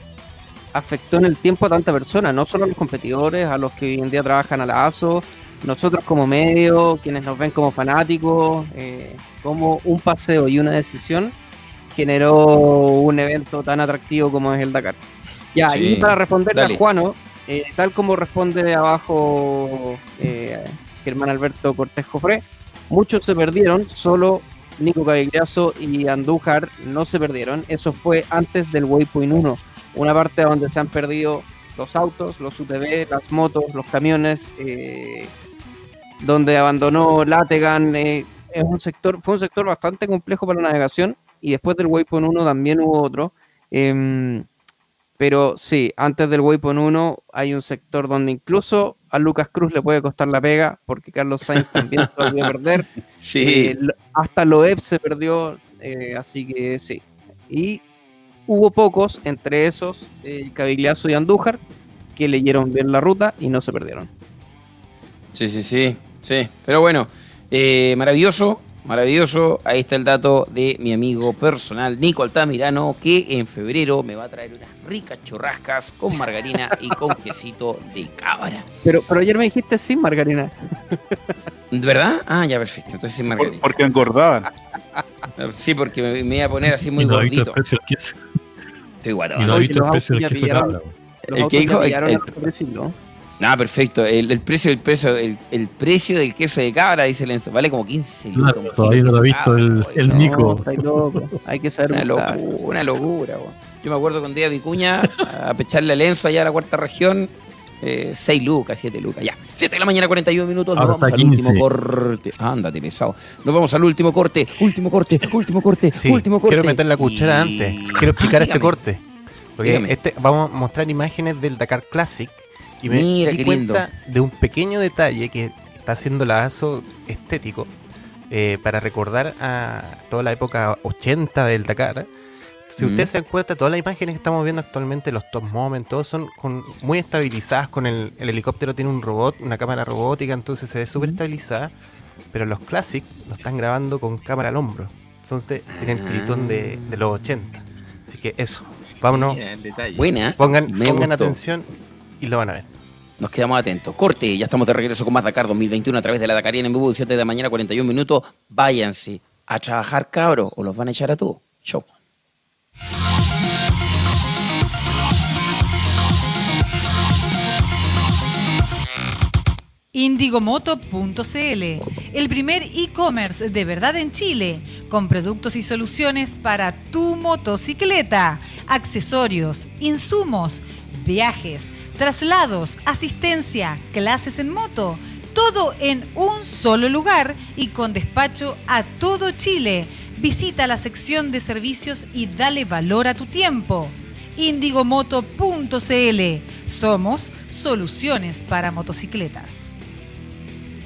C: afectó en el tiempo a tanta persona, no solo a los competidores, a los que hoy en día trabajan a la ASO, nosotros como medio, quienes nos ven como fanáticos, eh, como un paseo y una decisión generó un evento tan atractivo como es el Dakar. Ya,
G: Sí,
C: y para responderle
G: dale.
C: a Juano, eh, tal como responde abajo eh, Germán Alberto Cortés Jofré, muchos se perdieron, solo Nico Cavigliazo y Andújar no se perdieron. Eso fue antes del Waypoint 1, una parte donde se han perdido los autos, los UTV, las motos, los camiones, eh, donde abandonó Lategan. eh, es un sector, fue un sector bastante complejo para la navegación y después del Waypoint 1 también hubo otro. Em, pero sí, antes del Waypoint 1 hay un sector donde incluso a Lucas Cruz le puede costar la pega, porque Carlos Sainz también se volvió a perder.
G: Sí.
C: Eh, hasta Loeb se perdió, eh, así que sí. Y hubo pocos, entre esos, eh, Cavigliazo y Andújar, que leyeron bien la ruta y no se perdieron.
G: Sí, sí, sí, sí. Pero bueno, eh, maravilloso, maravilloso. Ahí está el dato de mi amigo personal, Nico Altamirano, que en febrero me va a traer unas ricas churrascas con margarina y con quesito de cabra.
C: Pero, pero ayer me dijiste sin margarina.
G: ¿De verdad? Ah, ya, perfecto. Entonces sin margarina.
D: Porque engordaban.
G: Sí, porque me, me iba a poner así muy
J: Y no visto
G: gordito.
J: el precio del queso.
G: Estoy guatón.
J: Y no visto el precio del queso
C: pillaron.
G: ¿El
C: ya
G: dijo? El-
C: pillaron
G: el-
C: No,
G: perfecto. El, el precio, el precio, el, el precio del queso de cabra, dice Lenzo, vale como 15 lucas.
J: Claro,
G: un
J: todavía no lo ha visto el, el
G: no,
J: Nico.
C: estáis locos. Hay que saber
G: Una locura, una locura. Yo me acuerdo con Día Vicuña a pecharle a Lenzo allá a la cuarta región. 6 lucas, 7 lucas, ya. 7 de la mañana, 41 minutos. Nos vamos al último
J: 15.
G: corte. Ándate, pesado. Nos vamos al último corte. Último corte, último corte,
B: Sí,
G: último corte.
B: quiero meter la cuchara
G: Y-
B: antes. Quiero explicar este
G: Dígame.
B: corte. Porque este, vamos a mostrar imágenes del Dakar Classic. Y me
G: Mira,
B: di
G: qué
B: cuenta
G: lindo.
B: de un pequeño detalle que está haciendo lazo estético eh, para recordar a toda la época 80 del Dakar. Si
G: Mm.
B: ustedes se dan cuenta, todas las imágenes que estamos viendo actualmente, los top moments, todos son con, muy estabilizadas. Con el, el helicóptero tiene un robot, una cámara robótica, entonces se ve súper estabilizada. Pero los Classic lo están grabando con cámara al hombro. Entonces tienen el gritón de, de los 80. Así que eso, vámonos.
F: Mira.
G: Buena.
B: Pongan, pongan atención y lo van a ver.
G: Nos quedamos atentos. Corte, ya estamos de regreso con más Dakar 2021 a través de la Dakariana en vivo, 7 de la mañana, 41 minutos. Váyanse a trabajar, cabros, o los van a echar a todos. Chau.
A: Indigomoto.cl, el primer e-commerce de verdad en Chile, con productos y soluciones para tu motocicleta, accesorios, insumos, viajes, traslados, asistencia, clases en moto, todo en un solo lugar y con despacho a todo Chile. Visita la sección de servicios y dale valor a tu tiempo. Indigomoto.cl. Somos soluciones para motocicletas.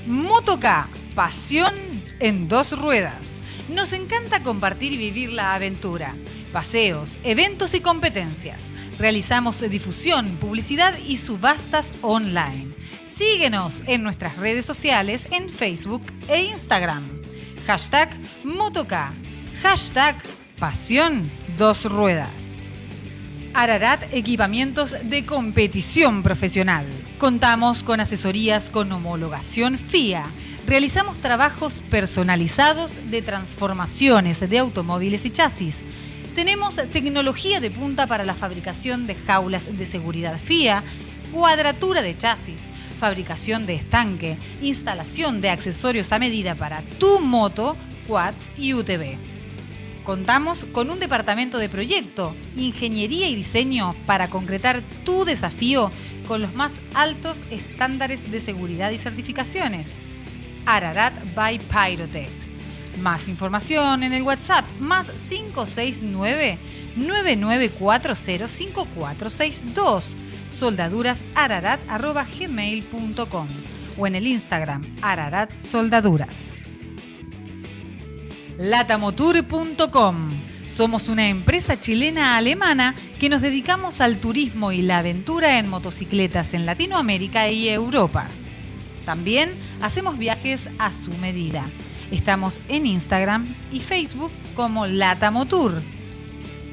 A: Motoca, pasión en dos ruedas. Nos encanta compartir y vivir la aventura. Paseos, eventos y competencias. Realizamos difusión, publicidad y subastas online. Síguenos en nuestras redes sociales en Facebook e Instagram. Hashtag Motoca. Hashtag Pasión Dos Ruedas. Ararat Equipamientos de Competición Profesional. Contamos con asesorías con homologación FIA. Realizamos trabajos personalizados de transformaciones de automóviles y chasis. Tenemos tecnología de punta para la fabricación de jaulas de seguridad FIA, cuadratura de chasis, fabricación de estanque, instalación de accesorios a medida para tu moto, quads y UTV. Contamos con un departamento de proyecto, ingeniería y diseño para concretar tu desafío con los más altos estándares de seguridad y certificaciones. Ararat by Pyrotech. Más información en el WhatsApp más 569 99405462 soldadurasararat.gmail.com o en el Instagram Ararat Soldaduras. Latamotour.com. Somos una empresa chilena-alemana que nos dedicamos al turismo y la aventura en motocicletas en Latinoamérica y Europa. También hacemos viajes a su medida. Estamos en Instagram y Facebook como Latamotour.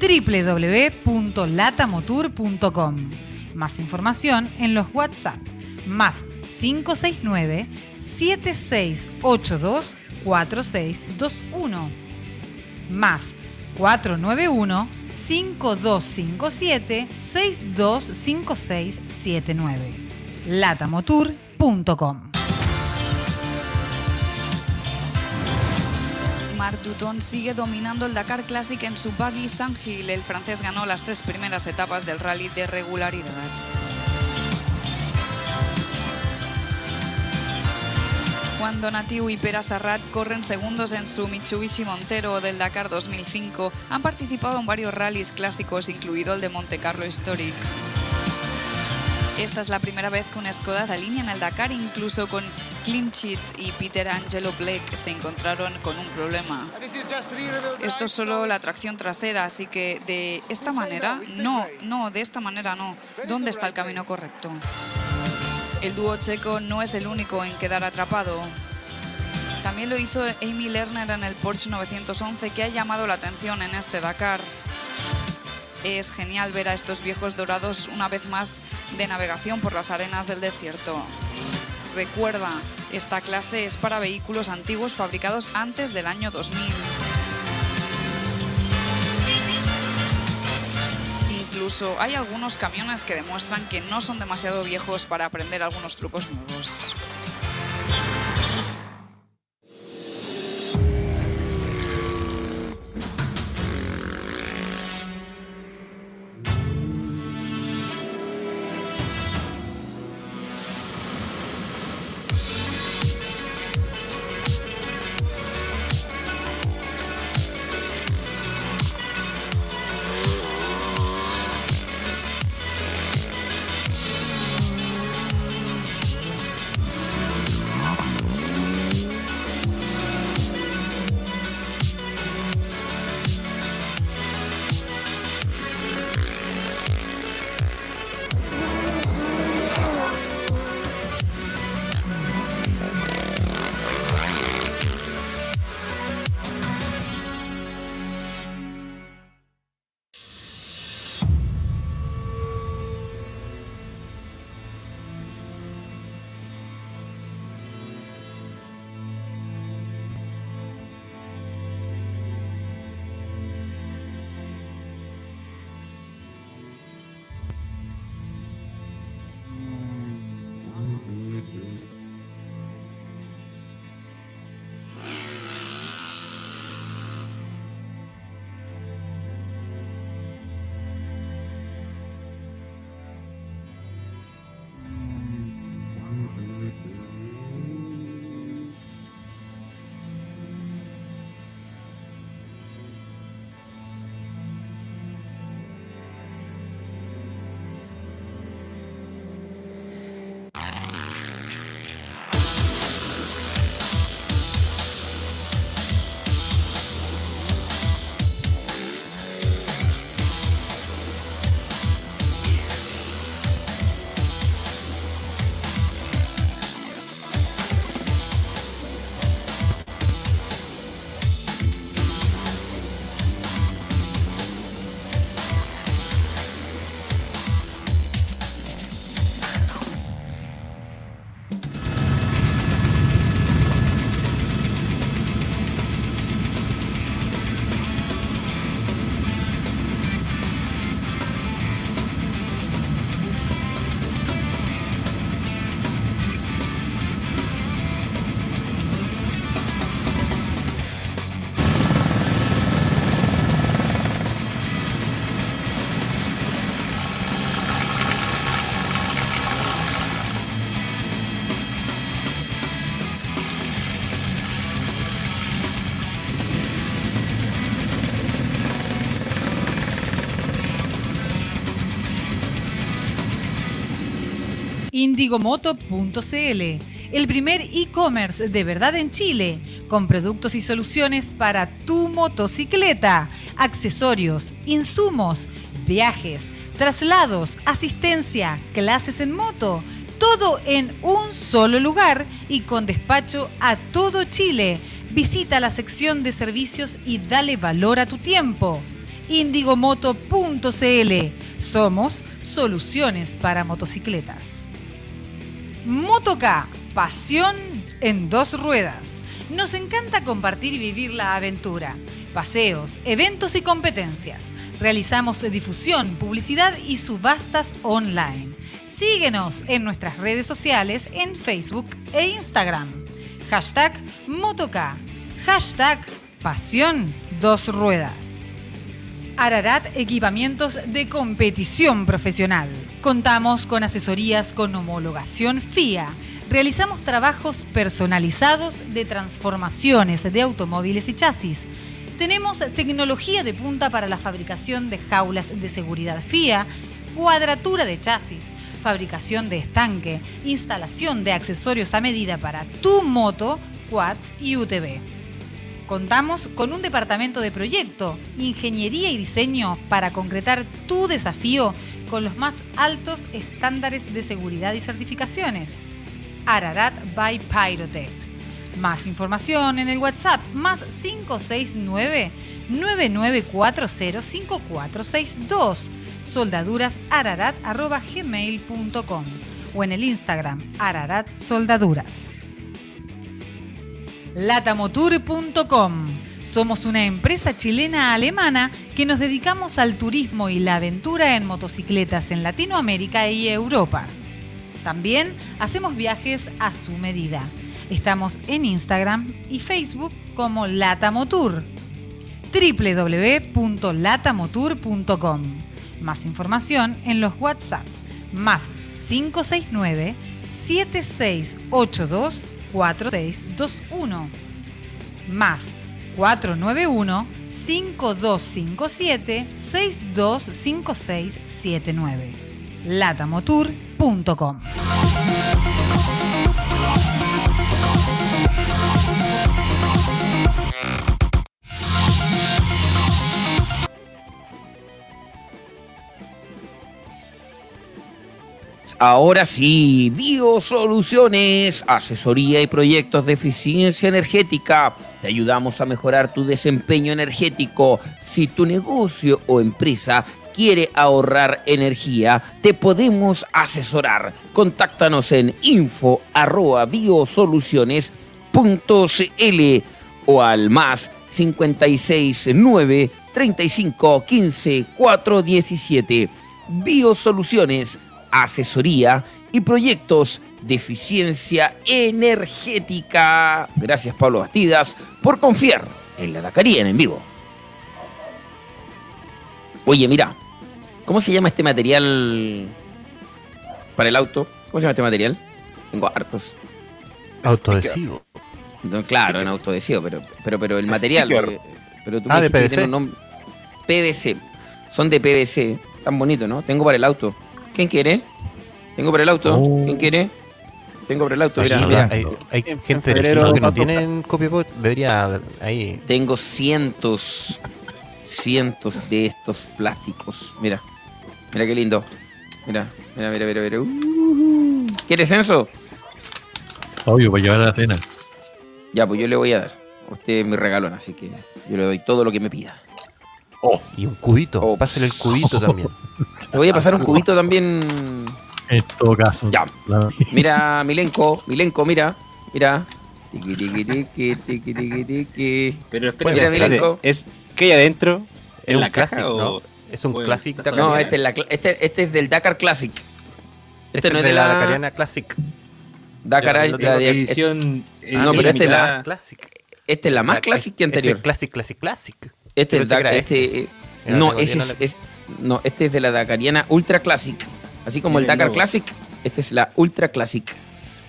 A: www.latamotour.com. Más información en los WhatsApp más 569 7682 4621 más 491 5257 625679 latamotour.com
K: Marc Dutton sigue dominando el Dakar Classic en su buggy Sandhill. El francés ganó las tres primeras etapas del rally de regularidad. Juan Donatiu y Pera Sarrat corren segundos en su Mitsubishi Montero del Dakar 2005. Han participado en varios rallies clásicos, incluido el de Monte Carlo Historic. Esta es la primera vez que un Skoda se alinea en el Dakar, incluso con Klimchit y Peter Angelo Black se encontraron con un problema. Esto es solo la tracción trasera, así que de esta manera, no, no, de esta manera no. ¿Dónde está el camino correcto? El dúo checo no es el único en quedar atrapado. También lo hizo Amy Lerner en el Porsche 911 que ha llamado la atención en este Dakar. Es genial ver a estos viejos dorados una vez más de navegación por las arenas del desierto. Recuerda, esta clase es para vehículos antiguos fabricados antes del año 2000. Incluso hay algunos camiones que demuestran que no son demasiado viejos para aprender algunos trucos nuevos.
A: indigomoto.cl, el primer e-commerce de verdad en Chile, con productos y soluciones para tu motocicleta, accesorios, insumos, viajes, traslados, asistencia, clases en moto, todo en un solo lugar y con despacho a todo Chile. Visita la sección de servicios y dale valor a tu tiempo. Indigomoto.cl. Somos soluciones para motocicletas. Motoca, pasión en dos ruedas. Nos encanta compartir y vivir la aventura. Paseos, eventos y competencias. Realizamos difusión, publicidad y subastas online. Síguenos en nuestras redes sociales en Facebook e Instagram. Hashtag Motoca. Hashtag Pasión Dos Ruedas. Ararat Equipamientos de Competición Profesional. Contamos con asesorías con homologación FIA. Realizamos trabajos personalizados de transformaciones de automóviles y chasis. Tenemos tecnología de punta para la fabricación de jaulas de seguridad FIA, cuadratura de chasis, fabricación de estanque, instalación de accesorios a medida para tu moto, quads y UTV. Contamos con un departamento de proyecto, ingeniería y diseño para concretar tu desafío con los más altos estándares de seguridad y certificaciones. Ararat by Pyrotech. Más información en el WhatsApp más 569 99405462 soldadurasararat.gmail.com o en el Instagram Ararat Soldaduras. Latamotour.com Somos una empresa chilena-alemana que nos dedicamos al turismo y la aventura en motocicletas en Latinoamérica y Europa. También hacemos viajes a su medida. Estamos en Instagram y Facebook como Latamotour. www.latamotour.com Más información en los WhatsApp más 569 7682 4621 más 491 5257 625679 latamotour.com
G: Ahora sí, Biosoluciones, asesoría y proyectos de eficiencia energética. Te ayudamos a mejorar tu desempeño energético. Si tu negocio o empresa quiere ahorrar energía, te podemos asesorar. Contáctanos en info@biosoluciones.cl o al más 569 35 15 417. Biosoluciones asesoría y proyectos de eficiencia energética. Gracias Pablo Bastidas por confiar en la Dakarien en vivo. Oye, mira, ¿cómo se llama este material para el auto? ¿Cómo se llama este material? Tengo hartos.
B: Autoadhesivo.
G: No, claro, en autoadhesivo, pero, pero, pero el material.
B: Sticker.
G: porque- pero tú
B: Ah, de PVC.
G: un nombre. PVC. Son de PVC. Tan bonito, ¿no? Tengo para el auto. ¿Quién quiere? Tengo para el auto.
B: Oh.
G: ¿Quién quiere? Tengo para el auto. Mira,
B: mira, hay, hay gente de
G: febrero
B: Chile que no tienen copybook, debería ahí.
G: Tengo cientos, cientos de estos plásticos. Mira, mira qué lindo. Mira, mira, mira, mira, mira. Uh, ¿Quieres censo?
J: Obvio, para llevar a la cena.
G: Ya, pues yo le voy a dar. Usted es mi regalón, así que yo le doy todo lo que me pida.
B: Oh, y un cubito. Pásale el cubito también.
G: Te voy a pasar un cubito también.
J: En todo caso.
G: Ya.
J: La-
G: Mira, Milenko, Milenko, mira, mira. Tiqui, tiqui, tiqui, tiqui, tiqui, tiqui.
F: Pero
G: Mira,
F: espera,
G: Milenko.
F: ¿es ¿qué hay adentro?
B: Es
F: ¿En
B: un
F: la
B: clásico,
F: o...?
B: ¿no? Es un
F: o en
B: Classic
F: la
B: Dakar.
G: No, este es, la este, este es del Dakar Classic. Este,
B: Este
G: no
B: es
G: de la,
B: Dakariana Classic.
G: Dakar,
F: Pero
G: la de-
F: edición,
G: Ah, no, pero este es la-.
B: Classic.
G: Este es la más
B: La-
G: Classic que anterior.
B: Classic, Classic, Classic.
G: Este es
B: era
G: este, eh, no, ese es,
B: Dakariana
G: es- no, este es de la Dakariana Ultra Classic. Así como el Dakar. Classic, este es la Ultra Classic.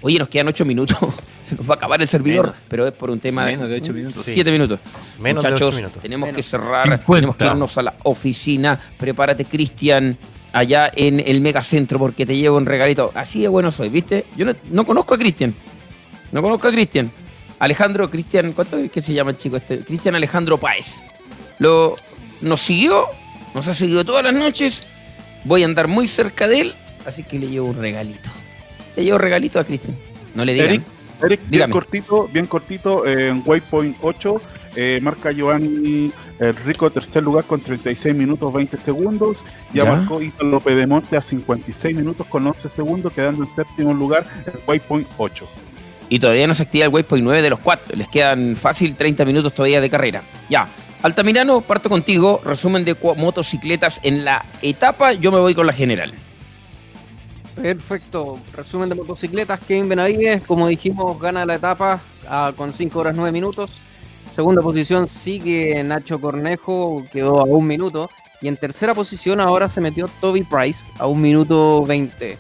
G: Oye, nos quedan 8 minutos. Se nos va a acabar el servidor,
F: Menos.
G: pero es por un tema
F: Menos de ocho minutos.
G: 7 minutos.
B: Menos de
G: Muchachos,
B: ocho minutos.
G: tenemos
F: Menos.
G: que cerrar,
J: 50.
G: tenemos que irnos a la oficina. Prepárate, Cristian, allá en el megacentro, porque te llevo un regalito. Así de bueno soy, ¿viste? Yo no, no conozco a Cristian. No conozco a Cristian. Alejandro, Cristian, ¿cuánto es que se llama el chico este? Cristian Alejandro Páez. Lo, nos siguió, nos ha seguido todas las noches. Voy a andar muy cerca de él, así que le llevo un regalito. Le llevo un regalito a Cristian. No le digan.
D: Eric, Eric, bien cortito, bien cortito, eh, en Waypoint 8, eh, marca Giovanni el Rico tercer lugar con 36 minutos 20 segundos, ya,
G: Ya.
D: marcó Ítalo Pedemonte a 56 minutos con 11 segundos, quedando en séptimo lugar en Waypoint 8.
G: Y todavía no se activa el Waypoint 9 de los 4. Les quedan fácil 30 minutos todavía de carrera. Ya. Altamirano, parto contigo. Resumen de motocicletas en la etapa. Yo me voy con la general.
C: Perfecto. Resumen de motocicletas. Kevin Benavides, como dijimos, gana la etapa ah, con 5 horas 9 minutos. segunda posición sigue Nacho Cornejo, quedó a un minuto. Y en tercera posición ahora se metió Toby Price a un minuto 20.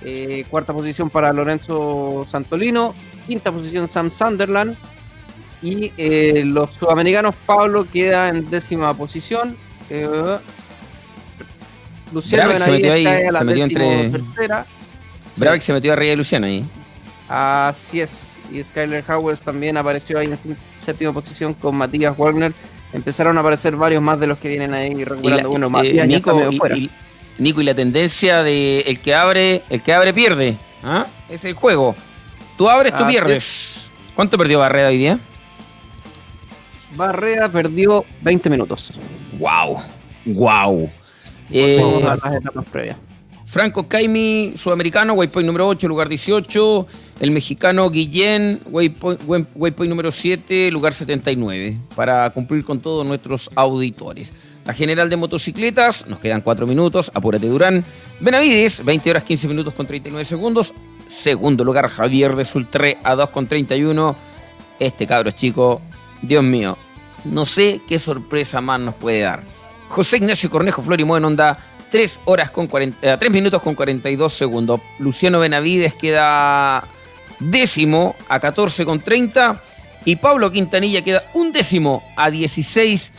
C: Eh, cuarta posición para Lorenzo Santolino. Quinta posición Sam Sunderland. Y eh, los sudamericanos, Pablo queda en décima posición. Eh, Luciano
G: se metió ahí,
C: cae a la
G: se metió entre-. Brabec se metió arriba de Luciano ahí.
C: Así es. Y Skyler Howes también apareció ahí en séptima posición con Matías Wagner. Empezaron a aparecer varios más de los que vienen ahí recuperando. bueno,
G: eh,
C: Matías ya está
G: Nico,
C: medio
G: y,
C: fuera.
G: y- Nico, y la tendencia de el que abre, el que abre pierde. ¿ah? Es el juego. Tú abres, tú
C: Así
G: pierdes. ¿Cuánto perdió Barrera hoy día?
C: Barrea perdió 20 minutos.
G: Wow. Wow.
C: Vamos a las etapas previas.
G: Franco Caimi, sudamericano, waypoint número 8, lugar 18. El mexicano Guillén, waypoint, way- waypoint número 7, lugar 79. Para cumplir con todos nuestros auditores. La general de motocicletas, nos quedan 4 minutos. Apúrate Durán. Benavides, 20 horas 15 minutos con 39 segundos. Segundo lugar, Javier de Sultré a 2 con 31. Este cabro chico, Dios mío, no sé qué sorpresa más nos puede dar. José Ignacio Cornejo Florimó en onda 3 horas con 40, eh, 3 minutos con 42 segundos. Luciano Benavides queda décimo a 14 con 30 y Pablo Quintanilla queda un décimo a 16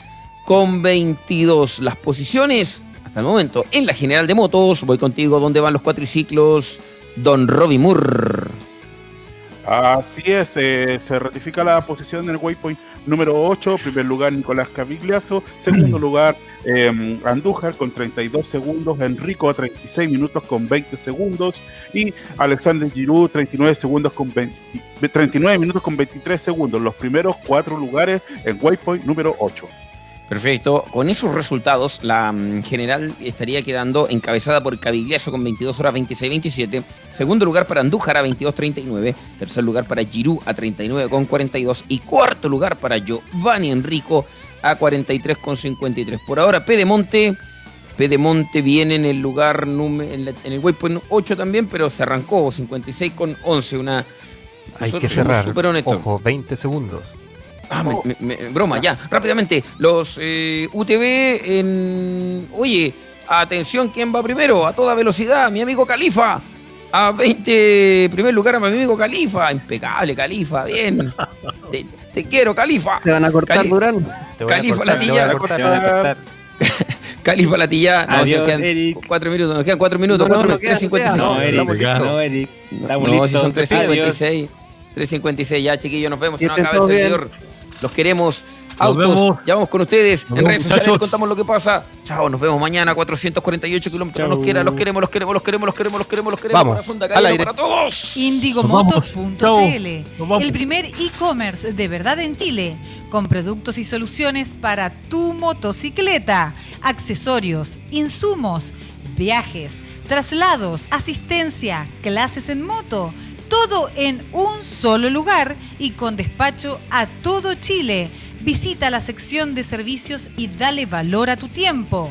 G: con 22. Las posiciones hasta el momento en la general de motos. Voy contigo, ¿dónde van los cuatriciclos? Don Robbie Moore.
D: Así es, eh, se ratifica la posición en el waypoint número 8, primer lugar Nicolás Cavigliazo, segundo lugar eh, Andújar con 32 segundos, Enrico a 36 minutos con 20 segundos y Alexander Giroud 39 segundos con 20 39 minutos con 23 segundos, los primeros cuatro lugares en waypoint número 8.
G: Perfecto. Con esos resultados, la mm, general estaría quedando encabezada por Cavigliazo con 22 horas 26-27. Segundo lugar para Andújar a 22-39. Tercer lugar para Giroud a 39-42. Y cuarto lugar para Giovanni Enrico a 43-53. Por ahora, Pedemonte. Pedemonte viene en el lugar número, en, la- en el waypoint 8 también, pero se arrancó 56 con 11. Una,
B: Hay que cerrar. Ojo, 20 segundos.
G: Ah, me- me- me- broma, ya, rápidamente. Los eh, UTV en. Oye, atención, ¿quién va primero? A toda velocidad, mi amigo Califa. A 20, primer lugar a mi amigo Califa. Impecable, Califa, bien. Te, te quiero, Califa.
C: ¿Te van a cortar,
G: Cali-
C: Durán?
B: Te
G: Califa
B: cortar, te voy a
G: Latilla.
B: cortar.
F: Te van a cortar.
G: Califa Latilla. No,
F: Adiós,
G: quedan
F: Eric.
G: cuatro minutos, nos quedan cuatro minutos,
C: No, no,
G: cuatro
C: no
G: minutos,
C: queda,
G: 3.56.
F: No,
B: No,
F: Eric.
B: estamos listos.
F: No, Eric. Estamos
G: No,
F: listos.
G: si son
F: Adiós.
G: 3.56. 3.56, ya chiquillos, nos vemos. Se nos acaba el
C: bien.
G: Los queremos.
J: Nos
G: Autos,
J: vemos.
G: ya vamos con ustedes.
J: Nos
G: en
J: vemos,
G: redes sociales les contamos lo que pasa. Chao, nos vemos mañana. 448 kilómetros.
F: Chao.
G: Nos quiera, los queremos, los queremos, los queremos, los queremos, los queremos, los queremos.
B: Vamos,
G: Corazón de
B: al
G: acá,
B: aire.
G: para todos.
A: Indigomoto.cl, el primer e-commerce de verdad en Chile, con productos y soluciones para tu motocicleta, accesorios, insumos, viajes, traslados, asistencia, clases en moto, todo en un solo lugar y con despacho a todo Chile. Visita la sección de servicios y dale valor a tu tiempo.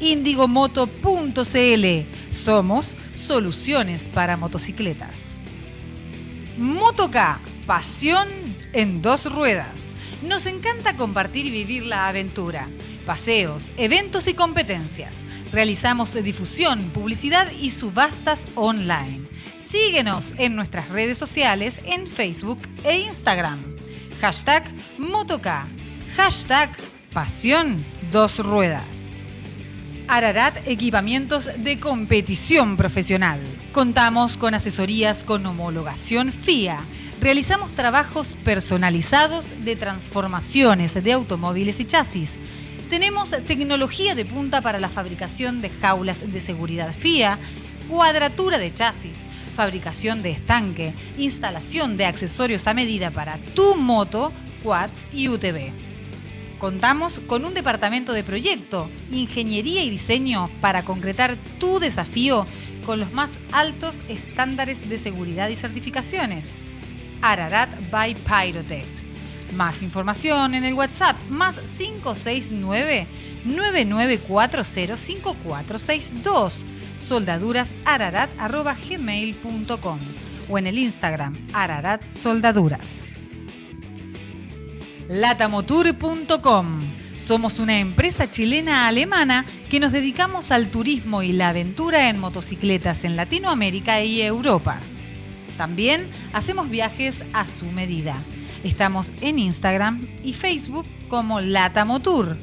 A: Indigomoto.cl. Somos soluciones para motocicletas. Motoca, pasión en dos ruedas. Nos encanta compartir y vivir la aventura. Paseos, eventos y competencias. Realizamos difusión, publicidad y subastas online. Síguenos en nuestras redes sociales en Facebook e Instagram. Hashtag Motoca. Hashtag Pasión Dos Ruedas. Ararat Equipamientos de Competición Profesional. Contamos con asesorías con homologación FIA. Realizamos trabajos personalizados de transformaciones de automóviles y chasis. Tenemos tecnología de punta para la fabricación de jaulas de seguridad FIA, cuadratura de chasis, fabricación de estanque, instalación de accesorios a medida para tu moto, quads y UTV. Contamos con un departamento de proyecto, ingeniería y diseño para concretar tu desafío con los más altos estándares de seguridad y certificaciones. Ararat by Pyrotech. Más información en el WhatsApp más 569 99405462 soldadurasararat.gmail.com o en el Instagram Ararat Soldaduras. Somos una empresa chilena-alemana que nos dedicamos al turismo y la aventura en motocicletas en Latinoamérica y Europa. También hacemos viajes a su medida. Estamos en Instagram y Facebook como Latamotour.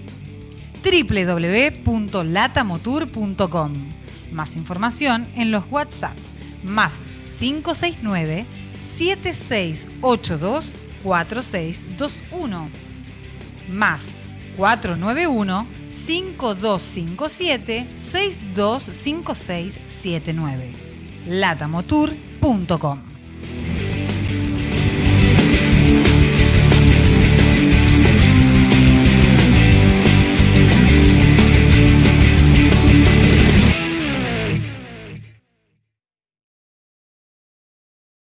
A: www.latamotour.com. Más información en los WhatsApp. Más 569 7682 4621 más 491 5257 625679 latamotour.com